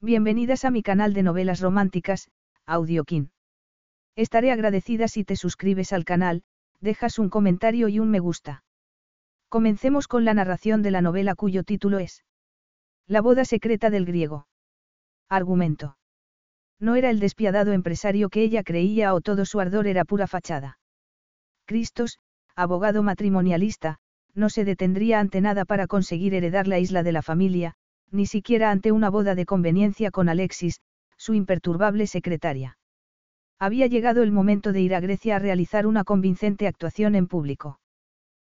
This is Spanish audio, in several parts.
Bienvenidas a mi canal de novelas románticas, Audiokin. Estaré agradecida si te suscribes al canal, dejas un comentario y un me gusta. Comencemos con la narración de la novela cuyo título es La boda secreta del griego. Argumento. No era el despiadado empresario que ella creía o todo su ardor era pura fachada. Cristos, abogado matrimonialista, no se detendría ante nada para conseguir heredar la isla de la familia, ni siquiera ante una boda de conveniencia con Alexis, su imperturbable secretaria. Había llegado el momento de ir a Grecia a realizar una convincente actuación en público.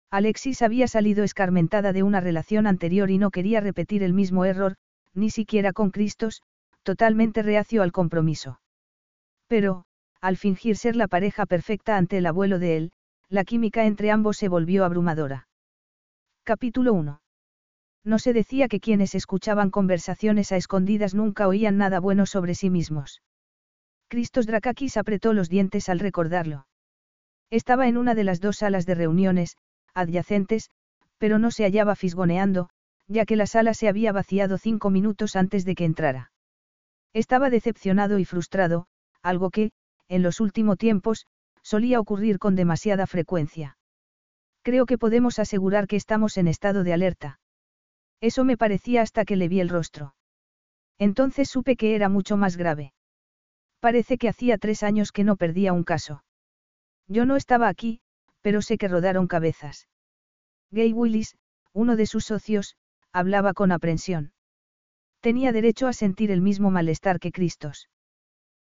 Alexis había salido escarmentada de una relación anterior y no quería repetir el mismo error, ni siquiera con Cristos, totalmente reacio al compromiso. Pero, al fingir ser la pareja perfecta ante el abuelo de él, la química entre ambos se volvió abrumadora. Capítulo 1. No se decía que quienes escuchaban conversaciones a escondidas nunca oían nada bueno sobre sí mismos. Cristos Drakakis apretó los dientes al recordarlo. Estaba en una de las dos salas de reuniones, adyacentes, pero no se hallaba fisgoneando, ya que la sala se había vaciado cinco minutos antes de que entrara. Estaba decepcionado y frustrado, algo que, en los últimos tiempos, solía ocurrir con demasiada frecuencia. Creo que podemos asegurar que estamos en estado de alerta. Eso me parecía hasta que le vi el rostro. Entonces supe que era mucho más grave. Parece que hacía tres años que no perdía un caso. Yo no estaba aquí, pero sé que rodaron cabezas. Gay Willis, uno de sus socios, hablaba con aprensión. Tenía derecho a sentir el mismo malestar que Cristos.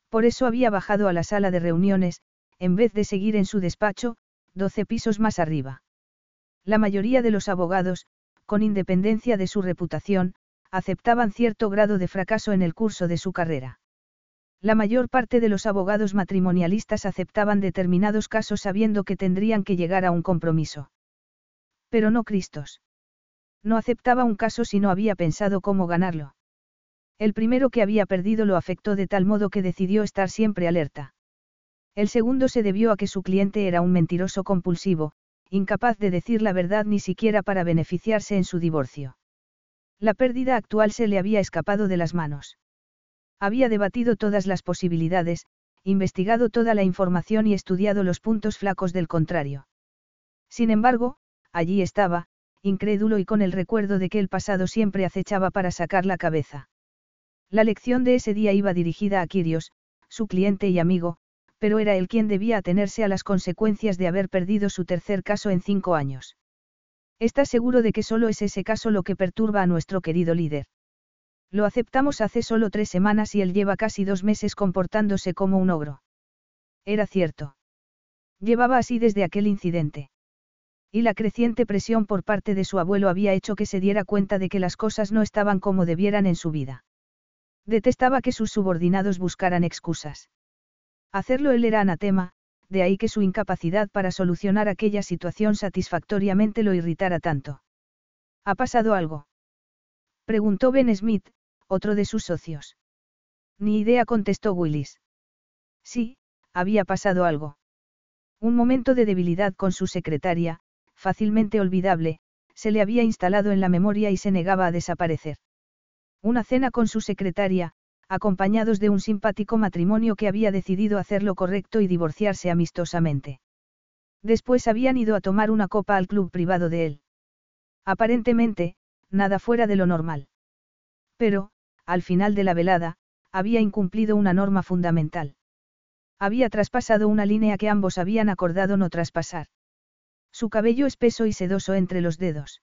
Por eso había bajado a la sala de reuniones, en vez de seguir en su despacho, doce pisos más arriba. La mayoría de los abogados, con independencia de su reputación, aceptaban cierto grado de fracaso en el curso de su carrera. La mayor parte de los abogados matrimonialistas aceptaban determinados casos sabiendo que tendrían que llegar a un compromiso. Pero no Cristos. No aceptaba un caso si no había pensado cómo ganarlo. El primero que había perdido lo afectó de tal modo que decidió estar siempre alerta. El segundo se debió a que su cliente era un mentiroso compulsivo, incapaz de decir la verdad ni siquiera para beneficiarse en su divorcio. La pérdida actual se le había escapado de las manos. Había debatido todas las posibilidades, investigado toda la información y estudiado los puntos flacos del contrario. Sin embargo, allí estaba, incrédulo y con el recuerdo de que el pasado siempre acechaba para sacar la cabeza. La lección de ese día iba dirigida a Quirios, su cliente y amigo, pero era él quien debía atenerse a las consecuencias de haber perdido su tercer caso en cinco años. ¿Estás seguro de que solo es ese caso lo que perturba a nuestro querido líder? Lo aceptamos hace solo tres semanas y él lleva casi dos meses comportándose como un ogro. Era cierto. Llevaba así desde aquel incidente. Y la creciente presión por parte de su abuelo había hecho que se diera cuenta de que las cosas no estaban como debieran en su vida. Detestaba que sus subordinados buscaran excusas. Hacerlo él era anatema, de ahí que su incapacidad para solucionar aquella situación satisfactoriamente lo irritara tanto. ¿Ha pasado algo? Preguntó Ben Smith, otro de sus socios. Ni idea contestó Willis. Sí, había pasado algo. Un momento de debilidad con su secretaria, fácilmente olvidable, se le había instalado en la memoria y se negaba a desaparecer. Una cena con su secretaria, acompañados de un simpático matrimonio que había decidido hacer lo correcto y divorciarse amistosamente. Después habían ido a tomar una copa al club privado de él. Aparentemente, nada fuera de lo normal. Pero, al final de la velada, había incumplido una norma fundamental. Había traspasado una línea que ambos habían acordado no traspasar. Su cabello espeso y sedoso entre los dedos.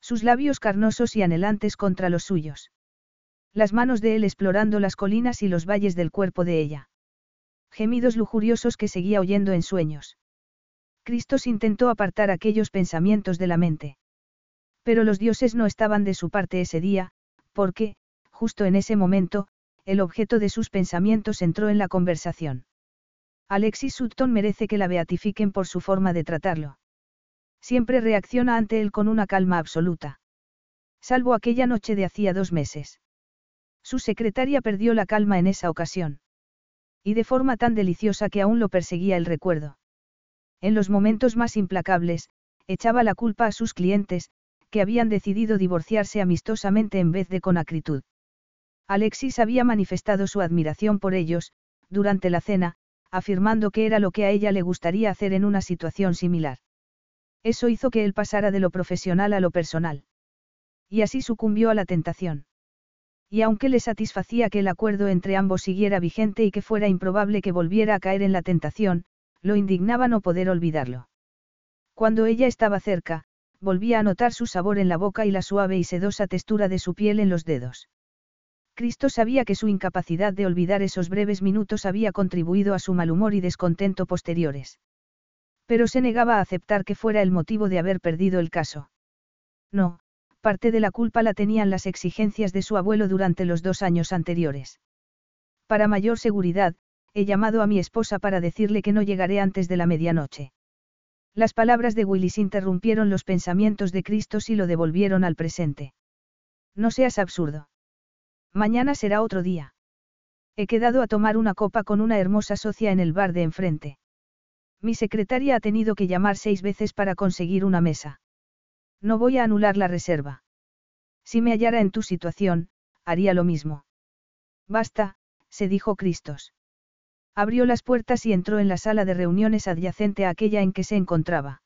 Sus labios carnosos y anhelantes contra los suyos. Las manos de él explorando las colinas y los valles del cuerpo de ella. Gemidos lujuriosos que seguía oyendo en sueños. Cristos intentó apartar aquellos pensamientos de la mente. Pero los dioses no estaban de su parte ese día, porque, justo en ese momento, el objeto de sus pensamientos entró en la conversación. Alexis Sutton merece que la beatifiquen por su forma de tratarlo. Siempre reacciona ante él con una calma absoluta. Salvo aquella noche de hacía dos meses. Su secretaria perdió la calma en esa ocasión. Y de forma tan deliciosa que aún lo perseguía el recuerdo. En los momentos más implacables, echaba la culpa a sus clientes, que habían decidido divorciarse amistosamente en vez de con acritud. Alexis había manifestado su admiración por ellos, durante la cena, afirmando que era lo que a ella le gustaría hacer en una situación similar. Eso hizo que él pasara de lo profesional a lo personal. Y así sucumbió a la tentación. Y aunque le satisfacía que el acuerdo entre ambos siguiera vigente y que fuera improbable que volviera a caer en la tentación, lo indignaba no poder olvidarlo. Cuando ella estaba cerca, volvía a notar su sabor en la boca y la suave y sedosa textura de su piel en los dedos. Cristo sabía que su incapacidad de olvidar esos breves minutos había contribuido a su mal humor y descontento posteriores. Pero se negaba a aceptar que fuera el motivo de haber perdido el caso. No, parte de la culpa la tenían las exigencias de su abuelo durante los dos años anteriores. Para mayor seguridad, he llamado a mi esposa para decirle que no llegaré antes de la medianoche. Las palabras de Willis interrumpieron los pensamientos de Cristo y lo devolvieron al presente. No seas absurdo. Mañana será otro día. He quedado a tomar una copa con una hermosa socia en el bar de enfrente. Mi secretaria ha tenido que llamar seis veces para conseguir una mesa. No voy a anular la reserva. Si me hallara en tu situación, haría lo mismo. Basta, se dijo Cristos. Abrió las puertas y entró en la sala de reuniones adyacente a aquella en que se encontraba.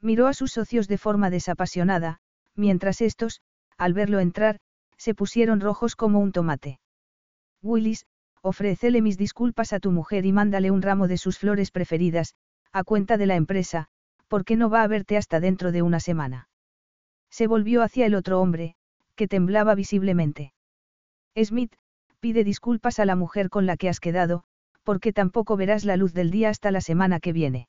Miró a sus socios de forma desapasionada, mientras estos, al verlo entrar, se pusieron rojos como un tomate. Willis, ofrécele mis disculpas a tu mujer y mándale un ramo de sus flores preferidas, a cuenta de la empresa, porque no va a verte hasta dentro de una semana. Se volvió hacia el otro hombre, que temblaba visiblemente. Smith, pide disculpas a la mujer con la que has quedado, porque tampoco verás la luz del día hasta la semana que viene.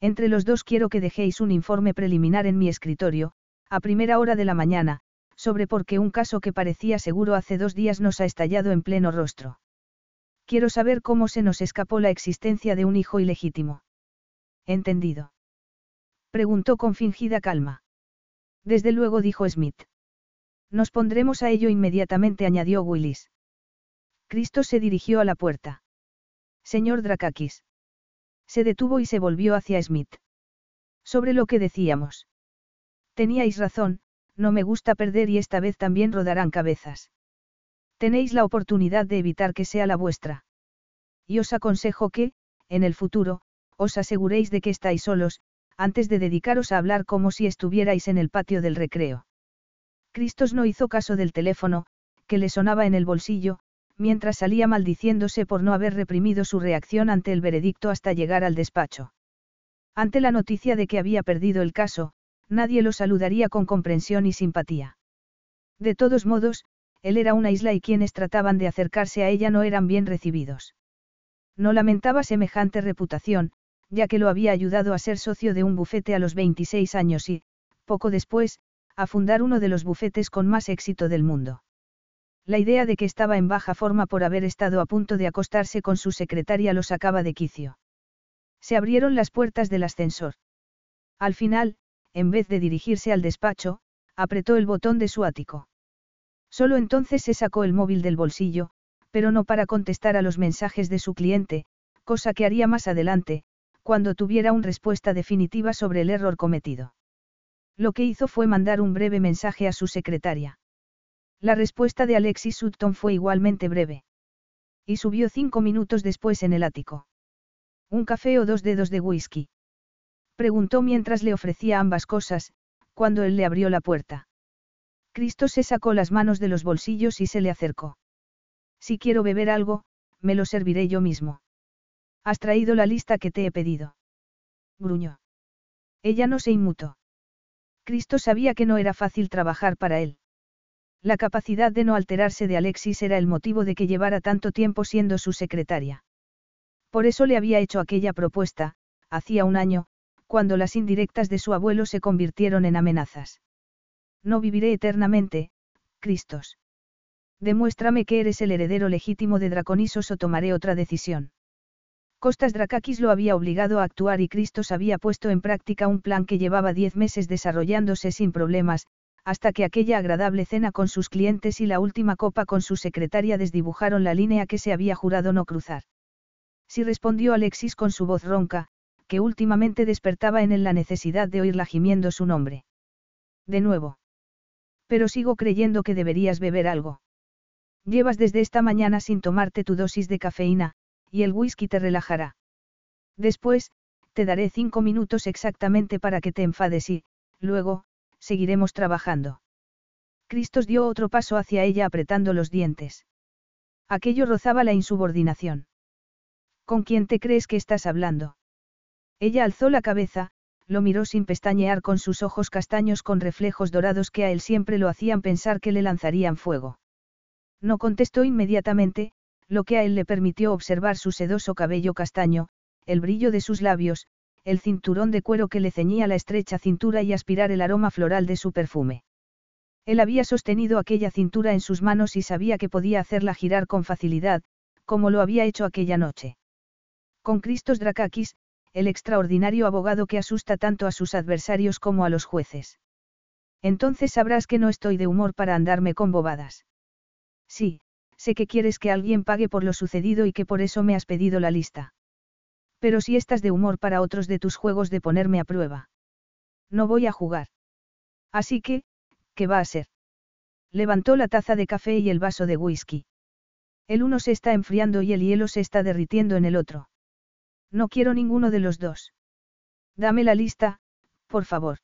Entre los dos quiero que dejéis un informe preliminar en mi escritorio, a primera hora de la mañana, sobre por qué un caso que parecía seguro hace dos días nos ha estallado en pleno rostro. Quiero saber cómo se nos escapó la existencia de un hijo ilegítimo. ¿Entendido? Preguntó con fingida calma. Desde luego dijo Smith. Nos pondremos a ello inmediatamente, añadió Willis. Cristo se dirigió a la puerta. Señor Drakakis. Se detuvo y se volvió hacia Smith. Sobre lo que decíamos. Teníais razón, no me gusta perder y esta vez también rodarán cabezas. Tenéis la oportunidad de evitar que sea la vuestra. Y os aconsejo que, en el futuro, os aseguréis de que estáis solos, antes de dedicaros a hablar como si estuvierais en el patio del recreo. Cristos no hizo caso del teléfono, que le sonaba en el bolsillo, mientras salía maldiciéndose por no haber reprimido su reacción ante el veredicto hasta llegar al despacho. Ante la noticia de que había perdido el caso, nadie lo saludaría con comprensión y simpatía. De todos modos, él era una isla y quienes trataban de acercarse a ella no eran bien recibidos. No lamentaba semejante reputación, ya que lo había ayudado a ser socio de un bufete a los 26 años y, poco después, a fundar uno de los bufetes con más éxito del mundo. La idea de que estaba en baja forma por haber estado a punto de acostarse con su secretaria lo sacaba de quicio. Se abrieron las puertas del ascensor. Al final, en vez de dirigirse al despacho, apretó el botón de su ático. Solo entonces se sacó el móvil del bolsillo, pero no para contestar a los mensajes de su cliente, cosa que haría más adelante, cuando tuviera una respuesta definitiva sobre el error cometido. Lo que hizo fue mandar un breve mensaje a su secretaria. La respuesta de Alexis Sutton fue igualmente breve. Y subió cinco minutos después en el ático. ¿Un café o dos dedos de whisky? Preguntó mientras le ofrecía ambas cosas, cuando él le abrió la puerta. Cristo se sacó las manos de los bolsillos y se le acercó. Si quiero beber algo, me lo serviré yo mismo. Has traído la lista que te he pedido. Gruñó. Ella no se inmutó. Cristo sabía que no era fácil trabajar para él. La capacidad de no alterarse de Alexis era el motivo de que llevara tanto tiempo siendo su secretaria. Por eso le había hecho aquella propuesta, hacía un año, cuando las indirectas de su abuelo se convirtieron en amenazas. No viviré eternamente, Cristos. Demuéstrame que eres el heredero legítimo de Draconisos o tomaré otra decisión. Costas Drakakis lo había obligado a actuar y Cristos había puesto en práctica un plan que llevaba diez meses desarrollándose sin problemas, hasta que aquella agradable cena con sus clientes y la última copa con su secretaria desdibujaron la línea que se había jurado no cruzar. Si respondió Alexis con su voz ronca, que últimamente despertaba en él la necesidad de oírla gimiendo su nombre. De nuevo. Pero sigo creyendo que deberías beber algo. Llevas desde esta mañana sin tomarte tu dosis de cafeína, y el whisky te relajará. Después, te daré cinco minutos exactamente para que te enfades y, luego, seguiremos trabajando. Cristos dio otro paso hacia ella apretando los dientes. Aquello rozaba la insubordinación. ¿Con quién te crees que estás hablando? Ella alzó la cabeza, lo miró sin pestañear con sus ojos castaños con reflejos dorados que a él siempre lo hacían pensar que le lanzarían fuego. No contestó inmediatamente, lo que a él le permitió observar su sedoso cabello castaño, el brillo de sus labios, el cinturón de cuero que le ceñía la estrecha cintura y aspirar el aroma floral de su perfume. Él había sostenido aquella cintura en sus manos y sabía que podía hacerla girar con facilidad, como lo había hecho aquella noche. Con Cristos Drakakis, el extraordinario abogado que asusta tanto a sus adversarios como a los jueces. Entonces sabrás que no estoy de humor para andarme con bobadas. Sí, sé que quieres que alguien pague por lo sucedido y que por eso me has pedido la lista. Pero si estás de humor para otros de tus juegos de ponerme a prueba. No voy a jugar. Así que, ¿qué va a ser? Levantó la taza de café y el vaso de whisky. El uno se está enfriando y el hielo se está derritiendo en el otro. No quiero ninguno de los dos. Dame la lista, por favor.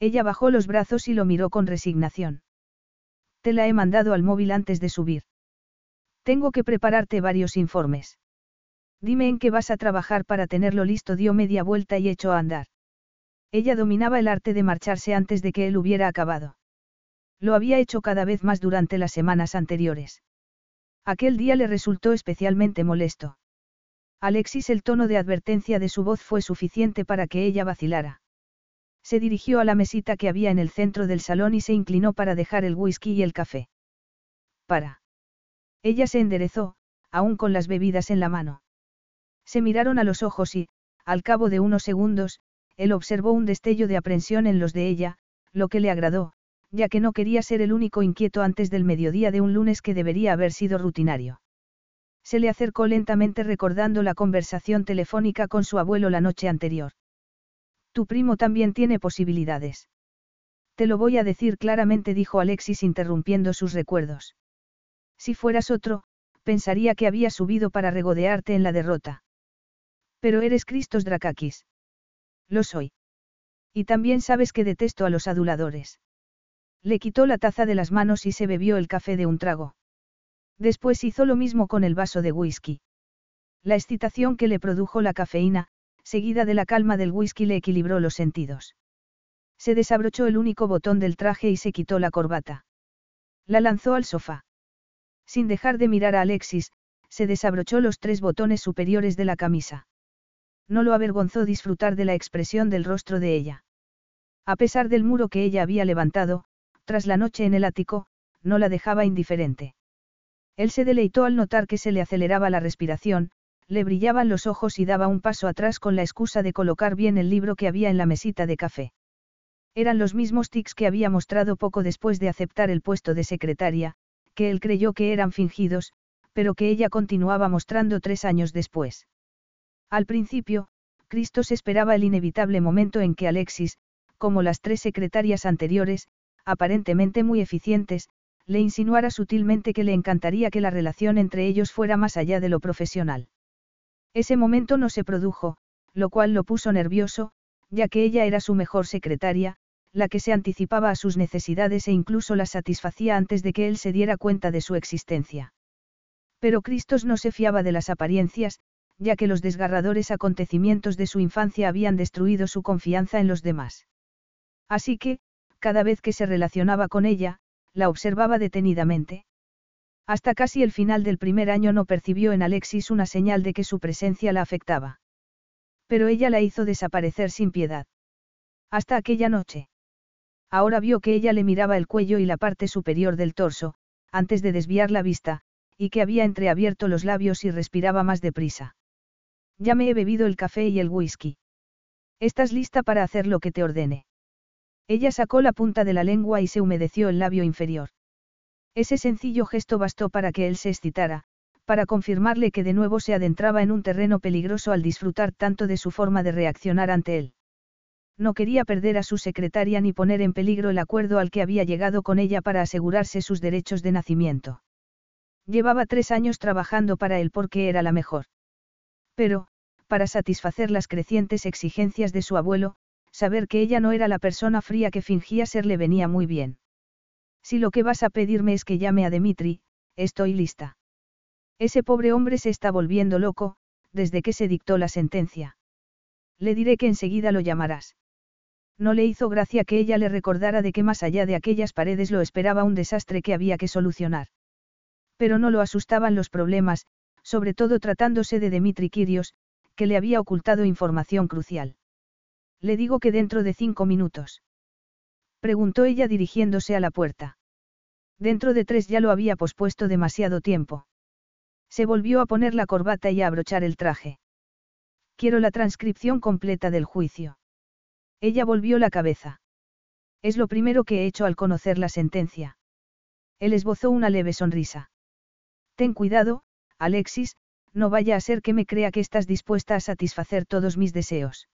Ella bajó los brazos y lo miró con resignación. Te la he mandado al móvil antes de subir. Tengo que prepararte varios informes. Dime en qué vas a trabajar para tenerlo listo. Dio media vuelta y echó a andar. Ella dominaba el arte de marcharse antes de que él hubiera acabado. Lo había hecho cada vez más durante las semanas anteriores. Aquel día le resultó especialmente molesto. Alexis el tono de advertencia de su voz fue suficiente para que ella vacilara. Se dirigió a la mesita que había en el centro del salón y se inclinó para dejar el whisky y el café. Para. Ella se enderezó, aún con las bebidas en la mano. Se miraron a los ojos y, al cabo de unos segundos, él observó un destello de aprensión en los de ella, lo que le agradó, ya que no quería ser el único inquieto antes del mediodía de un lunes que debería haber sido rutinario. Se le acercó lentamente recordando la conversación telefónica con su abuelo la noche anterior. Tu primo también tiene posibilidades. Te lo voy a decir claramente, dijo Alexis interrumpiendo sus recuerdos. Si fueras otro, pensaría que había subido para regodearte en la derrota. Pero eres Cristos Drakakis. Lo soy. Y también sabes que detesto a los aduladores. Le quitó la taza de las manos y se bebió el café de un trago. Después hizo lo mismo con el vaso de whisky. La excitación que le produjo la cafeína, seguida de la calma del whisky, le equilibró los sentidos. Se desabrochó el único botón del traje y se quitó la corbata. La lanzó al sofá. Sin dejar de mirar a Alexis, se desabrochó los tres botones superiores de la camisa. No lo avergonzó disfrutar de la expresión del rostro de ella. A pesar del muro que ella había levantado, tras la noche en el ático, no la dejaba indiferente. Él se deleitó al notar que se le aceleraba la respiración, le brillaban los ojos y daba un paso atrás con la excusa de colocar bien el libro que había en la mesita de café. Eran los mismos tics que había mostrado poco después de aceptar el puesto de secretaria, que él creyó que eran fingidos, pero que ella continuaba mostrando tres años después. Al principio, Cristos esperaba el inevitable momento en que Alexis, como las tres secretarias anteriores, aparentemente muy eficientes, le insinuara sutilmente que le encantaría que la relación entre ellos fuera más allá de lo profesional. Ese momento no se produjo, lo cual lo puso nervioso, ya que ella era su mejor secretaria, la que se anticipaba a sus necesidades e incluso las satisfacía antes de que él se diera cuenta de su existencia. Pero Cristos no se fiaba de las apariencias, ya que los desgarradores acontecimientos de su infancia habían destruido su confianza en los demás. Así que, cada vez que se relacionaba con ella, la observaba detenidamente. Hasta casi el final del primer año no percibió en Alexis una señal de que su presencia la afectaba. Pero ella la hizo desaparecer sin piedad. Hasta aquella noche. Ahora vio que ella le miraba el cuello y la parte superior del torso, antes de desviar la vista, y que había entreabierto los labios y respiraba más deprisa. Ya me he bebido el café y el whisky. ¿Estás lista para hacer lo que te ordene? Ella sacó la punta de la lengua y se humedeció el labio inferior. Ese sencillo gesto bastó para que él se excitara, para confirmarle que de nuevo se adentraba en un terreno peligroso al disfrutar tanto de su forma de reaccionar ante él. No quería perder a su secretaria ni poner en peligro el acuerdo al que había llegado con ella para asegurarse sus derechos de nacimiento. Llevaba tres años trabajando para él porque era la mejor. Pero, para satisfacer las crecientes exigencias de su abuelo, saber que ella no era la persona fría que fingía ser le venía muy bien. Si lo que vas a pedirme es que llame a Dimitri, estoy lista. Ese pobre hombre se está volviendo loco, desde que se dictó la sentencia. Le diré que enseguida lo llamarás. No le hizo gracia que ella le recordara de que más allá de aquellas paredes lo esperaba un desastre que había que solucionar. Pero no lo asustaban los problemas, sobre todo tratándose de Dimitri Kirios, que le había ocultado información crucial. Le digo que dentro de cinco minutos. Preguntó ella dirigiéndose a la puerta. Dentro de tres ya lo había pospuesto demasiado tiempo. Se volvió a poner la corbata y a abrochar el traje. Quiero la transcripción completa del juicio. Ella volvió la cabeza. Es lo primero que he hecho al conocer la sentencia. Él esbozó una leve sonrisa. Ten cuidado, Alexis, no vaya a ser que me crea que estás dispuesta a satisfacer todos mis deseos.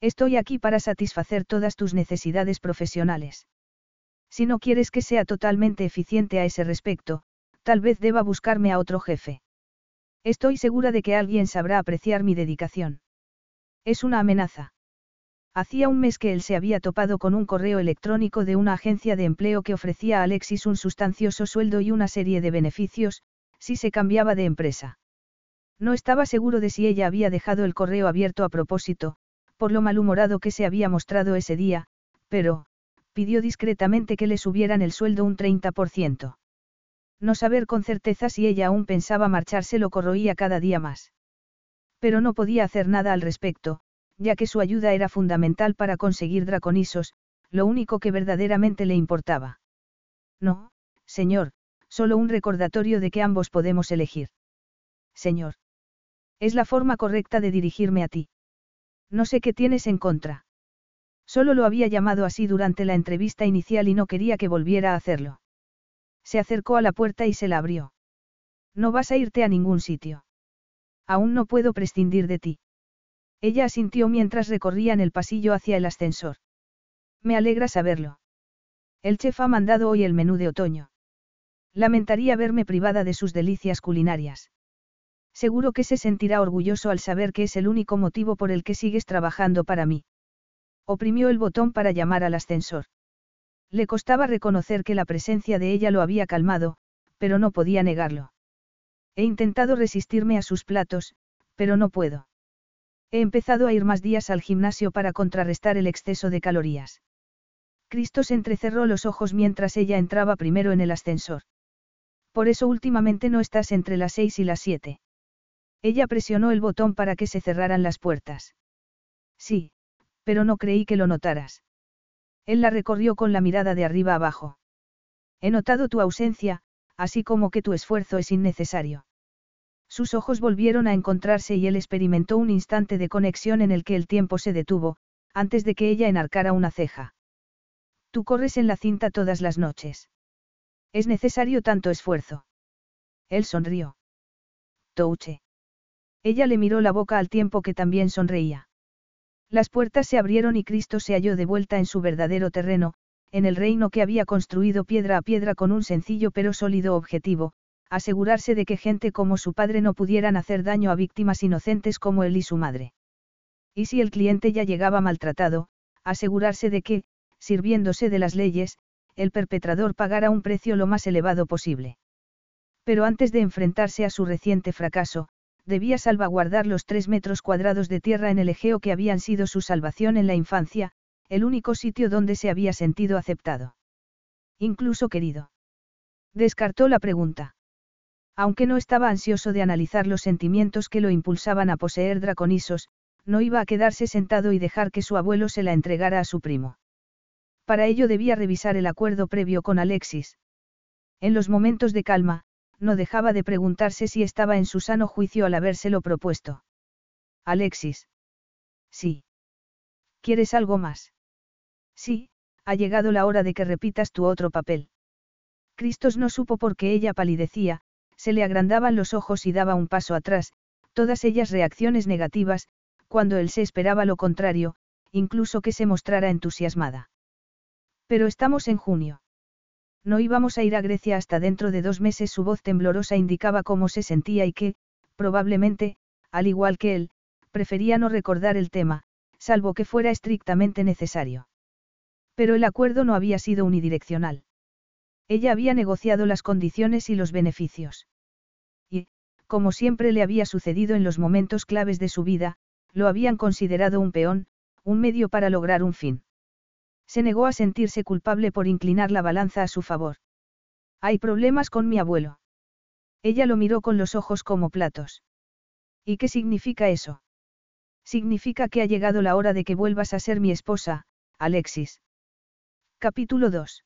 Estoy aquí para satisfacer todas tus necesidades profesionales. Si no quieres que sea totalmente eficiente a ese respecto, tal vez deba buscarme a otro jefe. Estoy segura de que alguien sabrá apreciar mi dedicación. Es una amenaza. Hacía un mes que él se había topado con un correo electrónico de una agencia de empleo que ofrecía a Alexis un sustancioso sueldo y una serie de beneficios, si se cambiaba de empresa. No estaba seguro de si ella había dejado el correo abierto a propósito, por lo malhumorado que se había mostrado ese día, pero, pidió discretamente que le subieran el sueldo un 30%. No saber con certeza si ella aún pensaba marcharse lo corroía cada día más. Pero no podía hacer nada al respecto, ya que su ayuda era fundamental para conseguir Draconisos, lo único que verdaderamente le importaba. No, señor, solo un recordatorio de que ambos podemos elegir. Señor. Es la forma correcta de dirigirme a ti. No sé qué tienes en contra. Solo lo había llamado así durante la entrevista inicial y no quería que volviera a hacerlo. Se acercó a la puerta y se la abrió. No vas a irte a ningún sitio. Aún no puedo prescindir de ti. Ella asintió mientras recorrían el pasillo hacia el ascensor. Me alegra saberlo. El chef ha mandado hoy el menú de otoño. Lamentaría verme privada de sus delicias culinarias. Seguro que se sentirá orgulloso al saber que es el único motivo por el que sigues trabajando para mí. Oprimió el botón para llamar al ascensor. Le costaba reconocer que la presencia de ella lo había calmado, pero no podía negarlo. He intentado resistirme a sus platos, pero no puedo. He empezado a ir más días al gimnasio para contrarrestar el exceso de calorías. Cristo se entrecerró los ojos mientras ella entraba primero en el ascensor. Por eso últimamente no estás entre las seis y las siete. Ella presionó el botón para que se cerraran las puertas. Sí, pero no creí que lo notaras. Él la recorrió con la mirada de arriba abajo. He notado tu ausencia, así como que tu esfuerzo es innecesario. Sus ojos volvieron a encontrarse y él experimentó un instante de conexión en el que el tiempo se detuvo, antes de que ella enarcara una ceja. Tú corres en la cinta todas las noches. Es necesario tanto esfuerzo. Él sonrió. Touche. Ella le miró la boca al tiempo que también sonreía. Las puertas se abrieron y Cristo se halló de vuelta en su verdadero terreno, en el reino que había construido piedra a piedra con un sencillo pero sólido objetivo, asegurarse de que gente como su padre no pudieran hacer daño a víctimas inocentes como él y su madre. Y si el cliente ya llegaba maltratado, asegurarse de que, sirviéndose de las leyes, el perpetrador pagara un precio lo más elevado posible. Pero antes de enfrentarse a su reciente fracaso, debía salvaguardar los tres metros cuadrados de tierra en el Egeo que habían sido su salvación en la infancia, el único sitio donde se había sentido aceptado. Incluso querido. Descartó la pregunta. Aunque no estaba ansioso de analizar los sentimientos que lo impulsaban a poseer Draconisos, no iba a quedarse sentado y dejar que su abuelo se la entregara a su primo. Para ello debía revisar el acuerdo previo con Alexis. En los momentos de calma, no dejaba de preguntarse si estaba en su sano juicio al habérselo propuesto. Alexis. Sí. ¿Quieres algo más? Sí, ha llegado la hora de que repitas tu otro papel. Cristos no supo por qué ella palidecía, se le agrandaban los ojos y daba un paso atrás, todas ellas reacciones negativas, cuando él se esperaba lo contrario, incluso que se mostrara entusiasmada. Pero estamos en junio. No íbamos a ir a Grecia hasta dentro de dos meses. Su voz temblorosa indicaba cómo se sentía y que, probablemente, al igual que él, prefería no recordar el tema, salvo que fuera estrictamente necesario. Pero el acuerdo no había sido unidireccional. Ella había negociado las condiciones y los beneficios. Como siempre le había sucedido en los momentos claves de su vida, lo habían considerado un peón, un medio para lograr un fin. Se negó a sentirse culpable por inclinar la balanza a su favor. Hay problemas con mi abuelo. Ella lo miró con los ojos como platos. ¿Y qué significa eso? Significa que ha llegado la hora de que vuelvas a ser mi esposa, Alexis. Capítulo 2.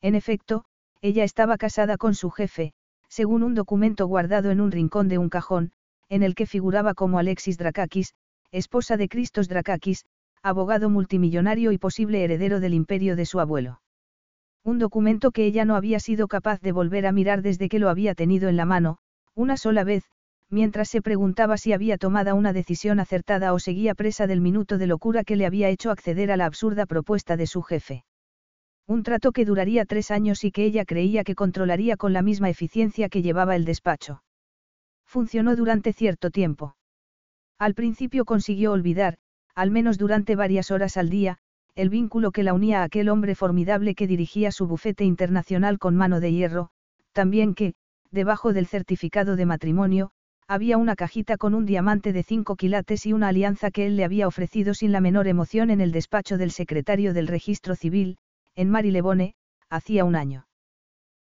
En efecto, ella estaba casada con su jefe, según un documento guardado en un rincón de un cajón, en el que figuraba como Alexis Drakakis, esposa de Christos Drakakis, abogado multimillonario y posible heredero del imperio de su abuelo. Un documento que ella no había sido capaz de volver a mirar desde que lo había tenido en la mano, una sola vez, mientras se preguntaba si había tomado una decisión acertada o seguía presa del minuto de locura que le había hecho acceder a la absurda propuesta de su jefe. Un trato que duraría tres años y que ella creía que controlaría con la misma eficiencia que llevaba el despacho. Funcionó durante cierto tiempo. Al principio consiguió olvidar, al menos durante varias horas al día, el vínculo que la unía a aquel hombre formidable que dirigía su bufete internacional con mano de hierro, también que, debajo del certificado de matrimonio, había una cajita con un diamante de cinco quilates y una alianza que él le había ofrecido sin la menor emoción en el despacho del secretario del registro civil, en Marilebone, hacía un año.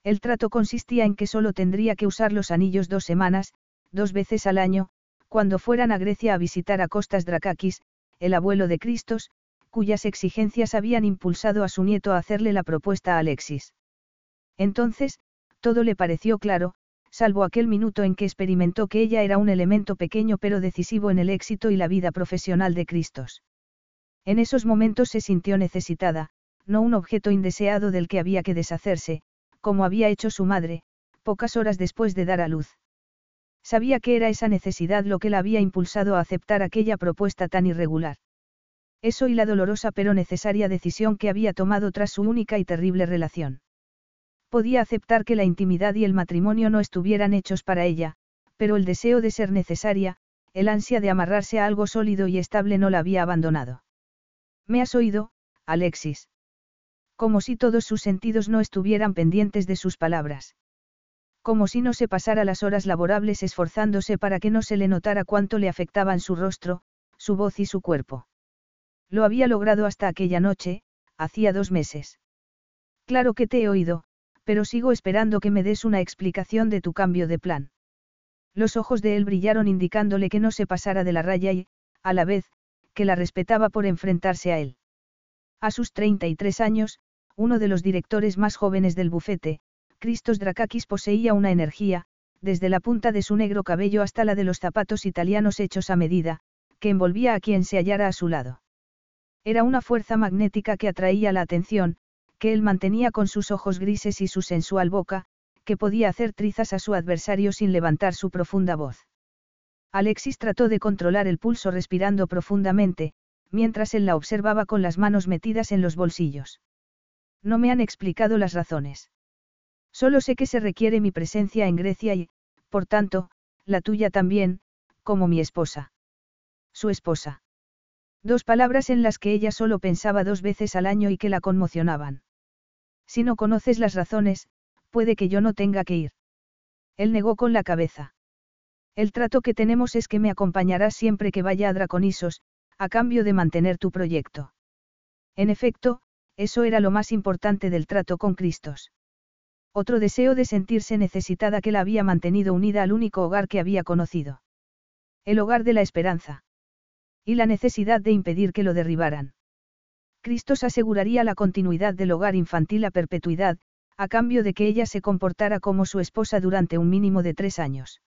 El trato consistía en que solo tendría que usar los anillos dos semanas, dos veces al año, cuando fueran a Grecia a visitar a Costas Drakakis, el abuelo de Cristos, cuyas exigencias habían impulsado a su nieto a hacerle la propuesta a Alexis. Entonces, todo le pareció claro, salvo aquel minuto en que experimentó que ella era un elemento pequeño pero decisivo en el éxito y la vida profesional de Cristos. En esos momentos se sintió necesitada, no un objeto indeseado del que había que deshacerse, como había hecho su madre, pocas horas después de dar a luz. Sabía que era esa necesidad lo que la había impulsado a aceptar aquella propuesta tan irregular. Eso y la dolorosa pero necesaria decisión que había tomado tras su única y terrible relación. Podía aceptar que la intimidad y el matrimonio no estuvieran hechos para ella, pero el deseo de ser necesaria, el ansia de amarrarse a algo sólido y estable no la había abandonado. ¿Me has oído, Alexis? Como si todos sus sentidos no estuvieran pendientes de sus palabras como si no se pasara las horas laborables esforzándose para que no se le notara cuánto le afectaban su rostro, su voz y su cuerpo. Lo había logrado hasta aquella noche, hacía dos meses. Claro que te he oído, pero sigo esperando que me des una explicación de tu cambio de plan. Los ojos de él brillaron indicándole que no se pasara de la raya y, a la vez, que la respetaba por enfrentarse a él. A sus 33 años, uno de los directores más jóvenes del bufete, Christos Drakakis poseía una energía, desde la punta de su negro cabello hasta la de los zapatos italianos hechos a medida, que envolvía a quien se hallara a su lado. Era una fuerza magnética que atraía la atención, que él mantenía con sus ojos grises y su sensual boca, que podía hacer trizas a su adversario sin levantar su profunda voz. Alexis trató de controlar el pulso respirando profundamente, mientras él la observaba con las manos metidas en los bolsillos. No me han explicado las razones. Solo sé que se requiere mi presencia en Grecia y, por tanto, la tuya también, como mi esposa. Su esposa. Dos palabras en las que ella solo pensaba dos veces al año y que la conmocionaban. Si no conoces las razones, puede que yo no tenga que ir. Él negó con la cabeza. El trato que tenemos es que me acompañarás siempre que vaya a Draconisos, a cambio de mantener tu proyecto. En efecto, eso era lo más importante del trato con Cristos. Otro deseo de sentirse necesitada que la había mantenido unida al único hogar que había conocido. El hogar de la esperanza. Y la necesidad de impedir que lo derribaran. Cristos aseguraría la continuidad del hogar infantil a perpetuidad, a cambio de que ella se comportara como su esposa durante un mínimo de tres años.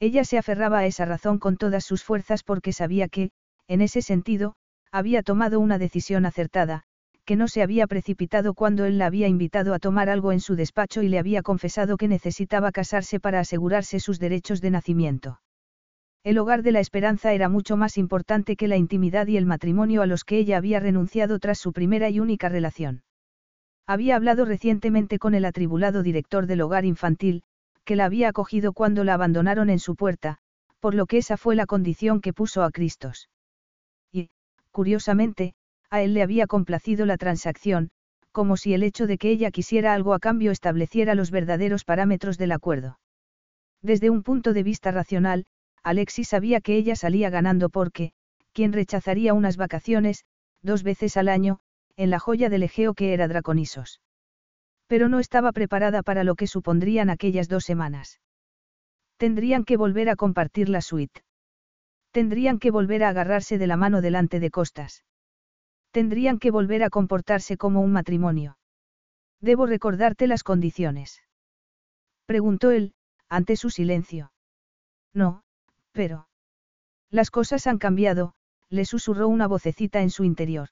Ella se aferraba a esa razón con todas sus fuerzas porque sabía que, en ese sentido, había tomado una decisión acertada, que no se había precipitado cuando él la había invitado a tomar algo en su despacho y le había confesado que necesitaba casarse para asegurarse sus derechos de nacimiento. El hogar de la esperanza era mucho más importante que la intimidad y el matrimonio a los que ella había renunciado tras su primera y única relación. Había hablado recientemente con el atribulado director del hogar infantil, que la había acogido cuando la abandonaron en su puerta, por lo que esa fue la condición que puso a Cristos. Y, curiosamente, a él le había complacido la transacción, como si el hecho de que ella quisiera algo a cambio estableciera los verdaderos parámetros del acuerdo. Desde un punto de vista racional, Alexis sabía que ella salía ganando porque, quien rechazaría unas vacaciones, dos veces al año, en la joya del Egeo que era Draconisos. Pero no estaba preparada para lo que supondrían aquellas dos semanas. Tendrían que volver a compartir la suite. Tendrían que volver a agarrarse de la mano delante de costas. Tendrían que volver a comportarse como un matrimonio. Debo recordarte las condiciones. Preguntó él, ante su silencio. No, pero. Las cosas han cambiado, le susurró una vocecita en su interior.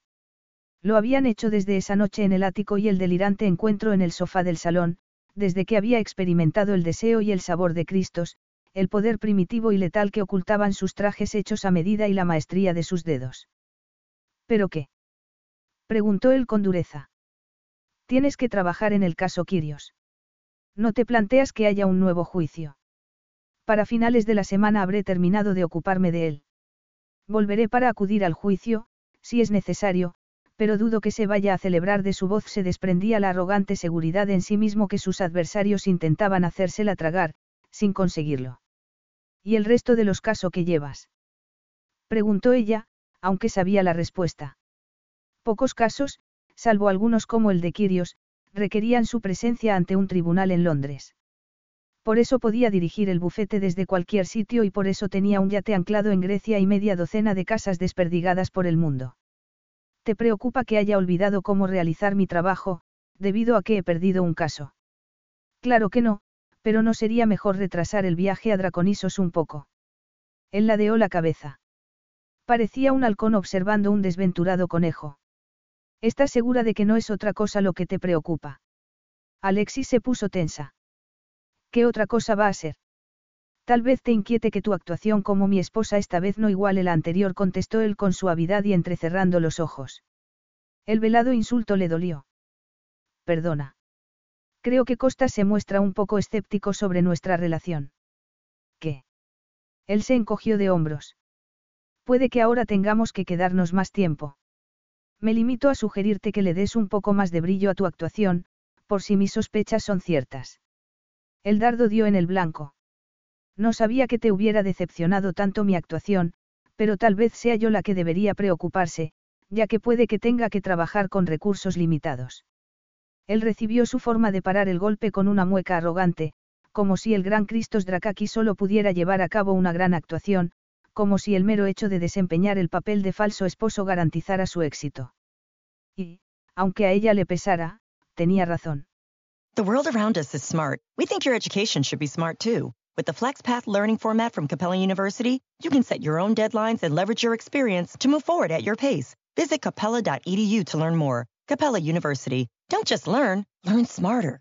Lo habían hecho desde esa noche en el ático y el delirante encuentro en el sofá del salón, desde que había experimentado el deseo y el sabor de Cristos, el poder primitivo y letal que ocultaban sus trajes hechos a medida y la maestría de sus dedos. ¿Pero qué? Preguntó él con dureza. Tienes que trabajar en el caso Kirios. No te planteas que haya un nuevo juicio. Para finales de la semana habré terminado de ocuparme de él. Volveré para acudir al juicio, si es necesario, pero dudo que se vaya a celebrar de su voz se desprendía la arrogante seguridad en sí mismo que sus adversarios intentaban hacérsela tragar, sin conseguirlo. ¿Y el resto de los casos que llevas? Preguntó ella, aunque sabía la respuesta. Pocos casos, salvo algunos como el de Kirios, requerían su presencia ante un tribunal en Londres. Por eso podía dirigir el bufete desde cualquier sitio y por eso tenía un yate anclado en Grecia y media docena de casas desperdigadas por el mundo. ¿Te preocupa que haya olvidado cómo realizar mi trabajo, debido a que he perdido un caso? Claro que no, pero no sería mejor retrasar el viaje a Draconisos un poco. Él ladeó la cabeza. Parecía un halcón observando un desventurado conejo. ¿Estás segura de que no es otra cosa lo que te preocupa? Alexis se puso tensa. ¿Qué otra cosa va a ser? Tal vez te inquiete que tu actuación como mi esposa esta vez no iguale la anterior, contestó él con suavidad y entrecerrando los ojos. El velado insulto le dolió. Perdona. Creo que Costa se muestra un poco escéptico sobre nuestra relación. ¿Qué? Él se encogió de hombros. Puede que ahora tengamos que quedarnos más tiempo. Me limito a sugerirte que le des un poco más de brillo a tu actuación, por si mis sospechas son ciertas. El dardo dio en el blanco. No sabía que te hubiera decepcionado tanto mi actuación, pero tal vez sea yo la que debería preocuparse, ya que puede que tenga que trabajar con recursos limitados. Él recibió su forma de parar el golpe con una mueca arrogante, como si el gran Christos Drakaki solo pudiera llevar a cabo una gran actuación, como si el mero hecho de desempeñar el papel de falso esposo garantizara su éxito. Y, aunque a ella le pesara, tenía razón. The world around us is smart. We think your education should be smart too. With the FlexPath learning format from Capella University, you can set your own deadlines and leverage your experience to move forward at your pace. Visit capella.edu to learn more. Capella University. Don't just learn, learn smarter.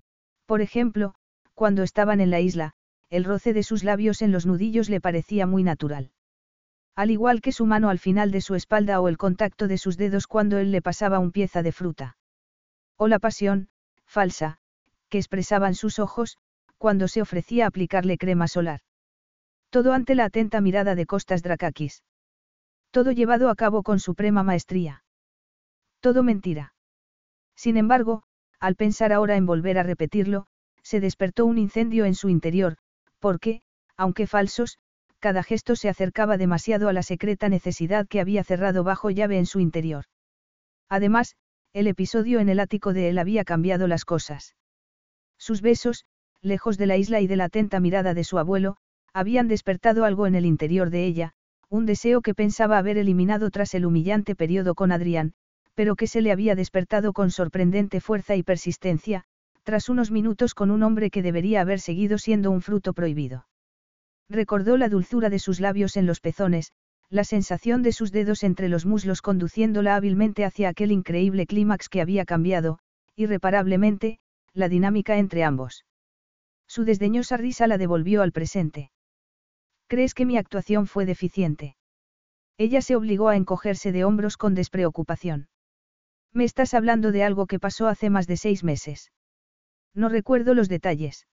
Por ejemplo, cuando estaban en la isla, el roce de sus labios en los nudillos le parecía muy natural. Al igual que su mano al final de su espalda o el contacto de sus dedos cuando él le pasaba un pieza de fruta. O la pasión, falsa, que expresaban sus ojos, cuando se ofrecía aplicarle crema solar. Todo ante la atenta mirada de Costas Drakakis. Todo llevado a cabo con suprema maestría. Todo mentira. Sin embargo, al pensar ahora en volver a repetirlo, se despertó un incendio en su interior, porque, aunque falsos, cada gesto se acercaba demasiado a la secreta necesidad que había cerrado bajo llave en su interior. Además, el episodio en el ático de él había cambiado las cosas. Sus besos, lejos de la isla y de la atenta mirada de su abuelo, habían despertado algo en el interior de ella, un deseo que pensaba haber eliminado tras el humillante periodo con Adrián, pero que se le había despertado con sorprendente fuerza y persistencia, tras unos minutos con un hombre que debería haber seguido siendo un fruto prohibido. Recordó la dulzura de sus labios en los pezones, la sensación de sus dedos entre los muslos conduciéndola hábilmente hacia aquel increíble clímax que había cambiado, irreparablemente, la dinámica entre ambos. Su desdeñosa risa la devolvió al presente. ¿Crees que mi actuación fue deficiente? Ella se obligó a encogerse de hombros con despreocupación. Me estás hablando de algo que pasó hace más de seis meses. No recuerdo los detalles.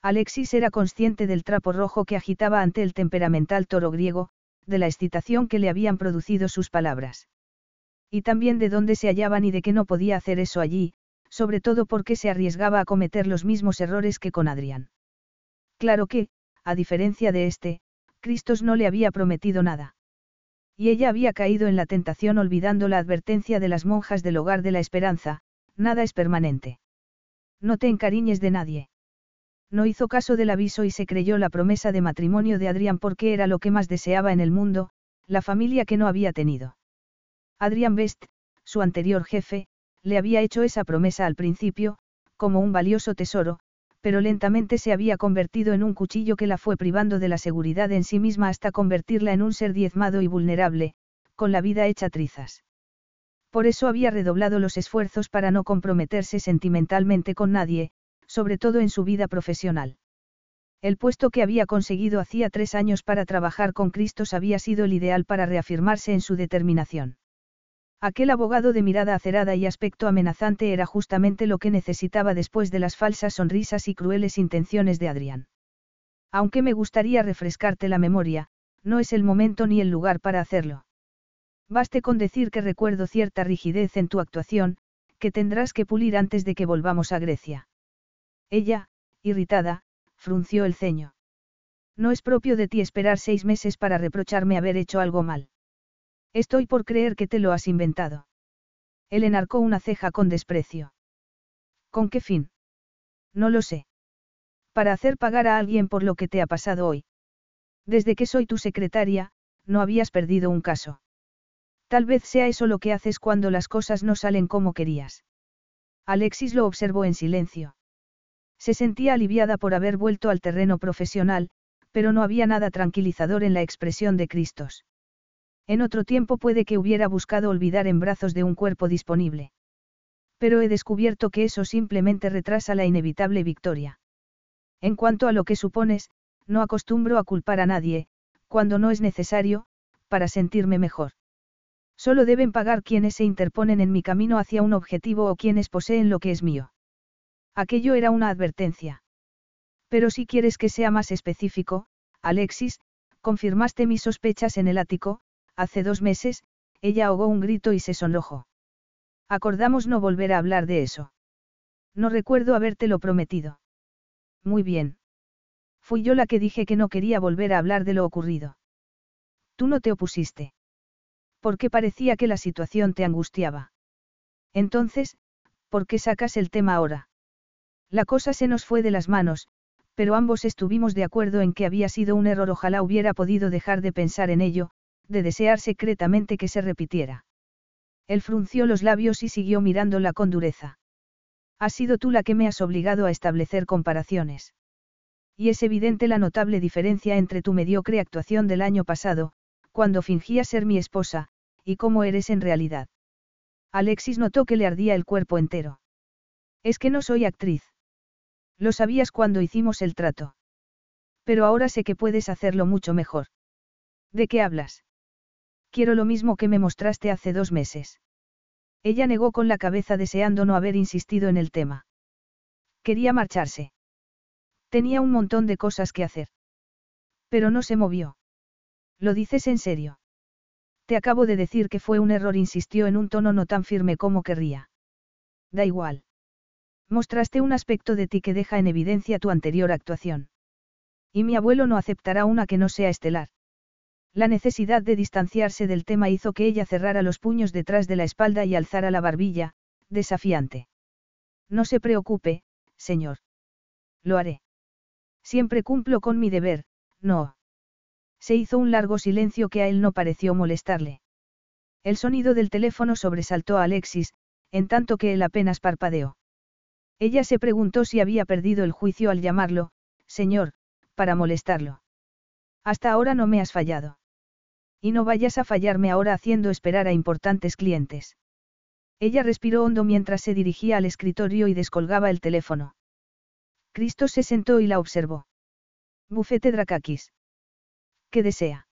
Alexis era consciente del trapo rojo que agitaba ante el temperamental toro griego, de la excitación que le habían producido sus palabras. Y también de dónde se hallaban y de que no podía hacer eso allí, sobre todo porque se arriesgaba a cometer los mismos errores que con Adrián. Claro que, a diferencia de este, Cristos no le había prometido nada. Y ella había caído en la tentación olvidando la advertencia de las monjas del hogar de la esperanza, nada es permanente. No te encariñes de nadie. No hizo caso del aviso y se creyó la promesa de matrimonio de Adrián porque era lo que más deseaba en el mundo, la familia que no había tenido. Adrián Best, su anterior jefe, le había hecho esa promesa al principio, como un valioso tesoro, pero lentamente se había convertido en un cuchillo que la fue privando de la seguridad en sí misma hasta convertirla en un ser diezmado y vulnerable, con la vida hecha trizas. Por eso había redoblado los esfuerzos para no comprometerse sentimentalmente con nadie, sobre todo en su vida profesional. El puesto que había conseguido hacía tres años para trabajar con Cristos había sido el ideal para reafirmarse en su determinación. Aquel abogado de mirada acerada y aspecto amenazante era justamente lo que necesitaba después de las falsas sonrisas y crueles intenciones de Adrián. Aunque me gustaría refrescarte la memoria, no es el momento ni el lugar para hacerlo. Baste con decir que recuerdo cierta rigidez en tu actuación, que tendrás que pulir antes de que volvamos a Grecia. Ella, irritada, frunció el ceño. No es propio de ti esperar seis meses para reprocharme haber hecho algo mal. Estoy por creer que te lo has inventado. Él enarcó una ceja con desprecio. ¿Con qué fin? No lo sé. Para hacer pagar a alguien por lo que te ha pasado hoy. Desde que soy tu secretaria, no habías perdido un caso. Tal vez sea eso lo que haces cuando las cosas no salen como querías. Alexis lo observó en silencio. Se sentía aliviada por haber vuelto al terreno profesional, pero no había nada tranquilizador en la expresión de Cristos. En otro tiempo puede que hubiera buscado olvidar en brazos de un cuerpo disponible. Pero he descubierto que eso simplemente retrasa la inevitable victoria. En cuanto a lo que supones, no acostumbro a culpar a nadie, cuando no es necesario, para sentirme mejor. Solo deben pagar quienes se interponen en mi camino hacia un objetivo o quienes poseen lo que es mío. Aquello era una advertencia. Pero si quieres que sea más específico, Alexis, confirmaste mis sospechas en el ático, hace dos meses, ella ahogó un grito y se sonrojó. Acordamos no volver a hablar de eso. No recuerdo habértelo prometido. Muy bien. Fui yo la que dije que no quería volver a hablar de lo ocurrido. Tú no te opusiste. Porque parecía que la situación te angustiaba. Entonces, ¿por qué sacas el tema ahora? La cosa se nos fue de las manos, pero ambos estuvimos de acuerdo en que había sido un error. Ojalá hubiera podido dejar de pensar en ello, de desear secretamente que se repitiera. Él frunció los labios y siguió mirándola con dureza. Has sido tú la que me has obligado a establecer comparaciones. Y es evidente la notable diferencia entre tu mediocre actuación del año pasado, cuando fingías ser mi esposa, y cómo eres en realidad. Alexis notó que le ardía el cuerpo entero. Es que no soy actriz. Lo sabías cuando hicimos el trato. Pero ahora sé que puedes hacerlo mucho mejor. ¿De qué hablas? Quiero lo mismo que me mostraste hace dos meses. Ella negó con la cabeza deseando no haber insistido en el tema. Quería marcharse. Tenía un montón de cosas que hacer. Pero no se movió. ¿Lo dices en serio? Te acabo de decir que fue un error, insistió en un tono no tan firme como querría. Da igual. Mostraste un aspecto de ti que deja en evidencia tu anterior actuación. Y mi abuelo no aceptará una que no sea estelar. La necesidad de distanciarse del tema hizo que ella cerrara los puños detrás de la espalda y alzara la barbilla, desafiante. No se preocupe, señor. Lo haré. Siempre cumplo con mi deber, no. Se hizo un largo silencio que a él no pareció molestarle. El sonido del teléfono sobresaltó a Alexis, en tanto que él apenas parpadeó. Ella se preguntó si había perdido el juicio al llamarlo, señor, para molestarlo. Hasta ahora no me has fallado. Y no vayas a fallarme ahora haciendo esperar a importantes clientes. Ella respiró hondo mientras se dirigía al escritorio y descolgaba el teléfono. Cristo se sentó y la observó. Bufete Drakakis. ¿Qué desea?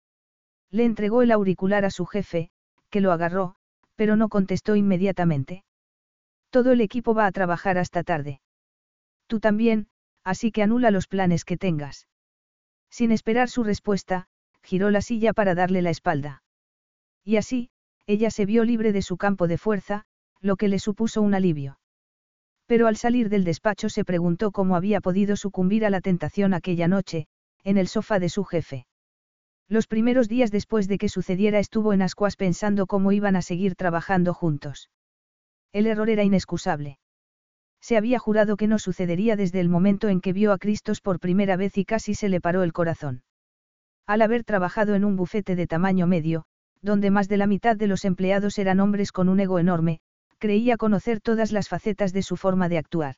Le entregó el auricular a su jefe, que lo agarró, pero no contestó inmediatamente. Todo el equipo va a trabajar hasta tarde. Tú también, así que anula los planes que tengas. Sin esperar su respuesta, giró la silla para darle la espalda. Y así, ella se vio libre de su campo de fuerza, lo que le supuso un alivio. Pero al salir del despacho se preguntó cómo había podido sucumbir a la tentación aquella noche, en el sofá de su jefe. Los primeros días después de que sucediera estuvo en ascuas pensando cómo iban a seguir trabajando juntos. El error era inexcusable. Se había jurado que no sucedería desde el momento en que vio a Cristos por primera vez y casi se le paró el corazón. Al haber trabajado en un bufete de tamaño medio, donde más de la mitad de los empleados eran hombres con un ego enorme, creía conocer todas las facetas de su forma de actuar.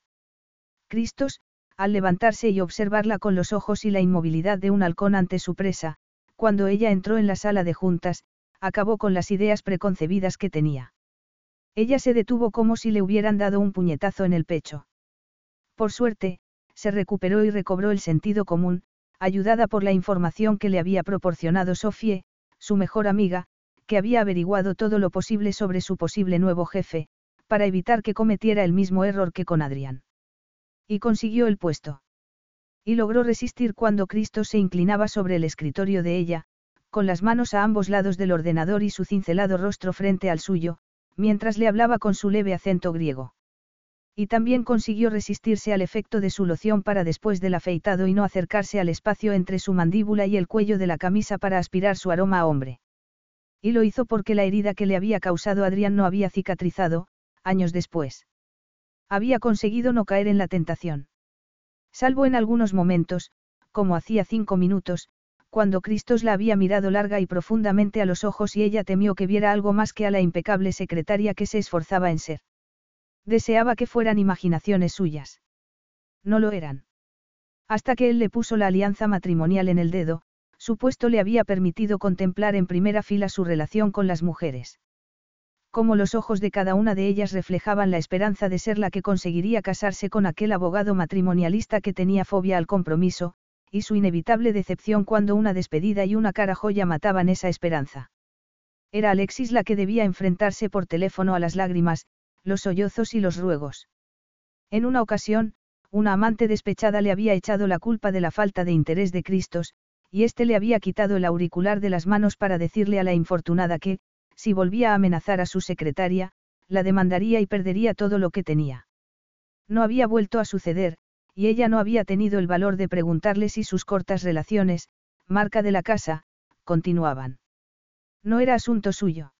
Cristos, al levantarse y observarla con los ojos y la inmovilidad de un halcón ante su presa, cuando ella entró en la sala de juntas, acabó con las ideas preconcebidas que tenía. Ella se detuvo como si le hubieran dado un puñetazo en el pecho. Por suerte, se recuperó y recobró el sentido común, ayudada por la información que le había proporcionado Sofie, su mejor amiga, que había averiguado todo lo posible sobre su posible nuevo jefe, para evitar que cometiera el mismo error que con Adrián. Y consiguió el puesto. Y logró resistir cuando Cristo se inclinaba sobre el escritorio de ella, con las manos a ambos lados del ordenador y su cincelado rostro frente al suyo, mientras le hablaba con su leve acento griego. Y también consiguió resistirse al efecto de su loción para después del afeitado y no acercarse al espacio entre su mandíbula y el cuello de la camisa para aspirar su aroma a hombre. Y lo hizo porque la herida que le había causado Adrián no había cicatrizado, años después. Había conseguido no caer en la tentación. Salvo en algunos momentos, como hacía cinco minutos, cuando Cristos la había mirado larga y profundamente a los ojos y ella temió que viera algo más que a la impecable secretaria que se esforzaba en ser. Deseaba que fueran imaginaciones suyas. No lo eran. Hasta que él le puso la alianza matrimonial en el dedo, su puesto le había permitido contemplar en primera fila su relación con las mujeres. Como los ojos de cada una de ellas reflejaban la esperanza de ser la que conseguiría casarse con aquel abogado matrimonialista que tenía fobia al compromiso, y su inevitable decepción cuando una despedida y una cara joya mataban esa esperanza. Era Alexis la que debía enfrentarse por teléfono a las lágrimas, los sollozos y los ruegos. En una ocasión, una amante despechada le había echado la culpa de la falta de interés de Cristos, y éste le había quitado el auricular de las manos para decirle a la infortunada que, si volvía a amenazar a su secretaria, la demandaría y perdería todo lo que tenía. No había vuelto a suceder, y ella no había tenido el valor de preguntarle si sus cortas relaciones, marca de la casa, continuaban. No era asunto suyo.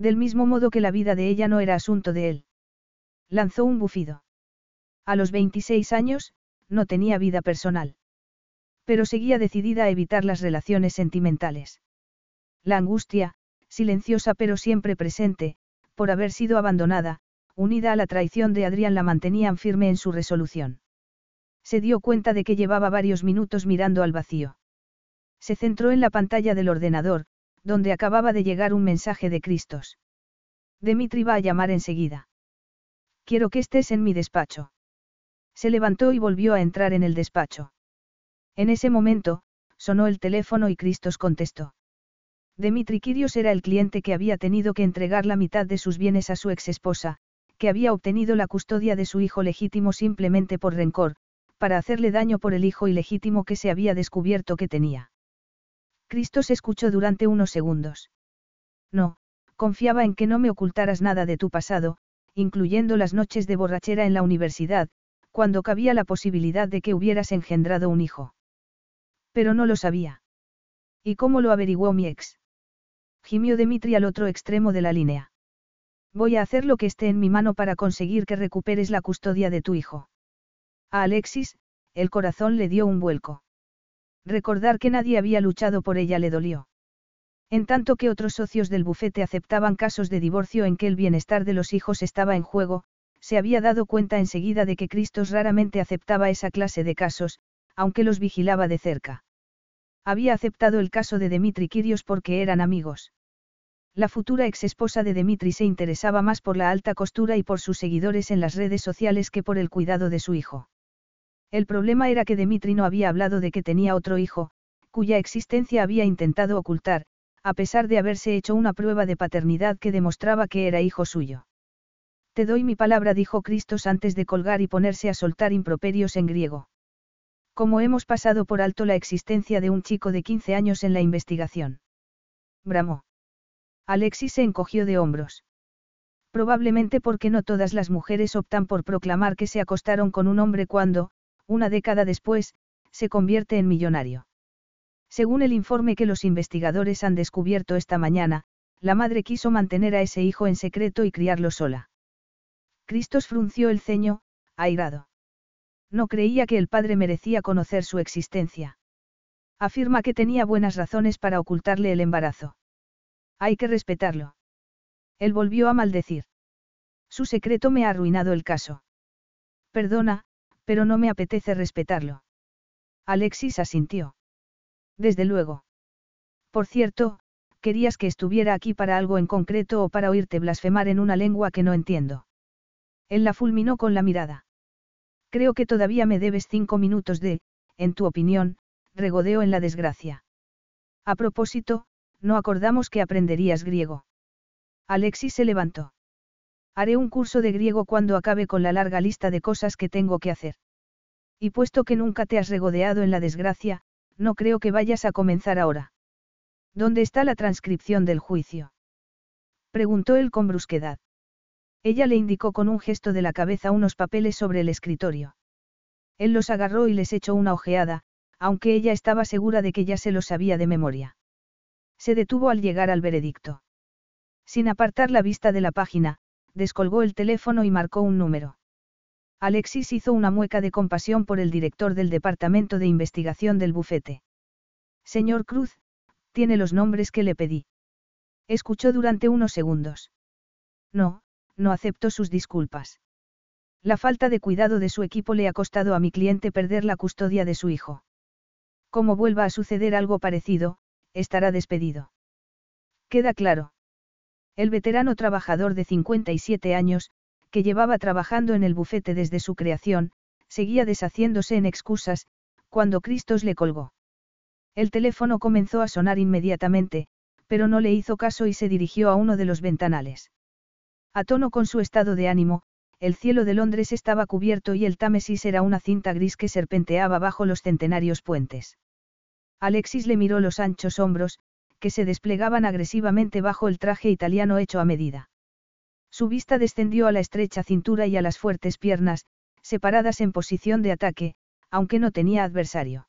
Del mismo modo que la vida de ella no era asunto de él. Lanzó un bufido. A los 26 años, no tenía vida personal. Pero seguía decidida a evitar las relaciones sentimentales. La angustia, silenciosa pero siempre presente, por haber sido abandonada, unida a la traición de Adrián la mantenían firme en su resolución. Se dio cuenta de que llevaba varios minutos mirando al vacío. Se centró en la pantalla del ordenador, donde acababa de llegar un mensaje de Cristos. Dimitri va a llamar enseguida. Quiero que estés en mi despacho. Se levantó y volvió a entrar en el despacho. En ese momento, sonó el teléfono y Cristos contestó. Dimitri Kirios era el cliente que había tenido que entregar la mitad de sus bienes a su exesposa, que había obtenido la custodia de su hijo legítimo simplemente por rencor, para hacerle daño por el hijo ilegítimo que se había descubierto que tenía. Cristos escuchó durante unos segundos. No, confiaba en que no me ocultaras nada de tu pasado, incluyendo las noches de borrachera en la universidad, cuando cabía la posibilidad de que hubieras engendrado un hijo. Pero no lo sabía. ¿Y cómo lo averiguó mi ex? Gimió Dimitri al otro extremo de la línea. Voy a hacer lo que esté en mi mano para conseguir que recuperes la custodia de tu hijo. A Alexis, el corazón le dio un vuelco. Recordar que nadie había luchado por ella le dolió. En tanto que otros socios del bufete aceptaban casos de divorcio en que el bienestar de los hijos estaba en juego, se había dado cuenta enseguida de que Cristos raramente aceptaba esa clase de casos, aunque los vigilaba de cerca. Había aceptado el caso de Dimitri Kirios porque eran amigos. La futura ex esposa de Dimitri se interesaba más por la alta costura y por sus seguidores en las redes sociales que por el cuidado de su hijo. El problema era que Dimitri no había hablado de que tenía otro hijo, cuya existencia había intentado ocultar, a pesar de haberse hecho una prueba de paternidad que demostraba que era hijo suyo. Te doy mi palabra, dijo Cristos antes de colgar y ponerse a soltar improperios en griego. Como hemos pasado por alto la existencia de un chico de 15 años en la investigación. Bramó. Alexis se encogió de hombros. Probablemente porque no todas las mujeres optan por proclamar que se acostaron con un hombre cuando, una década después, se convierte en millonario. Según el informe que los investigadores han descubierto esta mañana, la madre quiso mantener a ese hijo en secreto y criarlo sola. Cristos frunció el ceño, airado. No creía que el padre merecía conocer su existencia. Afirma que tenía buenas razones para ocultarle el embarazo. Hay que respetarlo. Él volvió a maldecir. Su secreto me ha arruinado el caso. Perdona, pero no me apetece respetarlo. Alexis asintió. Desde luego. Por cierto, querías que estuviera aquí para algo en concreto o para oírte blasfemar en una lengua que no entiendo. Él la fulminó con la mirada. Creo que todavía me debes cinco minutos de, en tu opinión, regodeo en la desgracia. A propósito, no acordamos que aprenderías griego. Alexis se levantó. Haré un curso de griego cuando acabe con la larga lista de cosas que tengo que hacer. Y puesto que nunca te has regodeado en la desgracia, no creo que vayas a comenzar ahora. ¿Dónde está la transcripción del juicio? Preguntó él con brusquedad. Ella le indicó con un gesto de la cabeza unos papeles sobre el escritorio. Él los agarró y les echó una ojeada, aunque ella estaba segura de que ya se los sabía de memoria. Se detuvo al llegar al veredicto. Sin apartar la vista de la página, descolgó el teléfono y marcó un número. Alexis hizo una mueca de compasión por el director del Departamento de Investigación del bufete. Señor Cruz, tiene los nombres que le pedí. Escuchó durante unos segundos. No, no acepto sus disculpas. La falta de cuidado de su equipo le ha costado a mi cliente perder la custodia de su hijo. Como vuelva a suceder algo parecido, estará despedido. Queda claro. El veterano trabajador de 57 años, que llevaba trabajando en el bufete desde su creación, seguía deshaciéndose en excusas, cuando Cristos le colgó. El teléfono comenzó a sonar inmediatamente, pero no le hizo caso y se dirigió a uno de los ventanales. A tono con su estado de ánimo, el cielo de Londres estaba cubierto y el Támesis era una cinta gris que serpenteaba bajo los centenarios puentes. Alexis le miró los anchos hombros, que se desplegaban agresivamente bajo el traje italiano hecho a medida. Su vista descendió a la estrecha cintura y a las fuertes piernas, separadas en posición de ataque, aunque no tenía adversario.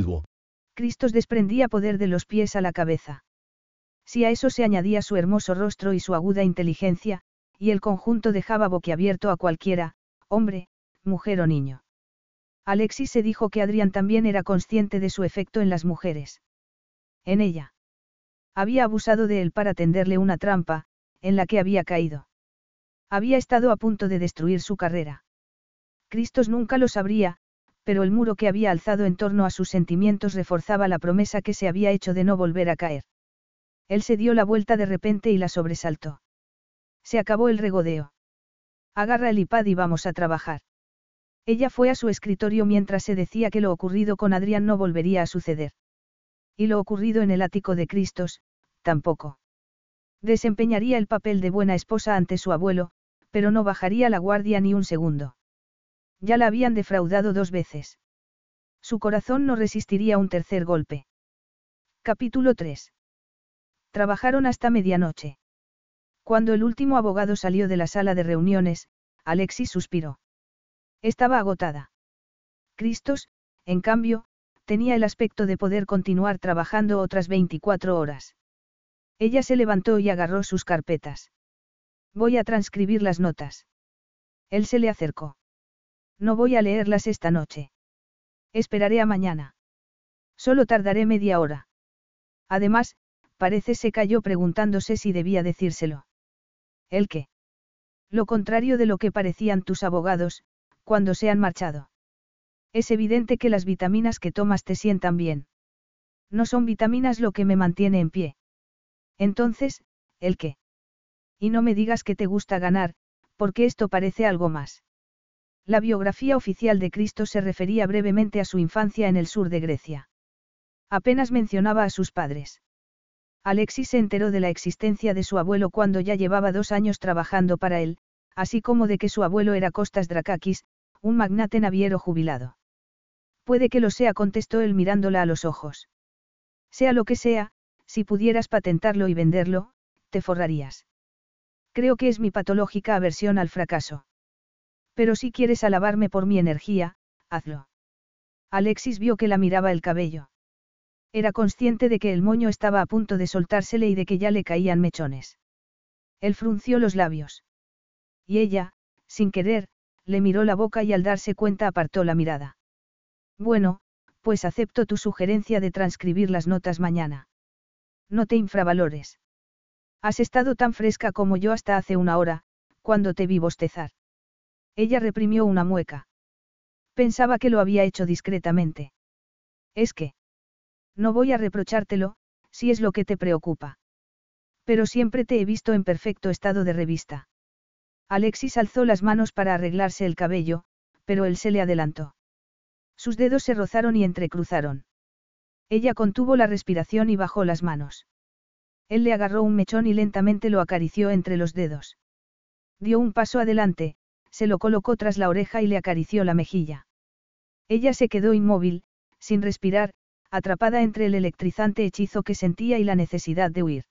Cristos desprendía poder de los pies a la cabeza. Si a eso se añadía su hermoso rostro y su aguda inteligencia, y el conjunto dejaba boquiabierto a cualquiera, hombre, mujer o niño. Alexis se dijo que Adrián también era consciente de su efecto en las mujeres. En ella. Había abusado de él para tenderle una trampa, en la que había caído. Había estado a punto de destruir su carrera. Cristos nunca lo sabría, pero el muro que había alzado en torno a sus sentimientos reforzaba la promesa que se había hecho de no volver a caer. Él se dio la vuelta de repente y la sobresaltó. Se acabó el regodeo. Agarra el iPad y vamos a trabajar. Ella fue a su escritorio mientras se decía que lo ocurrido con Adrián no volvería a suceder. Y lo ocurrido en el ático de Cristos, tampoco. Desempeñaría el papel de buena esposa ante su abuelo, pero no bajaría la guardia ni un segundo. Ya la habían defraudado dos veces. Su corazón no resistiría un tercer golpe. Capítulo 3. Trabajaron hasta medianoche. Cuando el último abogado salió de la sala de reuniones, Alexis suspiró. Estaba agotada. Cristos, en cambio, tenía el aspecto de poder continuar trabajando otras 24 horas. Ella se levantó y agarró sus carpetas. Voy a transcribir las notas. Él se le acercó. No voy a leerlas esta noche. Esperaré a mañana. Solo tardaré media hora. Además, parece se cayó preguntándose si debía decírselo. ¿El qué? Lo contrario de lo que parecían tus abogados, cuando se han marchado. Es evidente que las vitaminas que tomas te sientan bien. No son vitaminas lo que me mantiene en pie. Entonces, ¿el qué? Y no me digas que te gusta ganar, porque esto parece algo más. La biografía oficial de Cristo se refería brevemente a su infancia en el sur de Grecia. Apenas mencionaba a sus padres. Alexis se enteró de la existencia de su abuelo cuando ya llevaba dos años trabajando para él, así como de que su abuelo era Costas Drakakis, un magnate naviero jubilado. Puede que lo sea, contestó él mirándola a los ojos. Sea lo que sea, si pudieras patentarlo y venderlo, te forrarías. Creo que es mi patológica aversión al fracaso. Pero si quieres alabarme por mi energía, hazlo. Alexis vio que la miraba el cabello. Era consciente de que el moño estaba a punto de soltársele y de que ya le caían mechones. Él frunció los labios. Y ella, sin querer, le miró la boca y al darse cuenta apartó la mirada. Bueno, pues acepto tu sugerencia de transcribir las notas mañana. No te infravalores. Has estado tan fresca como yo hasta hace una hora, cuando te vi bostezar. Ella reprimió una mueca. Pensaba que lo había hecho discretamente. Es que. No voy a reprochártelo, si es lo que te preocupa. Pero siempre te he visto en perfecto estado de revista. Alexis alzó las manos para arreglarse el cabello, pero él se le adelantó. Sus dedos se rozaron y entrecruzaron. Ella contuvo la respiración y bajó las manos. Él le agarró un mechón y lentamente lo acarició entre los dedos. Dio un paso adelante, se lo colocó tras la oreja y le acarició la mejilla. Ella se quedó inmóvil, sin respirar, atrapada entre el electrizante hechizo que sentía y la necesidad de huir.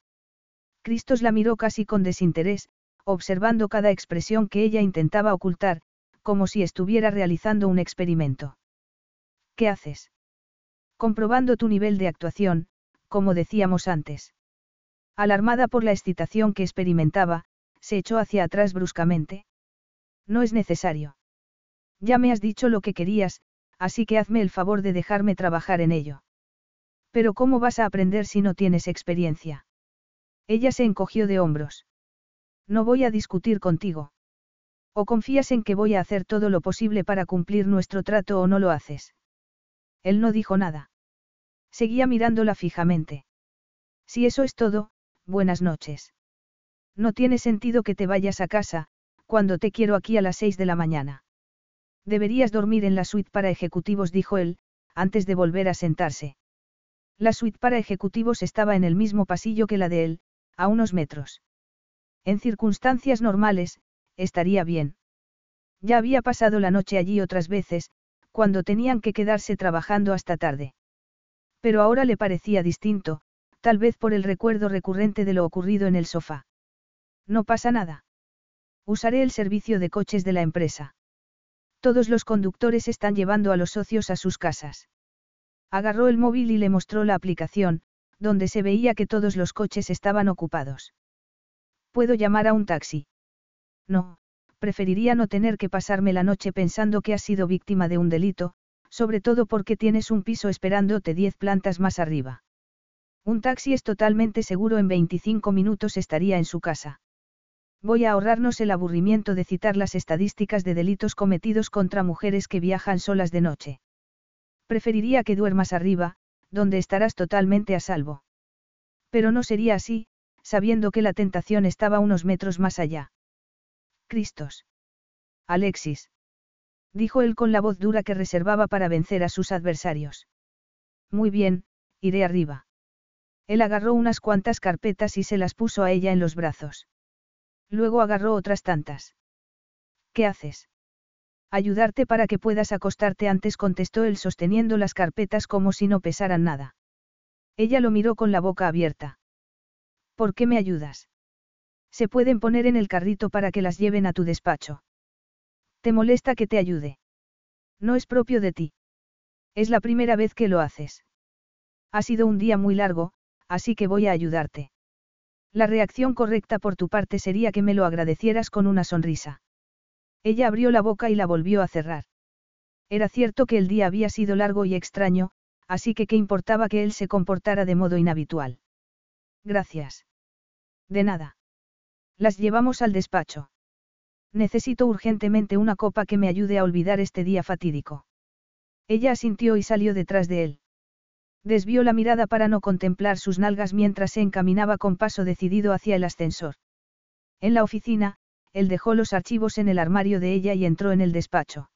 Cristos la miró casi con desinterés, observando cada expresión que ella intentaba ocultar, como si estuviera realizando un experimento. ¿Qué haces? Comprobando tu nivel de actuación, como decíamos antes. Alarmada por la excitación que experimentaba, se echó hacia atrás bruscamente. No es necesario. Ya me has dicho lo que querías, así que hazme el favor de dejarme trabajar en ello. Pero ¿cómo vas a aprender si no tienes experiencia? Ella se encogió de hombros. No voy a discutir contigo. O confías en que voy a hacer todo lo posible para cumplir nuestro trato o no lo haces. Él no dijo nada. Seguía mirándola fijamente. Si eso es todo, buenas noches. No tiene sentido que te vayas a casa, cuando te quiero aquí a las seis de la mañana. Deberías dormir en la suite para ejecutivos, dijo él, antes de volver a sentarse. La suite para ejecutivos estaba en el mismo pasillo que la de él, a unos metros. En circunstancias normales, estaría bien. Ya había pasado la noche allí otras veces, cuando tenían que quedarse trabajando hasta tarde. Pero ahora le parecía distinto, tal vez por el recuerdo recurrente de lo ocurrido en el sofá. No pasa nada. Usaré el servicio de coches de la empresa. Todos los conductores están llevando a los socios a sus casas. Agarró el móvil y le mostró la aplicación, donde se veía que todos los coches estaban ocupados. ¿Puedo llamar a un taxi? No, preferiría no tener que pasarme la noche pensando que has sido víctima de un delito, sobre todo porque tienes un piso esperándote diez plantas más arriba. Un taxi es totalmente seguro en 25 minutos estaría en su casa. Voy a ahorrarnos el aburrimiento de citar las estadísticas de delitos cometidos contra mujeres que viajan solas de noche. Preferiría que duermas arriba, donde estarás totalmente a salvo. Pero no sería así, sabiendo que la tentación estaba unos metros más allá. Cristos. Alexis. Dijo él con la voz dura que reservaba para vencer a sus adversarios. Muy bien, iré arriba. Él agarró unas cuantas carpetas y se las puso a ella en los brazos. Luego agarró otras tantas. ¿Qué haces? Ayudarte para que puedas acostarte antes, contestó él sosteniendo las carpetas como si no pesaran nada. Ella lo miró con la boca abierta. ¿Por qué me ayudas? Se pueden poner en el carrito para que las lleven a tu despacho. ¿Te molesta que te ayude? No es propio de ti. Es la primera vez que lo haces. Ha sido un día muy largo, así que voy a ayudarte. La reacción correcta por tu parte sería que me lo agradecieras con una sonrisa. Ella abrió la boca y la volvió a cerrar. Era cierto que el día había sido largo y extraño, así que qué importaba que él se comportara de modo inhabitual. Gracias. De nada. Las llevamos al despacho. Necesito urgentemente una copa que me ayude a olvidar este día fatídico. Ella asintió y salió detrás de él. Desvió la mirada para no contemplar sus nalgas mientras se encaminaba con paso decidido hacia el ascensor. En la oficina, él dejó los archivos en el armario de ella y entró en el despacho.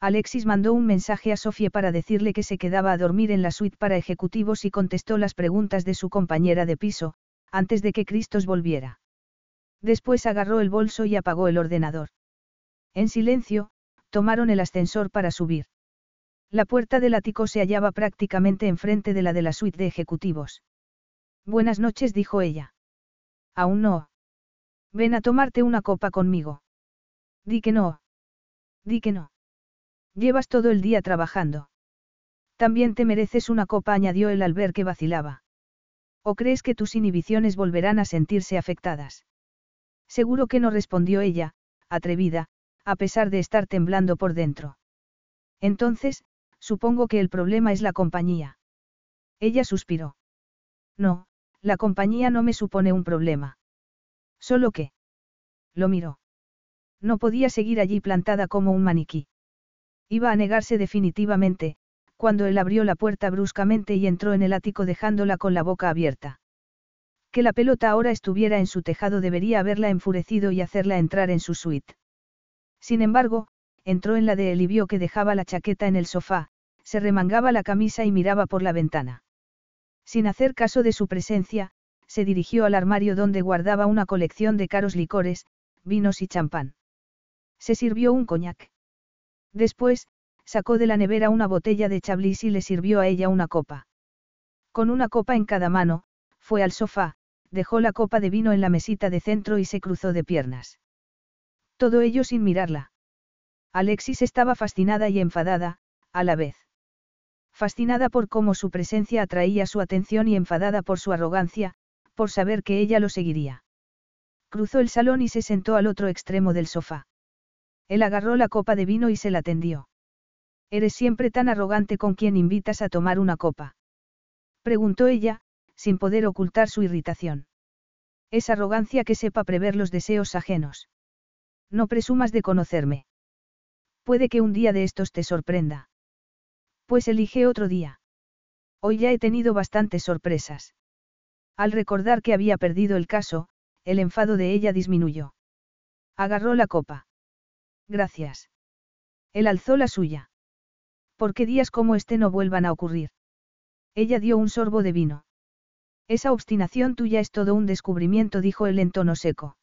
Alexis mandó un mensaje a Sofía para decirle que se quedaba a dormir en la suite para ejecutivos y contestó las preguntas de su compañera de piso, antes de que Cristos volviera. Después agarró el bolso y apagó el ordenador. En silencio, tomaron el ascensor para subir. La puerta del ático se hallaba prácticamente enfrente de la de la suite de ejecutivos. Buenas noches, dijo ella. Aún no. Ven a tomarte una copa conmigo. Di que no. Di que no. Llevas todo el día trabajando. También te mereces una copa, añadió él al ver que vacilaba. ¿O crees que tus inhibiciones volverán a sentirse afectadas? Seguro que no respondió ella, atrevida, a pesar de estar temblando por dentro. Entonces, Supongo que el problema es la compañía. Ella suspiró. No, la compañía no me supone un problema. Solo que. Lo miró. No podía seguir allí plantada como un maniquí. Iba a negarse definitivamente, cuando él abrió la puerta bruscamente y entró en el ático dejándola con la boca abierta. Que la pelota ahora estuviera en su tejado debería haberla enfurecido y hacerla entrar en su suite. Sin embargo, entró en la de él y vio que dejaba la chaqueta en el sofá, se remangaba la camisa y miraba por la ventana. Sin hacer caso de su presencia, se dirigió al armario donde guardaba una colección de caros licores, vinos y champán. Se sirvió un coñac. Después, sacó de la nevera una botella de chablis y le sirvió a ella una copa. Con una copa en cada mano, fue al sofá, dejó la copa de vino en la mesita de centro y se cruzó de piernas. Todo ello sin mirarla. Alexis estaba fascinada y enfadada, a la vez. Fascinada por cómo su presencia atraía su atención y enfadada por su arrogancia, por saber que ella lo seguiría. Cruzó el salón y se sentó al otro extremo del sofá. Él agarró la copa de vino y se la tendió. Eres siempre tan arrogante con quien invitas a tomar una copa. Preguntó ella, sin poder ocultar su irritación. Es arrogancia que sepa prever los deseos ajenos. No presumas de conocerme. Puede que un día de estos te sorprenda. Pues elige otro día. Hoy ya he tenido bastantes sorpresas. Al recordar que había perdido el caso, el enfado de ella disminuyó. Agarró la copa. Gracias. Él alzó la suya. ¿Por qué días como este no vuelvan a ocurrir? Ella dio un sorbo de vino. Esa obstinación tuya es todo un descubrimiento, dijo él en tono seco.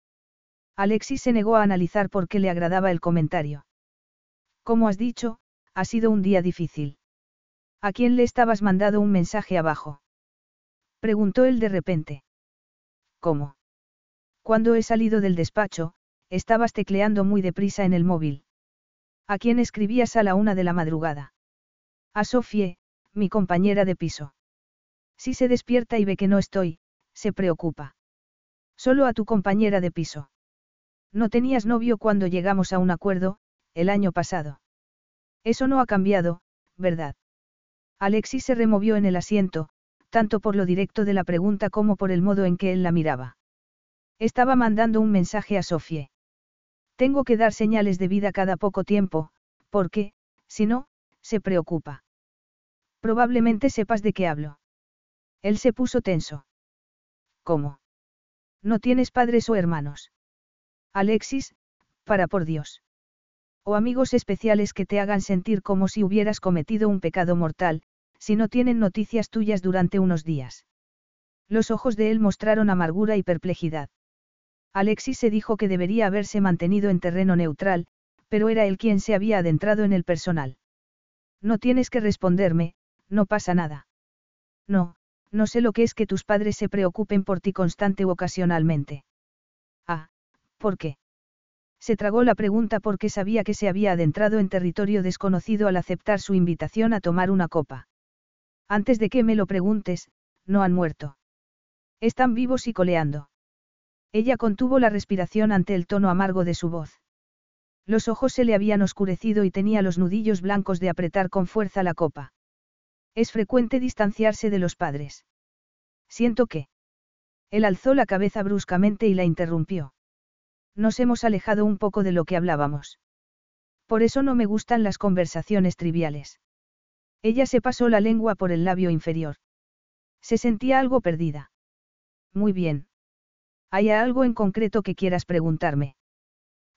Alexis se negó a analizar por qué le agradaba el comentario. Como has dicho, ha sido un día difícil. ¿A quién le estabas mandado un mensaje abajo? Preguntó él de repente. ¿Cómo? Cuando he salido del despacho, estabas tecleando muy deprisa en el móvil. ¿A quién escribías a la una de la madrugada? A Sofie, mi compañera de piso. Si se despierta y ve que no estoy, se preocupa. Solo a tu compañera de piso. No tenías novio cuando llegamos a un acuerdo, el año pasado. Eso no ha cambiado, ¿verdad? Alexis se removió en el asiento, tanto por lo directo de la pregunta como por el modo en que él la miraba. Estaba mandando un mensaje a Sofie. Tengo que dar señales de vida cada poco tiempo, porque, si no, se preocupa. Probablemente sepas de qué hablo. Él se puso tenso. ¿Cómo? ¿No tienes padres o hermanos? Alexis, para por Dios. O amigos especiales que te hagan sentir como si hubieras cometido un pecado mortal, si no tienen noticias tuyas durante unos días. Los ojos de él mostraron amargura y perplejidad. Alexis se dijo que debería haberse mantenido en terreno neutral, pero era él quien se había adentrado en el personal. No tienes que responderme, no pasa nada. No, no sé lo que es que tus padres se preocupen por ti constante u ocasionalmente. Ah, ¿por qué? Se tragó la pregunta porque sabía que se había adentrado en territorio desconocido al aceptar su invitación a tomar una copa. Antes de que me lo preguntes, no han muerto. Están vivos y coleando. Ella contuvo la respiración ante el tono amargo de su voz. Los ojos se le habían oscurecido y tenía los nudillos blancos de apretar con fuerza la copa. Es frecuente distanciarse de los padres. Siento que. Él alzó la cabeza bruscamente y la interrumpió. Nos hemos alejado un poco de lo que hablábamos. Por eso no me gustan las conversaciones triviales. Ella se pasó la lengua por el labio inferior. Se sentía algo perdida. Muy bien. ¿Hay algo en concreto que quieras preguntarme?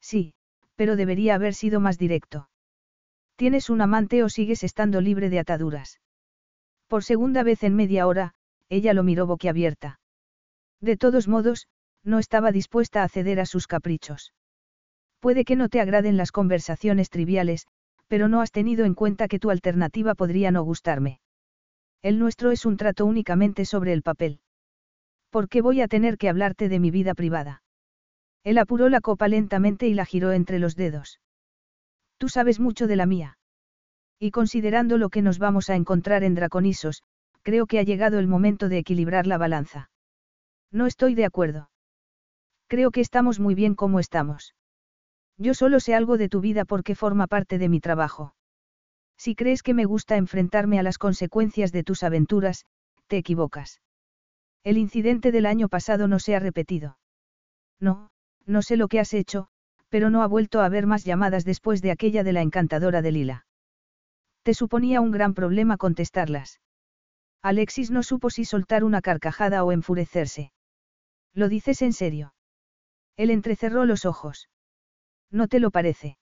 Sí, pero debería haber sido más directo. ¿Tienes un amante o sigues estando libre de ataduras? Por segunda vez en media hora, ella lo miró boquiabierta. De todos modos, no estaba dispuesta a ceder a sus caprichos. Puede que no te agraden las conversaciones triviales, pero no has tenido en cuenta que tu alternativa podría no gustarme. El nuestro es un trato únicamente sobre el papel. ¿Por qué voy a tener que hablarte de mi vida privada? Él apuró la copa lentamente y la giró entre los dedos. Tú sabes mucho de la mía. Y considerando lo que nos vamos a encontrar en Draconisos, creo que ha llegado el momento de equilibrar la balanza. No estoy de acuerdo. Creo que estamos muy bien como estamos. Yo solo sé algo de tu vida porque forma parte de mi trabajo. Si crees que me gusta enfrentarme a las consecuencias de tus aventuras, te equivocas. El incidente del año pasado no se ha repetido. No, no sé lo que has hecho, pero no ha vuelto a haber más llamadas después de aquella de la encantadora de Lila. Te suponía un gran problema contestarlas. Alexis no supo si soltar una carcajada o enfurecerse. ¿Lo dices en serio? Él entrecerró los ojos. ¿No te lo parece?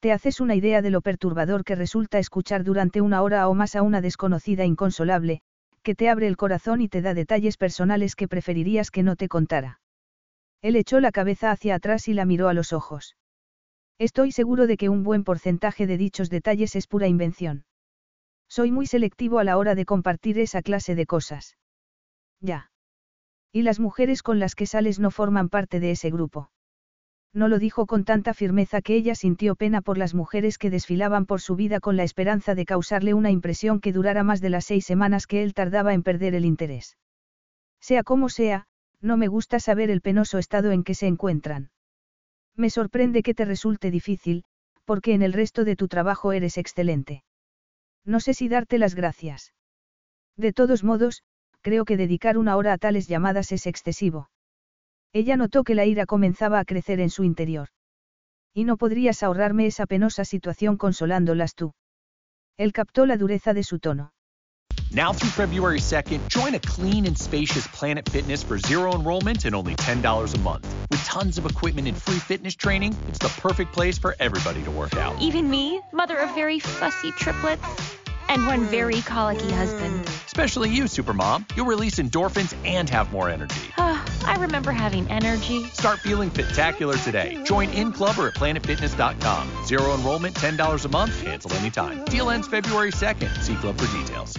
Te haces una idea de lo perturbador que resulta escuchar durante una hora o más a una desconocida inconsolable, que te abre el corazón y te da detalles personales que preferirías que no te contara. Él echó la cabeza hacia atrás y la miró a los ojos. Estoy seguro de que un buen porcentaje de dichos detalles es pura invención. Soy muy selectivo a la hora de compartir esa clase de cosas. Ya. Y las mujeres con las que sales no forman parte de ese grupo. No lo dijo con tanta firmeza que ella sintió pena por las mujeres que desfilaban por su vida con la esperanza de causarle una impresión que durara más de las seis semanas que él tardaba en perder el interés. Sea como sea, no me gusta saber el penoso estado en que se encuentran. Me sorprende que te resulte difícil, porque en el resto de tu trabajo eres excelente. No sé si darte las gracias. De todos modos, creo que dedicar una hora a tales llamadas es excesivo. Ella notó que la ira comenzaba a crecer en su interior. Y no podrías ahorrarme esa penosa situación consolándolas tú. Él captó la dureza de su tono. Now through February 2nd, join a clean and spacious Planet Fitness for zero enrollment and only $10 a month. With tons of equipment and free fitness training, it's the perfect place for everybody to work out. Even me, mother of very fussy triplets and one very colicky husband. Especially you, Supermom. You'll release endorphins and have more energy. Ah, I remember having energy. Start feeling fit-tacular today. Join in club or at planetfitness.com. Zero enrollment, $10 a month, cancel anytime. Deal ends February 2nd. See club for details.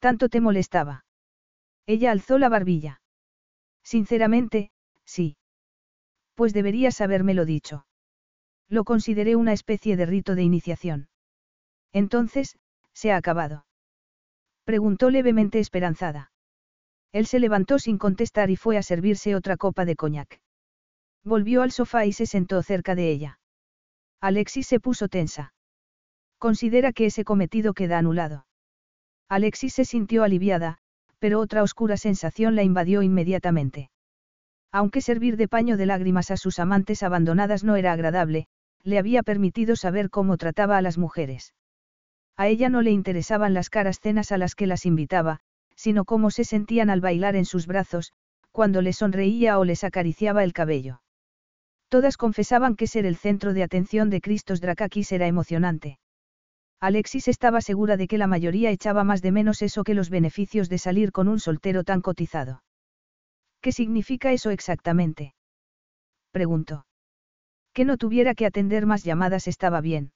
¿Tanto te molestaba? Ella alzó la barbilla. Sinceramente, sí. Pues deberías habérmelo dicho. Lo consideré una especie de rito de iniciación. Entonces, ¿se ha acabado? Preguntó levemente esperanzada. Él se levantó sin contestar y fue a servirse otra copa de coñac. Volvió al sofá y se sentó cerca de ella. Alexis se puso tensa. Considera que ese cometido queda anulado. Alexis se sintió aliviada, pero otra oscura sensación la invadió inmediatamente. Aunque servir de paño de lágrimas a sus amantes abandonadas no era agradable, le había permitido saber cómo trataba a las mujeres. A ella no le interesaban las caras cenas a las que las invitaba, sino cómo se sentían al bailar en sus brazos, cuando le sonreía o les acariciaba el cabello. Todas confesaban que ser el centro de atención de Cristos Drakakis era emocionante. Alexis estaba segura de que la mayoría echaba más de menos eso que los beneficios de salir con un soltero tan cotizado. ¿Qué significa eso exactamente? Preguntó. Que no tuviera que atender más llamadas estaba bien.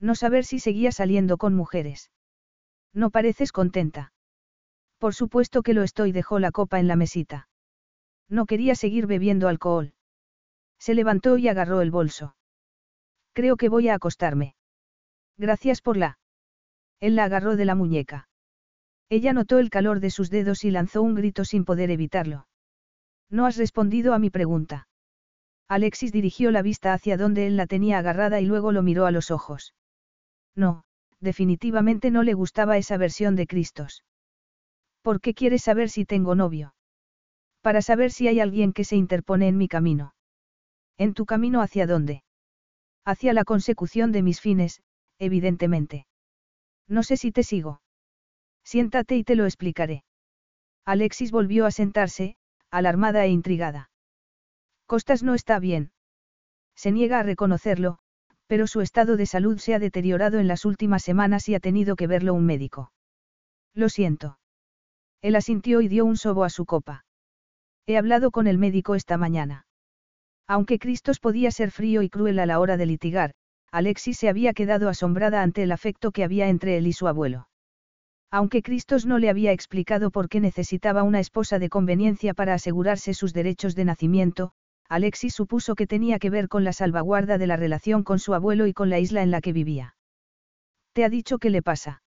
No saber si seguía saliendo con mujeres. No pareces contenta. Por supuesto que lo estoy, dejó la copa en la mesita. No quería seguir bebiendo alcohol. Se levantó y agarró el bolso. Creo que voy a acostarme. Gracias por la. Él la agarró de la muñeca. Ella notó el calor de sus dedos y lanzó un grito sin poder evitarlo. No has respondido a mi pregunta. Alexis dirigió la vista hacia donde él la tenía agarrada y luego lo miró a los ojos. No, definitivamente no le gustaba esa versión de Cristos. ¿Por qué quieres saber si tengo novio? Para saber si hay alguien que se interpone en mi camino. ¿En tu camino hacia dónde? Hacia la consecución de mis fines, evidentemente. No sé si te sigo. Siéntate y te lo explicaré. Alexis volvió a sentarse, alarmada e intrigada. Costas no está bien. Se niega a reconocerlo, pero su estado de salud se ha deteriorado en las últimas semanas y ha tenido que verlo un médico. Lo siento. Él asintió y dio un sobo a su copa. He hablado con el médico esta mañana. Aunque Cristos podía ser frío y cruel a la hora de litigar, Alexis se había quedado asombrada ante el afecto que había entre él y su abuelo. Aunque Cristos no le había explicado por qué necesitaba una esposa de conveniencia para asegurarse sus derechos de nacimiento, Alexis supuso que tenía que ver con la salvaguarda de la relación con su abuelo y con la isla en la que vivía. ¿Te ha dicho qué le pasa?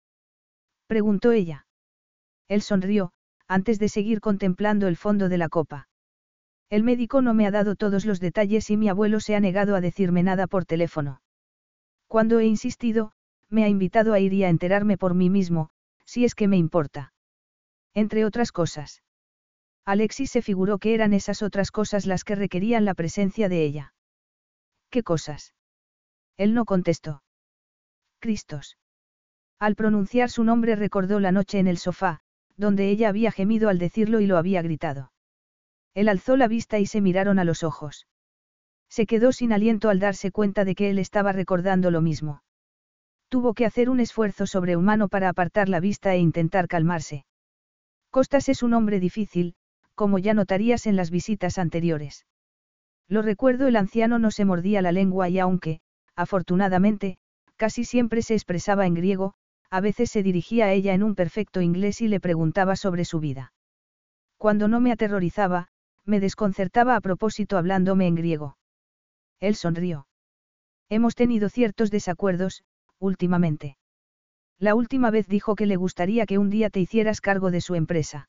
preguntó ella. Él sonrió, antes de seguir contemplando el fondo de la copa. El médico no me ha dado todos los detalles y mi abuelo se ha negado a decirme nada por teléfono. Cuando he insistido, me ha invitado a ir y a enterarme por mí mismo, si es que me importa. Entre otras cosas. Alexis se figuró que eran esas otras cosas las que requerían la presencia de ella. ¿Qué cosas? Él no contestó. Cristos. Al pronunciar su nombre recordó la noche en el sofá, donde ella había gemido al decirlo y lo había gritado. Él alzó la vista y se miraron a los ojos. Se quedó sin aliento al darse cuenta de que él estaba recordando lo mismo. Tuvo que hacer un esfuerzo sobrehumano para apartar la vista e intentar calmarse. Costas es un hombre difícil, como ya notarías en las visitas anteriores. Lo recuerdo, el anciano no se mordía la lengua y aunque, afortunadamente, casi siempre se expresaba en griego, a veces se dirigía a ella en un perfecto inglés y le preguntaba sobre su vida. Cuando no me aterrorizaba, me desconcertaba a propósito hablándome en griego. Él sonrió. Hemos tenido ciertos desacuerdos, últimamente. La última vez dijo que le gustaría que un día te hicieras cargo de su empresa.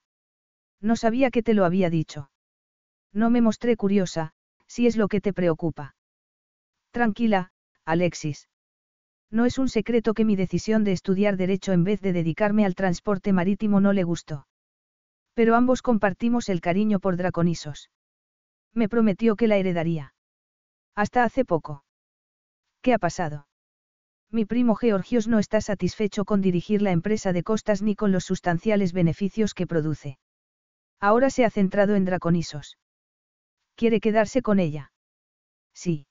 No sabía que te lo había dicho. No me mostré curiosa, si es lo que te preocupa. Tranquila, Alexis. No es un secreto que mi decisión de estudiar derecho en vez de dedicarme al transporte marítimo no le gustó. Pero ambos compartimos el cariño por Draconisos. Me prometió que la heredaría. Hasta hace poco. ¿Qué ha pasado? Mi primo Georgios no está satisfecho con dirigir la empresa de costas ni con los sustanciales beneficios que produce. Ahora se ha centrado en Draconisos. ¿Quiere quedarse con ella? Sí.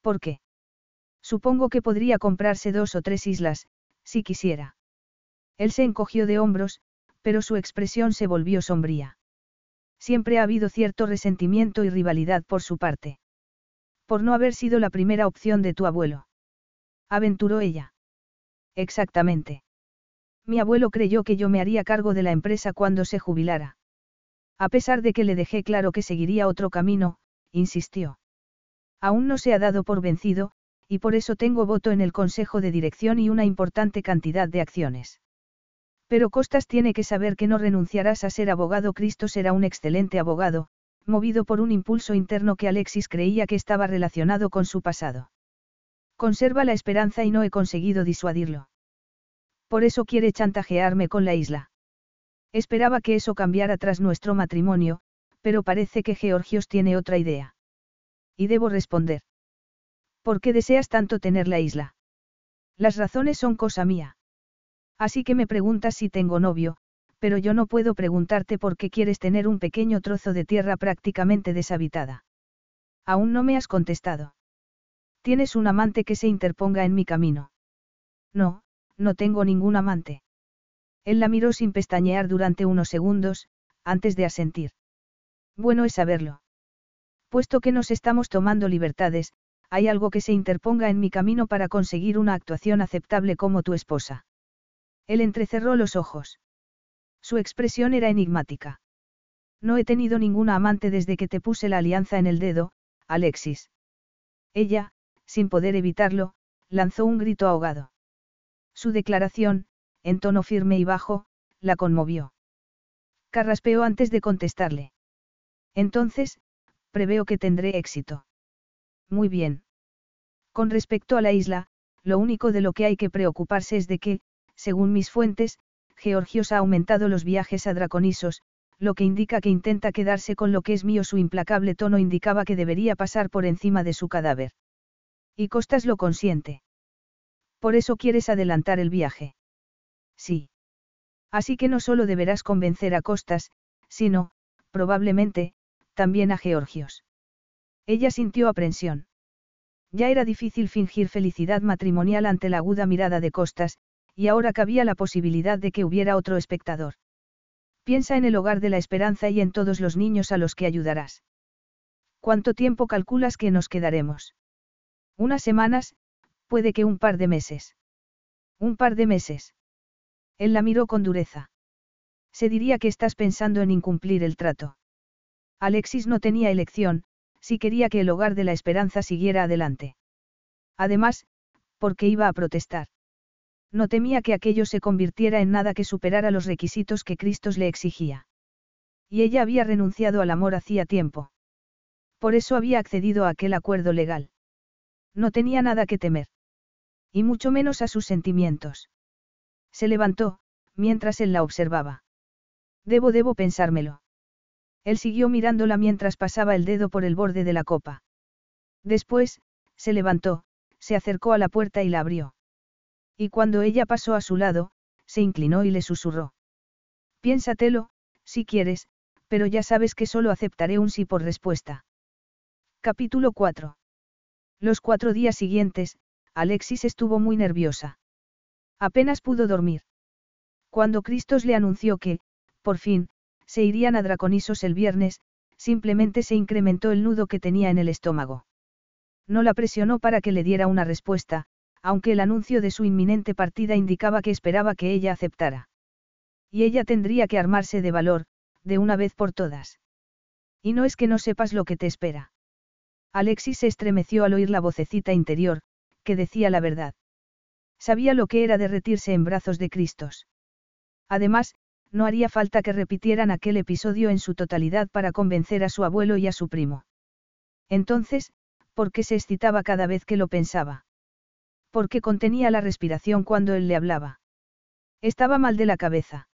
¿Por qué? Supongo que podría comprarse dos o tres islas, si quisiera. Él se encogió de hombros, pero su expresión se volvió sombría. Siempre ha habido cierto resentimiento y rivalidad por su parte. Por no haber sido la primera opción de tu abuelo. Aventuró ella. Exactamente. Mi abuelo creyó que yo me haría cargo de la empresa cuando se jubilara. A pesar de que le dejé claro que seguiría otro camino, insistió. Aún no se ha dado por vencido, y por eso tengo voto en el Consejo de Dirección y una importante cantidad de acciones. Pero Costas tiene que saber que no renunciarás a ser abogado. Cristo será un excelente abogado, movido por un impulso interno que Alexis creía que estaba relacionado con su pasado. Conserva la esperanza y no he conseguido disuadirlo. Por eso quiere chantajearme con la isla. Esperaba que eso cambiara tras nuestro matrimonio, pero parece que Georgios tiene otra idea. Y debo responder. ¿Por qué deseas tanto tener la isla? Las razones son cosa mía. Así que me preguntas si tengo novio, pero yo no puedo preguntarte por qué quieres tener un pequeño trozo de tierra prácticamente deshabitada. Aún no me has contestado. Tienes un amante que se interponga en mi camino. No, no tengo ningún amante. Él la miró sin pestañear durante unos segundos, antes de asentir. Bueno es saberlo. Puesto que nos estamos tomando libertades, hay algo que se interponga en mi camino para conseguir una actuación aceptable como tu esposa. Él entrecerró los ojos. Su expresión era enigmática. No he tenido ninguna amante desde que te puse la alianza en el dedo, Alexis. Ella, sin poder evitarlo, lanzó un grito ahogado. Su declaración, en tono firme y bajo, la conmovió. Carraspeó antes de contestarle. Entonces, preveo que tendré éxito. Muy bien. Con respecto a la isla, lo único de lo que hay que preocuparse es de que, según mis fuentes, Georgios ha aumentado los viajes a Draconisos, lo que indica que intenta quedarse con lo que es mío. Su implacable tono indicaba que debería pasar por encima de su cadáver. Y Costas lo consiente. Por eso quieres adelantar el viaje. Sí. Así que no solo deberás convencer a Costas, sino, probablemente, también a Georgios. Ella sintió aprensión. Ya era difícil fingir felicidad matrimonial ante la aguda mirada de Costas, y ahora cabía la posibilidad de que hubiera otro espectador. Piensa en el hogar de la esperanza y en todos los niños a los que ayudarás. ¿Cuánto tiempo calculas que nos quedaremos? Unas semanas, puede que un par de meses. Un par de meses. Él la miró con dureza. Se diría que estás pensando en incumplir el trato. Alexis no tenía elección, si quería que el hogar de la esperanza siguiera adelante. Además, porque iba a protestar. No temía que aquello se convirtiera en nada que superara los requisitos que Cristo le exigía. Y ella había renunciado al amor hacía tiempo. Por eso había accedido a aquel acuerdo legal. No tenía nada que temer. Y mucho menos a sus sentimientos. Se levantó, mientras él la observaba. Debo, debo pensármelo. Él siguió mirándola mientras pasaba el dedo por el borde de la copa. Después, se levantó, se acercó a la puerta y la abrió. Y cuando ella pasó a su lado, se inclinó y le susurró. Piénsatelo, si quieres, Pero ya sabes que solo aceptaré un sí por respuesta. Capítulo 4. Los cuatro días siguientes, Alexis estuvo muy nerviosa. Apenas pudo dormir. Cuando Cristos le anunció que, por fin, se irían a Draconisos el viernes, simplemente se incrementó el nudo que tenía en el estómago. No la presionó para que le diera una respuesta, aunque el anuncio de su inminente partida indicaba que esperaba que ella aceptara. Y ella tendría que armarse de valor, de una vez por todas. Y no es que no sepas lo que te espera. Alexis se estremeció al oír la vocecita interior, que decía la verdad. Sabía lo que era derretirse en brazos de Cristos. Además, no haría falta que repitieran aquel episodio en su totalidad para convencer a su abuelo y a su primo. Entonces, ¿por qué se excitaba cada vez que lo pensaba? ¿Por qué contenía la respiración cuando él le hablaba? Estaba mal de la cabeza.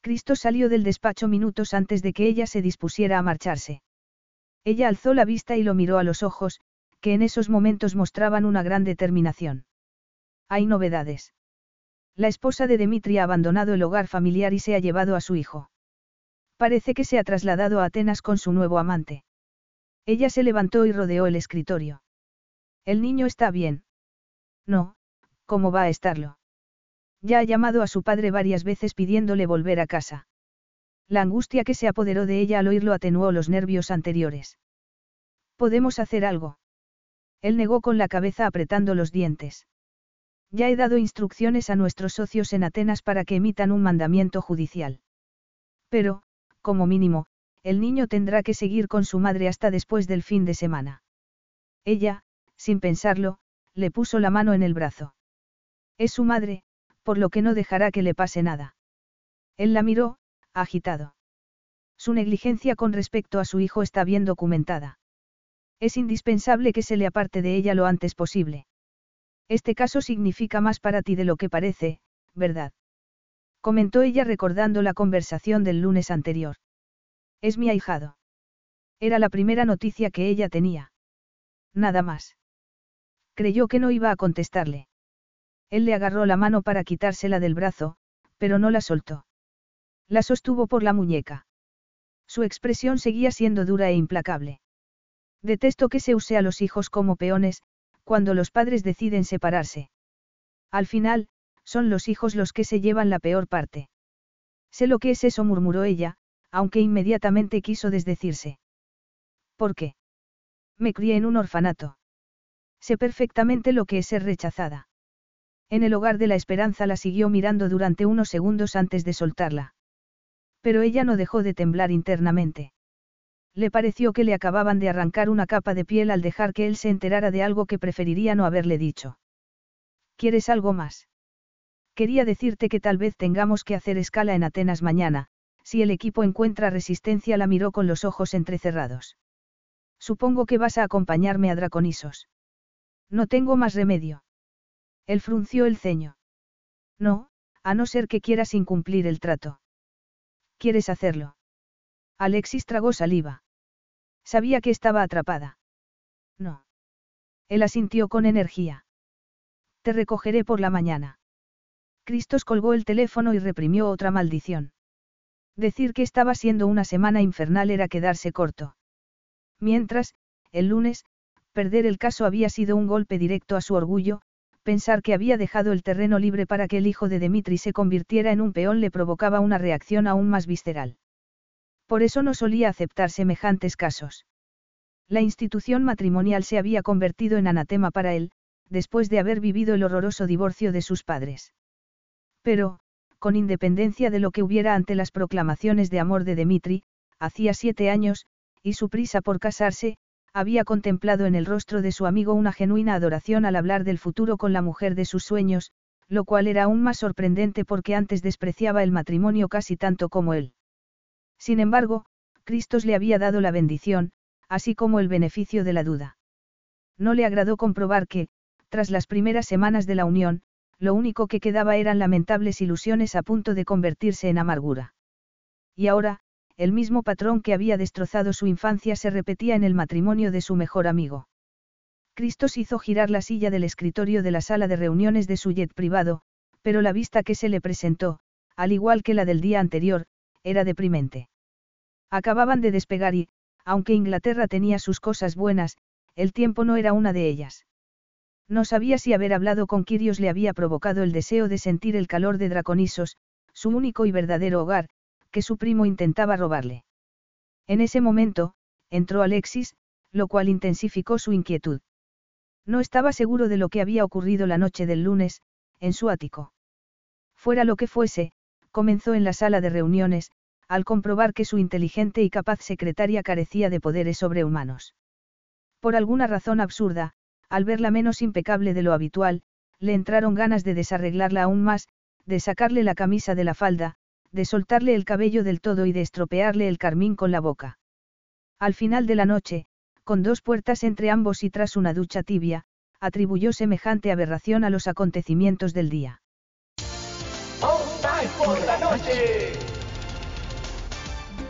Cristo salió del despacho minutos antes de que ella se dispusiera a marcharse. Ella alzó la vista y lo miró a los ojos, que en esos momentos mostraban una gran determinación. Hay novedades. La esposa de Dimitri ha abandonado el hogar familiar y se ha llevado a su hijo. Parece que se ha trasladado a Atenas con su nuevo amante. Ella se levantó y rodeó el escritorio. El niño está bien. No, ¿cómo va a estarlo? Ya ha llamado a su padre varias veces pidiéndole volver a casa. La angustia que se apoderó de ella al oírlo atenuó los nervios anteriores. ¿Podemos hacer algo? Él negó con la cabeza apretando los dientes. Ya he dado instrucciones a nuestros socios en Atenas para que emitan un mandamiento judicial. Pero, como mínimo, el niño tendrá que seguir con su madre hasta después del fin de semana. Ella, sin pensarlo, le puso la mano en el brazo. Es su madre, por lo que no dejará que le pase nada. Él la miró, agitado. Su negligencia con respecto a su hijo está bien documentada. Es indispensable que se le aparte de ella lo antes posible. Este caso significa más para ti de lo que parece, ¿verdad? Comentó ella recordando la conversación del lunes anterior. Es mi ahijado. Era la primera noticia que ella tenía. Nada más. Creyó que no iba a contestarle. Él le agarró la mano para quitársela del brazo, pero no la soltó. La sostuvo por la muñeca. Su expresión seguía siendo dura e implacable. Detesto que se use a los hijos como peones, cuando los padres deciden separarse. Al final, son los hijos los que se llevan la peor parte. Sé lo que es eso, murmuró ella, aunque inmediatamente quiso desdecirse. ¿Por qué? Me crié en un orfanato. Sé perfectamente lo que es ser rechazada. En el hogar de la esperanza la siguió mirando durante unos segundos antes de soltarla. Pero ella no dejó de temblar internamente. Le pareció que le acababan de arrancar una capa de piel al dejar que él se enterara de algo que preferiría no haberle dicho. ¿Quieres algo más? Quería decirte que tal vez tengamos que hacer escala en Atenas mañana, si el equipo encuentra resistencia la miró con los ojos entrecerrados. Supongo que vas a acompañarme a Draconisos. No tengo más remedio. Él frunció el ceño. No, a no ser que quieras incumplir el trato. ¿Quieres hacerlo? Alexis tragó saliva. Sabía que estaba atrapada. No. Él asintió con energía. Te recogeré por la mañana. Cristos colgó el teléfono y reprimió otra maldición. Decir que estaba siendo una semana infernal era quedarse corto. Mientras, el lunes, perder el caso había sido un golpe directo a su orgullo, pensar que había dejado el terreno libre para que el hijo de Dimitri se convirtiera en un peón le provocaba una reacción aún más visceral. Por eso no solía aceptar semejantes casos. La institución matrimonial se había convertido en anatema para él, después de haber vivido el horroroso divorcio de sus padres. Pero, con independencia de lo que hubiera ante las proclamaciones de amor de Dimitri, hacía siete años, y su prisa por casarse, había contemplado en el rostro de su amigo una genuina adoración al hablar del futuro con la mujer de sus sueños, lo cual era aún más sorprendente porque antes despreciaba el matrimonio casi tanto como él. Sin embargo, Cristos le había dado la bendición, así como el beneficio de la duda. No le agradó comprobar que, tras las primeras semanas de la unión, lo único que quedaba eran lamentables ilusiones a punto de convertirse en amargura. Y ahora, el mismo patrón que había destrozado su infancia se repetía en el matrimonio de su mejor amigo. Cristos hizo girar la silla del escritorio de la sala de reuniones de su jet privado, pero la vista que se le presentó, al igual que la del día anterior, era deprimente. Acababan de despegar y, aunque Inglaterra tenía sus cosas buenas, el tiempo no era una de ellas. No sabía si haber hablado con Kirios le había provocado el deseo de sentir el calor de Draconisos, su único y verdadero hogar, que su primo intentaba robarle. En ese momento, entró Alexis, lo cual intensificó su inquietud. No estaba seguro de lo que había ocurrido la noche del lunes, en su ático. Fuera lo que fuese, comenzó en la sala de reuniones, al comprobar que su inteligente y capaz secretaria carecía de poderes sobrehumanos. Por alguna razón absurda, al verla menos impecable de lo habitual, le entraron ganas de desarreglarla aún más, de sacarle la camisa de la falda, de soltarle el cabello del todo y de estropearle el carmín con la boca. Al final de la noche, con dos puertas entre ambos y tras una ducha tibia, atribuyó semejante aberración a los acontecimientos del día.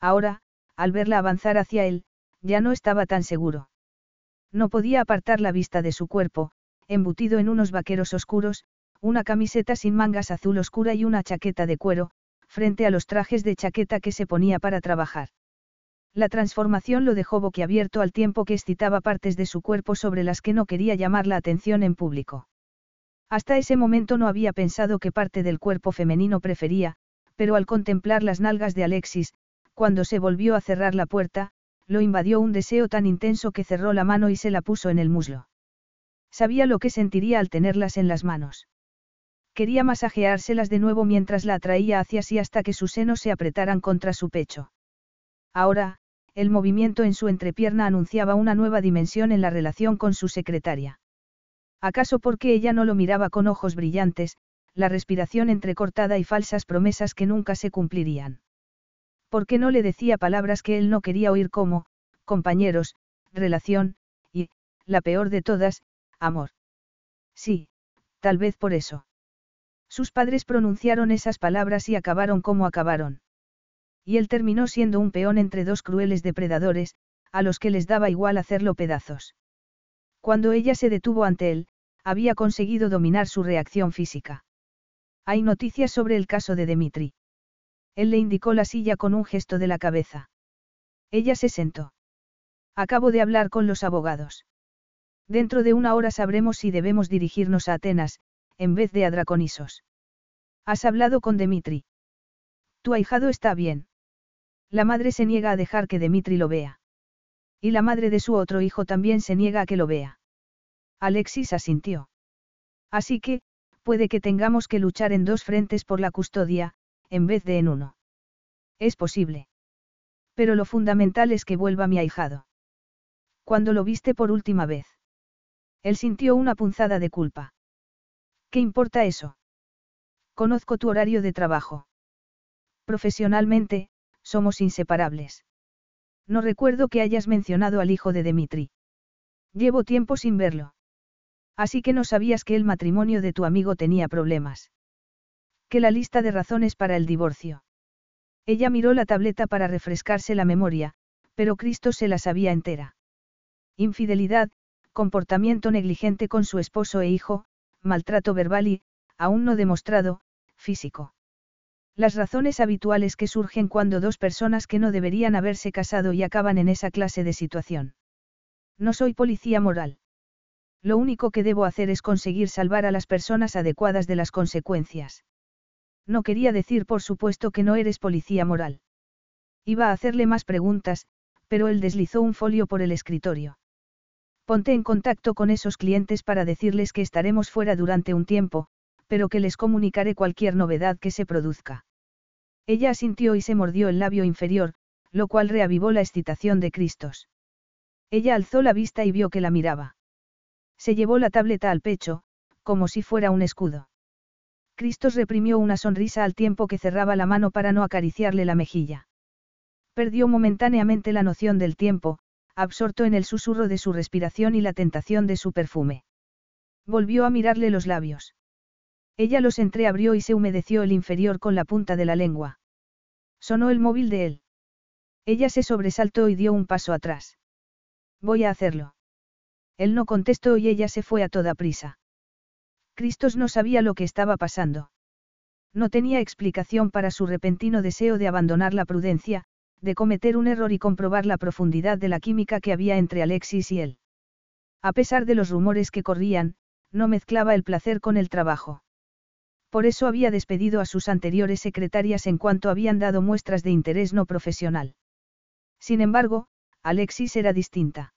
Ahora, al verla avanzar hacia él, ya no estaba tan seguro. No podía apartar la vista de su cuerpo, embutido en unos vaqueros oscuros, una camiseta sin mangas azul oscura y una chaqueta de cuero, frente a los trajes de chaqueta que se ponía para trabajar. La transformación lo dejó boquiabierto al tiempo que excitaba partes de su cuerpo sobre las que no quería llamar la atención en público. Hasta ese momento no había pensado qué parte del cuerpo femenino prefería, pero al contemplar las nalgas de Alexis, cuando se volvió a cerrar la puerta, lo invadió un deseo tan intenso que cerró la mano y se la puso en el muslo. Sabía lo que sentiría al tenerlas en las manos. Quería masajeárselas de nuevo mientras la atraía hacia sí hasta que sus senos se apretaran contra su pecho. Ahora, el movimiento en su entrepierna anunciaba una nueva dimensión en la relación con su secretaria. ¿Acaso porque ella no lo miraba con ojos brillantes, la respiración entrecortada y falsas promesas que nunca se cumplirían? ¿Por qué no le decía palabras que él no quería oír como, compañeros, relación, y, la peor de todas, amor? Sí, tal vez por eso. Sus padres pronunciaron esas palabras y acabaron como acabaron. Y él terminó siendo un peón entre dos crueles depredadores, a los que les daba igual hacerlo pedazos. Cuando ella se detuvo ante él, había conseguido dominar su reacción física. Hay noticias sobre el caso de Dimitri. Él le indicó la silla con un gesto de la cabeza. Ella se sentó. Acabo de hablar con los abogados. Dentro de una hora sabremos si debemos dirigirnos a Atenas, en vez de a Draconisos. ¿Has hablado con Demitri? Tu ahijado está bien. La madre se niega a dejar que Demitri lo vea. Y la madre de su otro hijo también se niega a que lo vea. Alexis asintió. Así que, puede que tengamos que luchar en dos frentes por la custodia, en vez de en uno. Es posible. Pero lo fundamental es que vuelva mi ahijado. Cuando lo viste por última vez. Él sintió una punzada de culpa. ¿Qué importa eso? Conozco tu horario de trabajo. Profesionalmente, somos inseparables. No recuerdo que hayas mencionado al hijo de Dimitri. Llevo tiempo sin verlo. Así que no sabías que el matrimonio de tu amigo tenía problemas que la lista de razones para el divorcio. Ella miró la tableta para refrescarse la memoria, pero Cristo se la sabía entera. Infidelidad, comportamiento negligente con su esposo e hijo, maltrato verbal y, aún no demostrado, físico. Las razones habituales que surgen cuando dos personas que no deberían haberse casado y acaban en esa clase de situación. No soy policía moral. Lo único que debo hacer es conseguir salvar a las personas adecuadas de las consecuencias. No quería decir por supuesto que no eres policía moral. Iba a hacerle más preguntas, pero él deslizó un folio por el escritorio. Ponte en contacto con esos clientes para decirles que estaremos fuera durante un tiempo, pero que les comunicaré cualquier novedad que se produzca. Ella asintió y se mordió el labio inferior, lo cual reavivó la excitación de Cristos. Ella alzó la vista y vio que la miraba. Se llevó la tableta al pecho, como si fuera un escudo. Cristos reprimió una sonrisa al tiempo que cerraba la mano para no acariciarle la mejilla. Perdió momentáneamente la noción del tiempo, absorto en el susurro de su respiración y la tentación de su perfume. Volvió a mirarle los labios. Ella los entreabrió y se humedeció el inferior con la punta de la lengua. Sonó el móvil de él. Ella se sobresaltó y dio un paso atrás. Voy a hacerlo. Él no contestó y ella se fue a toda prisa. Cristos no sabía lo que estaba pasando. No tenía explicación para su repentino deseo de abandonar la prudencia, de cometer un error y comprobar la profundidad de la química que había entre Alexis y él. A pesar de los rumores que corrían, no mezclaba el placer con el trabajo. Por eso había despedido a sus anteriores secretarias en cuanto habían dado muestras de interés no profesional. Sin embargo, Alexis era distinta.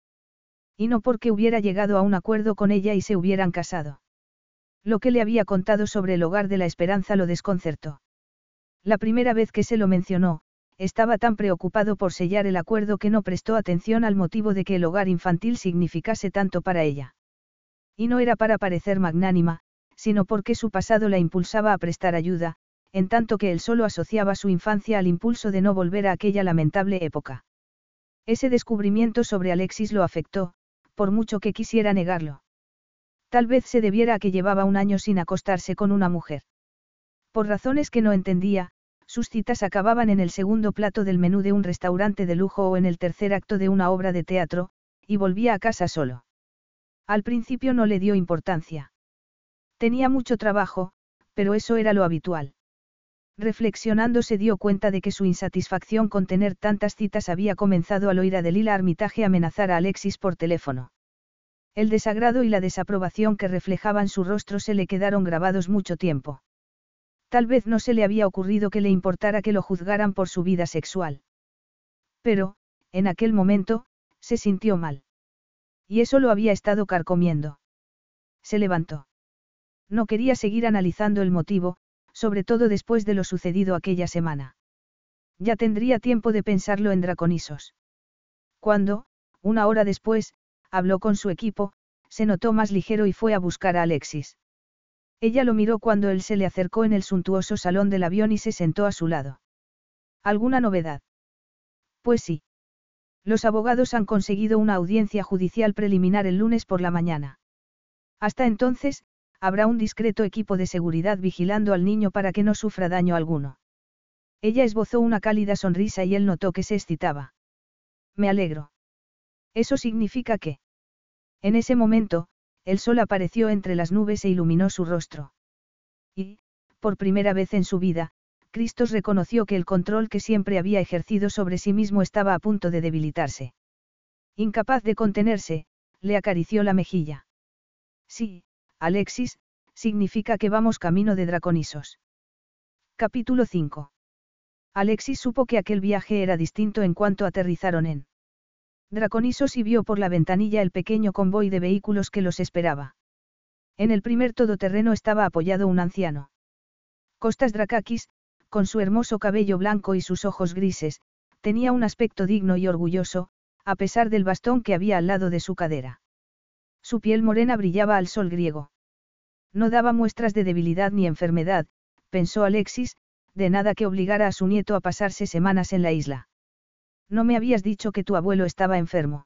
Y no porque hubiera llegado a un acuerdo con ella y se hubieran casado. Lo que le había contado sobre el hogar de la esperanza lo desconcertó. La primera vez que se lo mencionó, estaba tan preocupado por sellar el acuerdo que no prestó atención al motivo de que el hogar infantil significase tanto para ella. Y no era para parecer magnánima, sino porque su pasado la impulsaba a prestar ayuda, en tanto que él solo asociaba su infancia al impulso de no volver a aquella lamentable época. Ese descubrimiento sobre Alexis lo afectó, por mucho que quisiera negarlo. Tal vez se debiera a que llevaba un año sin acostarse con una mujer. Por razones que no entendía, sus citas acababan en el segundo plato del menú de un restaurante de lujo o en el tercer acto de una obra de teatro, y volvía a casa solo. Al principio no le dio importancia. Tenía mucho trabajo, pero eso era lo habitual. Reflexionando se dio cuenta de que su insatisfacción con tener tantas citas había comenzado al oír a Delila Armitaje amenazar a Alexis por teléfono. El desagrado y la desaprobación que reflejaban su rostro se le quedaron grabados mucho tiempo. Tal vez no se le había ocurrido que le importara que lo juzgaran por su vida sexual. Pero, en aquel momento, se sintió mal. Y eso lo había estado carcomiendo. Se levantó. No quería seguir analizando el motivo, sobre todo después de lo sucedido aquella semana. Ya tendría tiempo de pensarlo en Draconisos. Cuando, una hora después, habló con su equipo, se notó más ligero y fue a buscar a Alexis. Ella lo miró cuando él se le acercó en el suntuoso salón del avión y se sentó a su lado. ¿Alguna novedad? Pues sí. Los abogados han conseguido una audiencia judicial preliminar el lunes por la mañana. Hasta entonces, habrá un discreto equipo de seguridad vigilando al niño para que no sufra daño alguno. Ella esbozó una cálida sonrisa y él notó que se excitaba. Me alegro. Eso significa que. En ese momento, el sol apareció entre las nubes e iluminó su rostro. Y, por primera vez en su vida, Cristos reconoció que el control que siempre había ejercido sobre sí mismo estaba a punto de debilitarse. Incapaz de contenerse, le acarició la mejilla. Sí, Alexis, significa que vamos camino de Draconisos. Capítulo 5. Alexis supo que aquel viaje era distinto en cuanto aterrizaron en Draconisos y vio por la ventanilla el pequeño convoy de vehículos que los esperaba. En el primer todoterreno estaba apoyado un anciano. Costas Drakakis, con su hermoso cabello blanco y sus ojos grises, tenía un aspecto digno y orgulloso, a pesar del bastón que había al lado de su cadera. Su piel morena brillaba al sol griego. No daba muestras de debilidad ni enfermedad, pensó Alexis, de nada que obligara a su nieto a pasarse semanas en la isla. No me habías dicho que tu abuelo estaba enfermo.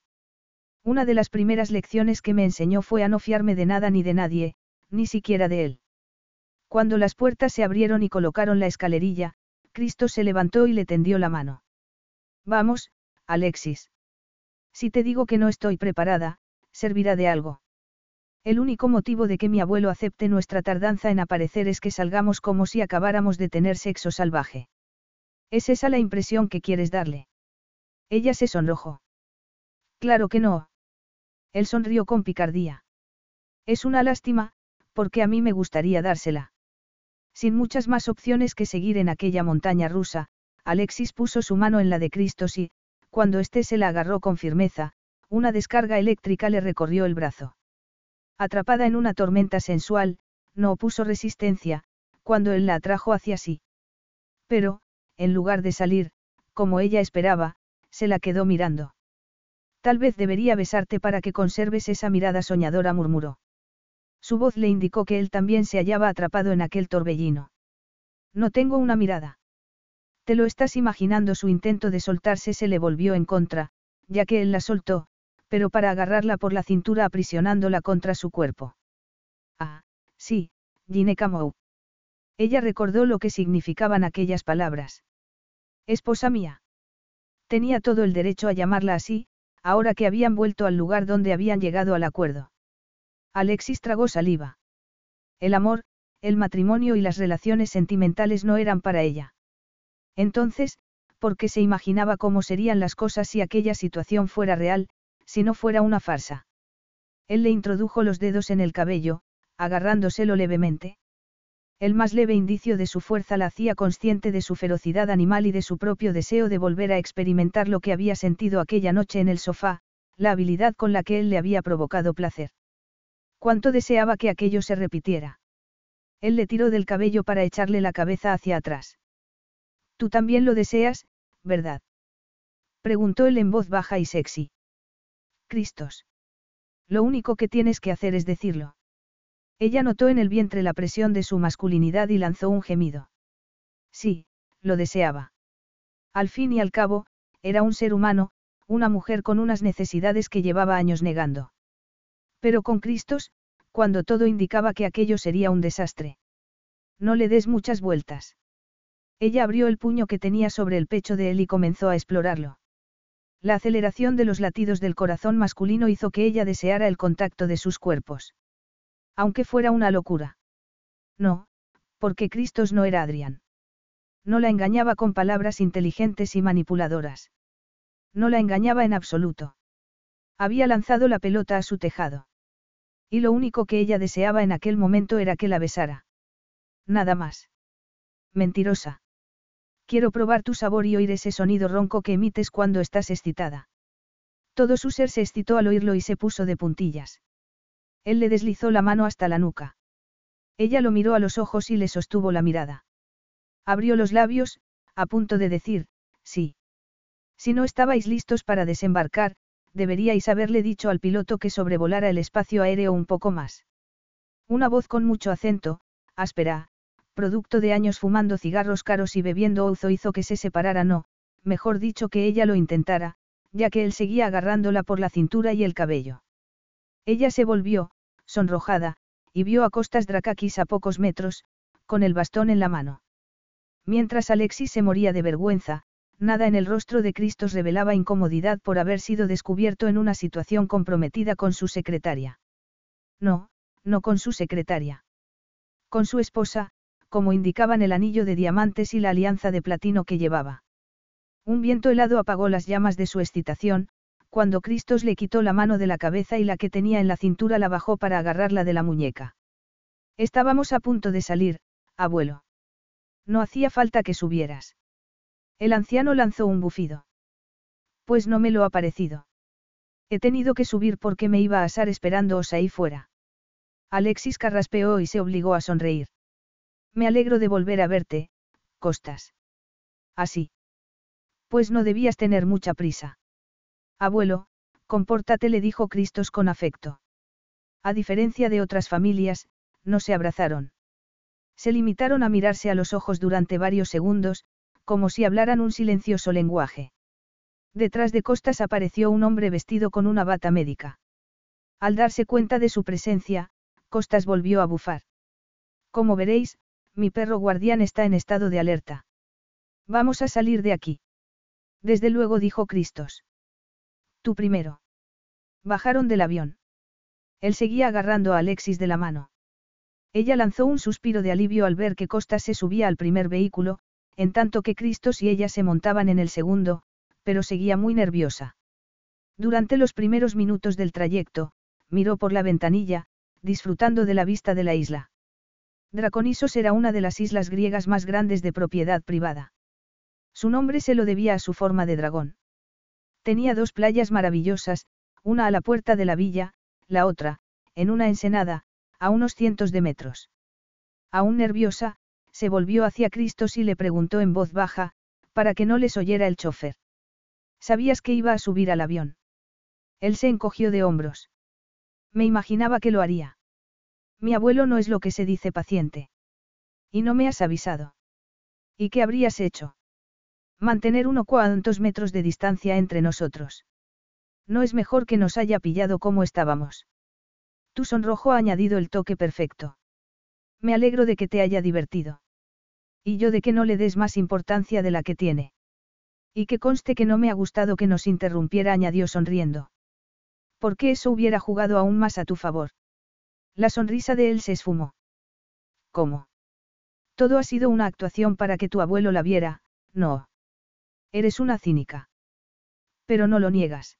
Una de las primeras lecciones que me enseñó fue a no fiarme de nada ni de nadie, ni siquiera de él. Cuando las puertas se abrieron y colocaron la escalerilla, Cristo se levantó y le tendió la mano. Vamos, Alexis. Si te digo que no estoy preparada, servirá de algo. El único motivo de que mi abuelo acepte nuestra tardanza en aparecer es que salgamos como si acabáramos de tener sexo salvaje. ¿Es esa la impresión que quieres darle? Ella se sonrojó. Claro que no. Él sonrió con picardía. Es una lástima, porque a mí me gustaría dársela. Sin muchas más opciones que seguir en aquella montaña rusa, Alexis puso su mano en la de Cristo y, cuando éste se la agarró con firmeza, una descarga eléctrica le recorrió el brazo. Atrapada en una tormenta sensual, no opuso resistencia, cuando él la atrajo hacia sí. Pero, en lugar de salir, como ella esperaba, se la quedó mirando. Tal vez debería besarte para que conserves esa mirada soñadora, murmuró. Su voz le indicó que él también se hallaba atrapado en aquel torbellino. No tengo una mirada. Te lo estás imaginando, su intento de soltarse se le volvió en contra, ya que él la soltó, pero para agarrarla por la cintura aprisionándola contra su cuerpo. Ah, sí, Ginecamou. Ella recordó lo que significaban aquellas palabras. Esposa mía. Tenía todo el derecho a llamarla así, ahora que habían vuelto al lugar donde habían llegado al acuerdo. Alexis tragó saliva. El amor, el matrimonio y las relaciones sentimentales no eran para ella. Entonces, porque se imaginaba cómo serían las cosas si aquella situación fuera real, si no fuera una farsa. Él le introdujo los dedos en el cabello, agarrándoselo levemente. El más leve indicio de su fuerza la hacía consciente de su ferocidad animal y de su propio deseo de volver a experimentar lo que había sentido aquella noche en el sofá, la habilidad con la que él le había provocado placer. Cuánto deseaba que aquello se repitiera. Él le tiró del cabello para echarle la cabeza hacia atrás. Tú también lo deseas, ¿verdad? Preguntó él en voz baja y sexy. Cristos. Lo único que tienes que hacer es decirlo. Ella notó en el vientre la presión de su masculinidad y lanzó un gemido. Sí, lo deseaba. Al fin y al cabo, era un ser humano, una mujer con unas necesidades que llevaba años negando. Pero con Cristos, cuando todo indicaba que aquello sería un desastre. No le des muchas vueltas. Ella abrió el puño que tenía sobre el pecho de él y comenzó a explorarlo. La aceleración de los latidos del corazón masculino hizo que ella deseara el contacto de sus cuerpos. Aunque fuera una locura. No, porque Cristos no era Adrián. No la engañaba con palabras inteligentes y manipuladoras. No la engañaba en absoluto. Había lanzado la pelota a su tejado. Y lo único que ella deseaba en aquel momento era que la besara. Nada más. Mentirosa. Quiero probar tu sabor y oír ese sonido ronco que emites cuando estás excitada. Todo su ser se excitó al oírlo y se puso de puntillas. Él le deslizó la mano hasta la nuca. Ella lo miró a los ojos y le sostuvo la mirada. Abrió los labios, a punto de decir, sí. Si no estabais listos para desembarcar, deberíais haberle dicho al piloto que sobrevolara el espacio aéreo un poco más. Una voz con mucho acento, áspera, producto de años fumando cigarros caros y bebiendo ouzo hizo que se separara no, mejor dicho que ella lo intentara, ya que él seguía agarrándola por la cintura y el cabello. Ella se volvió, sonrojada, y vio a Costas Drakakis a pocos metros, con el bastón en la mano. Mientras Alexis se moría de vergüenza, nada en el rostro de Cristos revelaba incomodidad por haber sido descubierto en una situación comprometida con su secretaria. No, no con su secretaria. Con su esposa, como indicaban el anillo de diamantes y la alianza de platino que llevaba. Un viento helado apagó las llamas de su excitación, cuando Cristos le quitó la mano de la cabeza y la que tenía en la cintura la bajó para agarrarla de la muñeca. Estábamos a punto de salir, abuelo. No hacía falta que subieras. El anciano lanzó un bufido. Pues no me lo ha parecido. He tenido que subir porque me iba a asar esperándoos ahí fuera. Alexis carraspeó y se obligó a sonreír. Me alegro de volver a verte, Costas. Así. Pues no debías tener mucha prisa. Abuelo, compórtate, le dijo Cristos con afecto. A diferencia de otras familias, no se abrazaron. Se limitaron a mirarse a los ojos durante varios segundos, como si hablaran un silencioso lenguaje. Detrás de Costas apareció un hombre vestido con una bata médica. Al darse cuenta de su presencia, Costas volvió a bufar. Como veréis, mi perro guardián está en estado de alerta. Vamos a salir de aquí. Desde luego dijo Cristos. Tú primero. Bajaron del avión. Él seguía agarrando a Alexis de la mano. Ella lanzó un suspiro de alivio al ver que Costa se subía al primer vehículo, en tanto que Cristos y ella se montaban en el segundo, pero seguía muy nerviosa. Durante los primeros minutos del trayecto, miró por la ventanilla, disfrutando de la vista de la isla. Draconisos era una de las islas griegas más grandes de propiedad privada. Su nombre se lo debía a su forma de dragón. Tenía dos playas maravillosas, una a la puerta de la villa, la otra, en una ensenada, a unos cientos de metros. Aún nerviosa, se volvió hacia Cristos y le preguntó en voz baja, para que no les oyera el chofer. ¿Sabías que iba a subir al avión? Él se encogió de hombros. Me imaginaba que lo haría. Mi abuelo no es lo que se dice paciente. Y no me has avisado. ¿Y qué habrías hecho? Mantener uno cuantos metros de distancia entre nosotros. No es mejor que nos haya pillado como estábamos. Tu sonrojo ha añadido el toque perfecto. Me alegro de que te haya divertido. Y yo de que no le des más importancia de la que tiene. Y que conste que no me ha gustado que nos interrumpiera, añadió sonriendo. Porque eso hubiera jugado aún más a tu favor. La sonrisa de él se esfumó. ¿Cómo? Todo ha sido una actuación para que tu abuelo la viera, no. Eres una cínica. Pero no lo niegas.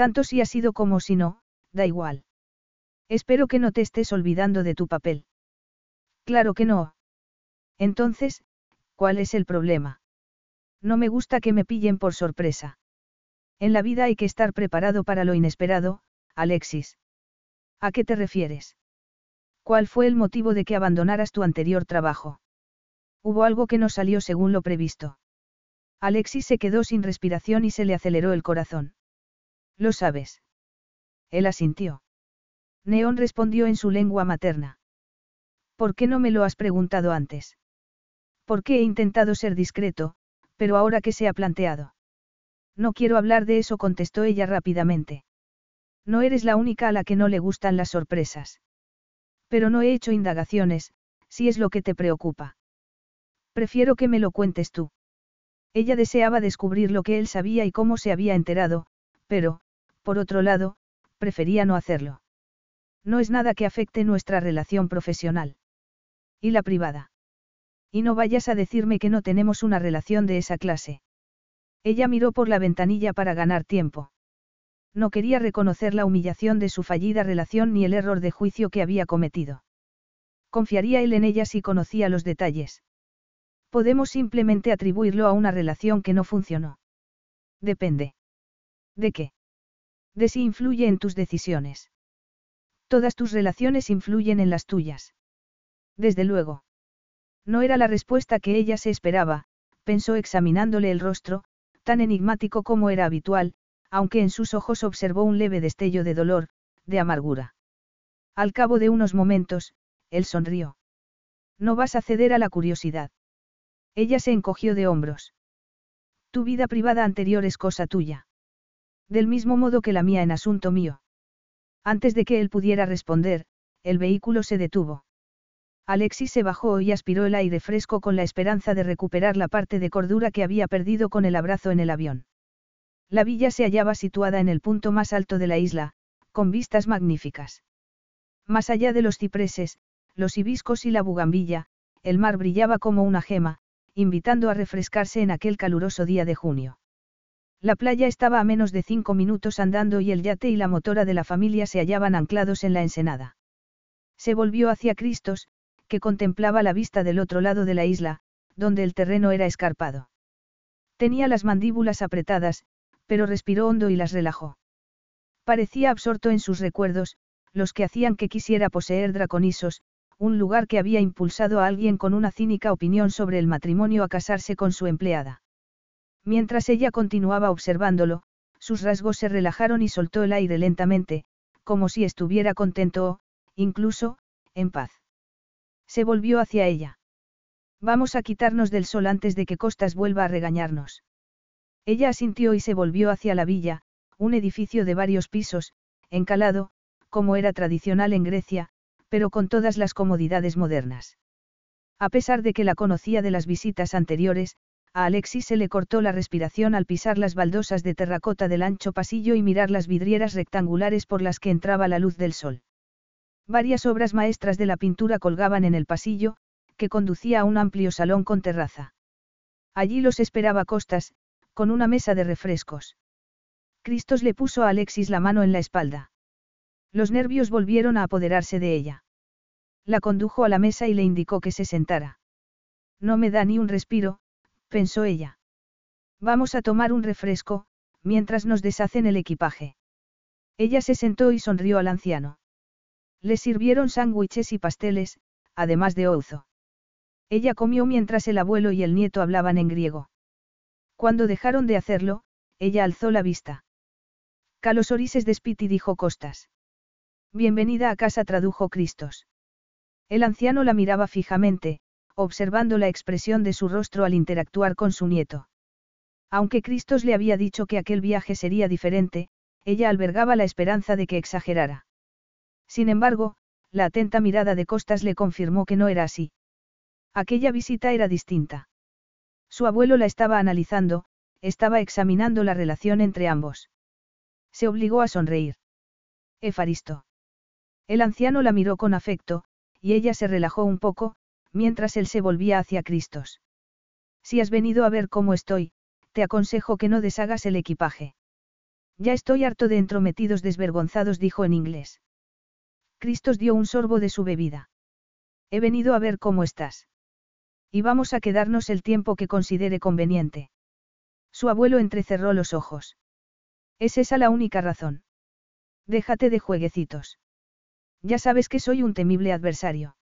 Tanto si ha sido como si no, da igual. Espero que no te estés olvidando de tu papel. Claro que no. Entonces, ¿cuál es el problema? No me gusta que me pillen por sorpresa. En la vida hay que estar preparado para lo inesperado, Alexis. ¿A qué te refieres? ¿Cuál fue el motivo de que abandonaras tu anterior trabajo? Hubo algo que no salió según lo previsto. Alexis se quedó sin respiración y se le aceleró el corazón. Lo sabes. Él asintió. Neón respondió en su lengua materna. ¿Por qué no me lo has preguntado antes? Porque he intentado ser discreto, pero ahora que se ha planteado. No quiero hablar de eso, contestó ella rápidamente. No eres la única a la que no le gustan las sorpresas. Pero no he hecho indagaciones, si es lo que te preocupa. Prefiero que me lo cuentes tú. Ella deseaba descubrir lo que él sabía y cómo se había enterado, pero, por otro lado, prefería no hacerlo. No es nada que afecte nuestra relación profesional. ¿Y la privada? Y no vayas a decirme que no tenemos una relación de esa clase. Ella miró por la ventanilla para ganar tiempo. No quería reconocer la humillación de su fallida relación ni el error de juicio que había cometido. Confiaría él en ella si conocía los detalles. Podemos simplemente atribuirlo a una relación que no funcionó. Depende. ¿De qué? De si influye en tus decisiones. Todas tus relaciones influyen en las tuyas. Desde luego. No era la respuesta que ella se esperaba, pensó examinándole el rostro, tan enigmático como era habitual, aunque en sus ojos observó un leve destello de dolor, de amargura. Al cabo de unos momentos, él sonrió. No vas a ceder a la curiosidad. Ella se encogió de hombros. Tu vida privada anterior es cosa tuya. Del mismo modo que la mía en asunto mío. Antes de que él pudiera responder, el vehículo se detuvo. Alexis se bajó y aspiró el aire fresco con la esperanza de recuperar la parte de cordura que había perdido con el abrazo en el avión. La villa se hallaba situada en el punto más alto de la isla, con vistas magníficas. Más allá de los cipreses, los hibiscos y la bugambilla, el mar brillaba como una gema, invitando a refrescarse en aquel caluroso día de junio. La playa estaba a menos de cinco minutos andando y el yate y la motora de la familia se hallaban anclados en la ensenada. Se volvió hacia Cristos, que contemplaba la vista del otro lado de la isla, donde el terreno era escarpado. Tenía las mandíbulas apretadas, pero respiró hondo y las relajó. Parecía absorto en sus recuerdos, los que hacían que quisiera poseer Draconisos, un lugar que había impulsado a alguien con una cínica opinión sobre el matrimonio a casarse con su empleada. Mientras ella continuaba observándolo, sus rasgos se relajaron y soltó el aire lentamente, como si estuviera contento o, incluso, en paz. Se volvió hacia ella. Vamos a quitarnos del sol antes de que Costas vuelva a regañarnos. Ella asintió y se volvió hacia la villa, un edificio de varios pisos, encalado, como era tradicional en Grecia, pero con todas las comodidades modernas. A pesar de que la conocía de las visitas anteriores, a Alexis se le cortó la respiración al pisar las baldosas de terracota del ancho pasillo y mirar las vidrieras rectangulares por las que entraba la luz del sol. Varias obras maestras de la pintura colgaban en el pasillo, que conducía a un amplio salón con terraza. Allí los esperaba Costas, con una mesa de refrescos. Cristos le puso a Alexis la mano en la espalda. Los nervios volvieron a apoderarse de ella. La condujo a la mesa y le indicó que se sentara. No me da ni un respiro, pensó ella. Vamos a tomar un refresco, mientras nos deshacen el equipaje. Ella se sentó y sonrió al anciano. Le sirvieron sándwiches y pasteles, además de ouzo. Ella comió mientras el abuelo y el nieto hablaban en griego. Cuando dejaron de hacerlo, ella alzó la vista. Calos orises despiti dijo Costas. Bienvenida a casa tradujo Cristos. El anciano la miraba fijamente, observando la expresión de su rostro al interactuar con su nieto. Aunque Cristos le había dicho que aquel viaje sería diferente, ella albergaba la esperanza de que exagerara. Sin embargo, la atenta mirada de Costas le confirmó que no era así. Aquella visita era distinta. Su abuelo la estaba analizando, estaba examinando la relación entre ambos. Se obligó a sonreír. Efaristo. El anciano la miró con afecto, y ella se relajó un poco, mientras él se volvía hacia Cristos. Si has venido a ver cómo estoy, te aconsejo que no deshagas el equipaje. Ya estoy harto de entrometidos desvergonzados, dijo en inglés. Cristos dio un sorbo de su bebida. He venido a ver cómo estás. Y vamos a quedarnos el tiempo que considere conveniente. Su abuelo entrecerró los ojos. ¿Es esa la única razón? Déjate de jueguecitos. Ya sabes que soy un temible adversario.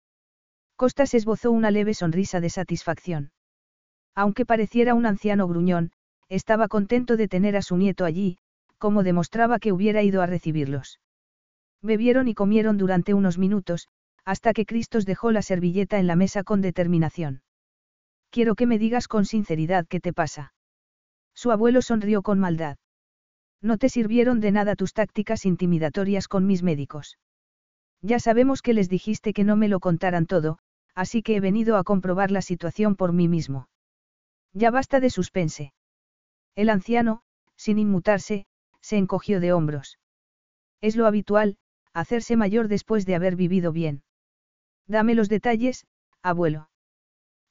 Costas esbozó una leve sonrisa de satisfacción. Aunque pareciera un anciano gruñón, estaba contento de tener a su nieto allí, como demostraba que hubiera ido a recibirlos. Bebieron y comieron durante unos minutos, hasta que Cristos dejó la servilleta en la mesa con determinación. Quiero que me digas con sinceridad qué te pasa. Su abuelo sonrió con maldad. No te sirvieron de nada tus tácticas intimidatorias con mis médicos. Ya sabemos que les dijiste que no me lo contaran todo, así que he venido a comprobar la situación por mí mismo. Ya basta de suspense. El anciano, sin inmutarse, se encogió de hombros. Es lo habitual, hacerse mayor después de haber vivido bien. Dame los detalles, abuelo.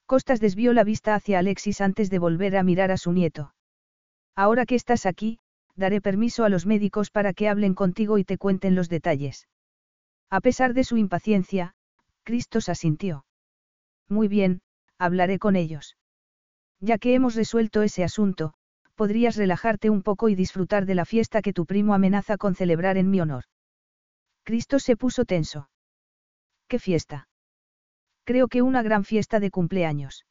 Costas desvió la vista hacia Alexis antes de volver a mirar a su nieto. Ahora que estás aquí, daré permiso a los médicos para que hablen contigo y te cuenten los detalles. A pesar de su impaciencia, Cristos asintió. Muy bien, hablaré con ellos. Ya que hemos resuelto ese asunto, podrías relajarte un poco y disfrutar de la fiesta que tu primo amenaza con celebrar en mi honor. Cristos se puso tenso. ¿Qué fiesta? Creo que una gran fiesta de cumpleaños.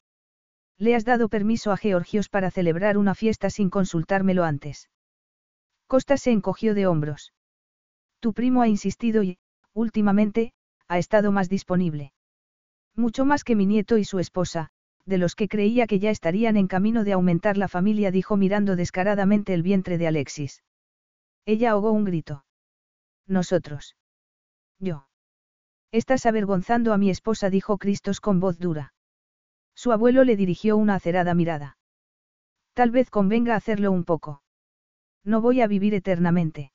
Le has dado permiso a Georgios para celebrar una fiesta sin consultármelo antes. Costa se encogió de hombros. Tu primo ha insistido y, últimamente, ha estado más disponible. Mucho más que mi nieto y su esposa, de los que creía que ya estarían en camino de aumentar la familia, dijo mirando descaradamente el vientre de Alexis. Ella ahogó un grito. Nosotros. Yo. Estás avergonzando a mi esposa, dijo Cristos con voz dura. Su abuelo le dirigió una acerada mirada. Tal vez convenga hacerlo un poco. No voy a vivir eternamente.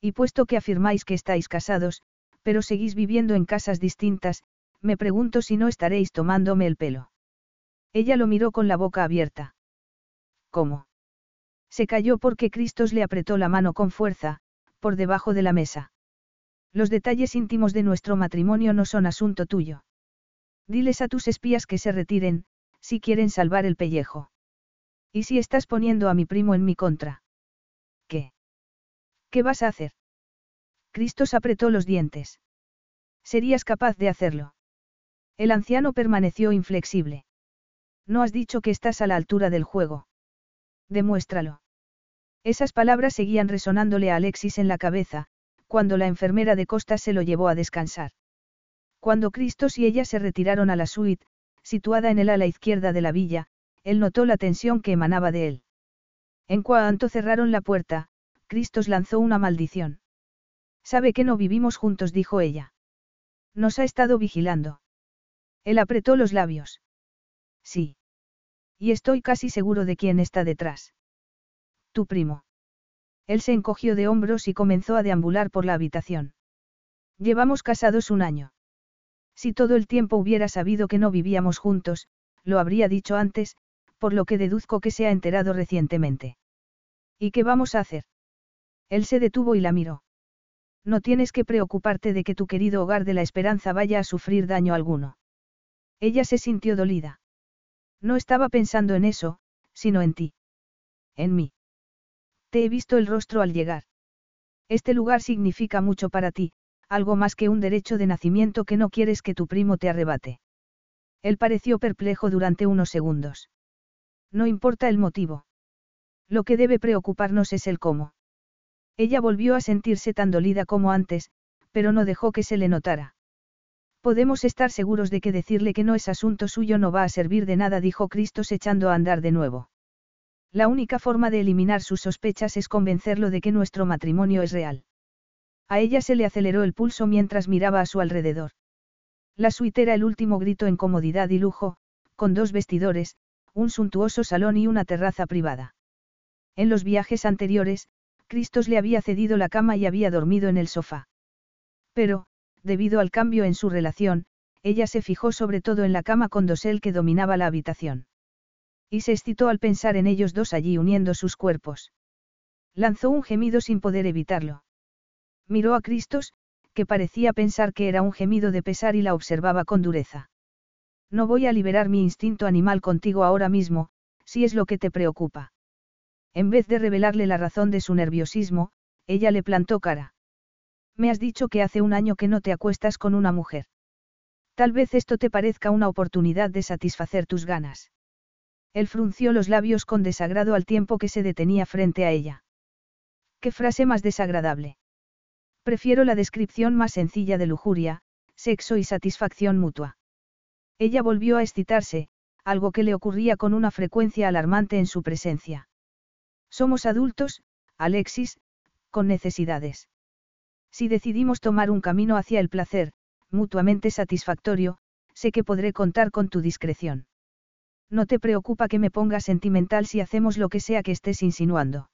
Y puesto que afirmáis que estáis casados, pero seguís viviendo en casas distintas, me pregunto si no estaréis tomándome el pelo. Ella lo miró con la boca abierta. ¿Cómo? Se cayó porque Cristos le apretó la mano con fuerza, por debajo de la mesa. Los detalles íntimos de nuestro matrimonio no son asunto tuyo. Diles a tus espías que se retiren, si quieren salvar el pellejo. ¿Y si estás poniendo a mi primo en mi contra? ¿Qué? ¿Qué vas a hacer? Cristos apretó los dientes. ¿Serías capaz de hacerlo? El anciano permaneció inflexible. No has dicho que estás a la altura del juego. Demuéstralo. Esas palabras seguían resonándole a Alexis en la cabeza, cuando la enfermera de Costa se lo llevó a descansar. Cuando Cristos y ella se retiraron a la suite, situada en el ala izquierda de la villa, él notó la tensión que emanaba de él. En cuanto cerraron la puerta, Cristos lanzó una maldición. Sabe que no vivimos juntos, dijo ella. Nos ha estado vigilando. Él apretó los labios. Sí. Y estoy casi seguro de quién está detrás. Tu primo. Él se encogió de hombros y comenzó a deambular por la habitación. Llevamos casados un año. Si todo el tiempo hubiera sabido que no vivíamos juntos, lo habría dicho antes, por lo que deduzco que se ha enterado recientemente. ¿Y qué vamos a hacer? Él se detuvo y la miró. No tienes que preocuparte de que tu querido hogar de la esperanza vaya a sufrir daño alguno. Ella se sintió dolida. No estaba pensando en eso, sino en ti. En mí. Te he visto el rostro al llegar. Este lugar significa mucho para ti, algo más que un derecho de nacimiento que no quieres que tu primo te arrebate. Él pareció perplejo durante unos segundos. No importa el motivo. Lo que debe preocuparnos es el cómo. Ella volvió a sentirse tan dolida como antes, pero no dejó que se le notara. Podemos estar seguros de que decirle que no es asunto suyo no va a servir de nada, dijo Cristos echando a andar de nuevo. La única forma de eliminar sus sospechas es convencerlo de que nuestro matrimonio es real. A ella se le aceleró el pulso mientras miraba a su alrededor. La suite era el último grito en comodidad y lujo, con dos vestidores, un suntuoso salón y una terraza privada. En los viajes anteriores, Cristos le había cedido la cama y había dormido en el sofá. Pero, debido al cambio en su relación, ella se fijó sobre todo en la cama con dosel que dominaba la habitación. Y se excitó al pensar en ellos dos allí uniendo sus cuerpos. Lanzó un gemido sin poder evitarlo. Miró a Cristos, que parecía pensar que era un gemido de pesar y la observaba con dureza. No voy a liberar mi instinto animal contigo ahora mismo, si es lo que te preocupa. En vez de revelarle la razón de su nerviosismo, ella le plantó cara. Me has dicho que hace un año que no te acuestas con una mujer. Tal vez esto te parezca una oportunidad de satisfacer tus ganas. Él frunció los labios con desagrado al tiempo que se detenía frente a ella. ¿Qué frase más desagradable? Prefiero la descripción más sencilla de lujuria, sexo y satisfacción mutua. Ella volvió a excitarse, algo que le ocurría con una frecuencia alarmante en su presencia. Somos adultos, Alexis, con necesidades. Si decidimos tomar un camino hacia el placer, mutuamente satisfactorio, sé que podré contar con tu discreción. No te preocupa que me ponga sentimental si hacemos lo que sea que estés insinuando.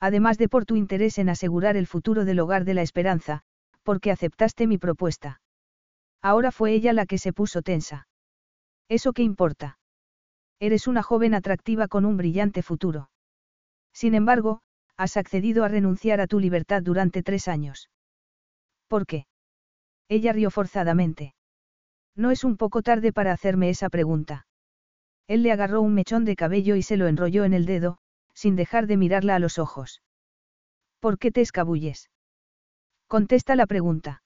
Además de por tu interés en asegurar el futuro del hogar de la esperanza, porque aceptaste mi propuesta. Ahora fue ella la que se puso tensa. ¿Eso qué importa? Eres una joven atractiva con un brillante futuro. Sin embargo, has accedido a renunciar a tu libertad durante tres años. ¿Por qué? Ella rió forzadamente. No es un poco tarde para hacerme esa pregunta. Él le agarró un mechón de cabello y se lo enrolló en el dedo, sin dejar de mirarla a los ojos. ¿Por qué te escabulles? Contesta la pregunta.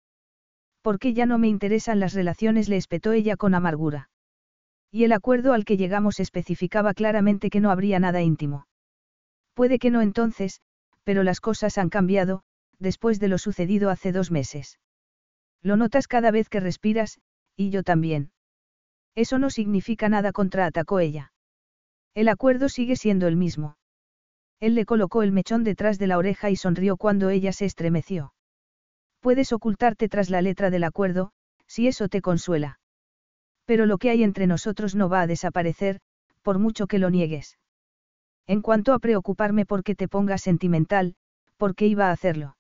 ¿Por qué ya no me interesan las relaciones? le espetó ella con amargura. Y el acuerdo al que llegamos especificaba claramente que no habría nada íntimo. Puede que no entonces, pero las cosas han cambiado, después de lo sucedido hace dos meses. Lo notas cada vez que respiras, y yo también. Eso no significa nada, contraatacó ella. El acuerdo sigue siendo el mismo. Él le colocó el mechón detrás de la oreja y sonrió cuando ella se estremeció. Puedes ocultarte tras la letra del acuerdo, si eso te consuela. Pero lo que hay entre nosotros no va a desaparecer, por mucho que lo niegues. En cuanto a preocuparme porque te pongas sentimental, ¿por qué iba a hacerlo?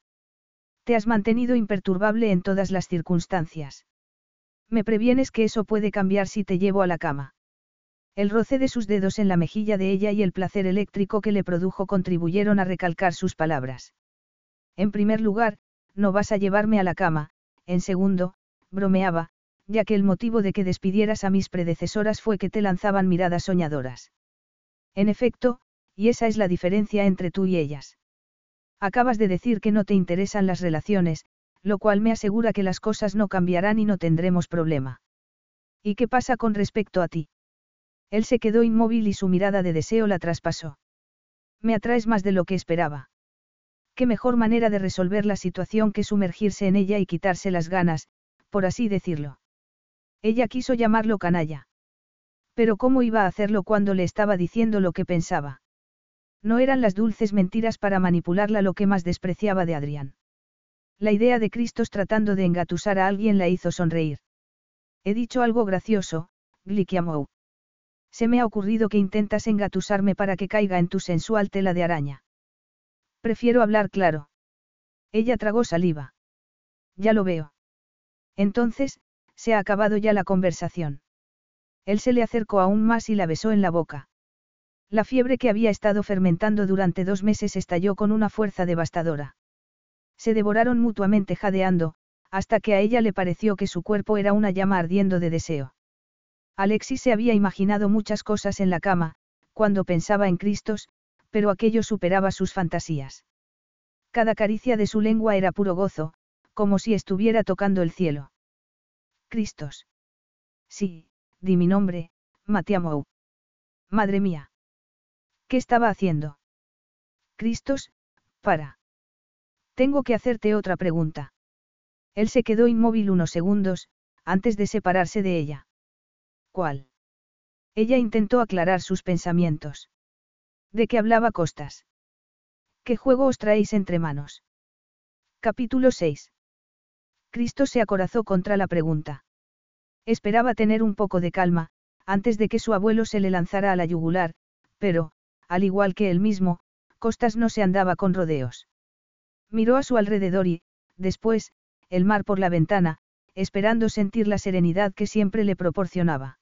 Te has mantenido imperturbable en todas las circunstancias. Me previenes que eso puede cambiar si te llevo a la cama. El roce de sus dedos en la mejilla de ella y el placer eléctrico que le produjo contribuyeron a recalcar sus palabras. En primer lugar, no vas a llevarme a la cama, en segundo, bromeaba, ya que el motivo de que despidieras a mis predecesoras fue que te lanzaban miradas soñadoras. En efecto, y esa es la diferencia entre tú y ellas. Acabas de decir que no te interesan las relaciones, lo cual me asegura que las cosas no cambiarán y no tendremos problema. ¿Y qué pasa con respecto a ti? Él se quedó inmóvil y su mirada de deseo la traspasó. Me atraes más de lo que esperaba. Qué mejor manera de resolver la situación que sumergirse en ella y quitarse las ganas, por así decirlo. Ella quiso llamarlo canalla. Pero ¿cómo iba a hacerlo cuando le estaba diciendo lo que pensaba? No eran las dulces mentiras para manipularla lo que más despreciaba de Adrián. La idea de Cristos tratando de engatusar a alguien la hizo sonreír. He dicho algo gracioso, Glikiamou. Se me ha ocurrido que intentas engatusarme para que caiga en tu sensual tela de araña. Prefiero hablar claro. Ella tragó saliva. Ya lo veo. Entonces, se ha acabado ya la conversación. Él se le acercó aún más y la besó en la boca. La fiebre que había estado fermentando durante dos meses estalló con una fuerza devastadora. Se devoraron mutuamente jadeando, hasta que a ella le pareció que su cuerpo era una llama ardiendo de deseo. Alexis se había imaginado muchas cosas en la cama, cuando pensaba en Cristos, pero aquello superaba sus fantasías. Cada caricia de su lengua era puro gozo, como si estuviera tocando el cielo. Cristos. Sí, di mi nombre, Matiamou. Madre mía. ¿Qué estaba haciendo? Cristos, para. Tengo que hacerte otra pregunta. Él se quedó inmóvil unos segundos, antes de separarse de ella. ¿Cuál? Ella intentó aclarar sus pensamientos. ¿De qué hablaba Costas? ¿Qué juego os traéis entre manos? Capítulo 6. Cristo se acorazó contra la pregunta. Esperaba tener un poco de calma, antes de que su abuelo se le lanzara a la yugular, pero, al igual que él mismo, Costas no se andaba con rodeos. Miró a su alrededor y, después, el mar por la ventana, esperando sentir la serenidad que siempre le proporcionaba.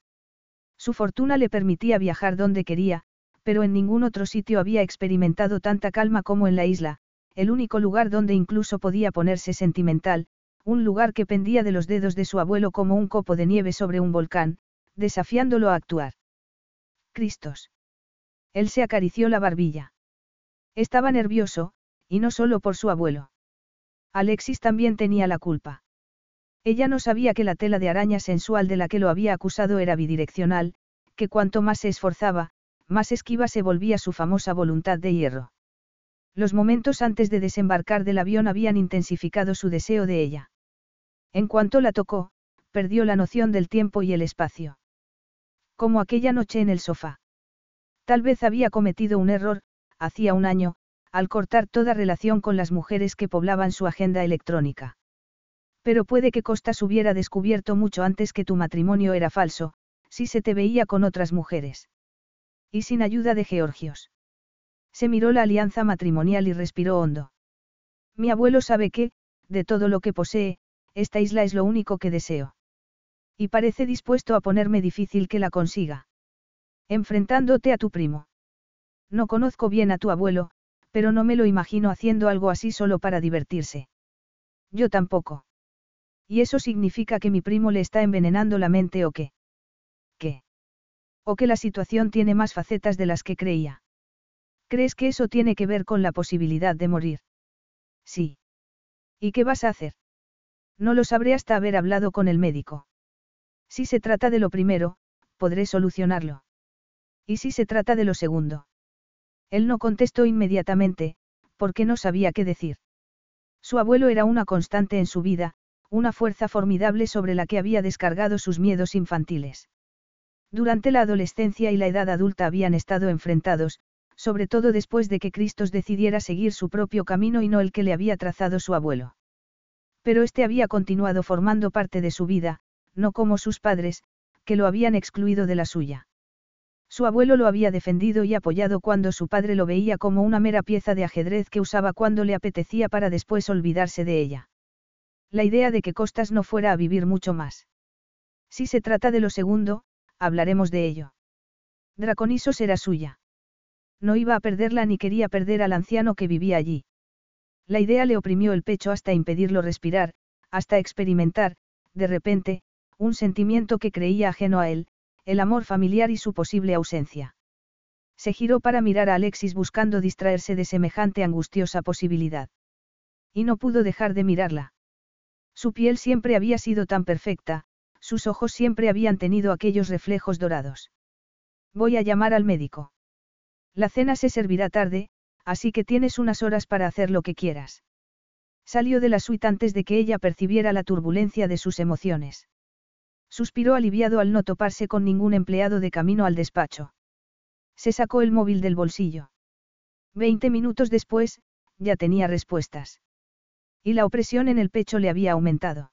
Su fortuna le permitía viajar donde quería, pero en ningún otro sitio había experimentado tanta calma como en la isla, el único lugar donde incluso podía ponerse sentimental, un lugar que pendía de los dedos de su abuelo como un copo de nieve sobre un volcán, desafiándolo a actuar. Cristos. Él se acarició la barbilla. Estaba nervioso, y no solo por su abuelo. Alexis también tenía la culpa. Ella no sabía que la tela de araña sensual de la que lo había acusado era bidireccional, que cuanto más se esforzaba, más esquiva se volvía su famosa voluntad de hierro. Los momentos antes de desembarcar del avión habían intensificado su deseo de ella. En cuanto la tocó, perdió la noción del tiempo y el espacio. Como aquella noche en el sofá. Tal vez había cometido un error, hacía un año, al cortar toda relación con las mujeres que poblaban su agenda electrónica. Pero puede que Costas hubiera descubierto mucho antes que tu matrimonio era falso, si se te veía con otras mujeres. Y sin ayuda de Georgios. Se miró la alianza matrimonial y respiró hondo. Mi abuelo sabe que, de todo lo que posee, esta isla es lo único que deseo. Y parece dispuesto a ponerme difícil que la consiga. Enfrentándote a tu primo. No conozco bien a tu abuelo, pero no me lo imagino haciendo algo así solo para divertirse. Yo tampoco. ¿Y eso significa que mi primo le está envenenando la mente o qué? ¿Qué? ¿O que la situación tiene más facetas de las que creía? ¿Crees que eso tiene que ver con la posibilidad de morir? Sí. ¿Y qué vas a hacer? No lo sabré hasta haber hablado con el médico. Si se trata de lo primero, podré solucionarlo. ¿Y si se trata de lo segundo? Él no contestó inmediatamente, porque no sabía qué decir. Su abuelo era una constante en su vida, una fuerza formidable sobre la que había descargado sus miedos infantiles. Durante la adolescencia y la edad adulta habían estado enfrentados, sobre todo después de que Cristos decidiera seguir su propio camino y no el que le había trazado su abuelo. Pero este había continuado formando parte de su vida, no como sus padres, que lo habían excluido de la suya. Su abuelo lo había defendido y apoyado cuando su padre lo veía como una mera pieza de ajedrez que usaba cuando le apetecía para después olvidarse de ella la idea de que Costas no fuera a vivir mucho más. Si se trata de lo segundo, hablaremos de ello. Draconisos era suya. No iba a perderla ni quería perder al anciano que vivía allí. La idea le oprimió el pecho hasta impedirlo respirar, hasta experimentar, de repente, un sentimiento que creía ajeno a él, el amor familiar y su posible ausencia. Se giró para mirar a Alexis buscando distraerse de semejante angustiosa posibilidad. Y no pudo dejar de mirarla. Su piel siempre había sido tan perfecta, sus ojos siempre habían tenido aquellos reflejos dorados. Voy a llamar al médico. La cena se servirá tarde, así que tienes unas horas para hacer lo que quieras. Salió de la suite antes de que ella percibiera la turbulencia de sus emociones. Suspiró aliviado al no toparse con ningún empleado de camino al despacho. Se sacó el móvil del bolsillo. Veinte minutos después, ya tenía respuestas. Y la opresión en el pecho le había aumentado.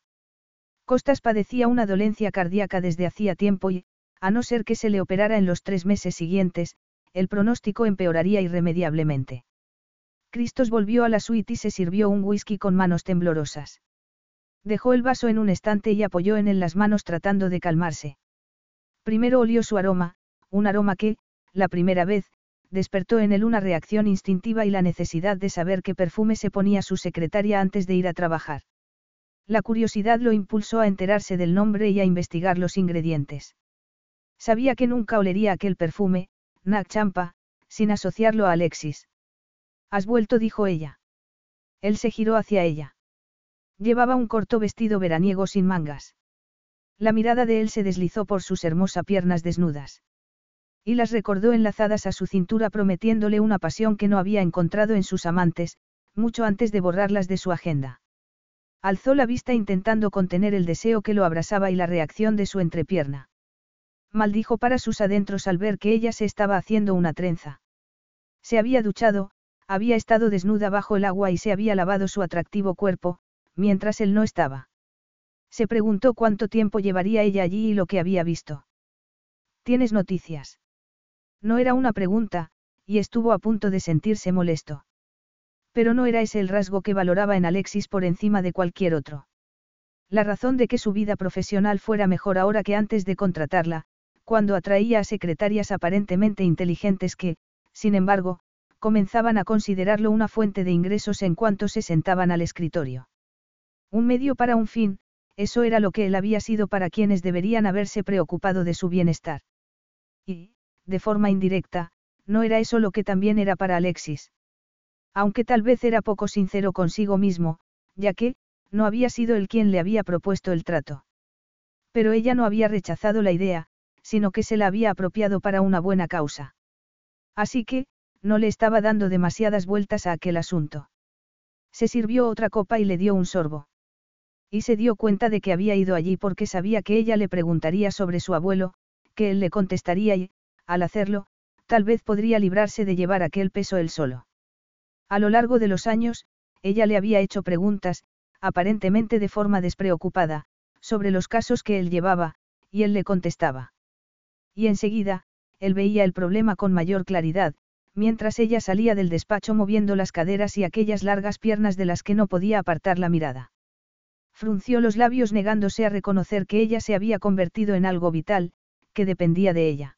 Costas padecía una dolencia cardíaca desde hacía tiempo y, a no ser que se le operara en los tres meses siguientes, el pronóstico empeoraría irremediablemente. Cristos volvió a la suite y se sirvió un whisky con manos temblorosas. Dejó el vaso en un estante y apoyó en él las manos tratando de calmarse. Primero olió su aroma, un aroma que, la primera vez, despertó en él una reacción instintiva y la necesidad de saber qué perfume se ponía su secretaria antes de ir a trabajar. La curiosidad lo impulsó a enterarse del nombre y a investigar los ingredientes. Sabía que nunca olería aquel perfume, Nak Champa, sin asociarlo a Alexis. Has vuelto, dijo ella. Él se giró hacia ella. Llevaba un corto vestido veraniego sin mangas. La mirada de él se deslizó por sus hermosas piernas desnudas. Y las recordó enlazadas a su cintura prometiéndole una pasión que no había encontrado en sus amantes, mucho antes de borrarlas de su agenda. Alzó la vista intentando contener el deseo que lo abrasaba y la reacción de su entrepierna. Maldijo para sus adentros al ver que ella se estaba haciendo una trenza. Se había duchado, había estado desnuda bajo el agua y se había lavado su atractivo cuerpo, mientras él no estaba. Se preguntó cuánto tiempo llevaría ella allí y lo que había visto. ¿Tienes noticias? No era una pregunta, y estuvo a punto de sentirse molesto. Pero no era ese el rasgo que valoraba en Alexis por encima de cualquier otro. La razón de que su vida profesional fuera mejor ahora que antes de contratarla, cuando atraía a secretarias aparentemente inteligentes que, sin embargo, comenzaban a considerarlo una fuente de ingresos en cuanto se sentaban al escritorio. Un medio para un fin, eso era lo que él había sido para quienes deberían haberse preocupado de su bienestar. Y, de forma indirecta, no era eso lo que también era para Alexis. Aunque tal vez era poco sincero consigo mismo, ya que, no había sido él quien le había propuesto el trato. Pero ella no había rechazado la idea, sino que se la había apropiado para una buena causa. Así que, no le estaba dando demasiadas vueltas a aquel asunto. Se sirvió otra copa y le dio un sorbo. Y se dio cuenta de que había ido allí porque sabía que ella le preguntaría sobre su abuelo, que él le contestaría y, al hacerlo, tal vez podría librarse de llevar aquel peso él solo. A lo largo de los años, ella le había hecho preguntas, aparentemente de forma despreocupada, sobre los casos que él llevaba, y él le contestaba. Y enseguida, él veía el problema con mayor claridad, mientras ella salía del despacho moviendo las caderas y aquellas largas piernas de las que no podía apartar la mirada. Frunció los labios negándose a reconocer que ella se había convertido en algo vital, que dependía de ella.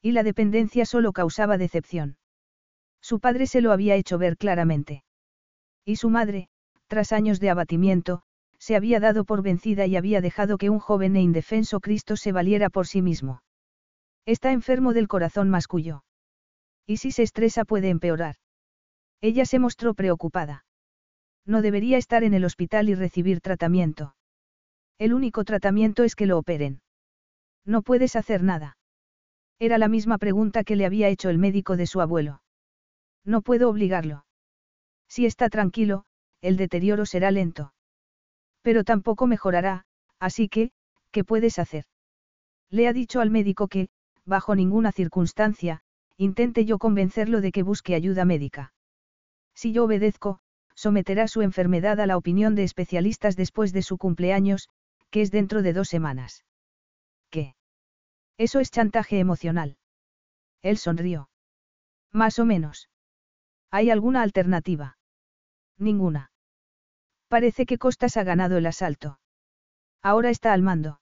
Y la dependencia solo causaba decepción. Su padre se lo había hecho ver claramente. Y su madre, tras años de abatimiento, se había dado por vencida y había dejado que un joven e indefenso Cristo se valiera por sí mismo. Está enfermo del corazón mascullo. Y si se estresa puede empeorar. Ella se mostró preocupada. No debería estar en el hospital y recibir tratamiento. El único tratamiento es que lo operen. No puedes hacer nada. Era la misma pregunta que le había hecho el médico de su abuelo. No puedo obligarlo. Si está tranquilo, el deterioro será lento. Pero tampoco mejorará, así que, ¿qué puedes hacer? Le ha dicho al médico que, bajo ninguna circunstancia, intente yo convencerlo de que busque ayuda médica. Si yo obedezco, someterá su enfermedad a la opinión de especialistas después de su cumpleaños, que es dentro de dos semanas. ¿Qué? Eso es chantaje emocional. Él sonrió. Más o menos. ¿Hay alguna alternativa? Ninguna. Parece que Costas ha ganado el asalto. Ahora está al mando.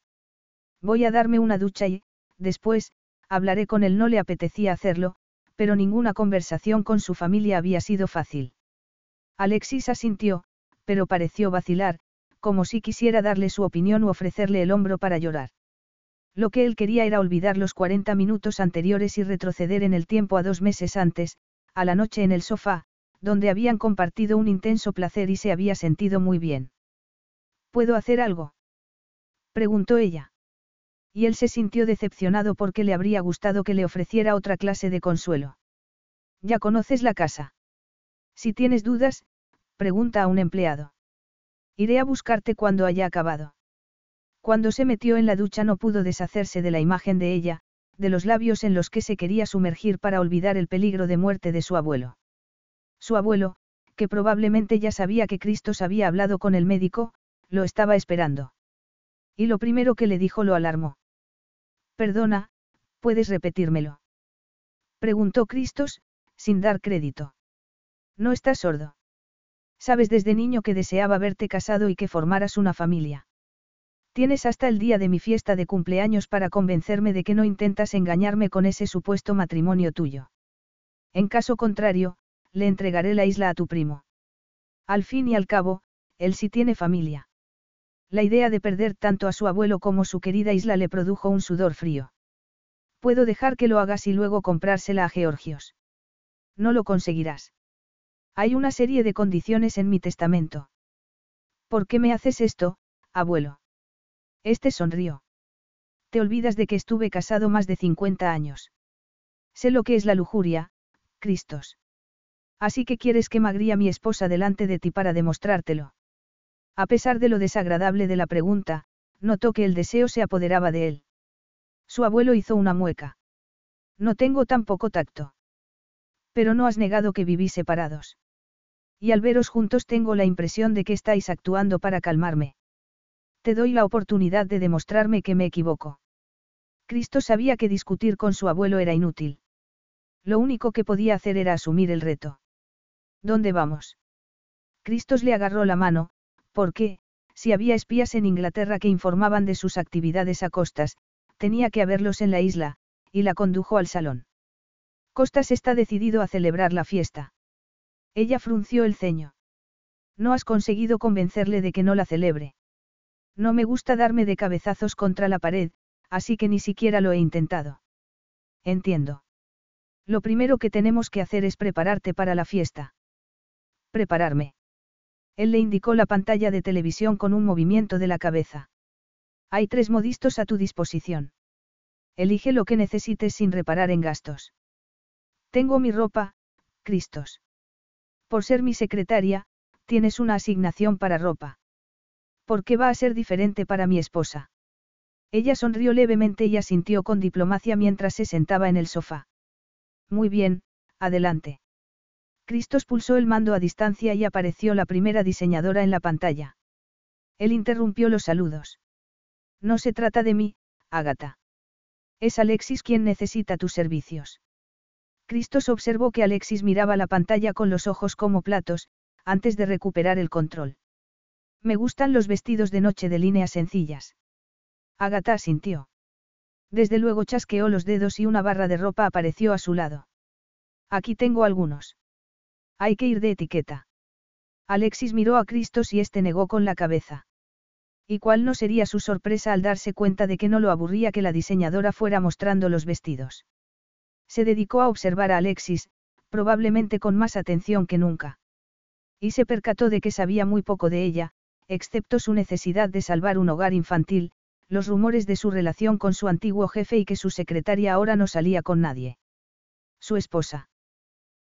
Voy a darme una ducha y, después, hablaré con él. No le apetecía hacerlo, pero ninguna conversación con su familia había sido fácil. Alexis asintió, pero pareció vacilar, como si quisiera darle su opinión u ofrecerle el hombro para llorar. Lo que él quería era olvidar los 40 minutos anteriores y retroceder en el tiempo a dos meses antes, a la noche en el sofá, donde habían compartido un intenso placer y se había sentido muy bien. ¿Puedo hacer algo? preguntó ella. Y él se sintió decepcionado porque le habría gustado que le ofreciera otra clase de consuelo. Ya conoces la casa. Si tienes dudas, pregunta a un empleado. Iré a buscarte cuando haya acabado. Cuando se metió en la ducha no pudo deshacerse de la imagen de ella, de los labios en los que se quería sumergir para olvidar el peligro de muerte de su abuelo. Su abuelo, que probablemente ya sabía que Cristo había hablado con el médico, lo estaba esperando. Y lo primero que le dijo lo alarmó. Perdona, ¿puedes repetírmelo? Preguntó Cristos, sin dar crédito. No estás sordo. Sabes desde niño que deseaba verte casado y que formaras una familia. Tienes hasta el día de mi fiesta de cumpleaños para convencerme de que no intentas engañarme con ese supuesto matrimonio tuyo. En caso contrario, le entregaré la isla a tu primo. Al fin y al cabo, él sí tiene familia. La idea de perder tanto a su abuelo como su querida isla le produjo un sudor frío. Puedo dejar que lo hagas y luego comprársela a Georgios. No lo conseguirás. Hay una serie de condiciones en mi testamento. ¿Por qué me haces esto, abuelo? Este sonrió. Te olvidas de que estuve casado más de 50 años. Sé lo que es la lujuria, Cristos. Así que quieres que magría mi esposa delante de ti para demostrártelo. A pesar de lo desagradable de la pregunta, notó que el deseo se apoderaba de él. Su abuelo hizo una mueca. No tengo tan poco tacto. Pero no has negado que vivís separados. Y al veros juntos tengo la impresión de que estáis actuando para calmarme. Te doy la oportunidad de demostrarme que me equivoco. Cristo sabía que discutir con su abuelo era inútil. Lo único que podía hacer era asumir el reto. ¿Dónde vamos? Cristos le agarró la mano, porque, si había espías en Inglaterra que informaban de sus actividades a Costas, tenía que haberlos en la isla, y la condujo al salón. Costas está decidido a celebrar la fiesta. Ella frunció el ceño. No has conseguido convencerle de que no la celebre. No me gusta darme de cabezazos contra la pared, así que ni siquiera lo he intentado. Entiendo. Lo primero que tenemos que hacer es prepararte para la fiesta. Prepararme. Él le indicó la pantalla de televisión con un movimiento de la cabeza. Hay tres modistos a tu disposición. Elige lo que necesites sin reparar en gastos. Tengo mi ropa, Cristos. Por ser mi secretaria, tienes una asignación para ropa. ¿Por qué va a ser diferente para mi esposa? Ella sonrió levemente y asintió con diplomacia mientras se sentaba en el sofá. Muy bien, adelante. Cristos pulsó el mando a distancia y apareció la primera diseñadora en la pantalla. Él interrumpió los saludos. No se trata de mí, Agatha. Es Alexis quien necesita tus servicios. Cristos observó que Alexis miraba la pantalla con los ojos como platos, antes de recuperar el control. Me gustan los vestidos de noche de líneas sencillas. Agatha sintió. Desde luego chasqueó los dedos y una barra de ropa apareció a su lado. Aquí tengo algunos. Hay que ir de etiqueta. Alexis miró a Cristos y este negó con la cabeza. ¿Y cuál no sería su sorpresa al darse cuenta de que no lo aburría que la diseñadora fuera mostrando los vestidos? Se dedicó a observar a Alexis, probablemente con más atención que nunca. Y se percató de que sabía muy poco de ella, excepto su necesidad de salvar un hogar infantil, los rumores de su relación con su antiguo jefe y que su secretaria ahora no salía con nadie. Su esposa.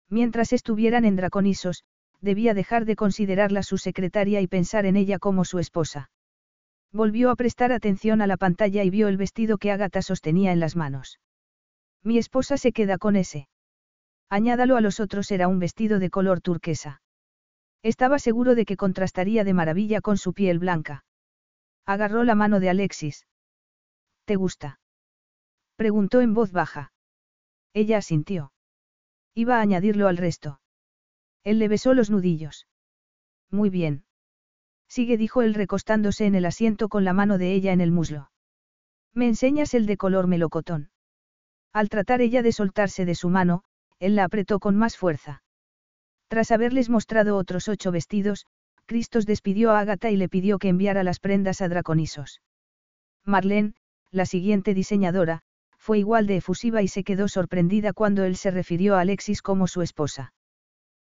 Mientras estuvieran en Draconisos, debía dejar de considerarla su secretaria y pensar en ella como su esposa. Volvió a prestar atención a la pantalla y vio el vestido que Agatha sostenía en las manos. Mi esposa se queda con ese. Añádalo a los otros era un vestido de color turquesa. Estaba seguro de que contrastaría de maravilla con su piel blanca. Agarró la mano de Alexis. ¿Te gusta? Preguntó en voz baja. Ella asintió. Iba a añadirlo al resto. Él le besó los nudillos. Muy bien. Sigue, dijo él recostándose en el asiento con la mano de ella en el muslo. ¿Me enseñas el de color melocotón? Al tratar ella de soltarse de su mano, él la apretó con más fuerza. Tras haberles mostrado otros ocho vestidos, Cristos despidió a Agatha y le pidió que enviara las prendas a Draconisos. Marlene, la siguiente diseñadora, fue igual de efusiva y se quedó sorprendida cuando él se refirió a Alexis como su esposa.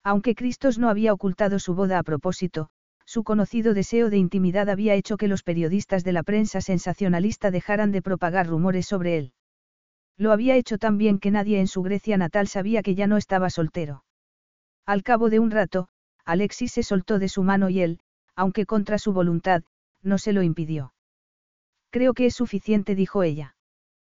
Aunque Cristos no había ocultado su boda a propósito, su conocido deseo de intimidad había hecho que los periodistas de la prensa sensacionalista dejaran de propagar rumores sobre él. Lo había hecho tan bien que nadie en su Grecia natal sabía que ya no estaba soltero. Al cabo de un rato, Alexis se soltó de su mano y él, aunque contra su voluntad, no se lo impidió. Creo que es suficiente, dijo ella.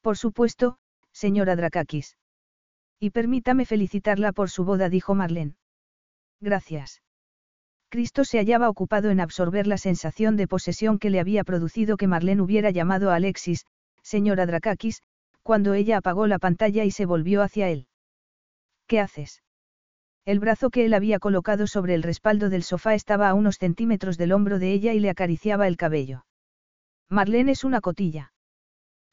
Por supuesto, señora Drakakis. Y permítame felicitarla por su boda, dijo Marlene. Gracias. Cristo se hallaba ocupado en absorber la sensación de posesión que le había producido que Marlene hubiera llamado a Alexis, señora Drakakis, cuando ella apagó la pantalla y se volvió hacia él. ¿Qué haces? El brazo que él había colocado sobre el respaldo del sofá estaba a unos centímetros del hombro de ella y le acariciaba el cabello. Marlene es una cotilla.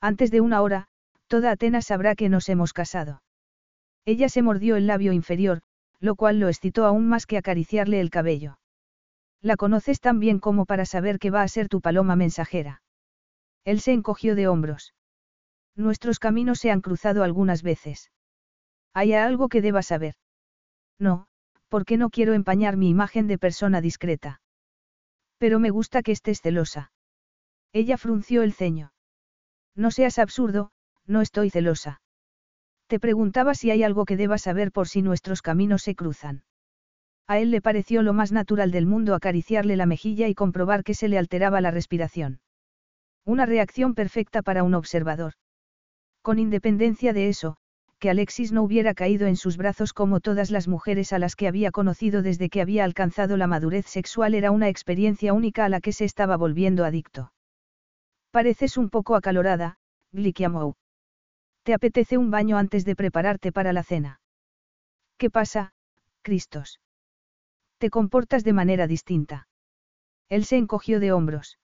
Antes de una hora, toda Atenas sabrá que nos hemos casado. Ella se mordió el labio inferior, lo cual lo excitó aún más que acariciarle el cabello. La conoces tan bien como para saber que va a ser tu paloma mensajera. Él se encogió de hombros. Nuestros caminos se han cruzado algunas veces. ¿Hay algo que deba saber? No, porque no quiero empañar mi imagen de persona discreta. Pero me gusta que estés celosa. Ella frunció el ceño. No seas absurdo, no estoy celosa. Te preguntaba si hay algo que deba saber por si nuestros caminos se cruzan. A él le pareció lo más natural del mundo acariciarle la mejilla y comprobar que se le alteraba la respiración. Una reacción perfecta para un observador. Con independencia de eso, que Alexis no hubiera caído en sus brazos como todas las mujeres a las que había conocido desde que había alcanzado la madurez sexual era una experiencia única a la que se estaba volviendo adicto. Pareces un poco acalorada, Glikiamou. ¿Te apetece un baño antes de prepararte para la cena? ¿Qué pasa, Cristos? Te comportas de manera distinta. Él se encogió de hombros.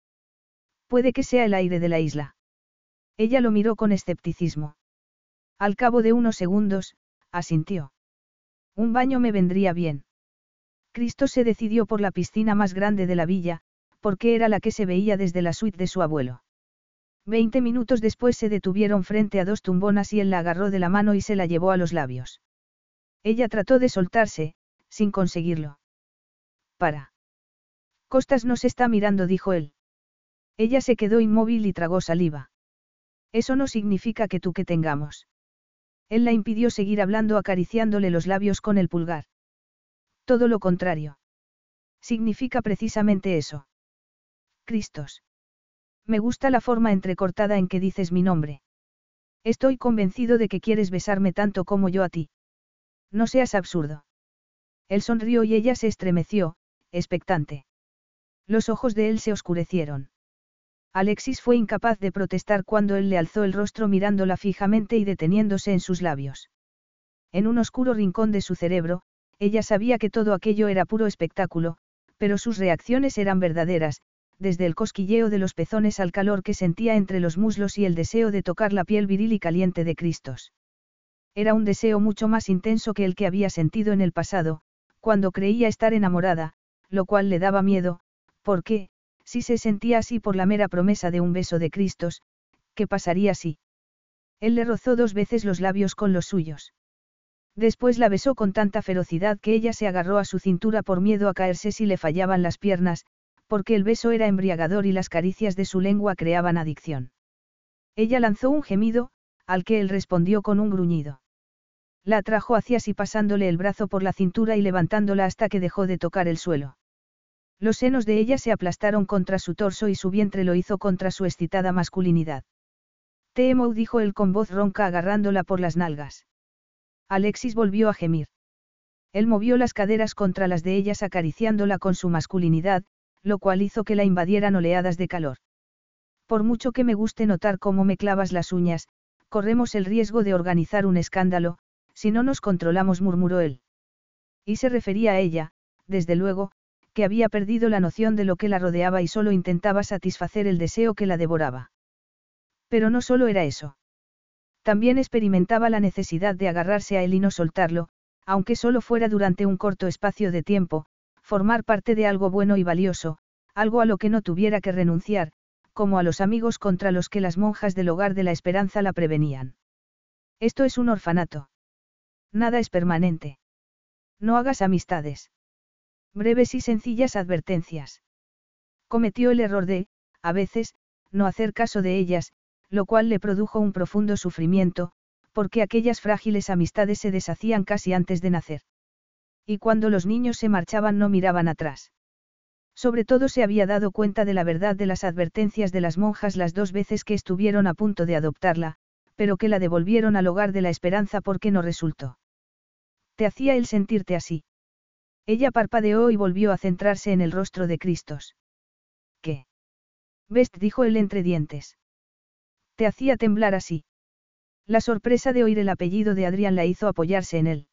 Puede que sea el aire de la isla. Ella lo miró con escepticismo. Al cabo de unos segundos, asintió. Un baño me vendría bien. Cristo se decidió por la piscina más grande de la villa, porque era la que se veía desde la suite de su abuelo. Veinte minutos después se detuvieron frente a dos tumbonas y él la agarró de la mano y se la llevó a los labios. Ella trató de soltarse, sin conseguirlo. Para. Costas nos está mirando, dijo él. Ella se quedó inmóvil y tragó saliva. Eso no significa que tú que tengamos. Él la impidió seguir hablando acariciándole los labios con el pulgar. Todo lo contrario. Significa precisamente eso. Cristos. Me gusta la forma entrecortada en que dices mi nombre. Estoy convencido de que quieres besarme tanto como yo a ti. No seas absurdo. Él sonrió y ella se estremeció, expectante. Los ojos de él se oscurecieron. Alexis fue incapaz de protestar cuando él le alzó el rostro mirándola fijamente y deteniéndose en sus labios. En un oscuro rincón de su cerebro, ella sabía que todo aquello era puro espectáculo, pero sus reacciones eran verdaderas, desde el cosquilleo de los pezones al calor que sentía entre los muslos y el deseo de tocar la piel viril y caliente de Cristos. Era un deseo mucho más intenso que el que había sentido en el pasado, cuando creía estar enamorada, lo cual le daba miedo, porque, si se sentía así por la mera promesa de un beso de Cristos, ¿qué pasaría si? Él le rozó dos veces los labios con los suyos. Después la besó con tanta ferocidad que ella se agarró a su cintura por miedo a caerse si le fallaban las piernas, porque el beso era embriagador y las caricias de su lengua creaban adicción. Ella lanzó un gemido, al que él respondió con un gruñido. La atrajo hacia sí pasándole el brazo por la cintura y levantándola hasta que dejó de tocar el suelo. Los senos de ella se aplastaron contra su torso y su vientre lo hizo contra su excitada masculinidad. Te emo, dijo él con voz ronca agarrándola por las nalgas. Alexis volvió a gemir. Él movió las caderas contra las de ellas acariciándola con su masculinidad, lo cual hizo que la invadieran oleadas de calor. Por mucho que me guste notar cómo me clavas las uñas, corremos el riesgo de organizar un escándalo, si no nos controlamos, murmuró él. Y se refería a ella, desde luego, que había perdido la noción de lo que la rodeaba y solo intentaba satisfacer el deseo que la devoraba. Pero no solo era eso. También experimentaba la necesidad de agarrarse a él y no soltarlo, aunque solo fuera durante un corto espacio de tiempo, formar parte de algo bueno y valioso, algo a lo que no tuviera que renunciar, como a los amigos contra los que las monjas del hogar de la esperanza la prevenían. Esto es un orfanato. Nada es permanente. No hagas amistades. Breves y sencillas advertencias. Cometió el error de, a veces, no hacer caso de ellas, lo cual le produjo un profundo sufrimiento, porque aquellas frágiles amistades se deshacían casi antes de nacer. Y cuando los niños se marchaban no miraban atrás. Sobre todo se había dado cuenta de la verdad de las advertencias de las monjas las dos veces que estuvieron a punto de adoptarla, pero que la devolvieron al hogar de la esperanza porque no resultó. Te hacía él sentirte así. Ella parpadeó y volvió a centrarse en el rostro de Cristos. ¿Qué? Best dijo él entre dientes. Te hacía temblar así. La sorpresa de oír el apellido de Adrián la hizo apoyarse en él.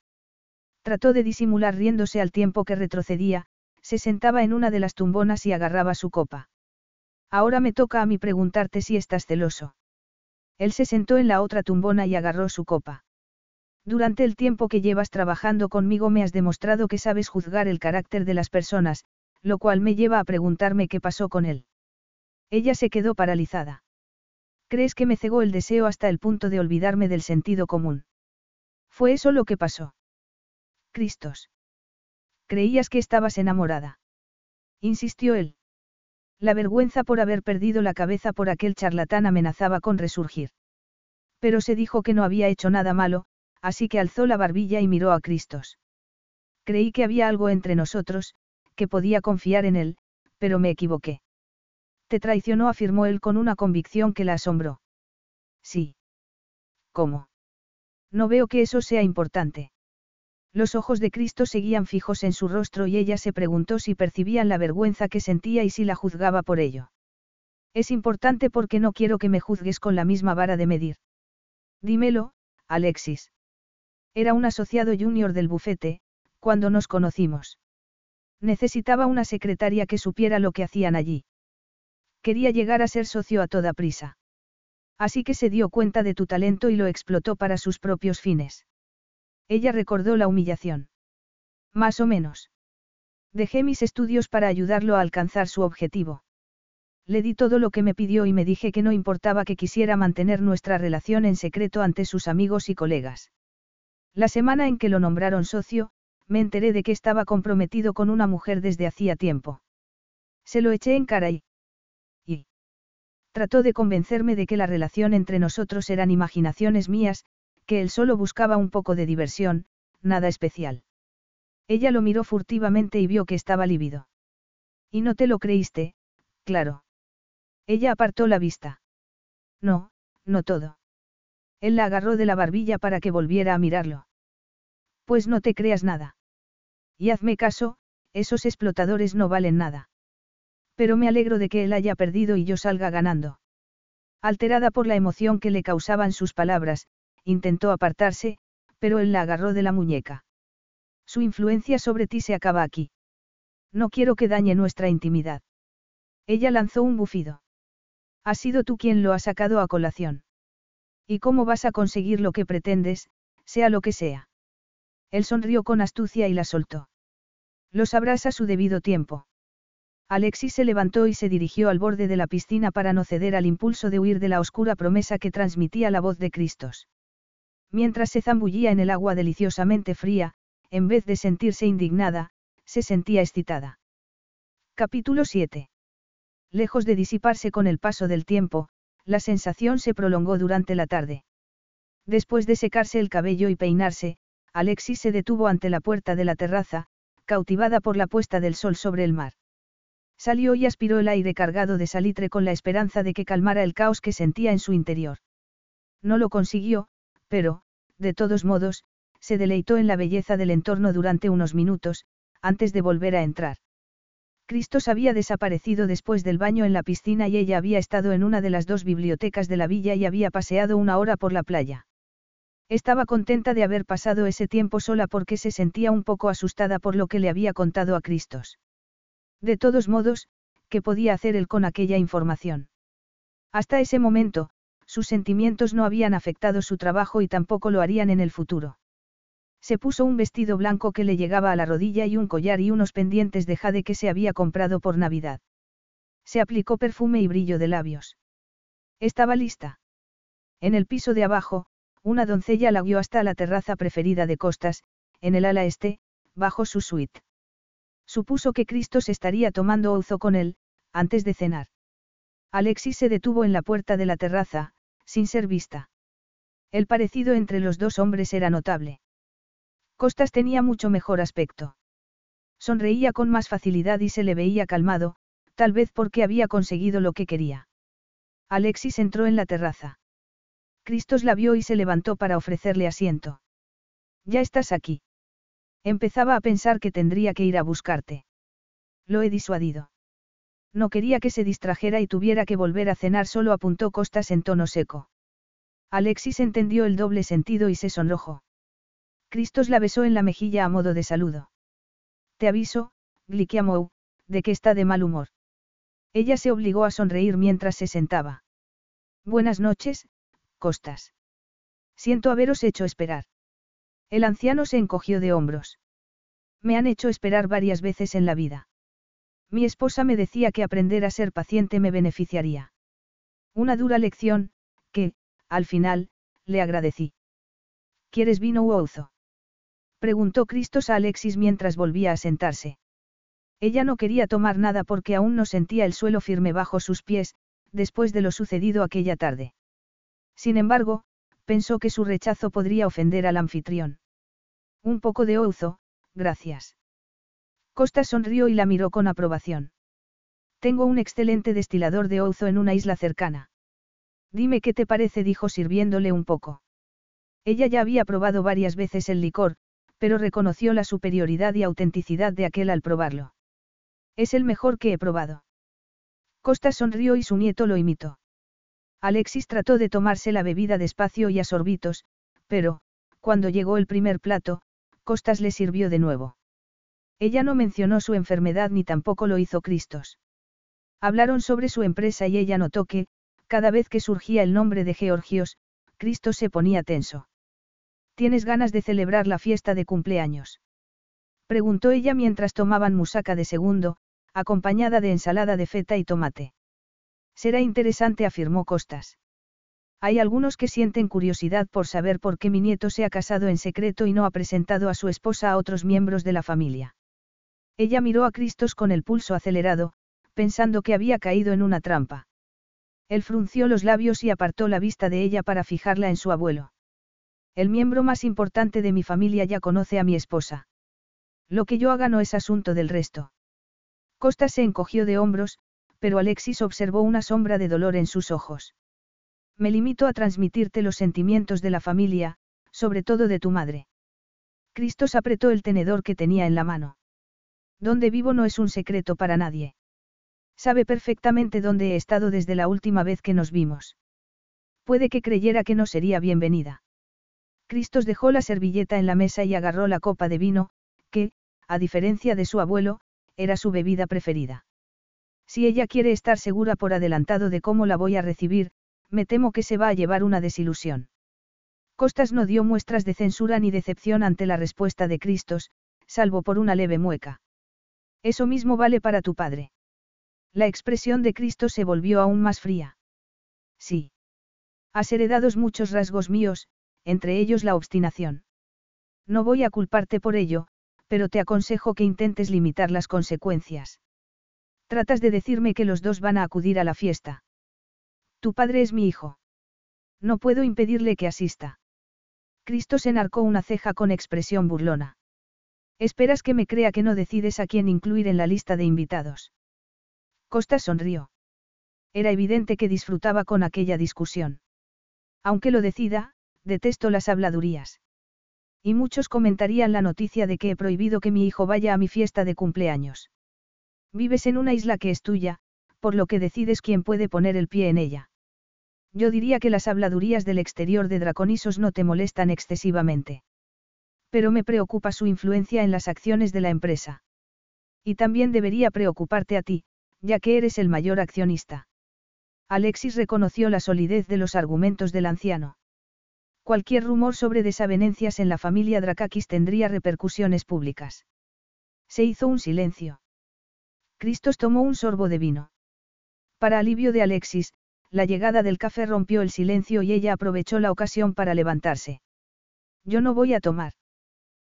Trató de disimular riéndose al tiempo que retrocedía, se sentaba en una de las tumbonas y agarraba su copa. Ahora me toca a mí preguntarte si estás celoso. Él se sentó en la otra tumbona y agarró su copa. Durante el tiempo que llevas trabajando conmigo me has demostrado que sabes juzgar el carácter de las personas, lo cual me lleva a preguntarme qué pasó con él. Ella se quedó paralizada. ¿Crees que me cegó el deseo hasta el punto de olvidarme del sentido común? ¿Fue eso lo que pasó? Cristos. Creías que estabas enamorada. Insistió él. La vergüenza por haber perdido la cabeza por aquel charlatán amenazaba con resurgir. Pero se dijo que no había hecho nada malo, así que alzó la barbilla y miró a Cristos. Creí que había algo entre nosotros, que podía confiar en él, pero me equivoqué. Te traicionó, afirmó él con una convicción que la asombró. Sí. ¿Cómo? No veo que eso sea importante. Los ojos de Cristo seguían fijos en su rostro y ella se preguntó si percibían la vergüenza que sentía y si la juzgaba por ello. Es importante porque no quiero que me juzgues con la misma vara de medir. Dímelo, Alexis. Era un asociado junior del bufete, cuando nos conocimos. Necesitaba una secretaria que supiera lo que hacían allí. Quería llegar a ser socio a toda prisa. Así que se dio cuenta de tu talento y lo explotó para sus propios fines. Ella recordó la humillación. Más o menos. Dejé mis estudios para ayudarlo a alcanzar su objetivo. Le di todo lo que me pidió y me dije que no importaba que quisiera mantener nuestra relación en secreto ante sus amigos y colegas. La semana en que lo nombraron socio, me enteré de que estaba comprometido con una mujer desde hacía tiempo. Se lo eché en cara y... y... Trató de convencerme de que la relación entre nosotros eran imaginaciones mías, que él solo buscaba un poco de diversión, nada especial. Ella lo miró furtivamente y vio que estaba lívido. Y no te lo creíste, claro. Ella apartó la vista. No, no todo. Él la agarró de la barbilla para que volviera a mirarlo. Pues no te creas nada. Y hazme caso, esos explotadores no valen nada. Pero me alegro de que él haya perdido y yo salga ganando. Alterada por la emoción que le causaban sus palabras, intentó apartarse, pero él la agarró de la muñeca. Su influencia sobre ti se acaba aquí. No quiero que dañe nuestra intimidad. Ella lanzó un bufido. Has sido tú quien lo ha sacado a colación. ¿Y cómo vas a conseguir lo que pretendes, sea lo que sea? Él sonrió con astucia y la soltó. Lo sabrás a su debido tiempo. Alexis se levantó y se dirigió al borde de la piscina para no ceder al impulso de huir de la oscura promesa que transmitía la voz de Cristos. Mientras se zambullía en el agua deliciosamente fría, en vez de sentirse indignada, se sentía excitada. Capítulo 7. Lejos de disiparse con el paso del tiempo, la sensación se prolongó durante la tarde. Después de secarse el cabello y peinarse, Alexis se detuvo ante la puerta de la terraza, cautivada por la puesta del sol sobre el mar. Salió y aspiró el aire cargado de salitre con la esperanza de que calmara el caos que sentía en su interior. No lo consiguió, pero, de todos modos, se deleitó en la belleza del entorno durante unos minutos, antes de volver a entrar. Cristos había desaparecido después del baño en la piscina y ella había estado en una de las dos bibliotecas de la villa y había paseado una hora por la playa. Estaba contenta de haber pasado ese tiempo sola porque se sentía un poco asustada por lo que le había contado a Cristos. De todos modos, ¿qué podía hacer él con aquella información? Hasta ese momento, sus sentimientos no habían afectado su trabajo y tampoco lo harían en el futuro. Se puso un vestido blanco que le llegaba a la rodilla y un collar y unos pendientes de jade que se había comprado por Navidad. Se aplicó perfume y brillo de labios. Estaba lista. En el piso de abajo, una doncella la guió hasta la terraza preferida de Costas, en el ala este, bajo su suite. Supuso que Cristos estaría tomando ouzo con él, antes de cenar. Alexis se detuvo en la puerta de la terraza, sin ser vista. El parecido entre los dos hombres era notable. Costas tenía mucho mejor aspecto. Sonreía con más facilidad y se le veía calmado, tal vez porque había conseguido lo que quería. Alexis entró en la terraza. Cristos la vio y se levantó para ofrecerle asiento. Ya estás aquí. Empezaba a pensar que tendría que ir a buscarte. Lo he disuadido. No quería que se distrajera y tuviera que volver a cenar, solo apuntó Costas en tono seco. Alexis entendió el doble sentido y se sonrojó. Cristos la besó en la mejilla a modo de saludo. Te aviso, Glikiamou, de que está de mal humor. Ella se obligó a sonreír mientras se sentaba. Buenas noches, Costas. Siento haberos hecho esperar. El anciano se encogió de hombros. Me han hecho esperar varias veces en la vida. Mi esposa me decía que aprender a ser paciente me beneficiaría. Una dura lección, que, al final, le agradecí. ¿Quieres vino u ouzo? Preguntó Cristos a Alexis mientras volvía a sentarse. Ella no quería tomar nada porque aún no sentía el suelo firme bajo sus pies, después de lo sucedido aquella tarde. Sin embargo, pensó que su rechazo podría ofender al anfitrión. Un poco de ouzo, gracias. Costa sonrió y la miró con aprobación. Tengo un excelente destilador de ouzo en una isla cercana. Dime qué te parece, dijo sirviéndole un poco. Ella ya había probado varias veces el licor, pero reconoció la superioridad y autenticidad de aquel al probarlo. Es el mejor que he probado. Costa sonrió y su nieto lo imitó. Alexis trató de tomarse la bebida despacio y a sorbitos, pero, cuando llegó el primer plato, Costas le sirvió de nuevo. Ella no mencionó su enfermedad ni tampoco lo hizo Cristos. Hablaron sobre su empresa y ella notó que, cada vez que surgía el nombre de Georgios, Cristos se ponía tenso. ¿Tienes ganas de celebrar la fiesta de cumpleaños? Preguntó ella mientras tomaban musaca de segundo, acompañada de ensalada de feta y tomate. Será interesante, afirmó Costas. Hay algunos que sienten curiosidad por saber por qué mi nieto se ha casado en secreto y no ha presentado a su esposa a otros miembros de la familia. Ella miró a Cristos con el pulso acelerado, pensando que había caído en una trampa. Él frunció los labios y apartó la vista de ella para fijarla en su abuelo. El miembro más importante de mi familia ya conoce a mi esposa. Lo que yo haga no es asunto del resto. Costa se encogió de hombros, pero Alexis observó una sombra de dolor en sus ojos. Me limito a transmitirte los sentimientos de la familia, sobre todo de tu madre. Cristos apretó el tenedor que tenía en la mano. Donde vivo no es un secreto para nadie. Sabe perfectamente dónde he estado desde la última vez que nos vimos. Puede que creyera que no sería bienvenida. Cristos dejó la servilleta en la mesa y agarró la copa de vino, que, a diferencia de su abuelo, era su bebida preferida. Si ella quiere estar segura por adelantado de cómo la voy a recibir, me temo que se va a llevar una desilusión. Costas no dio muestras de censura ni decepción ante la respuesta de Cristos, salvo por una leve mueca. Eso mismo vale para tu padre. La expresión de Cristo se volvió aún más fría. Sí. Has heredado muchos rasgos míos, entre ellos la obstinación. No voy a culparte por ello, pero te aconsejo que intentes limitar las consecuencias. Tratas de decirme que los dos van a acudir a la fiesta. Tu padre es mi hijo. No puedo impedirle que asista. Cristo se enarcó una ceja con expresión burlona. Esperas que me crea que no decides a quién incluir en la lista de invitados. Costa sonrió. Era evidente que disfrutaba con aquella discusión. Aunque lo decida, detesto las habladurías. Y muchos comentarían la noticia de que he prohibido que mi hijo vaya a mi fiesta de cumpleaños. Vives en una isla que es tuya, por lo que decides quién puede poner el pie en ella. Yo diría que las habladurías del exterior de Draconisos no te molestan excesivamente. Pero me preocupa su influencia en las acciones de la empresa. Y también debería preocuparte a ti, ya que eres el mayor accionista. Alexis reconoció la solidez de los argumentos del anciano. Cualquier rumor sobre desavenencias en la familia Drakakis tendría repercusiones públicas. Se hizo un silencio. Cristos tomó un sorbo de vino. Para alivio de Alexis, la llegada del café rompió el silencio y ella aprovechó la ocasión para levantarse. Yo no voy a tomar.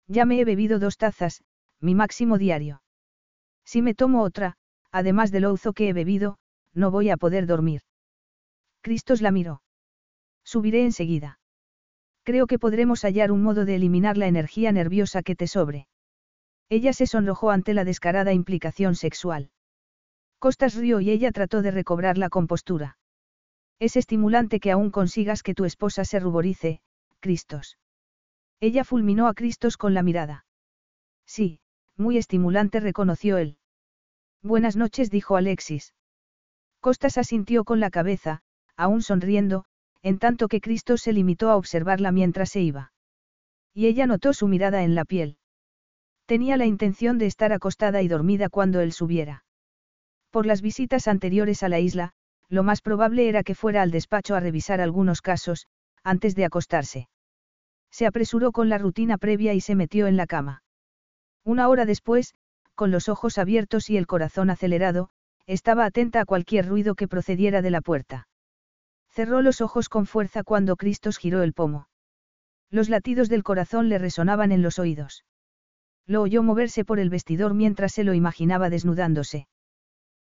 Ya me he bebido dos tazas, mi máximo diario. Si me tomo otra, además del ouzo que he bebido, no voy a poder dormir. Cristos la miró. Subiré enseguida. Creo que podremos hallar un modo de eliminar la energía nerviosa que te sobre. Ella se sonrojó ante la descarada implicación sexual. Costas rió y ella trató de recobrar la compostura. Es estimulante que aún consigas que tu esposa se ruborice, Cristos. Ella fulminó a Cristos con la mirada. Sí, muy estimulante reconoció él. Buenas noches dijo Alexis. Costas asintió con la cabeza, aún sonriendo, en tanto que Cristos se limitó a observarla mientras se iba. Y ella notó su mirada en la piel. Tenía la intención de estar acostada y dormida cuando él subiera. Por las visitas anteriores a la isla, lo más probable era que fuera al despacho a revisar algunos casos, antes de acostarse. Se apresuró con la rutina previa y se metió en la cama. Una hora después, con los ojos abiertos y el corazón acelerado, estaba atenta a cualquier ruido que procediera de la puerta. Cerró los ojos con fuerza cuando Cristos giró el pomo. Los latidos del corazón le resonaban en los oídos. Lo oyó moverse por el vestidor mientras se lo imaginaba desnudándose.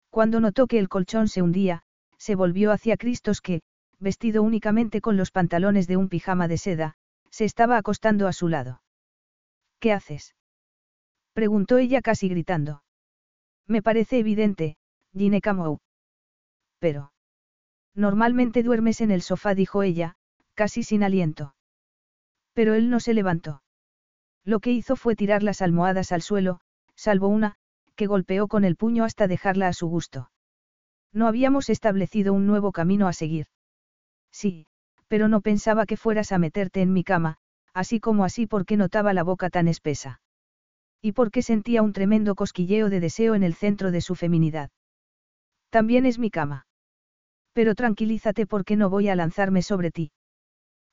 Cuando notó que el colchón se hundía, se volvió hacia Cristos que, vestido únicamente con los pantalones de un pijama de seda, se estaba acostando a su lado. ¿Qué haces? preguntó ella casi gritando. Me parece evidente, Gine Camou. Pero. Normalmente duermes en el sofá, dijo ella, casi sin aliento. Pero él no se levantó. Lo que hizo fue tirar las almohadas al suelo, salvo una, que golpeó con el puño hasta dejarla a su gusto. No habíamos establecido un nuevo camino a seguir. Sí, pero no pensaba que fueras a meterte en mi cama, así como así porque notaba la boca tan espesa. Y porque sentía un tremendo cosquilleo de deseo en el centro de su feminidad. También es mi cama. Pero tranquilízate porque no voy a lanzarme sobre ti.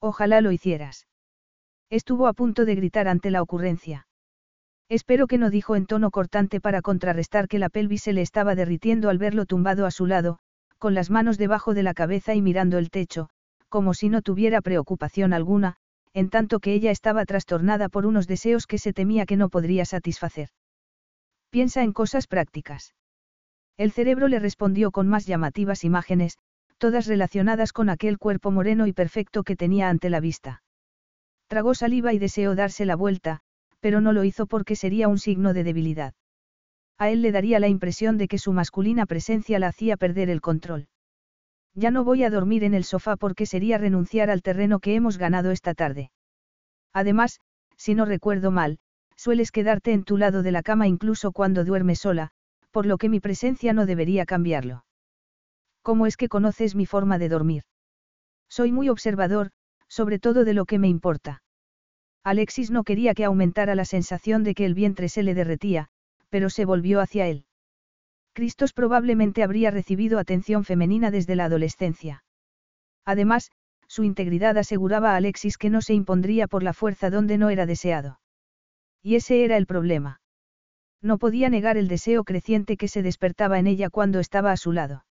Ojalá lo hicieras. Estuvo a punto de gritar ante la ocurrencia. Espero que no dijo en tono cortante para contrarrestar que la pelvis se le estaba derritiendo al verlo tumbado a su lado, con las manos debajo de la cabeza y mirando el techo, como si no tuviera preocupación alguna, en tanto que ella estaba trastornada por unos deseos que se temía que no podría satisfacer. Piensa en cosas prácticas. El cerebro le respondió con más llamativas imágenes, todas relacionadas con aquel cuerpo moreno y perfecto que tenía ante la vista. Tragó saliva y deseó darse la vuelta, pero no lo hizo porque sería un signo de debilidad. A él le daría la impresión de que su masculina presencia la hacía perder el control. Ya no voy a dormir en el sofá porque sería renunciar al terreno que hemos ganado esta tarde. Además, si no recuerdo mal, sueles quedarte en tu lado de la cama incluso cuando duermes sola, por lo que mi presencia no debería cambiarlo. ¿Cómo es que conoces mi forma de dormir? Soy muy observador, sobre todo de lo que me importa. Alexis no quería que aumentara la sensación de que el vientre se le derretía, pero se volvió hacia él. Cristos probablemente habría recibido atención femenina desde la adolescencia. Además, su integridad aseguraba a Alexis que no se impondría por la fuerza donde no era deseado. Y ese era el problema. No podía negar el deseo creciente que se despertaba en ella cuando estaba a su lado.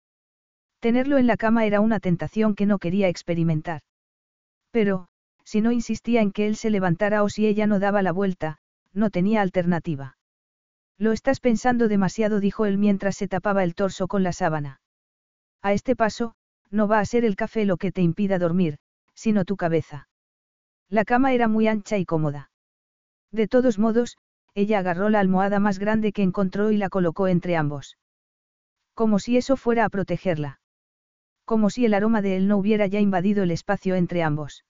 Tenerlo en la cama era una tentación que no quería experimentar. Pero, si no insistía en que él se levantara o si ella no daba la vuelta, no tenía alternativa. Lo estás pensando demasiado, dijo él mientras se tapaba el torso con la sábana. A este paso, no va a ser el café lo que te impida dormir, sino tu cabeza. La cama era muy ancha y cómoda. De todos modos, ella agarró la almohada más grande que encontró y la colocó entre ambos. Como si eso fuera a protegerla. Como si el aroma de él no hubiera ya invadido el espacio entre ambos.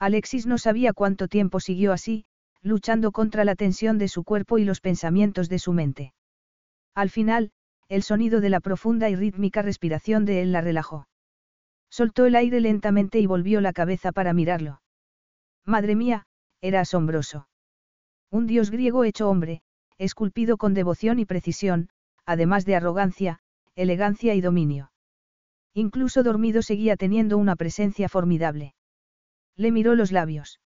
Alexis no sabía cuánto tiempo siguió así, luchando contra la tensión de su cuerpo y los pensamientos de su mente. Al final, el sonido de la profunda y rítmica respiración de él la relajó. Soltó el aire lentamente y volvió la cabeza para mirarlo. Madre mía, era asombroso. Un dios griego hecho hombre, esculpido con devoción y precisión, además de arrogancia, elegancia y dominio. Incluso dormido seguía teniendo una presencia formidable. Le miró los labios.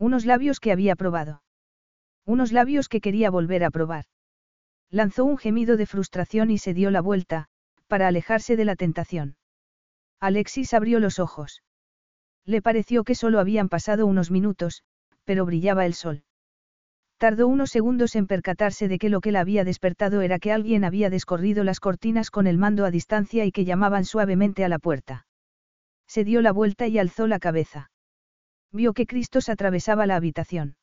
Unos labios que había probado. Unos labios que quería volver a probar. Lanzó un gemido de frustración y se dio la vuelta, para alejarse de la tentación. Alexis abrió los ojos. Le pareció que solo habían pasado unos minutos, pero brillaba el sol. Tardó unos segundos en percatarse de que lo que la había despertado era que alguien había descorrido las cortinas con el mando a distancia y que llamaban suavemente a la puerta. Se dio la vuelta y alzó la cabeza. Vio que Cristos atravesaba la habitación.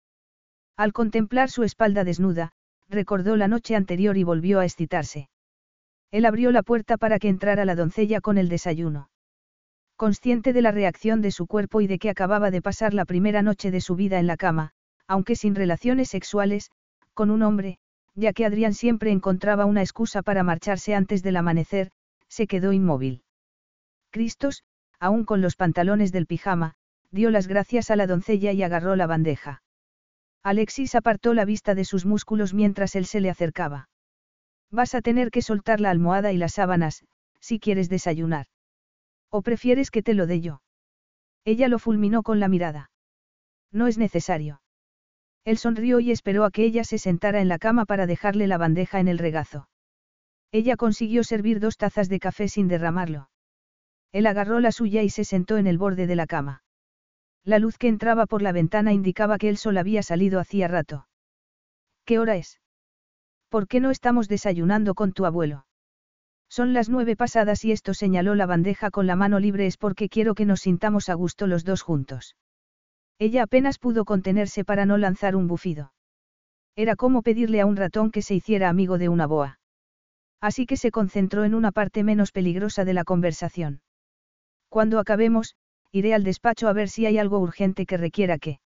Al contemplar su espalda desnuda, recordó la noche anterior y volvió a excitarse. Él abrió la puerta para que entrara la doncella con el desayuno. Consciente de la reacción de su cuerpo y de que acababa de pasar la primera noche de su vida en la cama, aunque sin relaciones sexuales, con un hombre, ya que Adrián siempre encontraba una excusa para marcharse antes del amanecer, se quedó inmóvil. Cristos, aún con los pantalones del pijama, dio las gracias a la doncella y agarró la bandeja. Alexis apartó la vista de sus músculos mientras él se le acercaba. Vas a tener que soltar la almohada y las sábanas, si quieres desayunar. ¿O prefieres que te lo dé yo? Ella lo fulminó con la mirada. No es necesario. Él sonrió y esperó a que ella se sentara en la cama para dejarle la bandeja en el regazo. Ella consiguió servir dos tazas de café sin derramarlo. Él agarró la suya y se sentó en el borde de la cama. La luz que entraba por la ventana indicaba que el sol había salido hacía rato. ¿Qué hora es? ¿Por qué no estamos desayunando con tu abuelo? Son las nueve pasadas y esto señaló la bandeja con la mano libre es porque quiero que nos sintamos a gusto los dos juntos. Ella apenas pudo contenerse para no lanzar un bufido. Era como pedirle a un ratón que se hiciera amigo de una boa. Así que se concentró en una parte menos peligrosa de la conversación. Cuando acabemos, iré al despacho a ver si hay algo urgente que requiera que.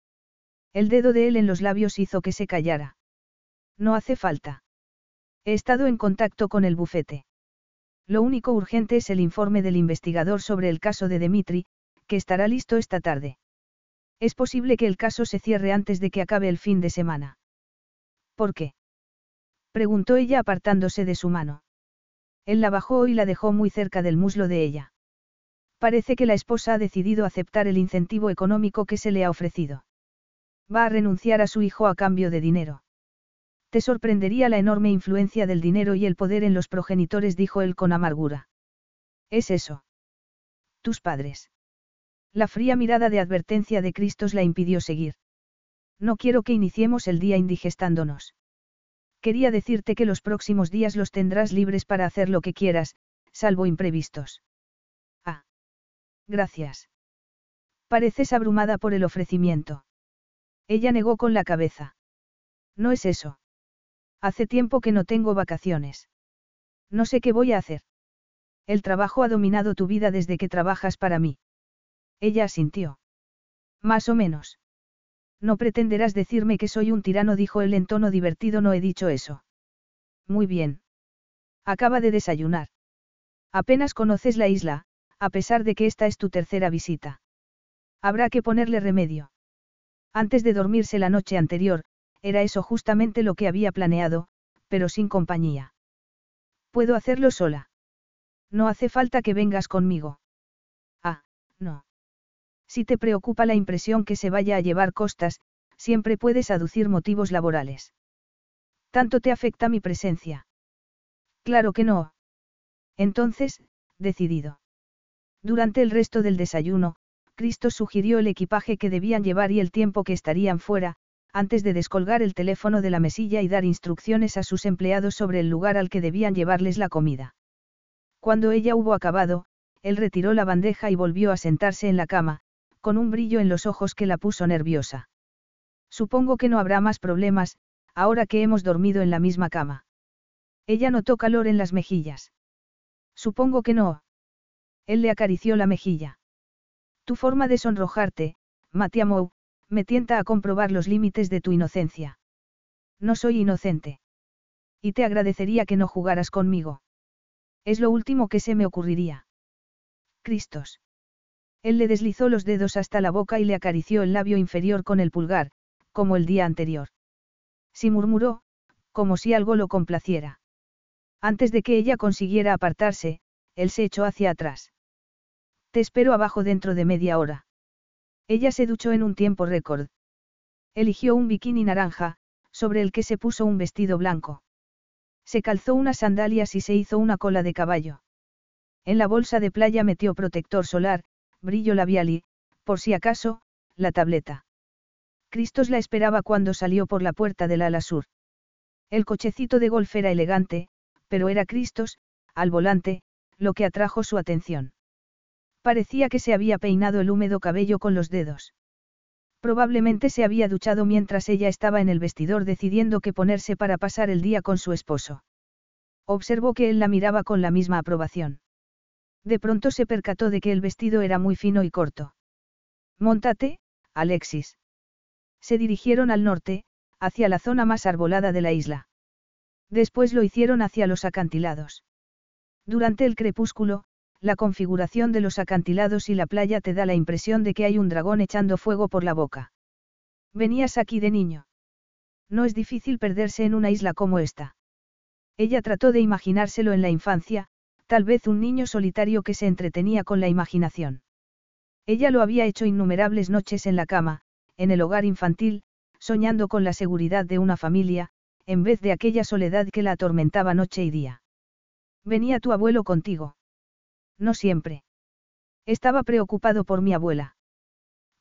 El dedo de él en los labios hizo que se callara. No hace falta. He estado en contacto con el bufete. Lo único urgente es el informe del investigador sobre el caso de Dimitri, que estará listo esta tarde. Es posible que el caso se cierre antes de que acabe el fin de semana. ¿Por qué? preguntó ella apartándose de su mano. Él la bajó y la dejó muy cerca del muslo de ella. Parece que la esposa ha decidido aceptar el incentivo económico que se le ha ofrecido. Va a renunciar a su hijo a cambio de dinero. Te sorprendería la enorme influencia del dinero y el poder en los progenitores, dijo él con amargura. ¿Es eso? Tus padres. La fría mirada de advertencia de Cristos la impidió seguir. No quiero que iniciemos el día indigestándonos. Quería decirte que los próximos días los tendrás libres para hacer lo que quieras, salvo imprevistos. Gracias. Pareces abrumada por el ofrecimiento. Ella negó con la cabeza. No es eso. Hace tiempo que no tengo vacaciones. No sé qué voy a hacer. El trabajo ha dominado tu vida desde que trabajas para mí. Ella asintió. Más o menos. No pretenderás decirme que soy un tirano, dijo él en tono divertido, no he dicho eso. Muy bien. Acaba de desayunar. Apenas conoces la isla, a pesar de que esta es tu tercera visita. Habrá que ponerle remedio. Antes de dormirse la noche anterior, era eso justamente lo que había planeado, pero sin compañía. Puedo hacerlo sola. No hace falta que vengas conmigo. Ah, no. Si te preocupa la impresión que se vaya a llevar costas, siempre puedes aducir motivos laborales. ¿Tanto te afecta mi presencia? Claro que no. Entonces, decidido. Durante el resto del desayuno, Cristo sugirió el equipaje que debían llevar y el tiempo que estarían fuera, antes de descolgar el teléfono de la mesilla y dar instrucciones a sus empleados sobre el lugar al que debían llevarles la comida. Cuando ella hubo acabado, él retiró la bandeja y volvió a sentarse en la cama, con un brillo en los ojos que la puso nerviosa. Supongo que no habrá más problemas, ahora que hemos dormido en la misma cama. Ella notó calor en las mejillas. Supongo que no. Él le acarició la mejilla. Tu forma de sonrojarte, Matiamou, me tienta a comprobar los límites de tu inocencia. No soy inocente. Y te agradecería que no jugaras conmigo. Es lo último que se me ocurriría. Cristos. Él le deslizó los dedos hasta la boca y le acarició el labio inferior con el pulgar, como el día anterior. Si murmuró, como si algo lo complaciera. Antes de que ella consiguiera apartarse, él se echó hacia atrás. Te espero abajo dentro de media hora. Ella se duchó en un tiempo récord. Eligió un bikini naranja, sobre el que se puso un vestido blanco. Se calzó unas sandalias y se hizo una cola de caballo. En la bolsa de playa metió protector solar, brillo labial y, por si acaso, la tableta. Cristos la esperaba cuando salió por la puerta del ala sur. El cochecito de golf era elegante, pero era Cristos, al volante, lo que atrajo su atención. Parecía que se había peinado el húmedo cabello con los dedos. Probablemente se había duchado mientras ella estaba en el vestidor decidiendo qué ponerse para pasar el día con su esposo. Observó que él la miraba con la misma aprobación. De pronto se percató de que el vestido era muy fino y corto. Montate, Alexis. Se dirigieron al norte, hacia la zona más arbolada de la isla. Después lo hicieron hacia los acantilados. Durante el crepúsculo, la configuración de los acantilados y la playa te da la impresión de que hay un dragón echando fuego por la boca. Venías aquí de niño. No es difícil perderse en una isla como esta. Ella trató de imaginárselo en la infancia, tal vez un niño solitario que se entretenía con la imaginación. Ella lo había hecho innumerables noches en la cama, en el hogar infantil, soñando con la seguridad de una familia, en vez de aquella soledad que la atormentaba noche y día. Venía tu abuelo contigo. No siempre. Estaba preocupado por mi abuela.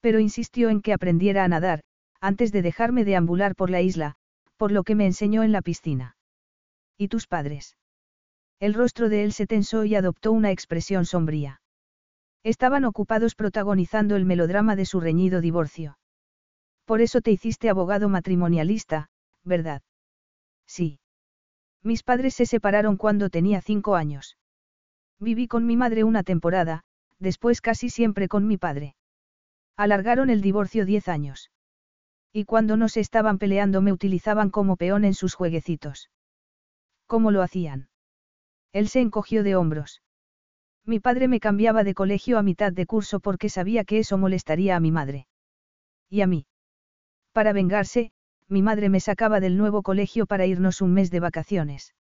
Pero insistió en que aprendiera a nadar, antes de dejarme deambular por la isla, por lo que me enseñó en la piscina. ¿Y tus padres? El rostro de él se tensó y adoptó una expresión sombría. Estaban ocupados protagonizando el melodrama de su reñido divorcio. Por eso te hiciste abogado matrimonialista, ¿verdad? Sí. Mis padres se separaron cuando tenía cinco años. Viví con mi madre una temporada, después casi siempre con mi padre. Alargaron el divorcio diez años. Y cuando no se estaban peleando me utilizaban como peón en sus jueguecitos. ¿Cómo lo hacían? Él se encogió de hombros. Mi padre me cambiaba de colegio a mitad de curso porque sabía que eso molestaría a mi madre. Y a mí. Para vengarse, mi madre me sacaba del nuevo colegio para irnos un mes de vacaciones.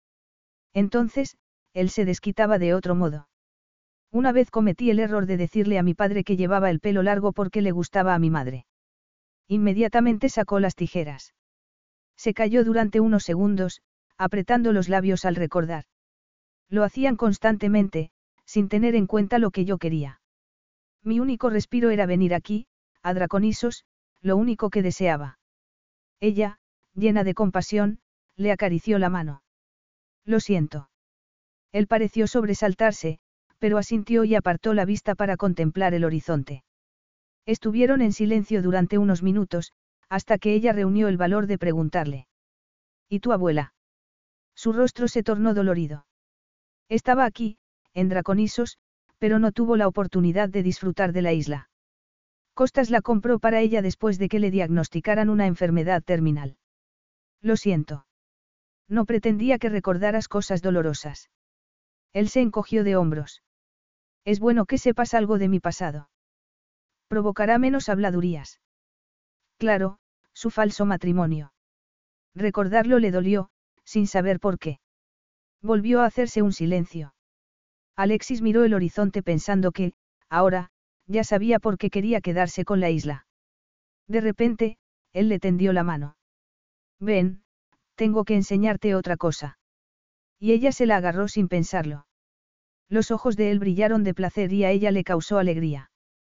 Entonces, él se desquitaba de otro modo. Una vez cometí el error de decirle a mi padre que llevaba el pelo largo porque le gustaba a mi madre. Inmediatamente sacó las tijeras. Se cayó durante unos segundos, apretando los labios al recordar. Lo hacían constantemente, sin tener en cuenta lo que yo quería. Mi único respiro era venir aquí, a Draconisos, lo único que deseaba. Ella, llena de compasión, le acarició la mano. Lo siento. Él pareció sobresaltarse, pero asintió y apartó la vista para contemplar el horizonte. Estuvieron en silencio durante unos minutos, hasta que ella reunió el valor de preguntarle. ¿Y tu abuela? Su rostro se tornó dolorido. Estaba aquí, en Draconisos, pero no tuvo la oportunidad de disfrutar de la isla. Costas la compró para ella después de que le diagnosticaran una enfermedad terminal. Lo siento. No pretendía que recordaras cosas dolorosas. Él se encogió de hombros. Es bueno que sepas algo de mi pasado. Provocará menos habladurías. Claro, su falso matrimonio. Recordarlo le dolió, sin saber por qué. Volvió a hacerse un silencio. Alexis miró el horizonte pensando que, ahora, ya sabía por qué quería quedarse con la isla. De repente, él le tendió la mano. Ven, tengo que enseñarte otra cosa. Y ella se la agarró sin pensarlo. Los ojos de él brillaron de placer y a ella le causó alegría.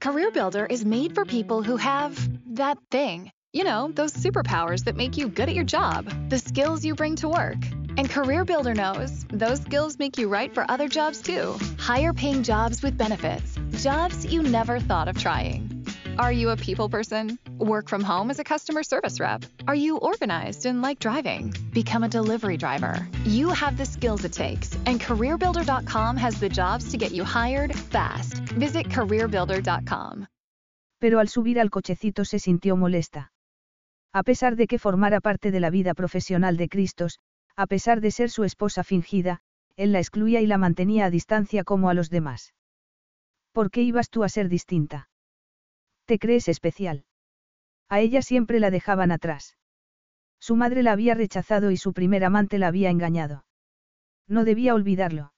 Career Builder is made for people who have that thing. You know, those superpowers that make you good at your job, the skills you bring to work. And Career Builder knows those skills make you right for other jobs too. Higher paying jobs with benefits, jobs you never thought of trying. Are you a people person? Work from home as a customer service rep? Are you organized and like driving? Become a delivery driver. You have the skills it takes, and CareerBuilder.com has the jobs to get you hired fast. Visit CareerBuilder.com. Pero al subir al cochecito se sintió molesta. A pesar de que formara parte de la vida profesional de Cristos, a pesar de ser su esposa fingida, él la excluía y la mantenía a distancia como a los demás. ¿Por qué ibas tú a ser distinta? ¿Te crees especial? A ella siempre la dejaban atrás. Su madre la había rechazado y su primer amante la había engañado. No debía olvidarlo.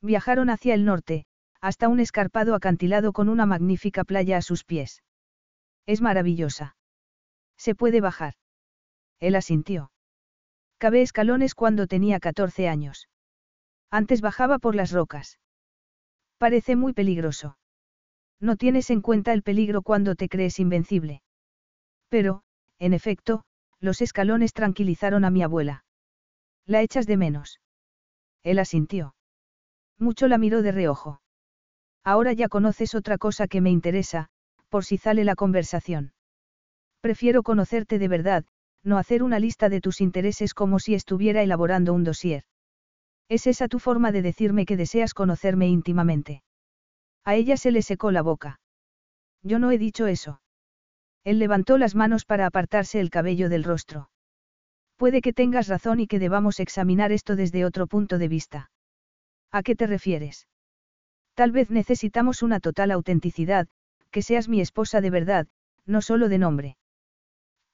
Viajaron hacia el norte, hasta un escarpado acantilado con una magnífica playa a sus pies. Es maravillosa. Se puede bajar. Él asintió. Cabé escalones cuando tenía 14 años. Antes bajaba por las rocas. Parece muy peligroso. No tienes en cuenta el peligro cuando te crees invencible. Pero, en efecto, los escalones tranquilizaron a mi abuela. La echas de menos. Él asintió. Mucho la miró de reojo. Ahora ya conoces otra cosa que me interesa, por si sale la conversación. Prefiero conocerte de verdad, no hacer una lista de tus intereses como si estuviera elaborando un dossier. ¿Es esa tu forma de decirme que deseas conocerme íntimamente? A ella se le secó la boca. Yo no he dicho eso. Él levantó las manos para apartarse el cabello del rostro. Puede que tengas razón y que debamos examinar esto desde otro punto de vista. ¿A qué te refieres? Tal vez necesitamos una total autenticidad, que seas mi esposa de verdad, no solo de nombre.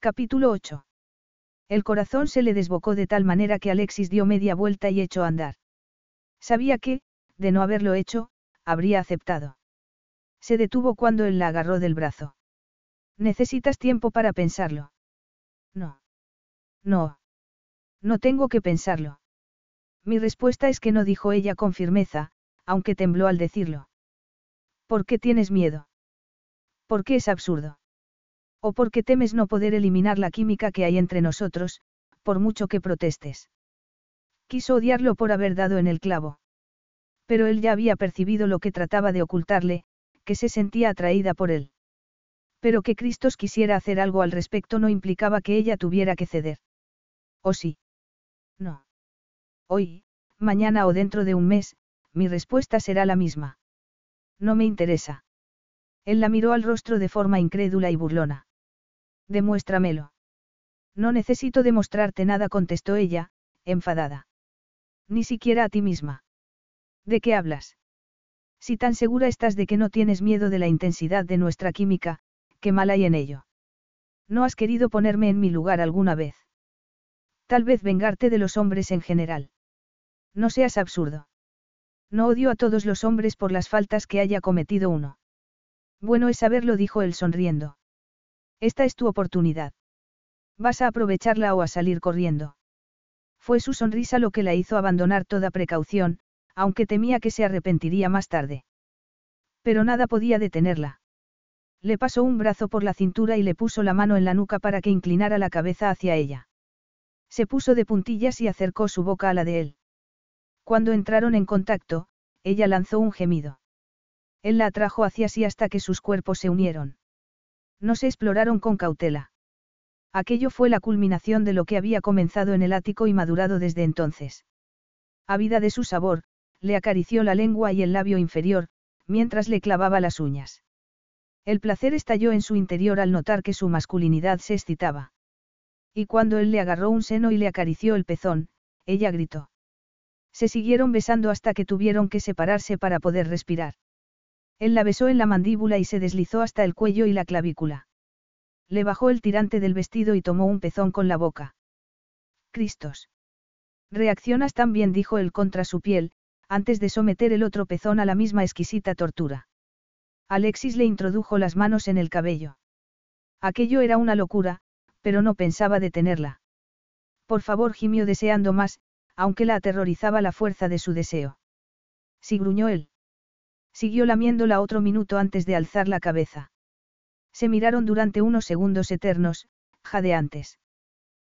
Capítulo 8. El corazón se le desbocó de tal manera que Alexis dio media vuelta y echó a andar. Sabía que, de no haberlo hecho, habría aceptado. Se detuvo cuando él la agarró del brazo. Necesitas tiempo para pensarlo. No. No. No tengo que pensarlo. Mi respuesta es que no dijo ella con firmeza, aunque tembló al decirlo. ¿Por qué tienes miedo? ¿Por qué es absurdo? ¿O por qué temes no poder eliminar la química que hay entre nosotros, por mucho que protestes? Quiso odiarlo por haber dado en el clavo. Pero él ya había percibido lo que trataba de ocultarle, que se sentía atraída por él. Pero que Cristos quisiera hacer algo al respecto no implicaba que ella tuviera que ceder. ¿O sí? No. Hoy, mañana o dentro de un mes, mi respuesta será la misma. No me interesa. Él la miró al rostro de forma incrédula y burlona. Demuéstramelo. No necesito demostrarte nada, contestó ella, enfadada. Ni siquiera a ti misma. ¿De qué hablas? Si tan segura estás de que no tienes miedo de la intensidad de nuestra química, qué mal hay en ello. No has querido ponerme en mi lugar alguna vez. Tal vez vengarte de los hombres en general. No seas absurdo. No odio a todos los hombres por las faltas que haya cometido uno. Bueno es saberlo, dijo él sonriendo. Esta es tu oportunidad. ¿Vas a aprovecharla o a salir corriendo? Fue su sonrisa lo que la hizo abandonar toda precaución, aunque temía que se arrepentiría más tarde. Pero nada podía detenerla. Le pasó un brazo por la cintura y le puso la mano en la nuca para que inclinara la cabeza hacia ella. Se puso de puntillas y acercó su boca a la de él. Cuando entraron en contacto, ella lanzó un gemido. Él la atrajo hacia sí hasta que sus cuerpos se unieron. No se exploraron con cautela. Aquello fue la culminación de lo que había comenzado en el ático y madurado desde entonces. Ávida de su sabor, le acarició la lengua y el labio inferior, mientras le clavaba las uñas. El placer estalló en su interior al notar que su masculinidad se excitaba. Y cuando él le agarró un seno y le acarició el pezón, ella gritó. Se siguieron besando hasta que tuvieron que separarse para poder respirar. Él la besó en la mandíbula y se deslizó hasta el cuello y la clavícula. Le bajó el tirante del vestido y tomó un pezón con la boca. Cristos. Reaccionas tan bien, dijo él contra su piel, antes de someter el otro pezón a la misma exquisita tortura. Alexis le introdujo las manos en el cabello. Aquello era una locura, pero no pensaba detenerla. Por favor, gimió deseando más, aunque la aterrorizaba la fuerza de su deseo. Sí gruñó él. Siguió lamiéndola otro minuto antes de alzar la cabeza. Se miraron durante unos segundos eternos, jadeantes.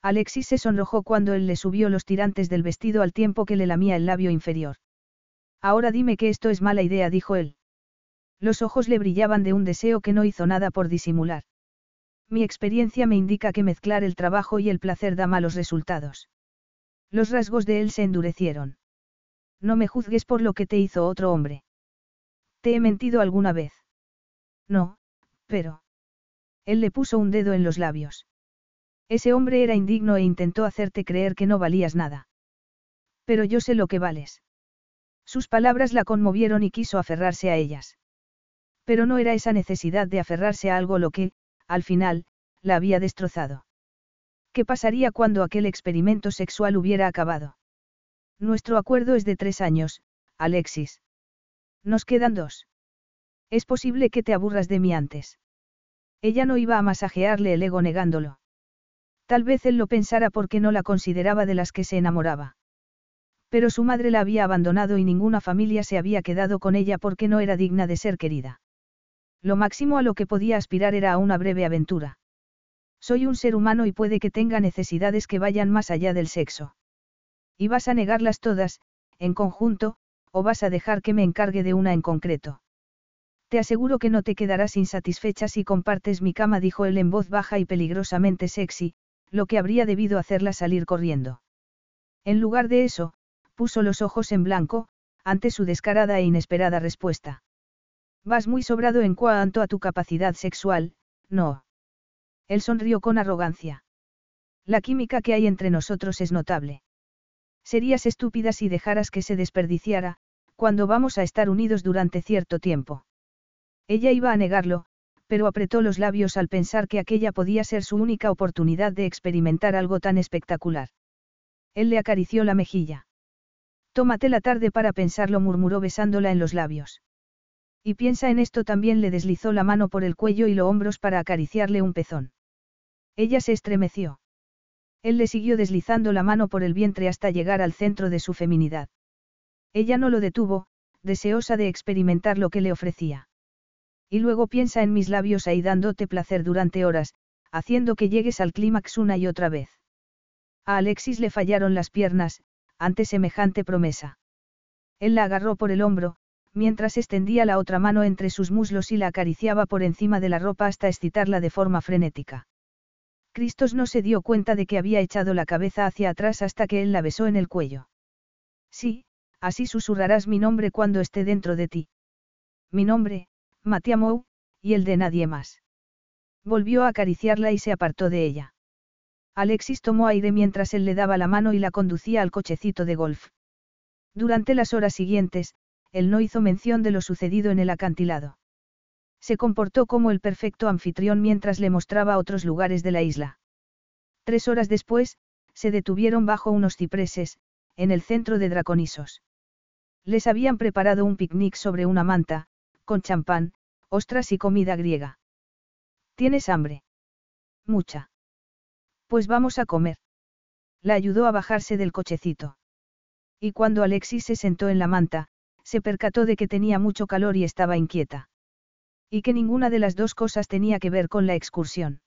Alexis se sonrojó cuando él le subió los tirantes del vestido al tiempo que le lamía el labio inferior. Ahora dime que esto es mala idea, dijo él. Los ojos le brillaban de un deseo que no hizo nada por disimular. Mi experiencia me indica que mezclar el trabajo y el placer da malos resultados. Los rasgos de él se endurecieron. No me juzgues por lo que te hizo otro hombre. ¿Te he mentido alguna vez? No, pero... Él le puso un dedo en los labios. Ese hombre era indigno e intentó hacerte creer que no valías nada. Pero yo sé lo que vales. Sus palabras la conmovieron y quiso aferrarse a ellas. Pero no era esa necesidad de aferrarse a algo lo que, al final, la había destrozado. ¿Qué pasaría cuando aquel experimento sexual hubiera acabado? Nuestro acuerdo es de tres años, Alexis. Nos quedan dos. Es posible que te aburras de mí antes. Ella no iba a masajearle el ego negándolo. Tal vez él lo pensara porque no la consideraba de las que se enamoraba. Pero su madre la había abandonado y ninguna familia se había quedado con ella porque no era digna de ser querida. Lo máximo a lo que podía aspirar era a una breve aventura. Soy un ser humano y puede que tenga necesidades que vayan más allá del sexo. Y vas a negarlas todas, en conjunto, o vas a dejar que me encargue de una en concreto. Te aseguro que no te quedarás insatisfecha si compartes mi cama, dijo él en voz baja y peligrosamente sexy, lo que habría debido hacerla salir corriendo. En lugar de eso, puso los ojos en blanco, ante su descarada e inesperada respuesta. Vas muy sobrado en cuanto a tu capacidad sexual, no. Él sonrió con arrogancia. La química que hay entre nosotros es notable. Serías estúpida si dejaras que se desperdiciara, cuando vamos a estar unidos durante cierto tiempo. Ella iba a negarlo, pero apretó los labios al pensar que aquella podía ser su única oportunidad de experimentar algo tan espectacular. Él le acarició la mejilla. Tómate la tarde para pensarlo, murmuró besándola en los labios. Y piensa en esto también le deslizó la mano por el cuello y los hombros para acariciarle un pezón. Ella se estremeció. Él le siguió deslizando la mano por el vientre hasta llegar al centro de su feminidad. Ella no lo detuvo, deseosa de experimentar lo que le ofrecía. Y luego piensa en mis labios ahí dándote placer durante horas, haciendo que llegues al clímax una y otra vez. A Alexis le fallaron las piernas, ante semejante promesa. Él la agarró por el hombro, mientras extendía la otra mano entre sus muslos y la acariciaba por encima de la ropa hasta excitarla de forma frenética. Cristos no se dio cuenta de que había echado la cabeza hacia atrás hasta que él la besó en el cuello. Sí, así susurrarás mi nombre cuando esté dentro de ti. Mi nombre, Matiamou, y el de nadie más. Volvió a acariciarla y se apartó de ella. Alexis tomó aire mientras él le daba la mano y la conducía al cochecito de golf. Durante las horas siguientes, él no hizo mención de lo sucedido en el acantilado. Se comportó como el perfecto anfitrión mientras le mostraba otros lugares de la isla. Tres horas después, se detuvieron bajo unos cipreses, en el centro de Draconisos. Les habían preparado un picnic sobre una manta, con champán, ostras y comida griega. ¿Tienes hambre? Mucha. Pues vamos a comer. La ayudó a bajarse del cochecito. Y cuando Alexis se sentó en la manta, se percató de que tenía mucho calor y estaba inquieta. Y que ninguna de las dos cosas tenía que ver con la excursión.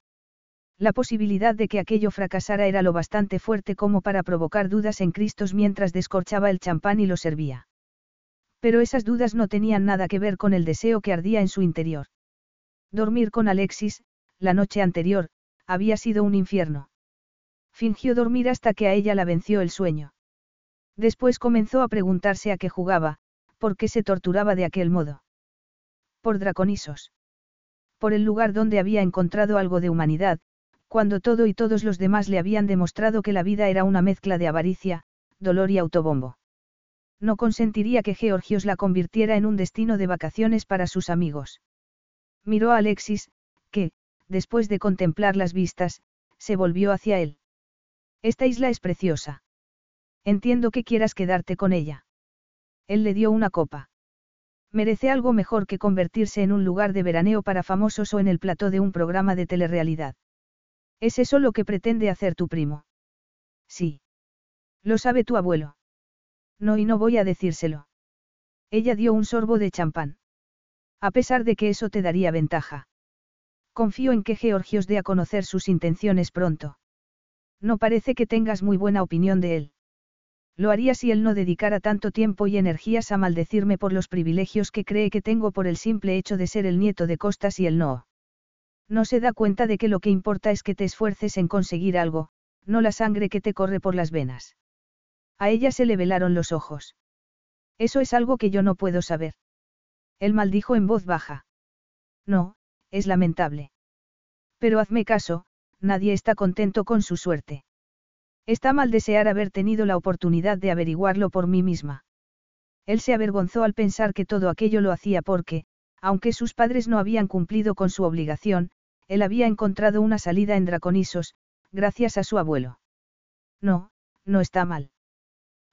La posibilidad de que aquello fracasara era lo bastante fuerte como para provocar dudas en Cristos mientras descorchaba el champán y lo servía. Pero esas dudas no tenían nada que ver con el deseo que ardía en su interior. Dormir con Alexis, la noche anterior, había sido un infierno. Fingió dormir hasta que a ella la venció el sueño. Después comenzó a preguntarse a qué jugaba, por qué se torturaba de aquel modo. Por Draconisos. Por el lugar donde había encontrado algo de humanidad, cuando todo y todos los demás le habían demostrado que la vida era una mezcla de avaricia, dolor y autobombo. No consentiría que Georgios la convirtiera en un destino de vacaciones para sus amigos. Miró a Alexis, que, después de contemplar las vistas, se volvió hacia él. Esta isla es preciosa. Entiendo que quieras quedarte con ella. Él le dio una copa. Merece algo mejor que convertirse en un lugar de veraneo para famosos o en el plató de un programa de telerrealidad. ¿Es eso lo que pretende hacer tu primo? Sí. Lo sabe tu abuelo. No y no voy a decírselo. Ella dio un sorbo de champán. A pesar de que eso te daría ventaja. Confío en que Georgios dé a conocer sus intenciones pronto. No parece que tengas muy buena opinión de él. Lo haría si él no dedicara tanto tiempo y energías a maldecirme por los privilegios que cree que tengo por el simple hecho de ser el nieto de Costas y él no. No se da cuenta de que lo que importa es que te esfuerces en conseguir algo, no la sangre que te corre por las venas. A ella se le velaron los ojos. Eso es algo que yo no puedo saber. Él maldijo en voz baja. No, es lamentable. Pero hazme caso, nadie está contento con su suerte. Está mal desear haber tenido la oportunidad de averiguarlo por mí misma. Él se avergonzó al pensar que todo aquello lo hacía porque, aunque sus padres no habían cumplido con su obligación, él había encontrado una salida en Draconisos, gracias a su abuelo. No, no está mal.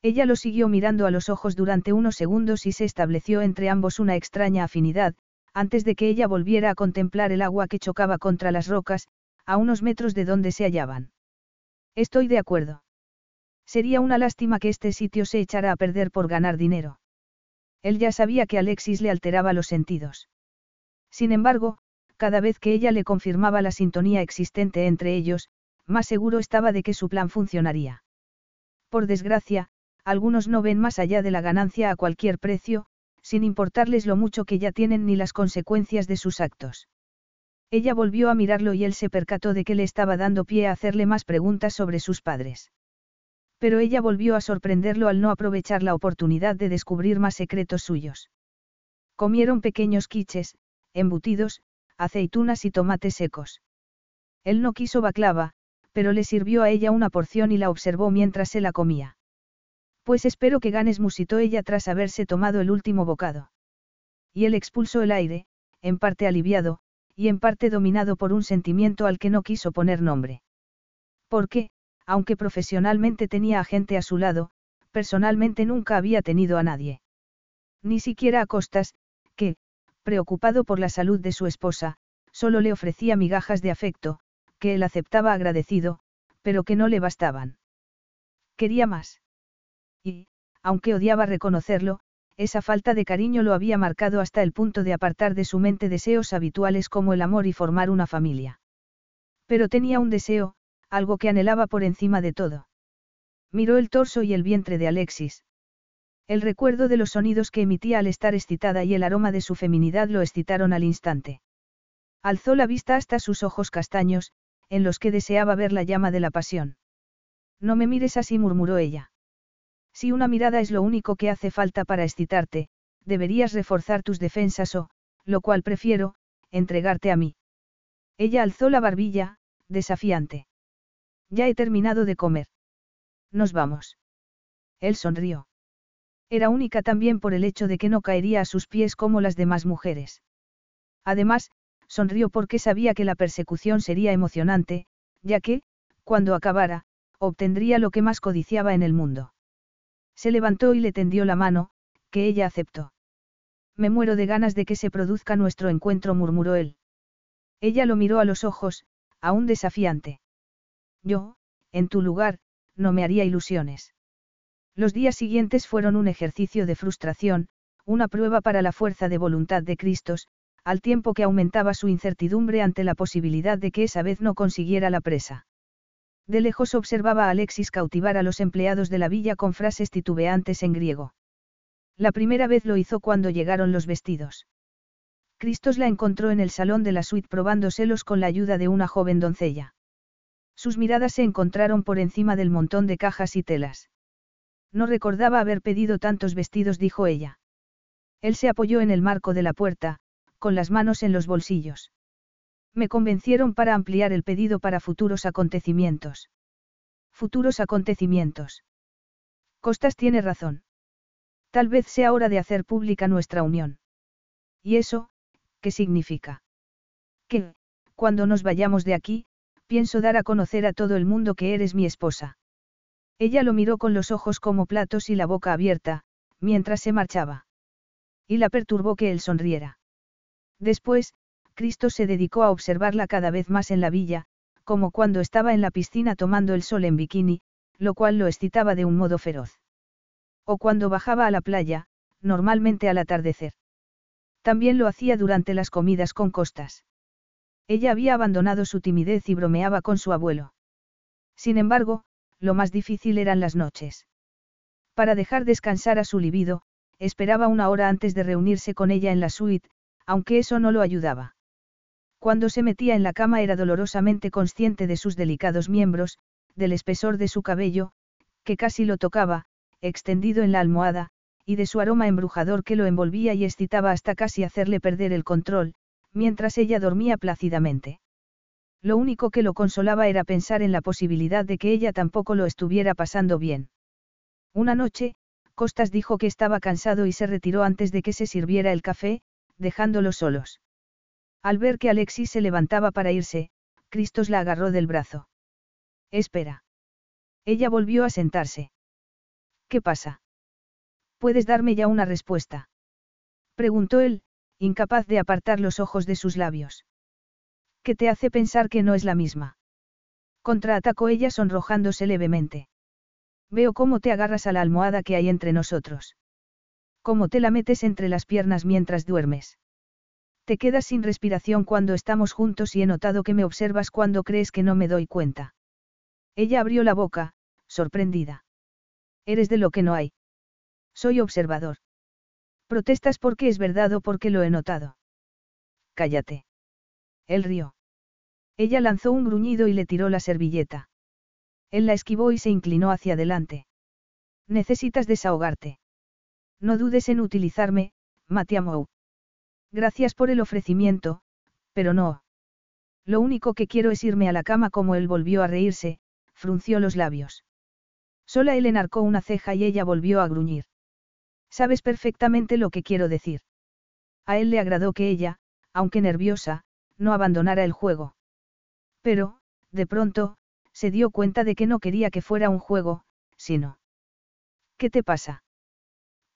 Ella lo siguió mirando a los ojos durante unos segundos y se estableció entre ambos una extraña afinidad, antes de que ella volviera a contemplar el agua que chocaba contra las rocas, a unos metros de donde se hallaban. Estoy de acuerdo. Sería una lástima que este sitio se echara a perder por ganar dinero. Él ya sabía que Alexis le alteraba los sentidos. Sin embargo, cada vez que ella le confirmaba la sintonía existente entre ellos, más seguro estaba de que su plan funcionaría. Por desgracia, algunos no ven más allá de la ganancia a cualquier precio, sin importarles lo mucho que ya tienen ni las consecuencias de sus actos. Ella volvió a mirarlo y él se percató de que le estaba dando pie a hacerle más preguntas sobre sus padres. Pero ella volvió a sorprenderlo al no aprovechar la oportunidad de descubrir más secretos suyos. Comieron pequeños quiches, embutidos, aceitunas y tomates secos. Él no quiso baclava, pero le sirvió a ella una porción y la observó mientras se la comía. Pues espero que ganes, musitó ella tras haberse tomado el último bocado. Y él expulsó el aire, en parte aliviado, y en parte dominado por un sentimiento al que no quiso poner nombre. Porque, aunque profesionalmente tenía a gente a su lado, personalmente nunca había tenido a nadie. Ni siquiera a Costas, que, preocupado por la salud de su esposa, solo le ofrecía migajas de afecto, que él aceptaba agradecido, pero que no le bastaban. Quería más. Y, aunque odiaba reconocerlo, esa falta de cariño lo había marcado hasta el punto de apartar de su mente deseos habituales como el amor y formar una familia. Pero tenía un deseo, algo que anhelaba por encima de todo. Miró el torso y el vientre de Alexis. El recuerdo de los sonidos que emitía al estar excitada y el aroma de su feminidad lo excitaron al instante. Alzó la vista hasta sus ojos castaños, en los que deseaba ver la llama de la pasión. No me mires así, murmuró ella. Si una mirada es lo único que hace falta para excitarte, deberías reforzar tus defensas o, lo cual prefiero, entregarte a mí. Ella alzó la barbilla, desafiante. Ya he terminado de comer. Nos vamos. Él sonrió. Era única también por el hecho de que no caería a sus pies como las demás mujeres. Además, sonrió porque sabía que la persecución sería emocionante, ya que, cuando acabara, obtendría lo que más codiciaba en el mundo. Se levantó y le tendió la mano, que ella aceptó. Me muero de ganas de que se produzca nuestro encuentro, murmuró él. Ella lo miró a los ojos, aún desafiante. Yo, en tu lugar, no me haría ilusiones. Los días siguientes fueron un ejercicio de frustración, una prueba para la fuerza de voluntad de Cristos, al tiempo que aumentaba su incertidumbre ante la posibilidad de que esa vez no consiguiera la presa. De lejos observaba a Alexis cautivar a los empleados de la villa con frases titubeantes en griego. La primera vez lo hizo cuando llegaron los vestidos. Cristos la encontró en el salón de la suite probándoselos con la ayuda de una joven doncella. Sus miradas se encontraron por encima del montón de cajas y telas. No recordaba haber pedido tantos vestidos, dijo ella. Él se apoyó en el marco de la puerta, con las manos en los bolsillos. Me convencieron para ampliar el pedido para futuros acontecimientos. Futuros acontecimientos. Costas tiene razón. Tal vez sea hora de hacer pública nuestra unión. ¿Y eso, qué significa? Que, cuando nos vayamos de aquí, pienso dar a conocer a todo el mundo que eres mi esposa. Ella lo miró con los ojos como platos y la boca abierta, mientras se marchaba. Y la perturbó que él sonriera. Después, Cristo se dedicó a observarla cada vez más en la villa, como cuando estaba en la piscina tomando el sol en bikini, lo cual lo excitaba de un modo feroz. O cuando bajaba a la playa, normalmente al atardecer. También lo hacía durante las comidas con costas. Ella había abandonado su timidez y bromeaba con su abuelo. Sin embargo, lo más difícil eran las noches. Para dejar descansar a su libido, esperaba una hora antes de reunirse con ella en la suite, aunque eso no lo ayudaba. Cuando se metía en la cama era dolorosamente consciente de sus delicados miembros, del espesor de su cabello, que casi lo tocaba, extendido en la almohada, y de su aroma embrujador que lo envolvía y excitaba hasta casi hacerle perder el control, mientras ella dormía plácidamente. Lo único que lo consolaba era pensar en la posibilidad de que ella tampoco lo estuviera pasando bien. Una noche, Costas dijo que estaba cansado y se retiró antes de que se sirviera el café, dejándolos solos. Al ver que Alexis se levantaba para irse, Cristos la agarró del brazo. Espera. Ella volvió a sentarse. ¿Qué pasa? ¿Puedes darme ya una respuesta? Preguntó él, incapaz de apartar los ojos de sus labios. ¿Qué te hace pensar que no es la misma? Contraatacó ella sonrojándose levemente. Veo cómo te agarras a la almohada que hay entre nosotros. Cómo te la metes entre las piernas mientras duermes. Te quedas sin respiración cuando estamos juntos y he notado que me observas cuando crees que no me doy cuenta. Ella abrió la boca, sorprendida. Eres de lo que no hay. Soy observador. Protestas porque es verdad o porque lo he notado. Cállate. Él rió. Ella lanzó un gruñido y le tiró la servilleta. Él la esquivó y se inclinó hacia adelante. Necesitas desahogarte. No dudes en utilizarme, Matiamou. Gracias por el ofrecimiento, pero no. Lo único que quiero es irme a la cama como él volvió a reírse, frunció los labios. Sola él enarcó una ceja y ella volvió a gruñir. Sabes perfectamente lo que quiero decir. A él le agradó que ella, aunque nerviosa, no abandonara el juego. Pero, de pronto, se dio cuenta de que no quería que fuera un juego, sino... ¿Qué te pasa?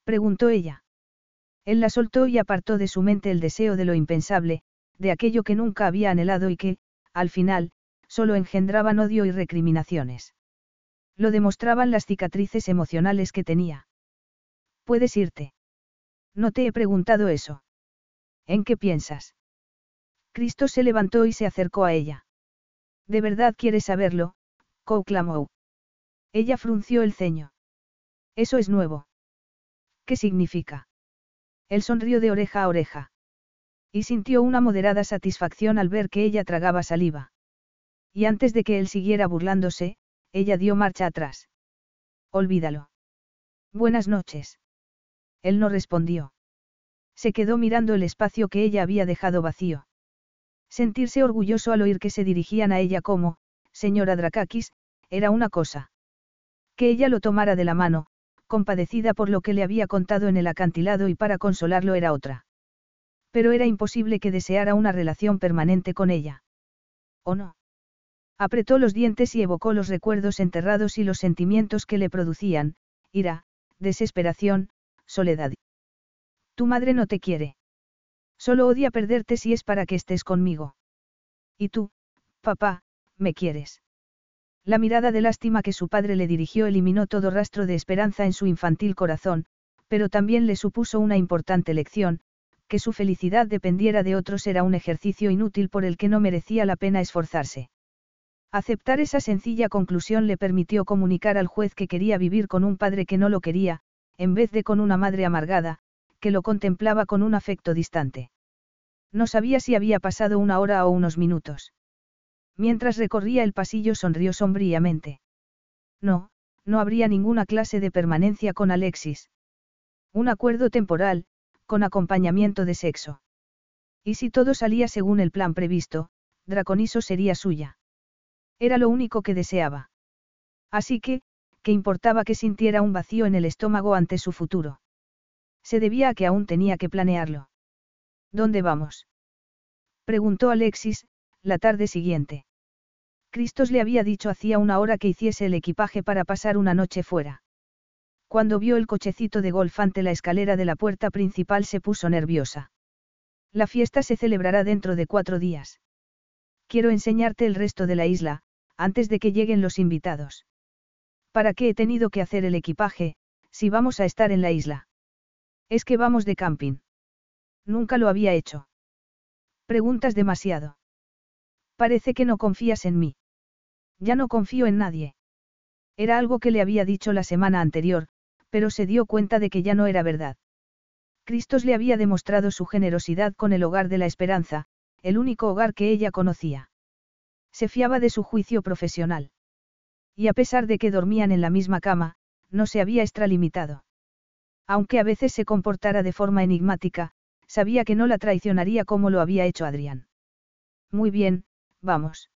preguntó ella. Él la soltó y apartó de su mente el deseo de lo impensable, de aquello que nunca había anhelado y que, al final, solo engendraban odio y recriminaciones. Lo demostraban las cicatrices emocionales que tenía. Puedes irte. No te he preguntado eso. ¿En qué piensas? Cristo se levantó y se acercó a ella. ¿De verdad quieres saberlo? clamó. Ella frunció el ceño. Eso es nuevo. ¿Qué significa? Él sonrió de oreja a oreja. Y sintió una moderada satisfacción al ver que ella tragaba saliva. Y antes de que él siguiera burlándose, ella dio marcha atrás. Olvídalo. Buenas noches. Él no respondió. Se quedó mirando el espacio que ella había dejado vacío. Sentirse orgulloso al oír que se dirigían a ella como, señora Drakakis, era una cosa. Que ella lo tomara de la mano, compadecida por lo que le había contado en el acantilado y para consolarlo era otra. Pero era imposible que deseara una relación permanente con ella. ¿O no? Apretó los dientes y evocó los recuerdos enterrados y los sentimientos que le producían, ira, desesperación, soledad. Tu madre no te quiere. Solo odia perderte si es para que estés conmigo. Y tú, papá, me quieres. La mirada de lástima que su padre le dirigió eliminó todo rastro de esperanza en su infantil corazón, pero también le supuso una importante lección, que su felicidad dependiera de otros era un ejercicio inútil por el que no merecía la pena esforzarse. Aceptar esa sencilla conclusión le permitió comunicar al juez que quería vivir con un padre que no lo quería, en vez de con una madre amargada, que lo contemplaba con un afecto distante. No sabía si había pasado una hora o unos minutos. Mientras recorría el pasillo sonrió sombríamente. No, no habría ninguna clase de permanencia con Alexis. Un acuerdo temporal, con acompañamiento de sexo. Y si todo salía según el plan previsto, Draconiso sería suya. Era lo único que deseaba. Así que, ¿qué importaba que sintiera un vacío en el estómago ante su futuro? Se debía a que aún tenía que planearlo. ¿Dónde vamos? Preguntó Alexis, la tarde siguiente. Cristos le había dicho hacía una hora que hiciese el equipaje para pasar una noche fuera. Cuando vio el cochecito de golf ante la escalera de la puerta principal se puso nerviosa. La fiesta se celebrará dentro de cuatro días. Quiero enseñarte el resto de la isla, antes de que lleguen los invitados. ¿Para qué he tenido que hacer el equipaje, si vamos a estar en la isla? Es que vamos de camping. Nunca lo había hecho. Preguntas demasiado. Parece que no confías en mí. Ya no confío en nadie. Era algo que le había dicho la semana anterior, pero se dio cuenta de que ya no era verdad. Cristos le había demostrado su generosidad con el hogar de la esperanza, el único hogar que ella conocía. Se fiaba de su juicio profesional. Y a pesar de que dormían en la misma cama, no se había extralimitado. Aunque a veces se comportara de forma enigmática, sabía que no la traicionaría como lo había hecho Adrián. Muy bien, vamos.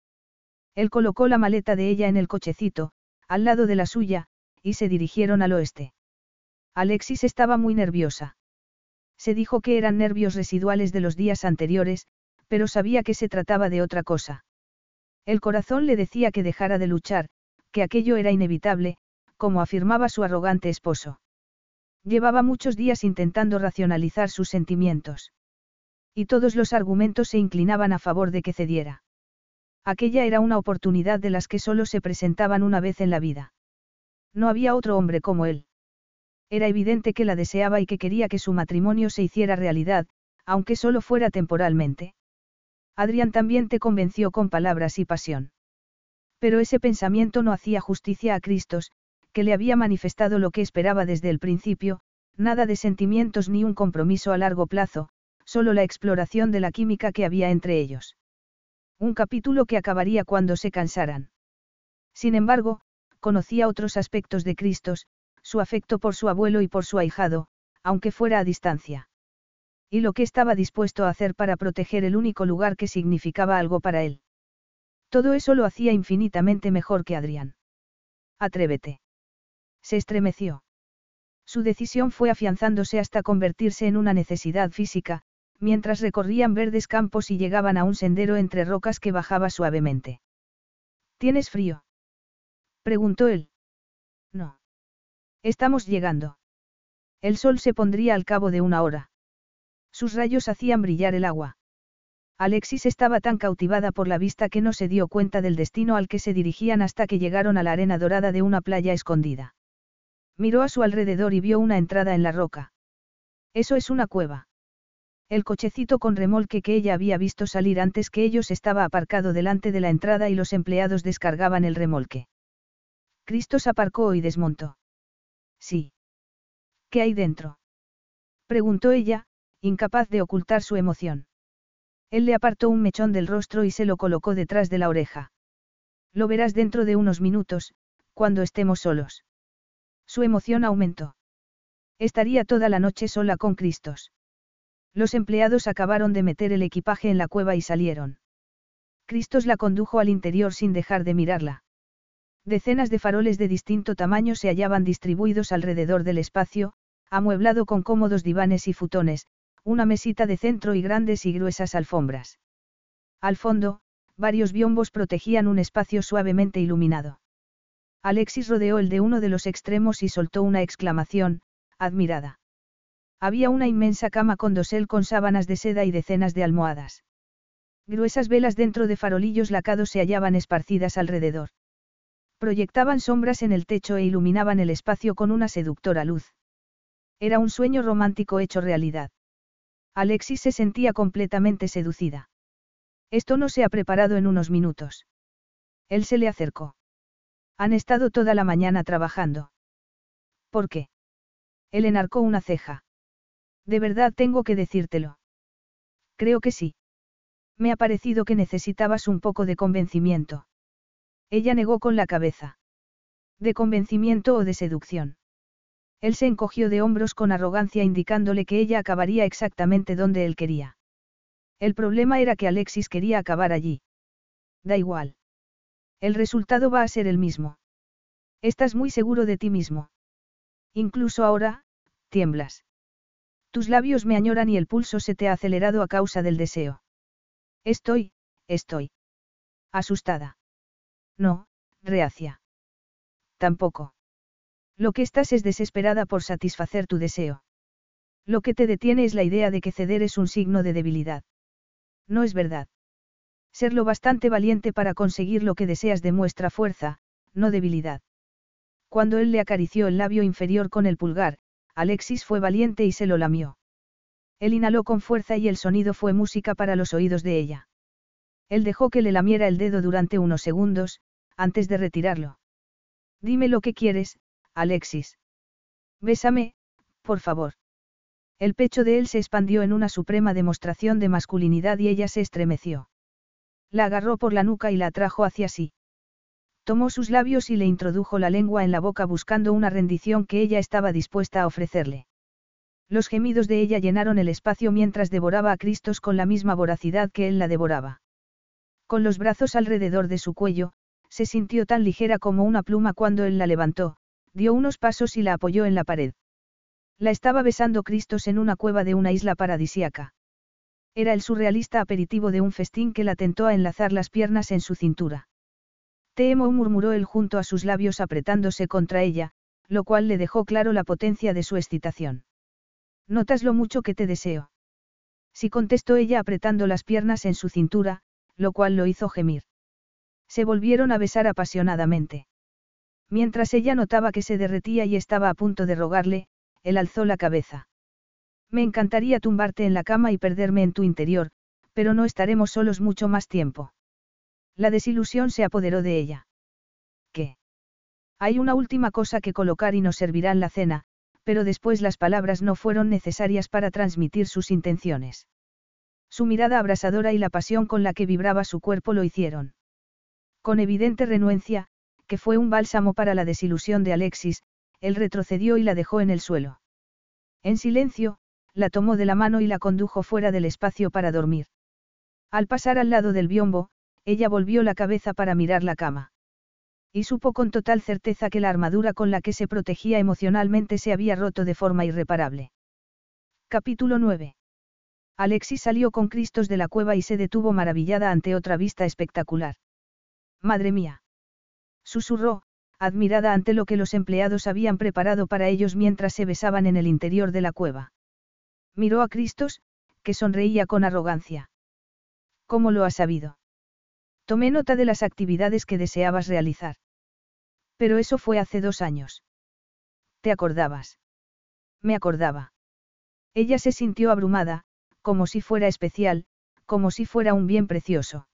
Él colocó la maleta de ella en el cochecito, al lado de la suya, y se dirigieron al oeste. Alexis estaba muy nerviosa. Se dijo que eran nervios residuales de los días anteriores, pero sabía que se trataba de otra cosa. El corazón le decía que dejara de luchar, que aquello era inevitable, como afirmaba su arrogante esposo. Llevaba muchos días intentando racionalizar sus sentimientos. Y todos los argumentos se inclinaban a favor de que cediera. Aquella era una oportunidad de las que solo se presentaban una vez en la vida. No había otro hombre como él. Era evidente que la deseaba y que quería que su matrimonio se hiciera realidad, aunque solo fuera temporalmente. Adrián también te convenció con palabras y pasión. Pero ese pensamiento no hacía justicia a Cristos, que le había manifestado lo que esperaba desde el principio, nada de sentimientos ni un compromiso a largo plazo, solo la exploración de la química que había entre ellos. Un capítulo que acabaría cuando se cansaran. Sin embargo, conocía otros aspectos de Cristos, su afecto por su abuelo y por su ahijado, aunque fuera a distancia. Y lo que estaba dispuesto a hacer para proteger el único lugar que significaba algo para él. Todo eso lo hacía infinitamente mejor que Adrián. Atrévete. Se estremeció. Su decisión fue afianzándose hasta convertirse en una necesidad física, mientras recorrían verdes campos y llegaban a un sendero entre rocas que bajaba suavemente. ¿Tienes frío? preguntó él. No. Estamos llegando. El sol se pondría al cabo de una hora. Sus rayos hacían brillar el agua. Alexis estaba tan cautivada por la vista que no se dio cuenta del destino al que se dirigían hasta que llegaron a la arena dorada de una playa escondida. Miró a su alrededor y vio una entrada en la roca. Eso es una cueva. El cochecito con remolque que ella había visto salir antes que ellos estaba aparcado delante de la entrada y los empleados descargaban el remolque. Cristos aparcó y desmontó. Sí. ¿Qué hay dentro? Preguntó ella, incapaz de ocultar su emoción. Él le apartó un mechón del rostro y se lo colocó detrás de la oreja. Lo verás dentro de unos minutos, cuando estemos solos. Su emoción aumentó. Estaría toda la noche sola con Cristos. Los empleados acabaron de meter el equipaje en la cueva y salieron. Cristos la condujo al interior sin dejar de mirarla. Decenas de faroles de distinto tamaño se hallaban distribuidos alrededor del espacio, amueblado con cómodos divanes y futones, una mesita de centro y grandes y gruesas alfombras. Al fondo, varios biombos protegían un espacio suavemente iluminado. Alexis rodeó el de uno de los extremos y soltó una exclamación, admirada. Había una inmensa cama con dosel con sábanas de seda y decenas de almohadas. Gruesas velas dentro de farolillos lacados se hallaban esparcidas alrededor. Proyectaban sombras en el techo e iluminaban el espacio con una seductora luz. Era un sueño romántico hecho realidad. Alexis se sentía completamente seducida. Esto no se ha preparado en unos minutos. Él se le acercó. Han estado toda la mañana trabajando. ¿Por qué? Él enarcó una ceja. De verdad tengo que decírtelo. Creo que sí. Me ha parecido que necesitabas un poco de convencimiento. Ella negó con la cabeza. ¿De convencimiento o de seducción? Él se encogió de hombros con arrogancia indicándole que ella acabaría exactamente donde él quería. El problema era que Alexis quería acabar allí. Da igual. El resultado va a ser el mismo. Estás muy seguro de ti mismo. Incluso ahora, tiemblas. Tus labios me añoran y el pulso se te ha acelerado a causa del deseo. Estoy, estoy. Asustada. No, reacia. Tampoco. Lo que estás es desesperada por satisfacer tu deseo. Lo que te detiene es la idea de que ceder es un signo de debilidad. No es verdad. Ser lo bastante valiente para conseguir lo que deseas demuestra fuerza, no debilidad. Cuando él le acarició el labio inferior con el pulgar, Alexis fue valiente y se lo lamió. Él inhaló con fuerza y el sonido fue música para los oídos de ella. Él dejó que le lamiera el dedo durante unos segundos, antes de retirarlo. Dime lo que quieres, Alexis. Bésame, por favor. El pecho de él se expandió en una suprema demostración de masculinidad y ella se estremeció. La agarró por la nuca y la atrajo hacia sí. Tomó sus labios y le introdujo la lengua en la boca buscando una rendición que ella estaba dispuesta a ofrecerle. Los gemidos de ella llenaron el espacio mientras devoraba a Cristos con la misma voracidad que él la devoraba. Con los brazos alrededor de su cuello, se sintió tan ligera como una pluma cuando él la levantó, dio unos pasos y la apoyó en la pared. La estaba besando Cristos en una cueva de una isla paradisiaca. Era el surrealista aperitivo de un festín que la tentó a enlazar las piernas en su cintura. Te emo murmuró él junto a sus labios apretándose contra ella, lo cual le dejó claro la potencia de su excitación. Notas lo mucho que te deseo. Sí contestó ella apretando las piernas en su cintura, lo cual lo hizo gemir. Se volvieron a besar apasionadamente. Mientras ella notaba que se derretía y estaba a punto de rogarle, él alzó la cabeza. Me encantaría tumbarte en la cama y perderme en tu interior, pero no estaremos solos mucho más tiempo. La desilusión se apoderó de ella. ¿Qué? Hay una última cosa que colocar y nos servirán la cena, pero después las palabras no fueron necesarias para transmitir sus intenciones. Su mirada abrasadora y la pasión con la que vibraba su cuerpo lo hicieron. Con evidente renuencia, que fue un bálsamo para la desilusión de Alexis, él retrocedió y la dejó en el suelo. En silencio, la tomó de la mano y la condujo fuera del espacio para dormir. Al pasar al lado del biombo, ella volvió la cabeza para mirar la cama. Y supo con total certeza que la armadura con la que se protegía emocionalmente se había roto de forma irreparable. Capítulo 9. Alexis salió con Cristos de la cueva y se detuvo maravillada ante otra vista espectacular. Madre mía. Susurró, admirada ante lo que los empleados habían preparado para ellos mientras se besaban en el interior de la cueva. Miró a Cristos, que sonreía con arrogancia. ¿Cómo lo has sabido? Tomé nota de las actividades que deseabas realizar. Pero eso fue hace dos años. ¿Te acordabas? Me acordaba. Ella se sintió abrumada, como si fuera especial, como si fuera un bien precioso.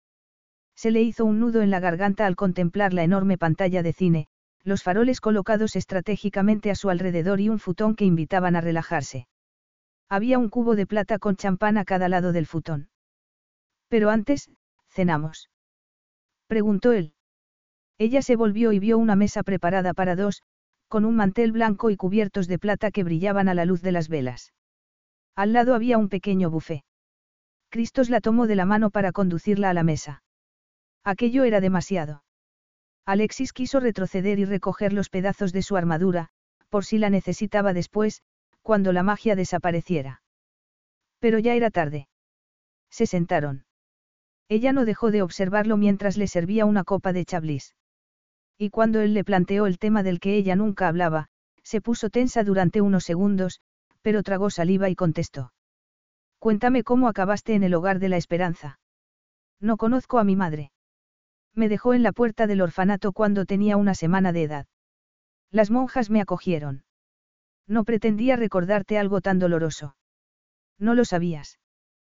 Se le hizo un nudo en la garganta al contemplar la enorme pantalla de cine, los faroles colocados estratégicamente a su alrededor y un futón que invitaban a relajarse. Había un cubo de plata con champán a cada lado del futón. Pero antes, cenamos. Preguntó él. Ella se volvió y vio una mesa preparada para dos, con un mantel blanco y cubiertos de plata que brillaban a la luz de las velas. Al lado había un pequeño bufé. Cristos la tomó de la mano para conducirla a la mesa. Aquello era demasiado. Alexis quiso retroceder y recoger los pedazos de su armadura, por si la necesitaba después, cuando la magia desapareciera. Pero ya era tarde. Se sentaron. Ella no dejó de observarlo mientras le servía una copa de chablis. Y cuando él le planteó el tema del que ella nunca hablaba, se puso tensa durante unos segundos, pero tragó saliva y contestó. Cuéntame cómo acabaste en el hogar de la esperanza. No conozco a mi madre. Me dejó en la puerta del orfanato cuando tenía una semana de edad. Las monjas me acogieron. No pretendía recordarte algo tan doloroso. No lo sabías.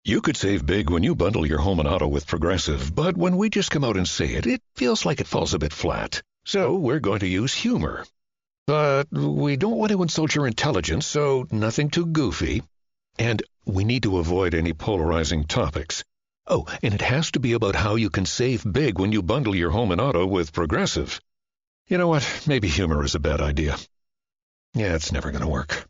You could save big when you bundle your home and auto with Progressive, but when we just come out and say it, it feels like it falls a bit flat. So we're going to use humor. But we don't want to insult your intelligence, so nothing too goofy. And we need to avoid any polarizing topics. Oh, and it has to be about how you can save big when you bundle your home and auto with Progressive. You know what? Maybe humor is a bad idea. Yeah, it's never going to work.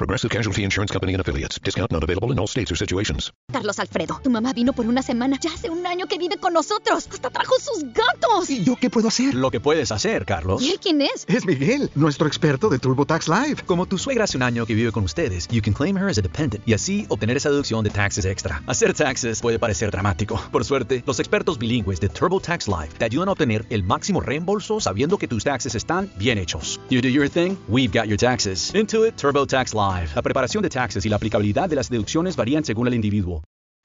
Progressive Casualty Insurance Company and Affiliates. Discount not available in all states or situations. Carlos Alfredo, tu mamá vino por una semana. Ya hace un año que vive con nosotros. Hasta trajo sus gatos. ¿Y yo qué puedo hacer? Lo que puedes hacer, Carlos. ¿Y él quién es? Es Miguel, nuestro experto de TurboTax Live. Como tu suegra hace un año que vive con ustedes, you can claim her as a dependent y así obtener esa deducción de taxes extra. Hacer taxes puede parecer dramático. Por suerte, los expertos bilingües de TurboTax Live te ayudan a obtener el máximo reembolso sabiendo que tus taxes están bien hechos. You do your thing, we've got your taxes. Intuit TurboTax Live. La preparación de taxes y la aplicabilidad de las deducciones varían según el individuo.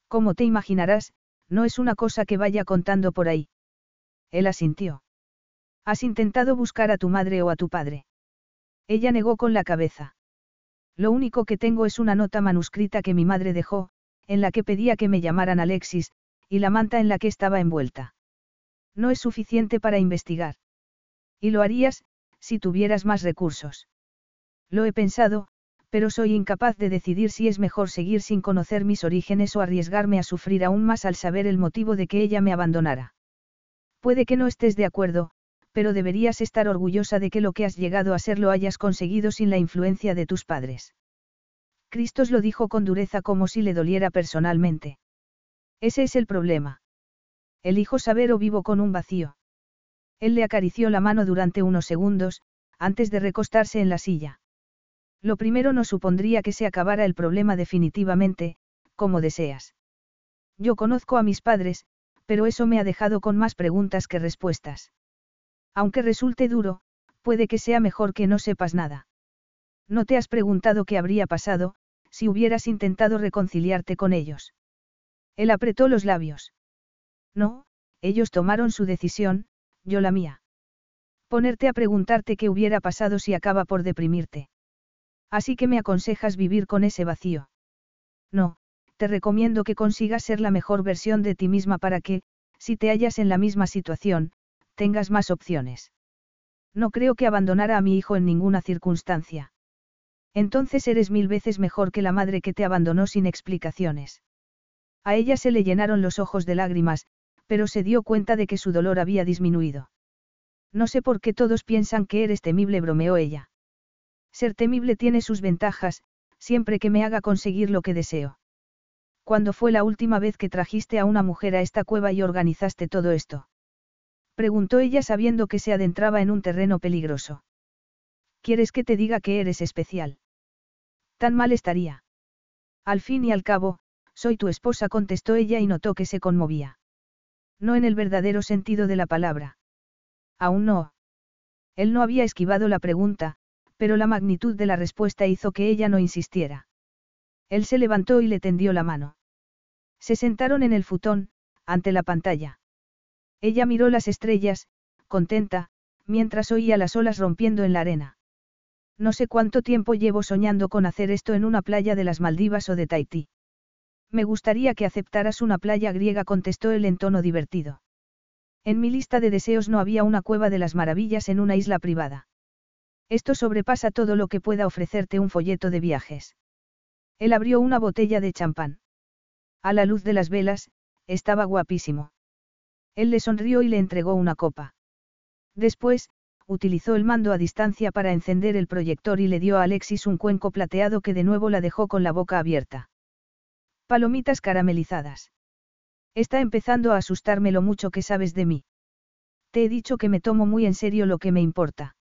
Como te imaginarás, no es una cosa que vaya contando por ahí. Él asintió. ¿Has intentado buscar a tu madre o a tu padre? Ella negó con la cabeza. Lo único que tengo es una nota manuscrita que mi madre dejó, en la que pedía que me llamaran Alexis, y la manta en la que estaba envuelta. No es suficiente para investigar. Y lo harías, si tuvieras más recursos. Lo he pensado, pero soy incapaz de decidir si es mejor seguir sin conocer mis orígenes o arriesgarme a sufrir aún más al saber el motivo de que ella me abandonara. Puede que no estés de acuerdo, pero deberías estar orgullosa de que lo que has llegado a ser lo hayas conseguido sin la influencia de tus padres. Cristos lo dijo con dureza como si le doliera personalmente. Ese es el problema. Elijo saber o vivo con un vacío. Él le acarició la mano durante unos segundos, antes de recostarse en la silla. Lo primero no supondría que se acabara el problema definitivamente, como deseas. Yo conozco a mis padres, pero eso me ha dejado con más preguntas que respuestas. Aunque resulte duro, puede que sea mejor que no sepas nada. No te has preguntado qué habría pasado, si hubieras intentado reconciliarte con ellos. Él apretó los labios. No, ellos tomaron su decisión, yo la mía. Ponerte a preguntarte qué hubiera pasado si acaba por deprimirte. Así que me aconsejas vivir con ese vacío. No, te recomiendo que consigas ser la mejor versión de ti misma para que, si te hallas en la misma situación, tengas más opciones. No creo que abandonara a mi hijo en ninguna circunstancia. Entonces eres mil veces mejor que la madre que te abandonó sin explicaciones. A ella se le llenaron los ojos de lágrimas, pero se dio cuenta de que su dolor había disminuido. No sé por qué todos piensan que eres temible, bromeó ella. Ser temible tiene sus ventajas, siempre que me haga conseguir lo que deseo. ¿Cuándo fue la última vez que trajiste a una mujer a esta cueva y organizaste todo esto? Preguntó ella sabiendo que se adentraba en un terreno peligroso. ¿Quieres que te diga que eres especial? Tan mal estaría. Al fin y al cabo, soy tu esposa, contestó ella y notó que se conmovía. No en el verdadero sentido de la palabra. Aún no. Él no había esquivado la pregunta, pero la magnitud de la respuesta hizo que ella no insistiera. Él se levantó y le tendió la mano. Se sentaron en el futón, ante la pantalla. Ella miró las estrellas, contenta, mientras oía las olas rompiendo en la arena. No sé cuánto tiempo llevo soñando con hacer esto en una playa de las Maldivas o de Tahití. Me gustaría que aceptaras una playa griega, contestó él en tono divertido. En mi lista de deseos no había una cueva de las maravillas en una isla privada. Esto sobrepasa todo lo que pueda ofrecerte un folleto de viajes. Él abrió una botella de champán. A la luz de las velas, estaba guapísimo. Él le sonrió y le entregó una copa. Después, utilizó el mando a distancia para encender el proyector y le dio a Alexis un cuenco plateado que de nuevo la dejó con la boca abierta. Palomitas caramelizadas. Está empezando a asustarme lo mucho que sabes de mí. Te he dicho que me tomo muy en serio lo que me importa.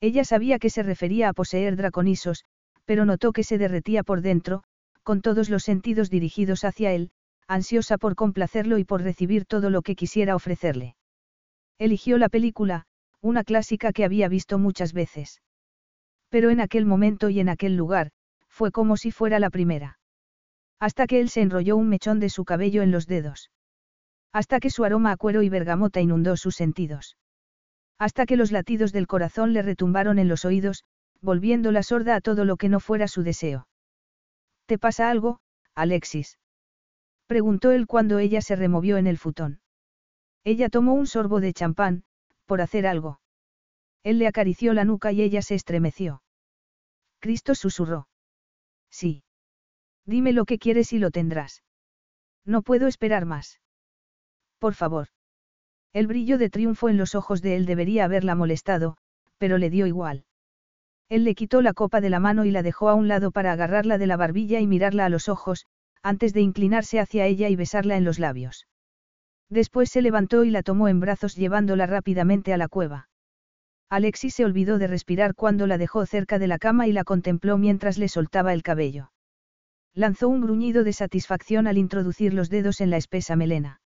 Ella sabía que se refería a poseer draconisos, pero notó que se derretía por dentro, con todos los sentidos dirigidos hacia él, ansiosa por complacerlo y por recibir todo lo que quisiera ofrecerle. Eligió la película, una clásica que había visto muchas veces. Pero en aquel momento y en aquel lugar, fue como si fuera la primera. Hasta que él se enrolló un mechón de su cabello en los dedos. Hasta que su aroma a cuero y bergamota inundó sus sentidos. Hasta que los latidos del corazón le retumbaron en los oídos, volviéndola sorda a todo lo que no fuera su deseo. ¿Te pasa algo, Alexis? Preguntó él cuando ella se removió en el futón. Ella tomó un sorbo de champán, por hacer algo. Él le acarició la nuca y ella se estremeció. Cristo susurró. Sí. Dime lo que quieres y lo tendrás. No puedo esperar más. Por favor. El brillo de triunfo en los ojos de él debería haberla molestado, pero le dio igual. Él le quitó la copa de la mano y la dejó a un lado para agarrarla de la barbilla y mirarla a los ojos, antes de inclinarse hacia ella y besarla en los labios. Después se levantó y la tomó en brazos llevándola rápidamente a la cueva. Alexis se olvidó de respirar cuando la dejó cerca de la cama y la contempló mientras le soltaba el cabello. Lanzó un gruñido de satisfacción al introducir los dedos en la espesa melena.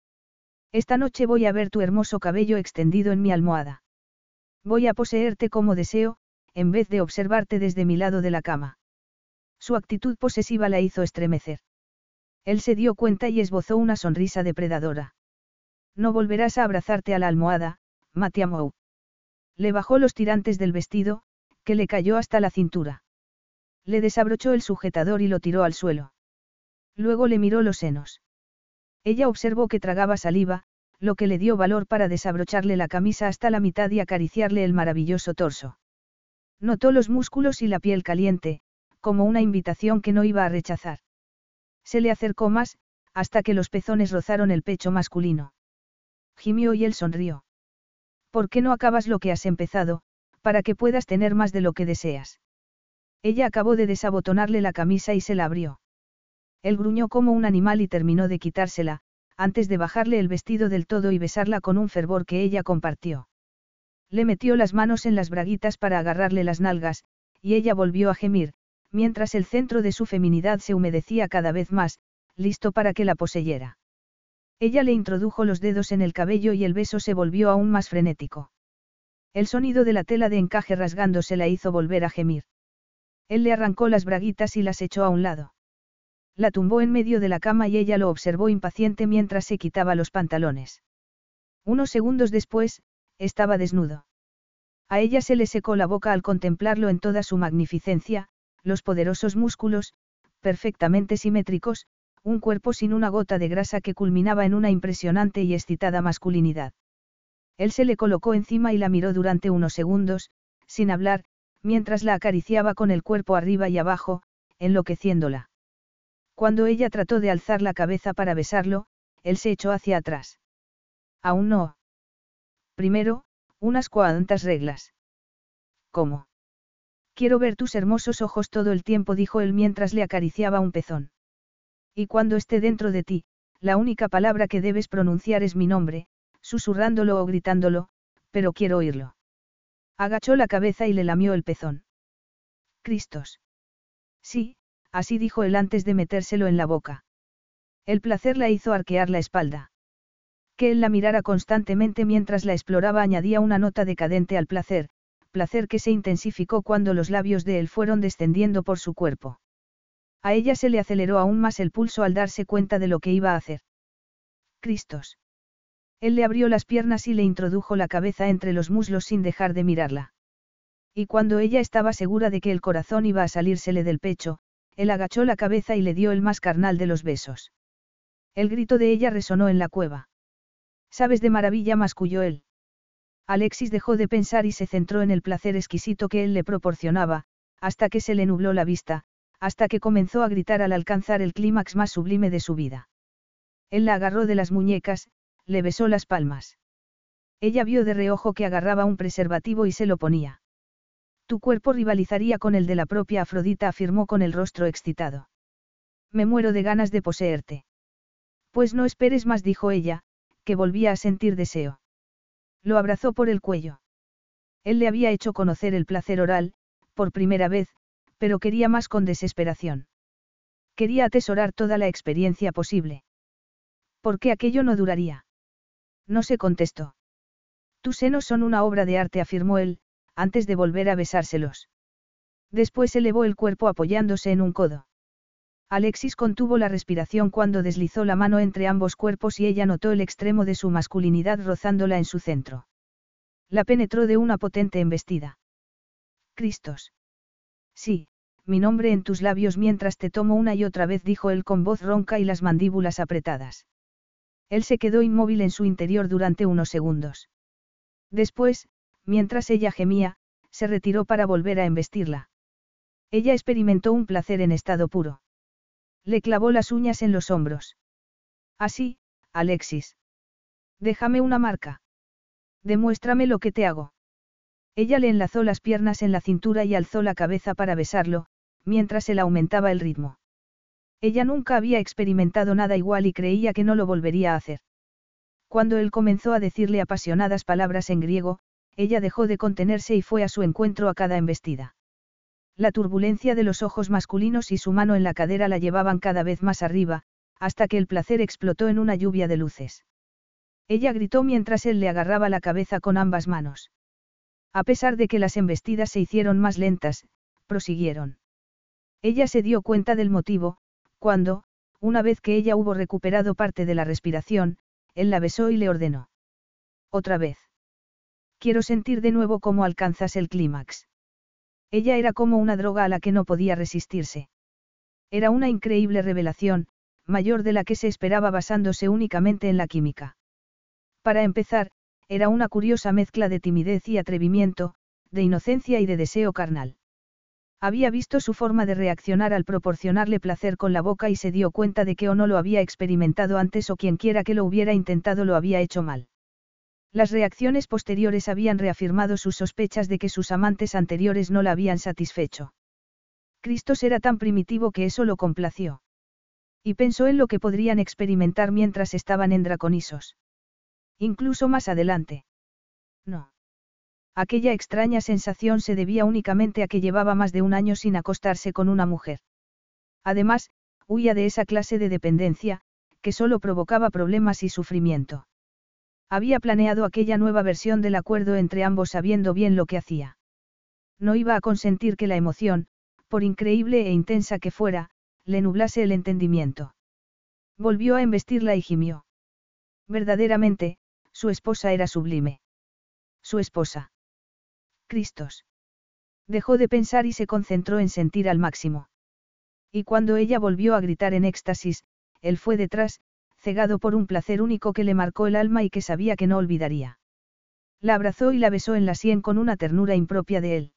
Esta noche voy a ver tu hermoso cabello extendido en mi almohada. Voy a poseerte como deseo, en vez de observarte desde mi lado de la cama. Su actitud posesiva la hizo estremecer. Él se dio cuenta y esbozó una sonrisa depredadora. No volverás a abrazarte a la almohada, Matiamou. Le bajó los tirantes del vestido, que le cayó hasta la cintura. Le desabrochó el sujetador y lo tiró al suelo. Luego le miró los senos. Ella observó que tragaba saliva, lo que le dio valor para desabrocharle la camisa hasta la mitad y acariciarle el maravilloso torso. Notó los músculos y la piel caliente, como una invitación que no iba a rechazar. Se le acercó más, hasta que los pezones rozaron el pecho masculino. Gimió y él sonrió. ¿Por qué no acabas lo que has empezado, para que puedas tener más de lo que deseas? Ella acabó de desabotonarle la camisa y se la abrió. Él gruñó como un animal y terminó de quitársela, antes de bajarle el vestido del todo y besarla con un fervor que ella compartió. Le metió las manos en las braguitas para agarrarle las nalgas, y ella volvió a gemir, mientras el centro de su feminidad se humedecía cada vez más, listo para que la poseyera. Ella le introdujo los dedos en el cabello y el beso se volvió aún más frenético. El sonido de la tela de encaje rasgándose la hizo volver a gemir. Él le arrancó las braguitas y las echó a un lado. La tumbó en medio de la cama y ella lo observó impaciente mientras se quitaba los pantalones. Unos segundos después, estaba desnudo. A ella se le secó la boca al contemplarlo en toda su magnificencia, los poderosos músculos, perfectamente simétricos, un cuerpo sin una gota de grasa que culminaba en una impresionante y excitada masculinidad. Él se le colocó encima y la miró durante unos segundos, sin hablar, mientras la acariciaba con el cuerpo arriba y abajo, enloqueciéndola. Cuando ella trató de alzar la cabeza para besarlo, él se echó hacia atrás. Aún no. Primero, unas cuantas reglas. ¿Cómo? Quiero ver tus hermosos ojos todo el tiempo, dijo él mientras le acariciaba un pezón. Y cuando esté dentro de ti, la única palabra que debes pronunciar es mi nombre, susurrándolo o gritándolo, pero quiero oírlo. Agachó la cabeza y le lamió el pezón. Cristos. Sí, así dijo él antes de metérselo en la boca. El placer la hizo arquear la espalda. Que él la mirara constantemente mientras la exploraba añadía una nota decadente al placer, placer que se intensificó cuando los labios de él fueron descendiendo por su cuerpo. A ella se le aceleró aún más el pulso al darse cuenta de lo que iba a hacer. Cristos. Él le abrió las piernas y le introdujo la cabeza entre los muslos sin dejar de mirarla. Y cuando ella estaba segura de que el corazón iba a salírsele del pecho, él agachó la cabeza y le dio el más carnal de los besos. El grito de ella resonó en la cueva. Sabes de maravilla, masculló él. Alexis dejó de pensar y se centró en el placer exquisito que él le proporcionaba, hasta que se le nubló la vista, hasta que comenzó a gritar al alcanzar el clímax más sublime de su vida. Él la agarró de las muñecas, le besó las palmas. Ella vio de reojo que agarraba un preservativo y se lo ponía. Tu cuerpo rivalizaría con el de la propia Afrodita, afirmó con el rostro excitado. Me muero de ganas de poseerte. Pues no esperes más, dijo ella, que volvía a sentir deseo. Lo abrazó por el cuello. Él le había hecho conocer el placer oral, por primera vez, pero quería más con desesperación. Quería atesorar toda la experiencia posible. ¿Por qué aquello no duraría? No se contestó. Tus senos son una obra de arte, afirmó él, antes de volver a besárselos. Después elevó el cuerpo apoyándose en un codo. Alexis contuvo la respiración cuando deslizó la mano entre ambos cuerpos y ella notó el extremo de su masculinidad rozándola en su centro. La penetró de una potente embestida. Cristos. Sí, mi nombre en tus labios mientras te tomo una y otra vez, dijo él con voz ronca y las mandíbulas apretadas. Él se quedó inmóvil en su interior durante unos segundos. Después, mientras ella gemía, se retiró para volver a embestirla. Ella experimentó un placer en estado puro. Le clavó las uñas en los hombros. Así, Alexis. Déjame una marca. Demuéstrame lo que te hago. Ella le enlazó las piernas en la cintura y alzó la cabeza para besarlo, mientras él aumentaba el ritmo. Ella nunca había experimentado nada igual y creía que no lo volvería a hacer. Cuando él comenzó a decirle apasionadas palabras en griego, ella dejó de contenerse y fue a su encuentro a cada embestida. La turbulencia de los ojos masculinos y su mano en la cadera la llevaban cada vez más arriba, hasta que el placer explotó en una lluvia de luces. Ella gritó mientras él le agarraba la cabeza con ambas manos. A pesar de que las embestidas se hicieron más lentas, prosiguieron. Ella se dio cuenta del motivo, cuando, una vez que ella hubo recuperado parte de la respiración, él la besó y le ordenó. Otra vez. Quiero sentir de nuevo cómo alcanzas el clímax. Ella era como una droga a la que no podía resistirse. Era una increíble revelación, mayor de la que se esperaba basándose únicamente en la química. Para empezar, era una curiosa mezcla de timidez y atrevimiento, de inocencia y de deseo carnal. Había visto su forma de reaccionar al proporcionarle placer con la boca y se dio cuenta de que o no lo había experimentado antes o quienquiera que lo hubiera intentado lo había hecho mal. Las reacciones posteriores habían reafirmado sus sospechas de que sus amantes anteriores no la habían satisfecho. Cristos era tan primitivo que eso lo complació. Y pensó en lo que podrían experimentar mientras estaban en Draconisos. Incluso más adelante. No. Aquella extraña sensación se debía únicamente a que llevaba más de un año sin acostarse con una mujer. Además, huía de esa clase de dependencia, que solo provocaba problemas y sufrimiento. Había planeado aquella nueva versión del acuerdo entre ambos sabiendo bien lo que hacía. No iba a consentir que la emoción, por increíble e intensa que fuera, le nublase el entendimiento. Volvió a embestirla y gimió. Verdaderamente, su esposa era sublime. Su esposa. Cristos. Dejó de pensar y se concentró en sentir al máximo. Y cuando ella volvió a gritar en éxtasis, él fue detrás, cegado por un placer único que le marcó el alma y que sabía que no olvidaría. La abrazó y la besó en la sien con una ternura impropia de él.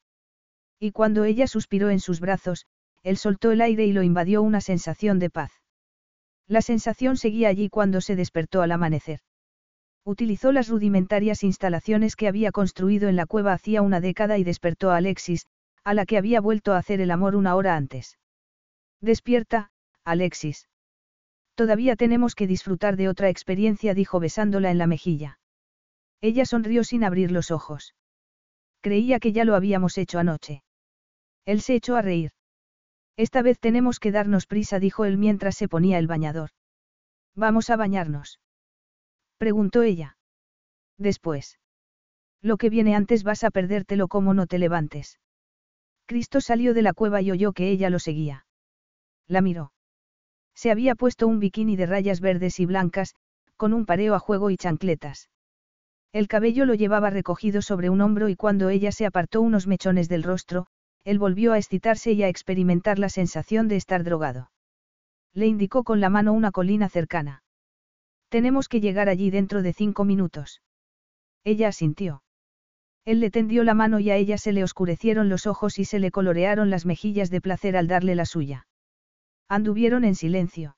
Y cuando ella suspiró en sus brazos, él soltó el aire y lo invadió una sensación de paz. La sensación seguía allí cuando se despertó al amanecer. Utilizó las rudimentarias instalaciones que había construido en la cueva hacía una década y despertó a Alexis, a la que había vuelto a hacer el amor una hora antes. Despierta, Alexis. Todavía tenemos que disfrutar de otra experiencia, dijo besándola en la mejilla. Ella sonrió sin abrir los ojos. Creía que ya lo habíamos hecho anoche. Él se echó a reír. Esta vez tenemos que darnos prisa, dijo él mientras se ponía el bañador. Vamos a bañarnos. Preguntó ella. Después. Lo que viene antes vas a perdértelo como no te levantes. Cristo salió de la cueva y oyó que ella lo seguía. La miró. Se había puesto un bikini de rayas verdes y blancas, con un pareo a juego y chancletas. El cabello lo llevaba recogido sobre un hombro y cuando ella se apartó unos mechones del rostro, él volvió a excitarse y a experimentar la sensación de estar drogado. Le indicó con la mano una colina cercana. Tenemos que llegar allí dentro de cinco minutos. Ella asintió. Él le tendió la mano y a ella se le oscurecieron los ojos y se le colorearon las mejillas de placer al darle la suya. Anduvieron en silencio.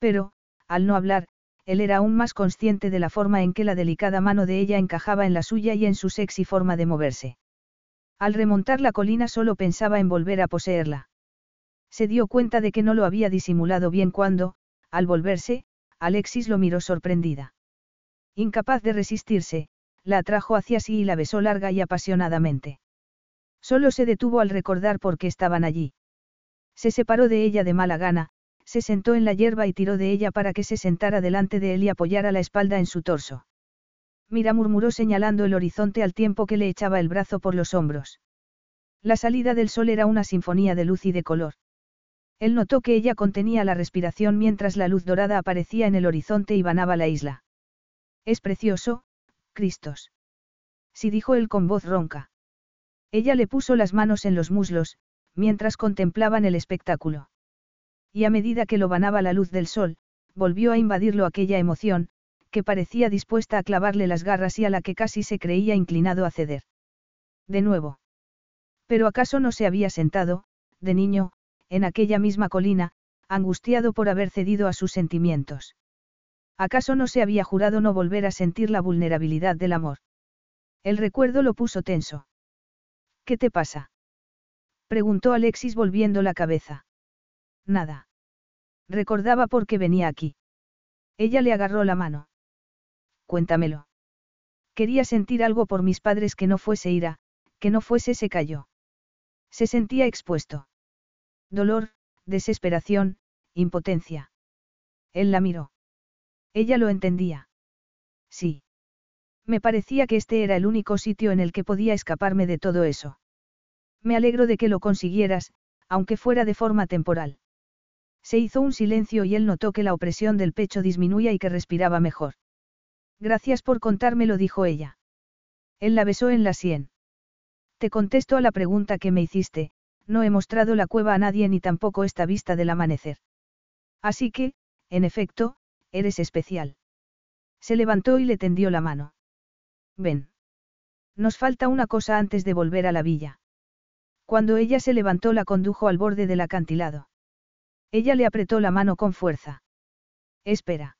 Pero, al no hablar, él era aún más consciente de la forma en que la delicada mano de ella encajaba en la suya y en su sexy forma de moverse. Al remontar la colina solo pensaba en volver a poseerla. Se dio cuenta de que no lo había disimulado bien cuando, al volverse, Alexis lo miró sorprendida. Incapaz de resistirse, la atrajo hacia sí y la besó larga y apasionadamente. Solo se detuvo al recordar por qué estaban allí. Se separó de ella de mala gana, se sentó en la hierba y tiró de ella para que se sentara delante de él y apoyara la espalda en su torso. Mira murmuró señalando el horizonte al tiempo que le echaba el brazo por los hombros. La salida del sol era una sinfonía de luz y de color. Él notó que ella contenía la respiración mientras la luz dorada aparecía en el horizonte y banaba la isla. Es precioso, Cristos. Sí dijo él con voz ronca. Ella le puso las manos en los muslos, mientras contemplaban el espectáculo. Y a medida que lo banaba la luz del sol, volvió a invadirlo aquella emoción, que parecía dispuesta a clavarle las garras y a la que casi se creía inclinado a ceder. De nuevo. Pero acaso no se había sentado, de niño, en aquella misma colina, angustiado por haber cedido a sus sentimientos. ¿Acaso no se había jurado no volver a sentir la vulnerabilidad del amor? El recuerdo lo puso tenso. ¿Qué te pasa? Preguntó Alexis volviendo la cabeza. Nada. Recordaba por qué venía aquí. Ella le agarró la mano. Cuéntamelo. Quería sentir algo por mis padres que no fuese ira, que no fuese se cayó. Se sentía expuesto. Dolor, desesperación, impotencia. Él la miró. Ella lo entendía. Sí. Me parecía que este era el único sitio en el que podía escaparme de todo eso. Me alegro de que lo consiguieras, aunque fuera de forma temporal. Se hizo un silencio y él notó que la opresión del pecho disminuía y que respiraba mejor. Gracias por contármelo, dijo ella. Él la besó en la sien. Te contesto a la pregunta que me hiciste, no he mostrado la cueva a nadie ni tampoco esta vista del amanecer. Así que, en efecto, eres especial. Se levantó y le tendió la mano. Ven. Nos falta una cosa antes de volver a la villa. Cuando ella se levantó la condujo al borde del acantilado. Ella le apretó la mano con fuerza. Espera.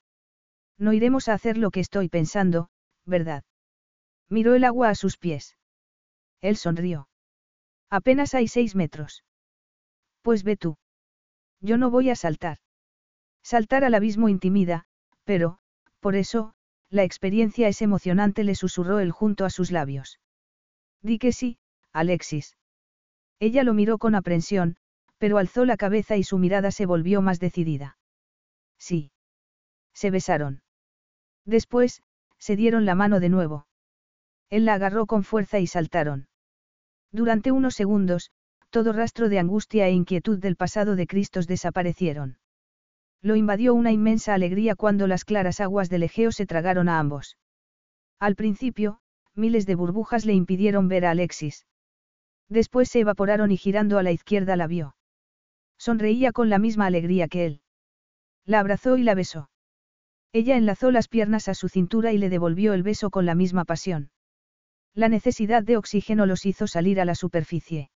No iremos a hacer lo que estoy pensando, ¿verdad? Miró el agua a sus pies. Él sonrió. Apenas hay seis metros. Pues ve tú. Yo no voy a saltar. Saltar al abismo intimida, pero, por eso, la experiencia es emocionante, le susurró él junto a sus labios. Di que sí, Alexis. Ella lo miró con aprensión, pero alzó la cabeza y su mirada se volvió más decidida. Sí. Se besaron. Después, se dieron la mano de nuevo. Él la agarró con fuerza y saltaron. Durante unos segundos, todo rastro de angustia e inquietud del pasado de Cristos desaparecieron. Lo invadió una inmensa alegría cuando las claras aguas del Egeo se tragaron a ambos. Al principio, miles de burbujas le impidieron ver a Alexis. Después se evaporaron y girando a la izquierda la vio. Sonreía con la misma alegría que él. La abrazó y la besó. Ella enlazó las piernas a su cintura y le devolvió el beso con la misma pasión. La necesidad de oxígeno los hizo salir a la superficie.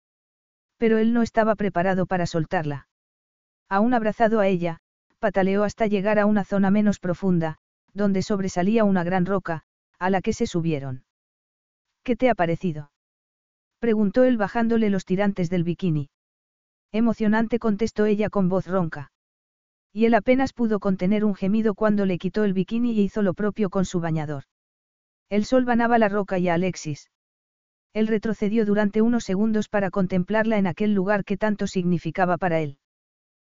Pero él no estaba preparado para soltarla. Aún abrazado a ella, pataleó hasta llegar a una zona menos profunda, donde sobresalía una gran roca, a la que se subieron. ¿Qué te ha parecido? Preguntó él bajándole los tirantes del bikini. Emocionante contestó ella con voz ronca. Y él apenas pudo contener un gemido cuando le quitó el bikini y hizo lo propio con su bañador. El sol banaba la roca y a Alexis. Él retrocedió durante unos segundos para contemplarla en aquel lugar que tanto significaba para él.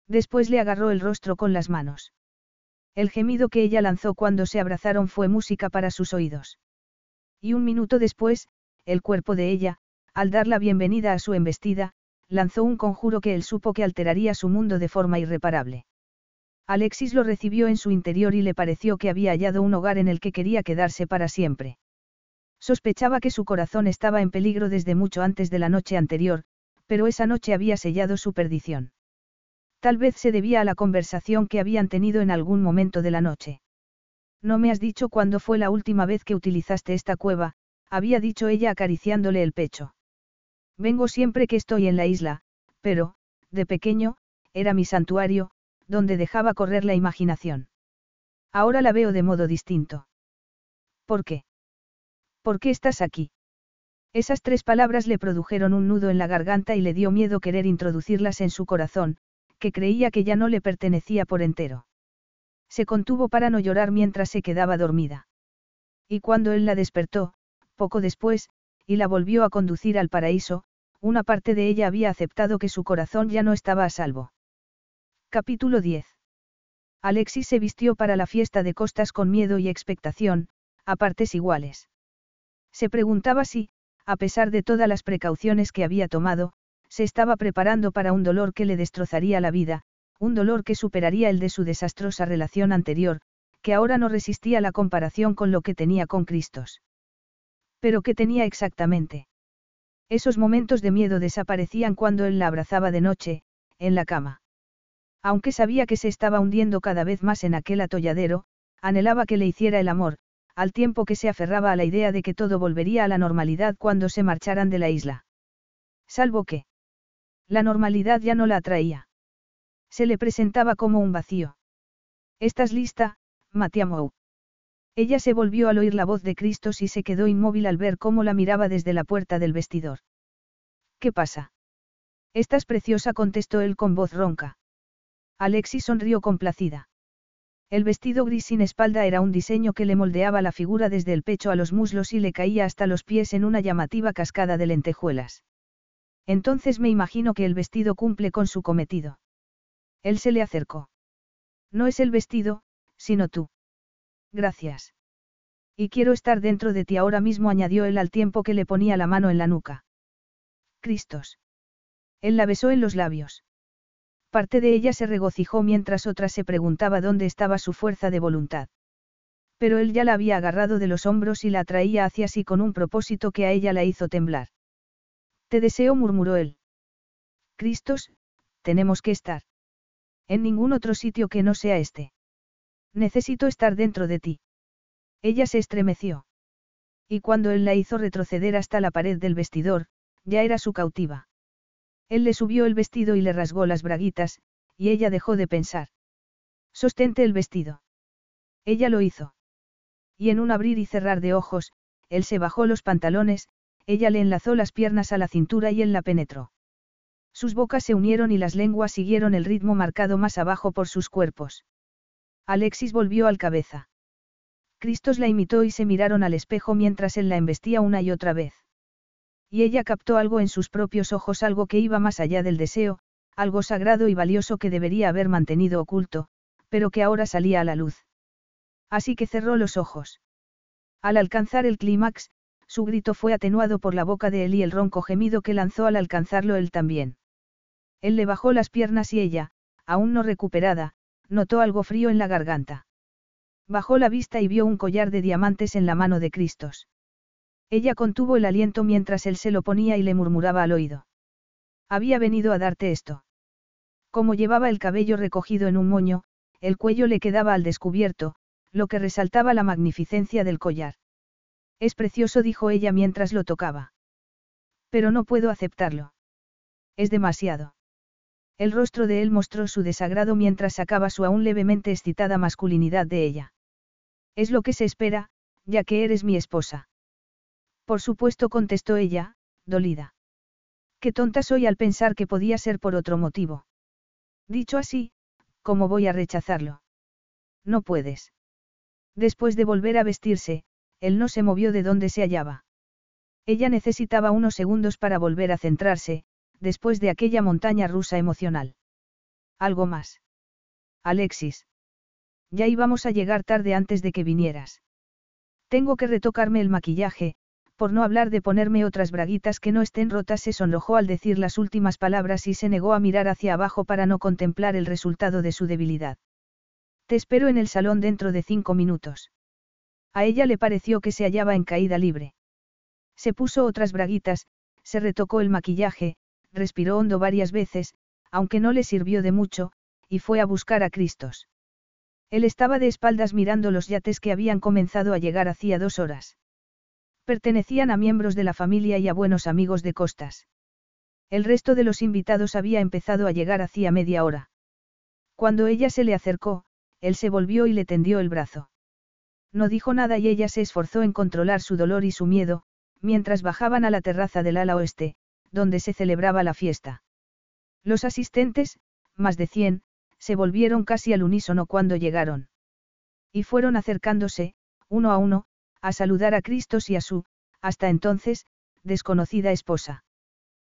Después le agarró el rostro con las manos. El gemido que ella lanzó cuando se abrazaron fue música para sus oídos. Y un minuto después, el cuerpo de ella, al dar la bienvenida a su embestida, lanzó un conjuro que él supo que alteraría su mundo de forma irreparable. Alexis lo recibió en su interior y le pareció que había hallado un hogar en el que quería quedarse para siempre. Sospechaba que su corazón estaba en peligro desde mucho antes de la noche anterior, pero esa noche había sellado su perdición. Tal vez se debía a la conversación que habían tenido en algún momento de la noche. No me has dicho cuándo fue la última vez que utilizaste esta cueva, había dicho ella acariciándole el pecho. Vengo siempre que estoy en la isla, pero, de pequeño, era mi santuario, donde dejaba correr la imaginación. Ahora la veo de modo distinto. ¿Por qué? ¿Por qué estás aquí? Esas tres palabras le produjeron un nudo en la garganta y le dio miedo querer introducirlas en su corazón, que creía que ya no le pertenecía por entero. Se contuvo para no llorar mientras se quedaba dormida. Y cuando él la despertó, poco después, y la volvió a conducir al paraíso, una parte de ella había aceptado que su corazón ya no estaba a salvo. Capítulo 10. Alexis se vistió para la fiesta de costas con miedo y expectación, a partes iguales. Se preguntaba si, a pesar de todas las precauciones que había tomado, se estaba preparando para un dolor que le destrozaría la vida, un dolor que superaría el de su desastrosa relación anterior, que ahora no resistía la comparación con lo que tenía con Cristos. Pero ¿qué tenía exactamente? Esos momentos de miedo desaparecían cuando él la abrazaba de noche, en la cama. Aunque sabía que se estaba hundiendo cada vez más en aquel atolladero, anhelaba que le hiciera el amor, al tiempo que se aferraba a la idea de que todo volvería a la normalidad cuando se marcharan de la isla. Salvo que. La normalidad ya no la atraía. Se le presentaba como un vacío. ¿Estás lista, Matiamou? Ella se volvió al oír la voz de Cristos y se quedó inmóvil al ver cómo la miraba desde la puerta del vestidor. ¿Qué pasa? Estás preciosa, contestó él con voz ronca. Alexis sonrió complacida. El vestido gris sin espalda era un diseño que le moldeaba la figura desde el pecho a los muslos y le caía hasta los pies en una llamativa cascada de lentejuelas. Entonces me imagino que el vestido cumple con su cometido. Él se le acercó. No es el vestido, sino tú. Gracias. Y quiero estar dentro de ti ahora mismo, añadió él al tiempo que le ponía la mano en la nuca. Cristos. Él la besó en los labios. Parte de ella se regocijó mientras otra se preguntaba dónde estaba su fuerza de voluntad. Pero él ya la había agarrado de los hombros y la traía hacia sí con un propósito que a ella la hizo temblar. Te deseo, murmuró él. Cristos, tenemos que estar. En ningún otro sitio que no sea este. Necesito estar dentro de ti. Ella se estremeció. Y cuando él la hizo retroceder hasta la pared del vestidor, ya era su cautiva. Él le subió el vestido y le rasgó las braguitas, y ella dejó de pensar. Sostente el vestido. Ella lo hizo. Y en un abrir y cerrar de ojos, él se bajó los pantalones, ella le enlazó las piernas a la cintura y él la penetró. Sus bocas se unieron y las lenguas siguieron el ritmo marcado más abajo por sus cuerpos. Alexis volvió al cabeza. Cristos la imitó y se miraron al espejo mientras él la embestía una y otra vez. Y ella captó algo en sus propios ojos, algo que iba más allá del deseo, algo sagrado y valioso que debería haber mantenido oculto, pero que ahora salía a la luz. Así que cerró los ojos. Al alcanzar el clímax, su grito fue atenuado por la boca de él y el ronco gemido que lanzó al alcanzarlo él también. Él le bajó las piernas y ella, aún no recuperada, notó algo frío en la garganta. Bajó la vista y vio un collar de diamantes en la mano de Cristos. Ella contuvo el aliento mientras él se lo ponía y le murmuraba al oído. Había venido a darte esto. Como llevaba el cabello recogido en un moño, el cuello le quedaba al descubierto, lo que resaltaba la magnificencia del collar. Es precioso, dijo ella mientras lo tocaba. Pero no puedo aceptarlo. Es demasiado. El rostro de él mostró su desagrado mientras sacaba su aún levemente excitada masculinidad de ella. Es lo que se espera, ya que eres mi esposa. Por supuesto contestó ella, dolida. Qué tonta soy al pensar que podía ser por otro motivo. Dicho así, ¿cómo voy a rechazarlo? No puedes. Después de volver a vestirse, él no se movió de donde se hallaba. Ella necesitaba unos segundos para volver a centrarse, después de aquella montaña rusa emocional. Algo más. Alexis. Ya íbamos a llegar tarde antes de que vinieras. Tengo que retocarme el maquillaje, por no hablar de ponerme otras braguitas que no estén rotas, se sonrojó al decir las últimas palabras y se negó a mirar hacia abajo para no contemplar el resultado de su debilidad. Te espero en el salón dentro de cinco minutos. A ella le pareció que se hallaba en caída libre. Se puso otras braguitas, se retocó el maquillaje, respiró hondo varias veces, aunque no le sirvió de mucho, y fue a buscar a Cristos. Él estaba de espaldas mirando los yates que habían comenzado a llegar hacía dos horas. Pertenecían a miembros de la familia y a buenos amigos de Costas. El resto de los invitados había empezado a llegar hacía media hora. Cuando ella se le acercó, él se volvió y le tendió el brazo. No dijo nada y ella se esforzó en controlar su dolor y su miedo, mientras bajaban a la terraza del ala oeste, donde se celebraba la fiesta. Los asistentes, más de cien, se volvieron casi al unísono cuando llegaron. Y fueron acercándose, uno a uno, a saludar a Cristos y a su, hasta entonces, desconocida esposa.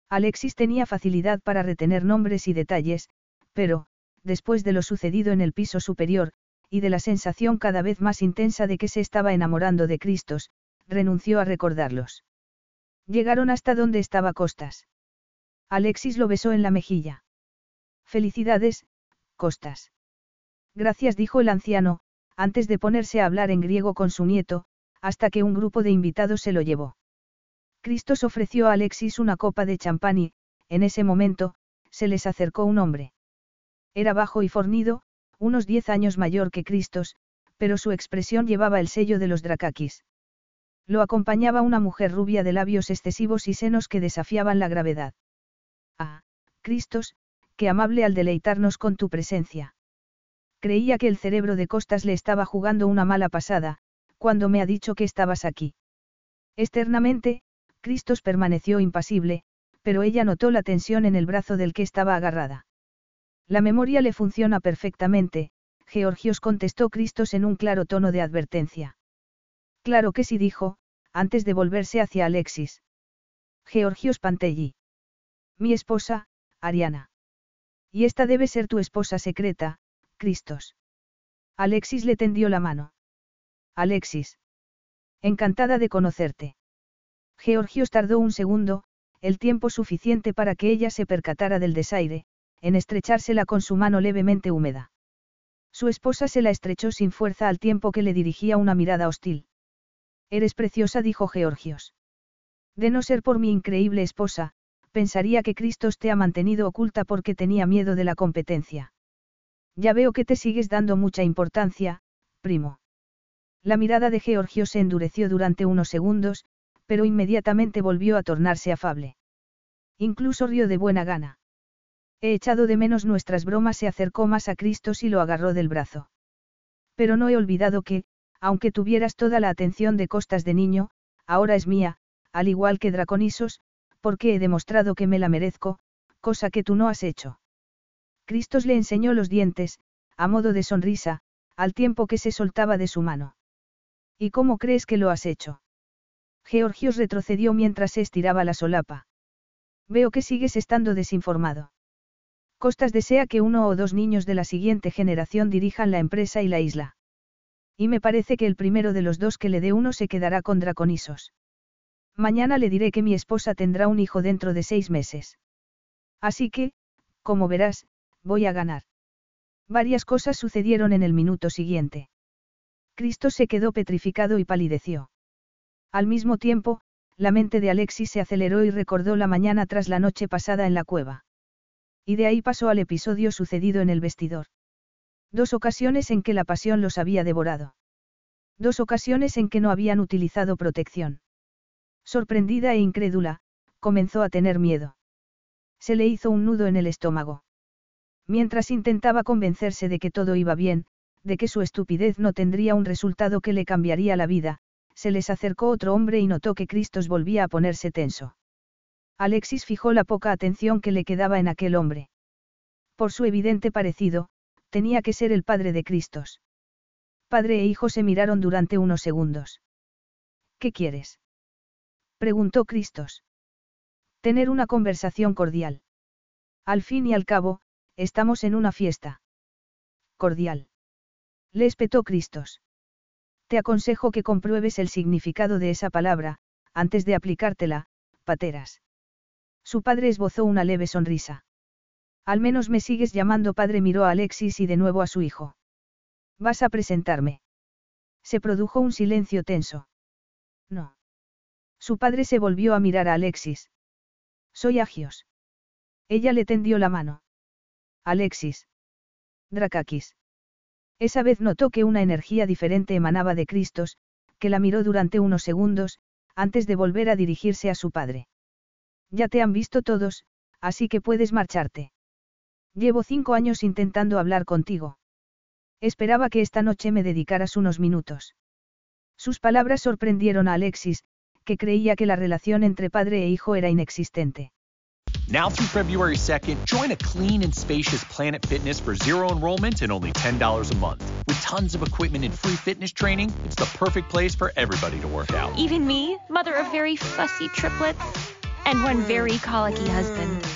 Alexis tenía facilidad para retener nombres y detalles, pero, después de lo sucedido en el piso superior, y de la sensación cada vez más intensa de que se estaba enamorando de Cristos, renunció a recordarlos. Llegaron hasta donde estaba Costas. Alexis lo besó en la mejilla. Felicidades, Costas. Gracias, dijo el anciano, antes de ponerse a hablar en griego con su nieto, hasta que un grupo de invitados se lo llevó. Cristos ofreció a Alexis una copa de champán y, en ese momento, se les acercó un hombre. Era bajo y fornido, unos diez años mayor que Cristos, pero su expresión llevaba el sello de los Drakakis. Lo acompañaba una mujer rubia de labios excesivos y senos que desafiaban la gravedad. Ah, Cristos, qué amable al deleitarnos con tu presencia. Creía que el cerebro de Costas le estaba jugando una mala pasada, cuando me ha dicho que estabas aquí. Externamente, Cristos permaneció impasible, pero ella notó la tensión en el brazo del que estaba agarrada. La memoria le funciona perfectamente, Georgios contestó Cristos en un claro tono de advertencia. Claro que sí dijo, antes de volverse hacia Alexis. Georgios Pantelli. Mi esposa, Ariana. Y esta debe ser tu esposa secreta, Cristos. Alexis le tendió la mano. Alexis. Encantada de conocerte. Georgios tardó un segundo, el tiempo suficiente para que ella se percatara del desaire, en estrechársela con su mano levemente húmeda. Su esposa se la estrechó sin fuerza al tiempo que le dirigía una mirada hostil. Eres preciosa, dijo Georgios. De no ser por mi increíble esposa, pensaría que Cristos te ha mantenido oculta porque tenía miedo de la competencia. Ya veo que te sigues dando mucha importancia, primo. La mirada de Georgios se endureció durante unos segundos, pero inmediatamente volvió a tornarse afable. Incluso rió de buena gana. He echado de menos nuestras bromas, se acercó más a Cristos y lo agarró del brazo. Pero no he olvidado que, aunque tuvieras toda la atención de costas de niño, ahora es mía, al igual que Draconisos, porque he demostrado que me la merezco, cosa que tú no has hecho. Cristos le enseñó los dientes, a modo de sonrisa, al tiempo que se soltaba de su mano. ¿Y cómo crees que lo has hecho? Georgios retrocedió mientras se estiraba la solapa. Veo que sigues estando desinformado. Costas desea que uno o dos niños de la siguiente generación dirijan la empresa y la isla. Y me parece que el primero de los dos que le dé uno se quedará con Draconisos. Mañana le diré que mi esposa tendrá un hijo dentro de seis meses. Así que, como verás, voy a ganar. Varias cosas sucedieron en el minuto siguiente. Cristo se quedó petrificado y palideció. Al mismo tiempo, la mente de Alexis se aceleró y recordó la mañana tras la noche pasada en la cueva. Y de ahí pasó al episodio sucedido en el vestidor. Dos ocasiones en que la pasión los había devorado. Dos ocasiones en que no habían utilizado protección. Sorprendida e incrédula, comenzó a tener miedo. Se le hizo un nudo en el estómago. Mientras intentaba convencerse de que todo iba bien, de que su estupidez no tendría un resultado que le cambiaría la vida, se les acercó otro hombre y notó que Cristos volvía a ponerse tenso. Alexis fijó la poca atención que le quedaba en aquel hombre. Por su evidente parecido, tenía que ser el padre de Cristos. Padre e hijo se miraron durante unos segundos. ¿Qué quieres? preguntó Cristos. Tener una conversación cordial. Al fin y al cabo, estamos en una fiesta. Cordial. Le espetó Cristos. Te aconsejo que compruebes el significado de esa palabra, antes de aplicártela, pateras. Su padre esbozó una leve sonrisa. Al menos me sigues llamando padre, miró a Alexis y de nuevo a su hijo. ¿Vas a presentarme? Se produjo un silencio tenso. No. Su padre se volvió a mirar a Alexis. Soy Agios. Ella le tendió la mano. Alexis. Drakakis. Esa vez notó que una energía diferente emanaba de Cristos, que la miró durante unos segundos, antes de volver a dirigirse a su padre. Ya te han visto todos, así que puedes marcharte. Llevo cinco años intentando hablar contigo. Esperaba que esta noche me dedicaras unos minutos. Sus palabras sorprendieron a Alexis, que creía que la relación entre padre e hijo era inexistente. Now through February 2nd, join a clean and spacious Planet Fitness for zero enrollment and only $10 a month. With tons of equipment and free fitness training, it's the perfect place for everybody to work out. Even me, mother of very fussy triplets and one very colicky husband.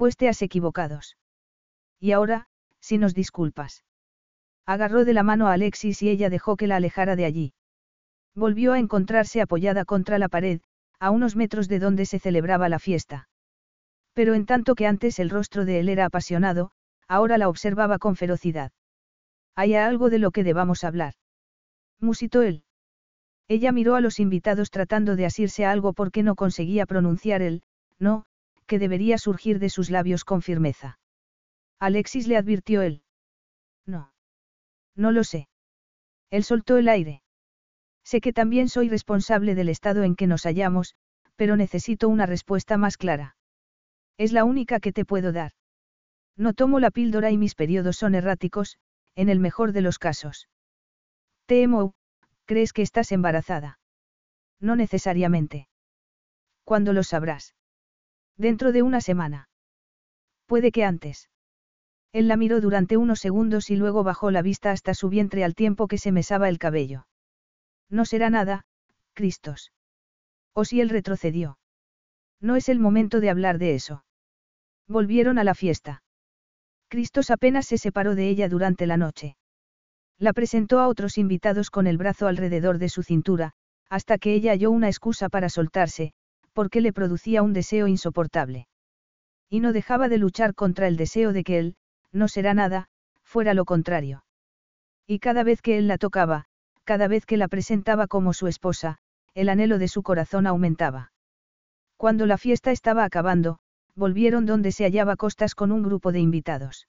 Pues te has equivocados. Y ahora, si nos disculpas. Agarró de la mano a Alexis y ella dejó que la alejara de allí. Volvió a encontrarse apoyada contra la pared, a unos metros de donde se celebraba la fiesta. Pero en tanto que antes el rostro de él era apasionado, ahora la observaba con ferocidad. ¿Hay algo de lo que debamos hablar? Musitó él. Ella miró a los invitados tratando de asirse a algo porque no conseguía pronunciar el, no, que debería surgir de sus labios con firmeza. Alexis le advirtió él. No. No lo sé. Él soltó el aire. Sé que también soy responsable del estado en que nos hallamos, pero necesito una respuesta más clara. Es la única que te puedo dar. No tomo la píldora y mis periodos son erráticos, en el mejor de los casos. Temo, ¿crees que estás embarazada? No necesariamente. ¿Cuándo lo sabrás? Dentro de una semana. Puede que antes. Él la miró durante unos segundos y luego bajó la vista hasta su vientre al tiempo que se mesaba el cabello. No será nada, Cristos. O si él retrocedió. No es el momento de hablar de eso. Volvieron a la fiesta. Cristos apenas se separó de ella durante la noche. La presentó a otros invitados con el brazo alrededor de su cintura, hasta que ella halló una excusa para soltarse, porque le producía un deseo insoportable. Y no dejaba de luchar contra el deseo de que él, no será nada, fuera lo contrario. Y cada vez que él la tocaba, cada vez que la presentaba como su esposa, el anhelo de su corazón aumentaba. Cuando la fiesta estaba acabando, volvieron donde se hallaba Costas con un grupo de invitados.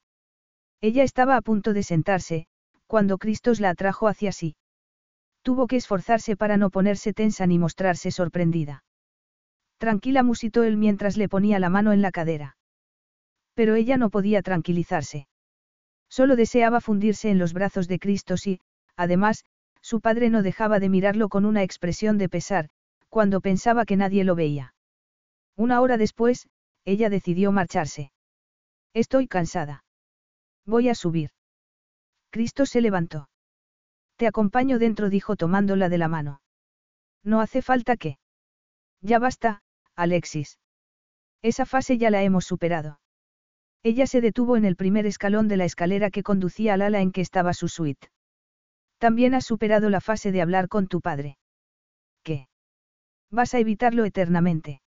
Ella estaba a punto de sentarse, cuando Cristos la atrajo hacia sí. Tuvo que esforzarse para no ponerse tensa ni mostrarse sorprendida. Tranquila musitó él mientras le ponía la mano en la cadera. Pero ella no podía tranquilizarse. Solo deseaba fundirse en los brazos de Cristos y, además, su padre no dejaba de mirarlo con una expresión de pesar, cuando pensaba que nadie lo veía. Una hora después, ella decidió marcharse. Estoy cansada. Voy a subir. Cristo se levantó. Te acompaño dentro, dijo tomándola de la mano. No hace falta que. Ya basta, Alexis. Esa fase ya la hemos superado. Ella se detuvo en el primer escalón de la escalera que conducía al ala en que estaba su suite. También has superado la fase de hablar con tu padre. ¿Qué? ¿Vas a evitarlo eternamente?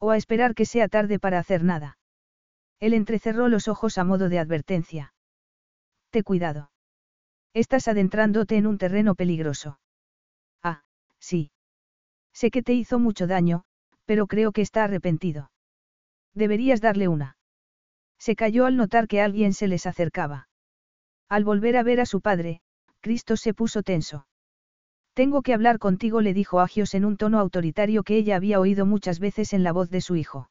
¿O a esperar que sea tarde para hacer nada? Él entrecerró los ojos a modo de advertencia. Te cuidado. Estás adentrándote en un terreno peligroso. Ah, sí. Sé que te hizo mucho daño, pero creo que está arrepentido. Deberías darle una. Se cayó al notar que alguien se les acercaba. Al volver a ver a su padre, Cristo se puso tenso. Tengo que hablar contigo, le dijo Agios en un tono autoritario que ella había oído muchas veces en la voz de su hijo.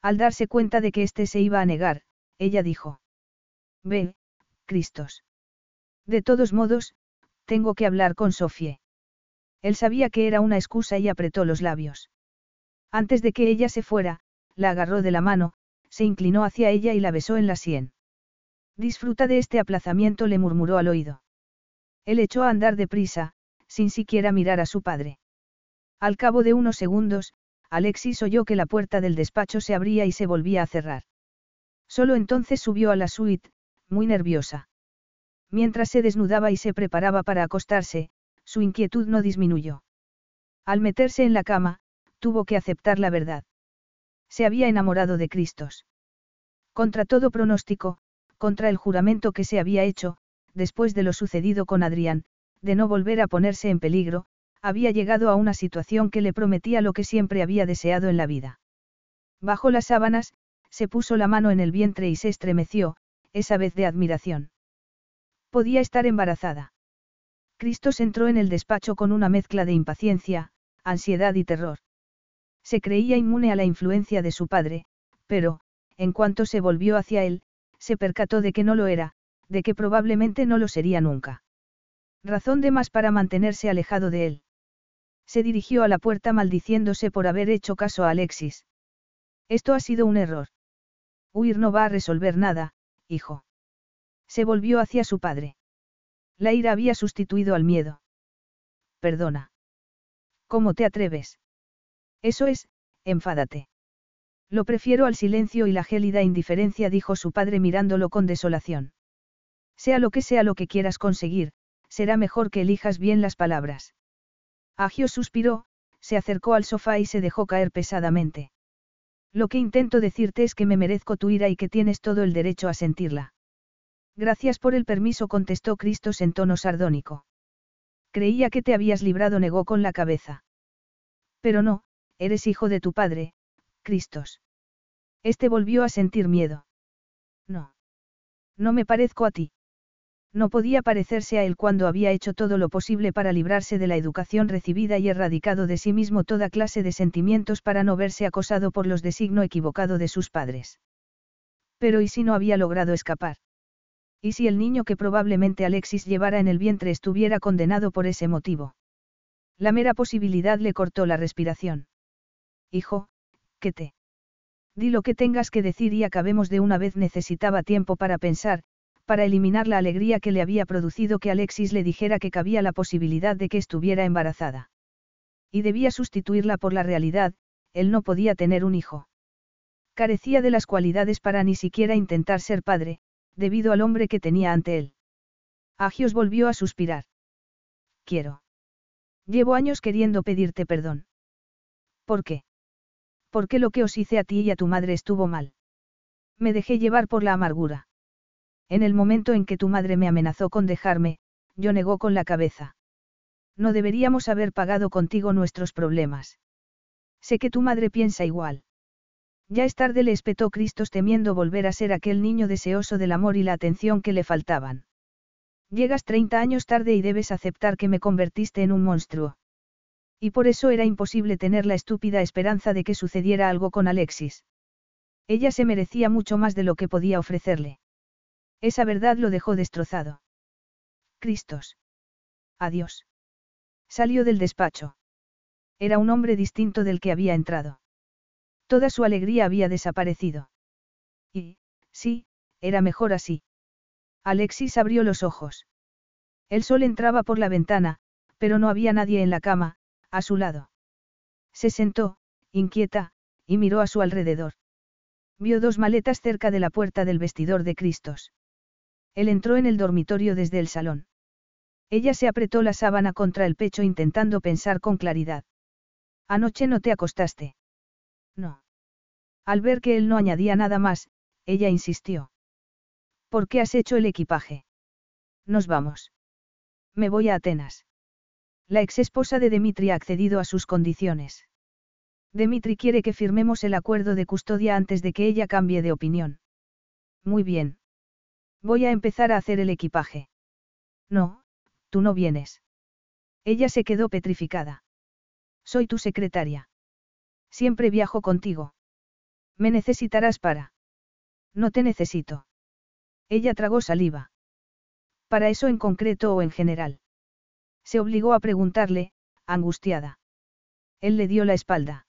Al darse cuenta de que éste se iba a negar, ella dijo. Ve, Cristos. De todos modos, tengo que hablar con Sofie. Él sabía que era una excusa y apretó los labios. Antes de que ella se fuera, la agarró de la mano, se inclinó hacia ella y la besó en la sien. Disfruta de este aplazamiento, le murmuró al oído. Él echó a andar deprisa, sin siquiera mirar a su padre. Al cabo de unos segundos, Alexis oyó que la puerta del despacho se abría y se volvía a cerrar. Solo entonces subió a la suite, muy nerviosa. Mientras se desnudaba y se preparaba para acostarse, su inquietud no disminuyó. Al meterse en la cama, tuvo que aceptar la verdad. Se había enamorado de Cristos. Contra todo pronóstico, contra el juramento que se había hecho, después de lo sucedido con Adrián, de no volver a ponerse en peligro, había llegado a una situación que le prometía lo que siempre había deseado en la vida. Bajo las sábanas, se puso la mano en el vientre y se estremeció, esa vez de admiración. Podía estar embarazada. Cristos entró en el despacho con una mezcla de impaciencia, ansiedad y terror. Se creía inmune a la influencia de su padre, pero, en cuanto se volvió hacia él, se percató de que no lo era, de que probablemente no lo sería nunca. Razón de más para mantenerse alejado de él. Se dirigió a la puerta maldiciéndose por haber hecho caso a Alexis. Esto ha sido un error. Huir no va a resolver nada, hijo. Se volvió hacia su padre. La ira había sustituido al miedo. Perdona. ¿Cómo te atreves? Eso es, enfádate. Lo prefiero al silencio y la gélida indiferencia, dijo su padre mirándolo con desolación. Sea lo que sea lo que quieras conseguir, será mejor que elijas bien las palabras. Agio suspiró, se acercó al sofá y se dejó caer pesadamente. Lo que intento decirte es que me merezco tu ira y que tienes todo el derecho a sentirla. Gracias por el permiso, contestó Cristos en tono sardónico. Creía que te habías librado, negó con la cabeza. Pero no, eres hijo de tu padre, Cristos. Este volvió a sentir miedo. No. No me parezco a ti. No podía parecerse a él cuando había hecho todo lo posible para librarse de la educación recibida y erradicado de sí mismo toda clase de sentimientos para no verse acosado por los de signo equivocado de sus padres. Pero ¿y si no había logrado escapar? ¿Y si el niño que probablemente Alexis llevara en el vientre estuviera condenado por ese motivo? La mera posibilidad le cortó la respiración. Hijo, ¿qué te? Di lo que tengas que decir y acabemos de una vez necesitaba tiempo para pensar, para eliminar la alegría que le había producido que Alexis le dijera que cabía la posibilidad de que estuviera embarazada. Y debía sustituirla por la realidad, él no podía tener un hijo. Carecía de las cualidades para ni siquiera intentar ser padre, debido al hombre que tenía ante él. Agios volvió a suspirar. Quiero. Llevo años queriendo pedirte perdón. ¿Por qué? Porque lo que os hice a ti y a tu madre estuvo mal. Me dejé llevar por la amargura. En el momento en que tu madre me amenazó con dejarme, yo negó con la cabeza. No deberíamos haber pagado contigo nuestros problemas. Sé que tu madre piensa igual. Ya es tarde le espetó Cristos temiendo volver a ser aquel niño deseoso del amor y la atención que le faltaban. Llegas 30 años tarde y debes aceptar que me convertiste en un monstruo. Y por eso era imposible tener la estúpida esperanza de que sucediera algo con Alexis. Ella se merecía mucho más de lo que podía ofrecerle. Esa verdad lo dejó destrozado. Cristos. Adiós. Salió del despacho. Era un hombre distinto del que había entrado. Toda su alegría había desaparecido. Y, sí, era mejor así. Alexis abrió los ojos. El sol entraba por la ventana, pero no había nadie en la cama, a su lado. Se sentó, inquieta, y miró a su alrededor. Vio dos maletas cerca de la puerta del vestidor de Cristos. Él entró en el dormitorio desde el salón. Ella se apretó la sábana contra el pecho intentando pensar con claridad. Anoche no te acostaste. No. Al ver que él no añadía nada más, ella insistió. ¿Por qué has hecho el equipaje? Nos vamos. Me voy a Atenas. La ex esposa de Dimitri ha accedido a sus condiciones. Dimitri quiere que firmemos el acuerdo de custodia antes de que ella cambie de opinión. Muy bien. Voy a empezar a hacer el equipaje. No, tú no vienes. Ella se quedó petrificada. Soy tu secretaria. Siempre viajo contigo. Me necesitarás para. No te necesito. Ella tragó saliva. ¿Para eso en concreto o en general? Se obligó a preguntarle, angustiada. Él le dio la espalda.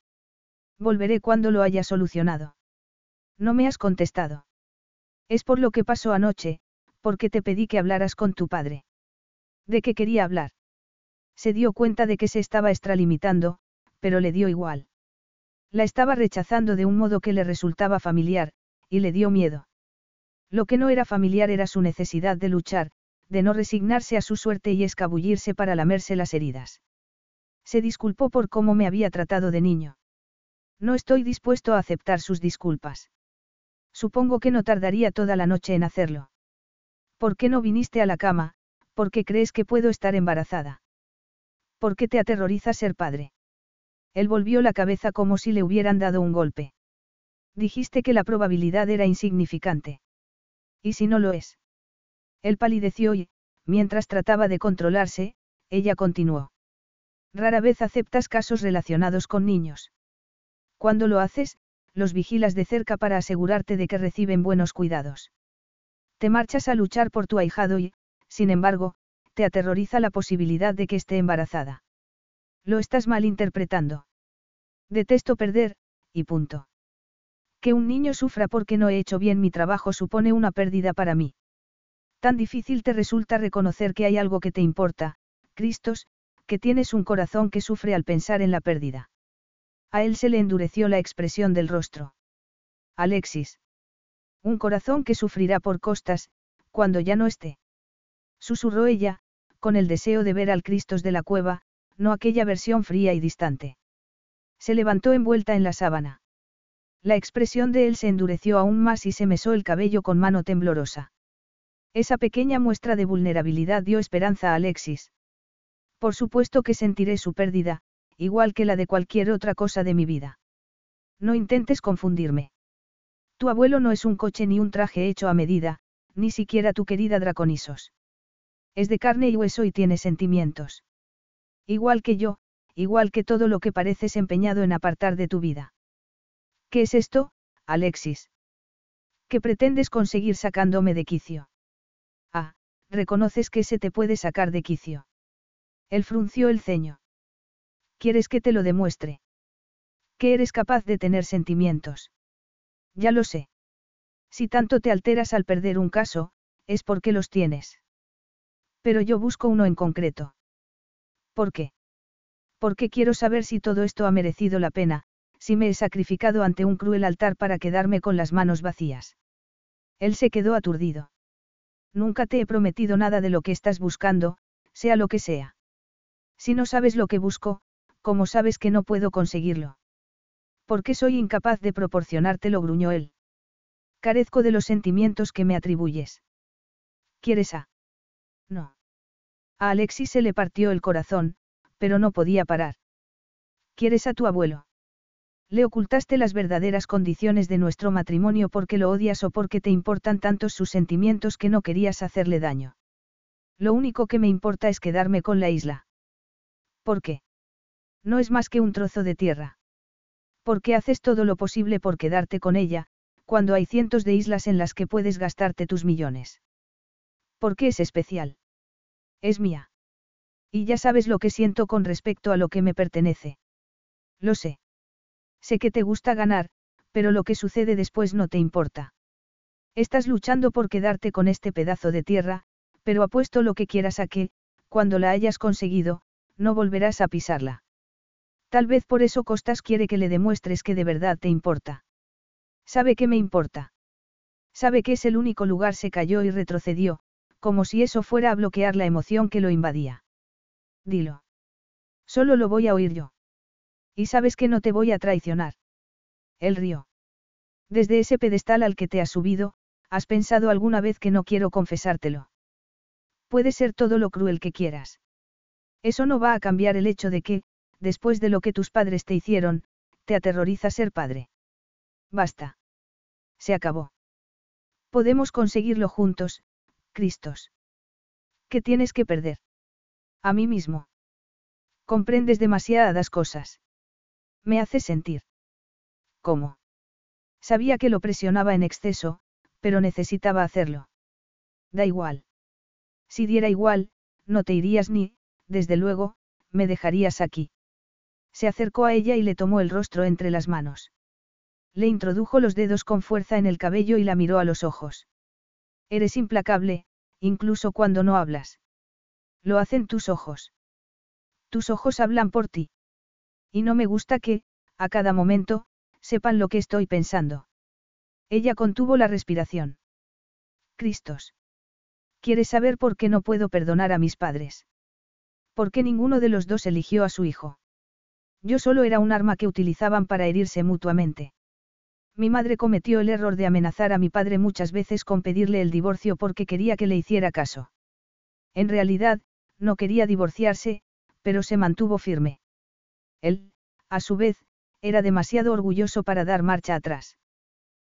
Volveré cuando lo haya solucionado. No me has contestado. Es por lo que pasó anoche, porque te pedí que hablaras con tu padre. ¿De qué quería hablar? Se dio cuenta de que se estaba extralimitando, pero le dio igual. La estaba rechazando de un modo que le resultaba familiar, y le dio miedo. Lo que no era familiar era su necesidad de luchar, de no resignarse a su suerte y escabullirse para lamerse las heridas. Se disculpó por cómo me había tratado de niño. No estoy dispuesto a aceptar sus disculpas. Supongo que no tardaría toda la noche en hacerlo. ¿Por qué no viniste a la cama? ¿Por qué crees que puedo estar embarazada? ¿Por qué te aterroriza ser padre? Él volvió la cabeza como si le hubieran dado un golpe. Dijiste que la probabilidad era insignificante. ¿Y si no lo es? Él palideció y, mientras trataba de controlarse, ella continuó. Rara vez aceptas casos relacionados con niños. Cuando lo haces, los vigilas de cerca para asegurarte de que reciben buenos cuidados. Te marchas a luchar por tu ahijado y, sin embargo, te aterroriza la posibilidad de que esté embarazada. Lo estás malinterpretando. Detesto perder, y punto. Que un niño sufra porque no he hecho bien mi trabajo supone una pérdida para mí. Tan difícil te resulta reconocer que hay algo que te importa, Cristos, que tienes un corazón que sufre al pensar en la pérdida. A él se le endureció la expresión del rostro. Alexis. Un corazón que sufrirá por costas, cuando ya no esté. Susurró ella, con el deseo de ver al Cristos de la cueva, no aquella versión fría y distante. Se levantó envuelta en la sábana. La expresión de él se endureció aún más y se mesó el cabello con mano temblorosa. Esa pequeña muestra de vulnerabilidad dio esperanza a Alexis. Por supuesto que sentiré su pérdida, igual que la de cualquier otra cosa de mi vida. No intentes confundirme. Tu abuelo no es un coche ni un traje hecho a medida, ni siquiera tu querida Draconisos. Es de carne y hueso y tiene sentimientos. Igual que yo, igual que todo lo que pareces empeñado en apartar de tu vida. ¿Qué es esto, Alexis? ¿Qué pretendes conseguir sacándome de quicio? Reconoces que se te puede sacar de quicio. Él frunció el ceño. ¿Quieres que te lo demuestre? Que eres capaz de tener sentimientos. Ya lo sé. Si tanto te alteras al perder un caso, es porque los tienes. Pero yo busco uno en concreto. ¿Por qué? Porque quiero saber si todo esto ha merecido la pena, si me he sacrificado ante un cruel altar para quedarme con las manos vacías. Él se quedó aturdido. Nunca te he prometido nada de lo que estás buscando, sea lo que sea. Si no sabes lo que busco, ¿cómo sabes que no puedo conseguirlo? ¿Por qué soy incapaz de proporcionártelo? gruñó él. Carezco de los sentimientos que me atribuyes. ¿Quieres a? No. A Alexis se le partió el corazón, pero no podía parar. ¿Quieres a tu abuelo? Le ocultaste las verdaderas condiciones de nuestro matrimonio porque lo odias o porque te importan tantos sus sentimientos que no querías hacerle daño. Lo único que me importa es quedarme con la isla. ¿Por qué? No es más que un trozo de tierra. ¿Por qué haces todo lo posible por quedarte con ella, cuando hay cientos de islas en las que puedes gastarte tus millones? ¿Por qué es especial? Es mía. Y ya sabes lo que siento con respecto a lo que me pertenece. Lo sé. Sé que te gusta ganar, pero lo que sucede después no te importa. Estás luchando por quedarte con este pedazo de tierra, pero apuesto lo que quieras a que, cuando la hayas conseguido, no volverás a pisarla. Tal vez por eso Costas quiere que le demuestres que de verdad te importa. Sabe que me importa. Sabe que es el único lugar se cayó y retrocedió, como si eso fuera a bloquear la emoción que lo invadía. Dilo. Solo lo voy a oír yo. Y sabes que no te voy a traicionar. Él rió. Desde ese pedestal al que te has subido, ¿has pensado alguna vez que no quiero confesártelo? Puede ser todo lo cruel que quieras. Eso no va a cambiar el hecho de que, después de lo que tus padres te hicieron, te aterroriza ser padre. Basta. Se acabó. Podemos conseguirlo juntos, Cristos. ¿Qué tienes que perder? A mí mismo. Comprendes demasiadas cosas. Me hace sentir. ¿Cómo? Sabía que lo presionaba en exceso, pero necesitaba hacerlo. Da igual. Si diera igual, no te irías ni, desde luego, me dejarías aquí. Se acercó a ella y le tomó el rostro entre las manos. Le introdujo los dedos con fuerza en el cabello y la miró a los ojos. Eres implacable, incluso cuando no hablas. Lo hacen tus ojos. Tus ojos hablan por ti. Y no me gusta que, a cada momento, sepan lo que estoy pensando. Ella contuvo la respiración. Cristos. ¿Quieres saber por qué no puedo perdonar a mis padres? ¿Por qué ninguno de los dos eligió a su hijo? Yo solo era un arma que utilizaban para herirse mutuamente. Mi madre cometió el error de amenazar a mi padre muchas veces con pedirle el divorcio porque quería que le hiciera caso. En realidad, no quería divorciarse, pero se mantuvo firme. Él, a su vez, era demasiado orgulloso para dar marcha atrás.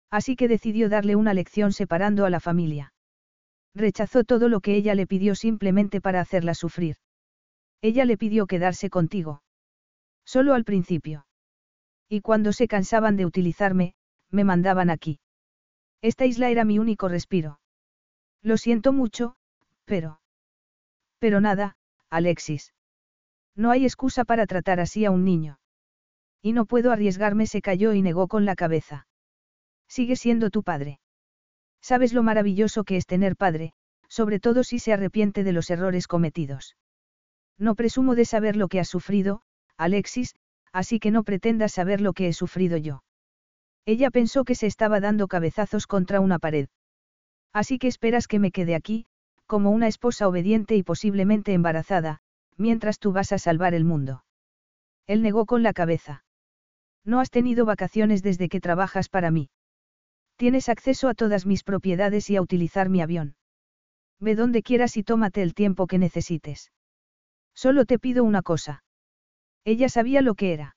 Así que decidió darle una lección separando a la familia. Rechazó todo lo que ella le pidió simplemente para hacerla sufrir. Ella le pidió quedarse contigo. Solo al principio. Y cuando se cansaban de utilizarme, me mandaban aquí. Esta isla era mi único respiro. Lo siento mucho, pero... Pero nada, Alexis. No hay excusa para tratar así a un niño. Y no puedo arriesgarme, se cayó y negó con la cabeza. Sigue siendo tu padre. Sabes lo maravilloso que es tener padre, sobre todo si se arrepiente de los errores cometidos. No presumo de saber lo que has sufrido, Alexis, así que no pretendas saber lo que he sufrido yo. Ella pensó que se estaba dando cabezazos contra una pared. Así que esperas que me quede aquí, como una esposa obediente y posiblemente embarazada, mientras tú vas a salvar el mundo. Él negó con la cabeza. No has tenido vacaciones desde que trabajas para mí. Tienes acceso a todas mis propiedades y a utilizar mi avión. Ve donde quieras y tómate el tiempo que necesites. Solo te pido una cosa. Ella sabía lo que era.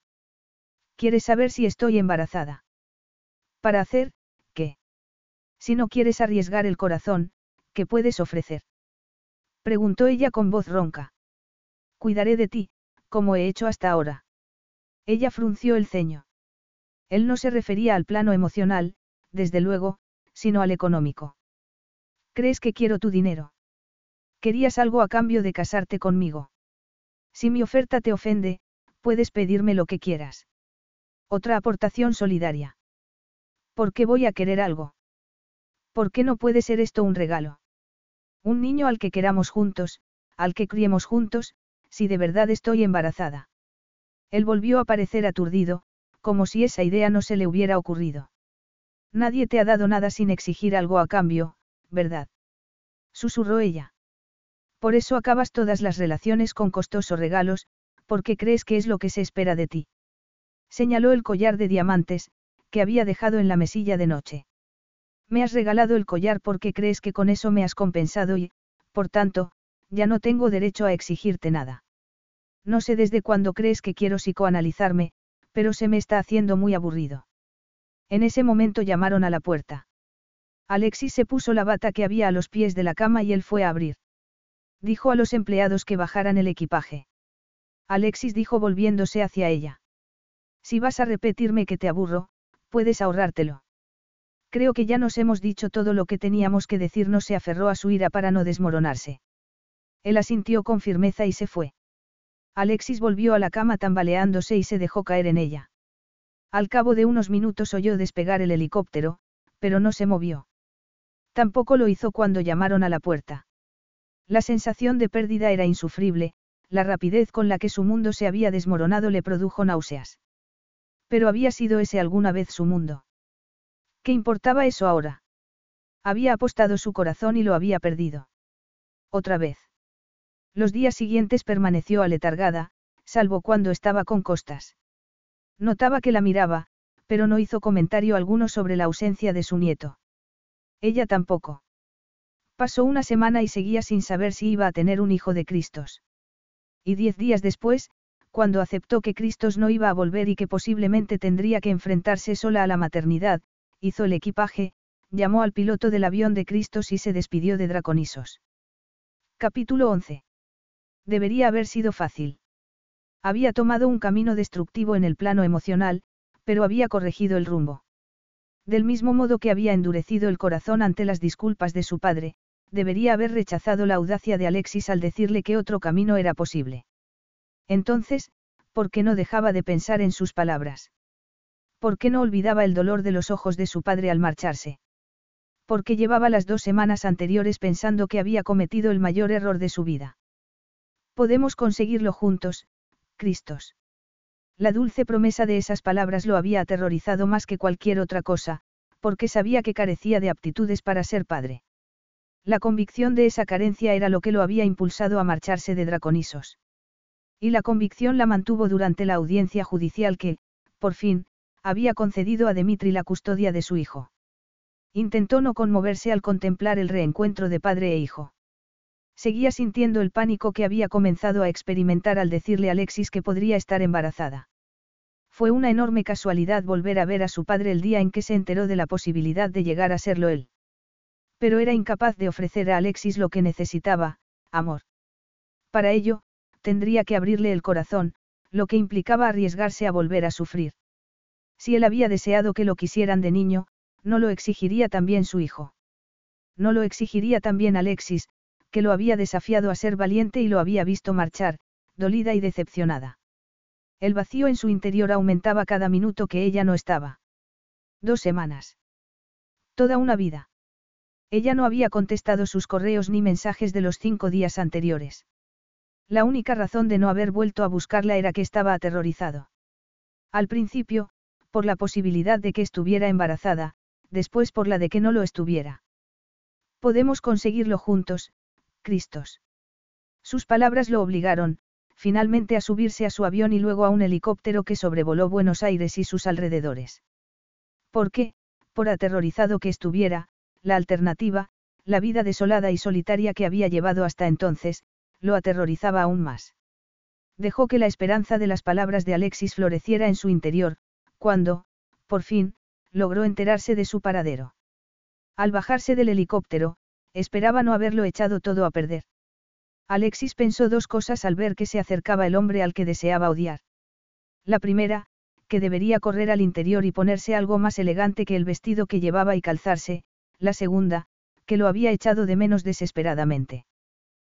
¿Quieres saber si estoy embarazada? Para hacer, ¿qué? Si no quieres arriesgar el corazón, ¿qué puedes ofrecer? Preguntó ella con voz ronca. Cuidaré de ti, como he hecho hasta ahora. Ella frunció el ceño. Él no se refería al plano emocional, desde luego, sino al económico. ¿Crees que quiero tu dinero? Querías algo a cambio de casarte conmigo. Si mi oferta te ofende, puedes pedirme lo que quieras. Otra aportación solidaria. ¿Por qué voy a querer algo? ¿Por qué no puede ser esto un regalo? Un niño al que queramos juntos, al que criemos juntos, si de verdad estoy embarazada. Él volvió a parecer aturdido, como si esa idea no se le hubiera ocurrido. Nadie te ha dado nada sin exigir algo a cambio, ¿verdad? Susurró ella. Por eso acabas todas las relaciones con costosos regalos, porque crees que es lo que se espera de ti. Señaló el collar de diamantes, que había dejado en la mesilla de noche. Me has regalado el collar porque crees que con eso me has compensado y, por tanto, ya no tengo derecho a exigirte nada. No sé desde cuándo crees que quiero psicoanalizarme, pero se me está haciendo muy aburrido. En ese momento llamaron a la puerta. Alexis se puso la bata que había a los pies de la cama y él fue a abrir. Dijo a los empleados que bajaran el equipaje. Alexis dijo volviéndose hacia ella. Si vas a repetirme que te aburro, puedes ahorrártelo. Creo que ya nos hemos dicho todo lo que teníamos que decirnos. Se aferró a su ira para no desmoronarse. Él asintió con firmeza y se fue. Alexis volvió a la cama tambaleándose y se dejó caer en ella. Al cabo de unos minutos oyó despegar el helicóptero, pero no se movió. Tampoco lo hizo cuando llamaron a la puerta. La sensación de pérdida era insufrible, la rapidez con la que su mundo se había desmoronado le produjo náuseas. Pero había sido ese alguna vez su mundo. ¿Qué importaba eso ahora? Había apostado su corazón y lo había perdido. Otra vez. Los días siguientes permaneció aletargada, salvo cuando estaba con Costas. Notaba que la miraba, pero no hizo comentario alguno sobre la ausencia de su nieto. Ella tampoco. Pasó una semana y seguía sin saber si iba a tener un hijo de Cristos. Y diez días después, cuando aceptó que Cristos no iba a volver y que posiblemente tendría que enfrentarse sola a la maternidad, hizo el equipaje, llamó al piloto del avión de Cristos y se despidió de Draconisos. Capítulo 11. Debería haber sido fácil. Había tomado un camino destructivo en el plano emocional, pero había corregido el rumbo. Del mismo modo que había endurecido el corazón ante las disculpas de su padre, debería haber rechazado la audacia de Alexis al decirle que otro camino era posible. Entonces, ¿por qué no dejaba de pensar en sus palabras? ¿Por qué no olvidaba el dolor de los ojos de su padre al marcharse? Porque llevaba las dos semanas anteriores pensando que había cometido el mayor error de su vida. Podemos conseguirlo juntos, Cristos. La dulce promesa de esas palabras lo había aterrorizado más que cualquier otra cosa, porque sabía que carecía de aptitudes para ser padre. La convicción de esa carencia era lo que lo había impulsado a marcharse de Draconisos. Y la convicción la mantuvo durante la audiencia judicial que, por fin, había concedido a Dimitri la custodia de su hijo. Intentó no conmoverse al contemplar el reencuentro de padre e hijo. Seguía sintiendo el pánico que había comenzado a experimentar al decirle a Alexis que podría estar embarazada. Fue una enorme casualidad volver a ver a su padre el día en que se enteró de la posibilidad de llegar a serlo él. Pero era incapaz de ofrecer a Alexis lo que necesitaba, amor. Para ello, tendría que abrirle el corazón, lo que implicaba arriesgarse a volver a sufrir. Si él había deseado que lo quisieran de niño, no lo exigiría también su hijo. No lo exigiría también Alexis, que lo había desafiado a ser valiente y lo había visto marchar, dolida y decepcionada. El vacío en su interior aumentaba cada minuto que ella no estaba. Dos semanas. Toda una vida. Ella no había contestado sus correos ni mensajes de los cinco días anteriores. La única razón de no haber vuelto a buscarla era que estaba aterrorizado. Al principio, por la posibilidad de que estuviera embarazada, después por la de que no lo estuviera. Podemos conseguirlo juntos, Cristos. Sus palabras lo obligaron, finalmente a subirse a su avión y luego a un helicóptero que sobrevoló Buenos Aires y sus alrededores. Porque, por aterrorizado que estuviera, la alternativa, la vida desolada y solitaria que había llevado hasta entonces, lo aterrorizaba aún más. Dejó que la esperanza de las palabras de Alexis floreciera en su interior, cuando, por fin, logró enterarse de su paradero. Al bajarse del helicóptero, esperaba no haberlo echado todo a perder. Alexis pensó dos cosas al ver que se acercaba el hombre al que deseaba odiar. La primera, que debería correr al interior y ponerse algo más elegante que el vestido que llevaba y calzarse, la segunda, que lo había echado de menos desesperadamente.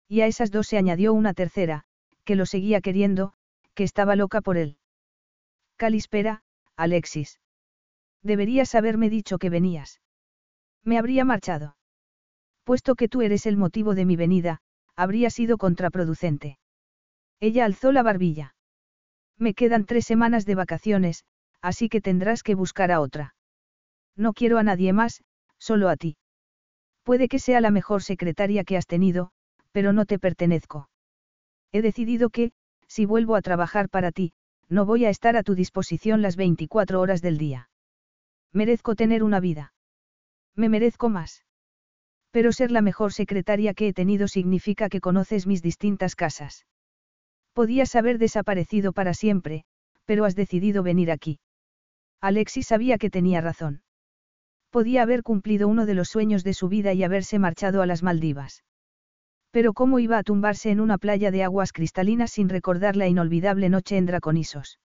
Y a esas dos se añadió una tercera, que lo seguía queriendo, que estaba loca por él. Calispera, Alexis. Deberías haberme dicho que venías. Me habría marchado. Puesto que tú eres el motivo de mi venida, habría sido contraproducente. Ella alzó la barbilla. Me quedan tres semanas de vacaciones, así que tendrás que buscar a otra. No quiero a nadie más, solo a ti. Puede que sea la mejor secretaria que has tenido, pero no te pertenezco. He decidido que, si vuelvo a trabajar para ti, no voy a estar a tu disposición las 24 horas del día. Merezco tener una vida. Me merezco más. Pero ser la mejor secretaria que he tenido significa que conoces mis distintas casas. Podías haber desaparecido para siempre, pero has decidido venir aquí. Alexis sabía que tenía razón. Podía haber cumplido uno de los sueños de su vida y haberse marchado a las Maldivas. Pero ¿cómo iba a tumbarse en una playa de aguas cristalinas sin recordar la inolvidable noche en Draconisos?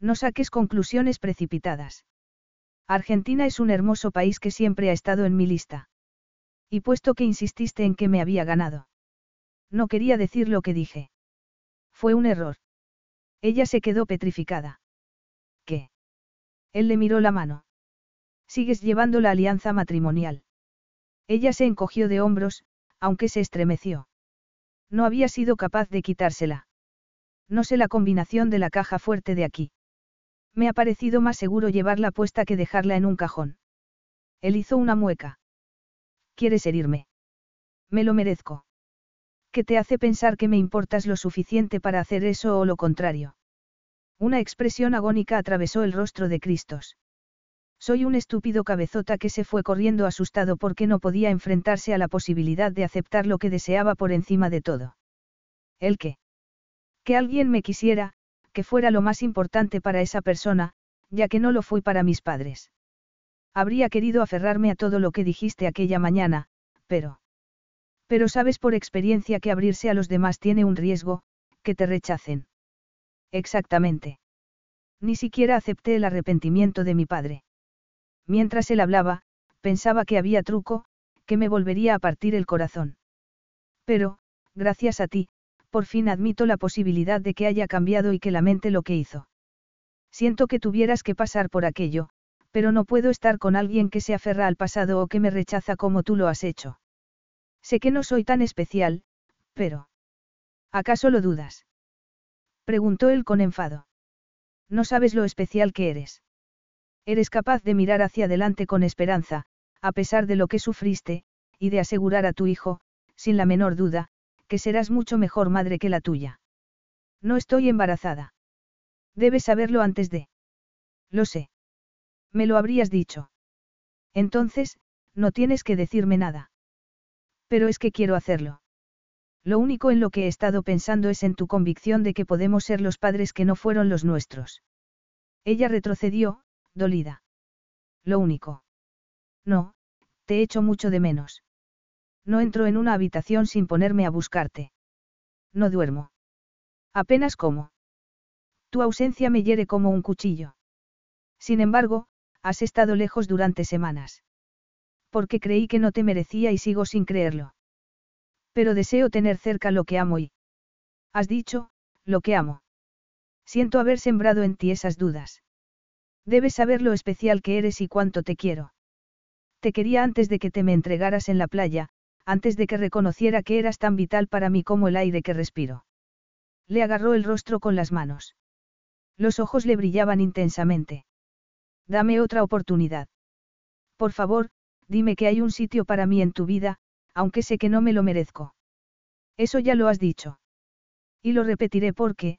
No saques conclusiones precipitadas. Argentina es un hermoso país que siempre ha estado en mi lista. Y puesto que insististe en que me había ganado. No quería decir lo que dije. Fue un error. Ella se quedó petrificada. ¿Qué? Él le miró la mano. Sigues llevando la alianza matrimonial. Ella se encogió de hombros, aunque se estremeció. No había sido capaz de quitársela. No sé la combinación de la caja fuerte de aquí. Me ha parecido más seguro llevarla puesta que dejarla en un cajón. Él hizo una mueca. ¿Quieres herirme? Me lo merezco. ¿Qué te hace pensar que me importas lo suficiente para hacer eso o lo contrario? Una expresión agónica atravesó el rostro de Cristos. Soy un estúpido cabezota que se fue corriendo asustado porque no podía enfrentarse a la posibilidad de aceptar lo que deseaba por encima de todo. ¿El qué? Que alguien me quisiera, que fuera lo más importante para esa persona, ya que no lo fui para mis padres. Habría querido aferrarme a todo lo que dijiste aquella mañana, pero... Pero sabes por experiencia que abrirse a los demás tiene un riesgo, que te rechacen. Exactamente. Ni siquiera acepté el arrepentimiento de mi padre. Mientras él hablaba, pensaba que había truco, que me volvería a partir el corazón. Pero, gracias a ti, por fin admito la posibilidad de que haya cambiado y que lamente lo que hizo. Siento que tuvieras que pasar por aquello, pero no puedo estar con alguien que se aferra al pasado o que me rechaza como tú lo has hecho. Sé que no soy tan especial, pero... ¿Acaso lo dudas? Preguntó él con enfado. No sabes lo especial que eres. Eres capaz de mirar hacia adelante con esperanza, a pesar de lo que sufriste, y de asegurar a tu hijo, sin la menor duda, que serás mucho mejor madre que la tuya. No estoy embarazada. Debes saberlo antes de... Lo sé. Me lo habrías dicho. Entonces, no tienes que decirme nada. Pero es que quiero hacerlo. Lo único en lo que he estado pensando es en tu convicción de que podemos ser los padres que no fueron los nuestros. Ella retrocedió, dolida. Lo único. No, te echo mucho de menos. No entro en una habitación sin ponerme a buscarte. No duermo. Apenas como. Tu ausencia me hiere como un cuchillo. Sin embargo, has estado lejos durante semanas. Porque creí que no te merecía y sigo sin creerlo. Pero deseo tener cerca lo que amo y... Has dicho, lo que amo. Siento haber sembrado en ti esas dudas. Debes saber lo especial que eres y cuánto te quiero. Te quería antes de que te me entregaras en la playa, antes de que reconociera que eras tan vital para mí como el aire que respiro. Le agarró el rostro con las manos. Los ojos le brillaban intensamente. Dame otra oportunidad. Por favor, dime que hay un sitio para mí en tu vida, aunque sé que no me lo merezco. Eso ya lo has dicho. Y lo repetiré porque,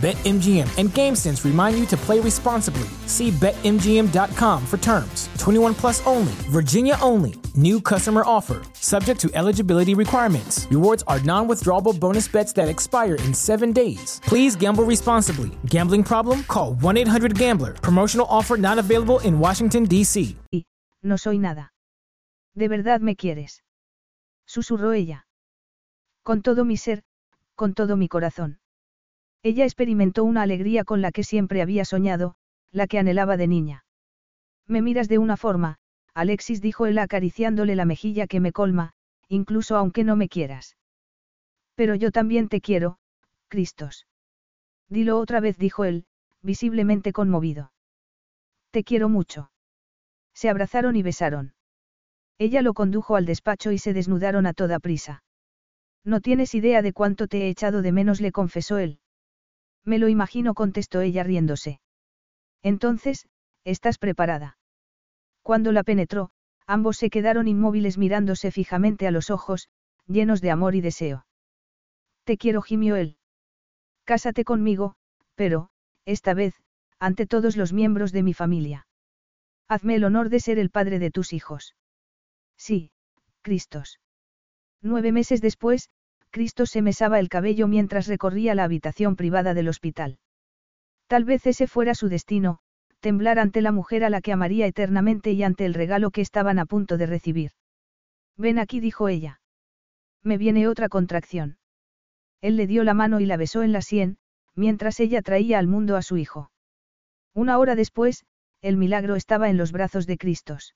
BetMGM and GameSense remind you to play responsibly. See BetMGM.com for terms. 21 plus only, Virginia only. New customer offer, subject to eligibility requirements. Rewards are non withdrawable bonus bets that expire in seven days. Please gamble responsibly. Gambling problem? Call 1 800 Gambler. Promotional offer not available in Washington, D.C. no soy nada. ¿De verdad me quieres? Susurró ella. Con todo mi ser, con todo mi corazón. Ella experimentó una alegría con la que siempre había soñado, la que anhelaba de niña. Me miras de una forma, Alexis dijo él acariciándole la mejilla que me colma, incluso aunque no me quieras. Pero yo también te quiero, Cristos. Dilo otra vez, dijo él, visiblemente conmovido. Te quiero mucho. Se abrazaron y besaron. Ella lo condujo al despacho y se desnudaron a toda prisa. No tienes idea de cuánto te he echado de menos, le confesó él. Me lo imagino, contestó ella riéndose. Entonces, ¿estás preparada? Cuando la penetró, ambos se quedaron inmóviles mirándose fijamente a los ojos, llenos de amor y deseo. Te quiero, gimió él. Cásate conmigo, pero, esta vez, ante todos los miembros de mi familia. Hazme el honor de ser el padre de tus hijos. Sí, Cristos. Nueve meses después, Cristo se mesaba el cabello mientras recorría la habitación privada del hospital. Tal vez ese fuera su destino, temblar ante la mujer a la que amaría eternamente y ante el regalo que estaban a punto de recibir. Ven aquí, dijo ella. Me viene otra contracción. Él le dio la mano y la besó en la sien, mientras ella traía al mundo a su hijo. Una hora después, el milagro estaba en los brazos de Cristos.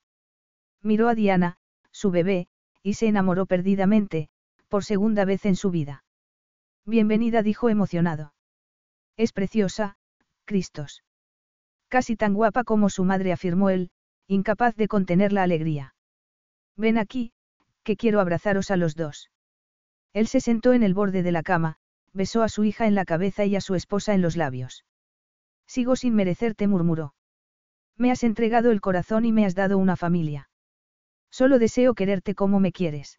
Miró a Diana, su bebé, y se enamoró perdidamente, por segunda vez en su vida. Bienvenida, dijo emocionado. Es preciosa, Cristos. Casi tan guapa como su madre, afirmó él, incapaz de contener la alegría. Ven aquí, que quiero abrazaros a los dos. Él se sentó en el borde de la cama, besó a su hija en la cabeza y a su esposa en los labios. Sigo sin merecerte, murmuró. Me has entregado el corazón y me has dado una familia. Solo deseo quererte como me quieres.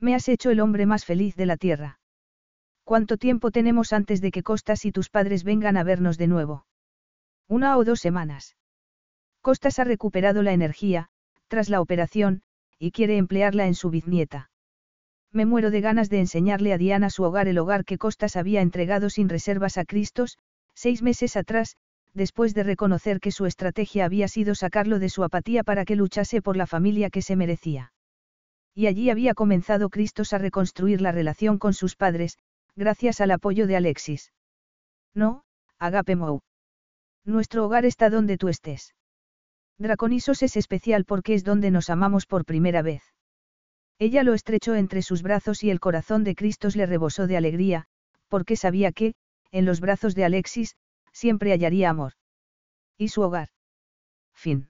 Me has hecho el hombre más feliz de la tierra. ¿Cuánto tiempo tenemos antes de que Costas y tus padres vengan a vernos de nuevo? Una o dos semanas. Costas ha recuperado la energía, tras la operación, y quiere emplearla en su bisnieta. Me muero de ganas de enseñarle a Diana su hogar, el hogar que Costas había entregado sin reservas a Cristos, seis meses atrás, después de reconocer que su estrategia había sido sacarlo de su apatía para que luchase por la familia que se merecía. Y allí había comenzado Cristos a reconstruir la relación con sus padres, gracias al apoyo de Alexis. No, Agape Mou. Nuestro hogar está donde tú estés. Draconisos es especial porque es donde nos amamos por primera vez. Ella lo estrechó entre sus brazos y el corazón de Cristos le rebosó de alegría, porque sabía que, en los brazos de Alexis, siempre hallaría amor. Y su hogar. Fin.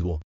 eagle,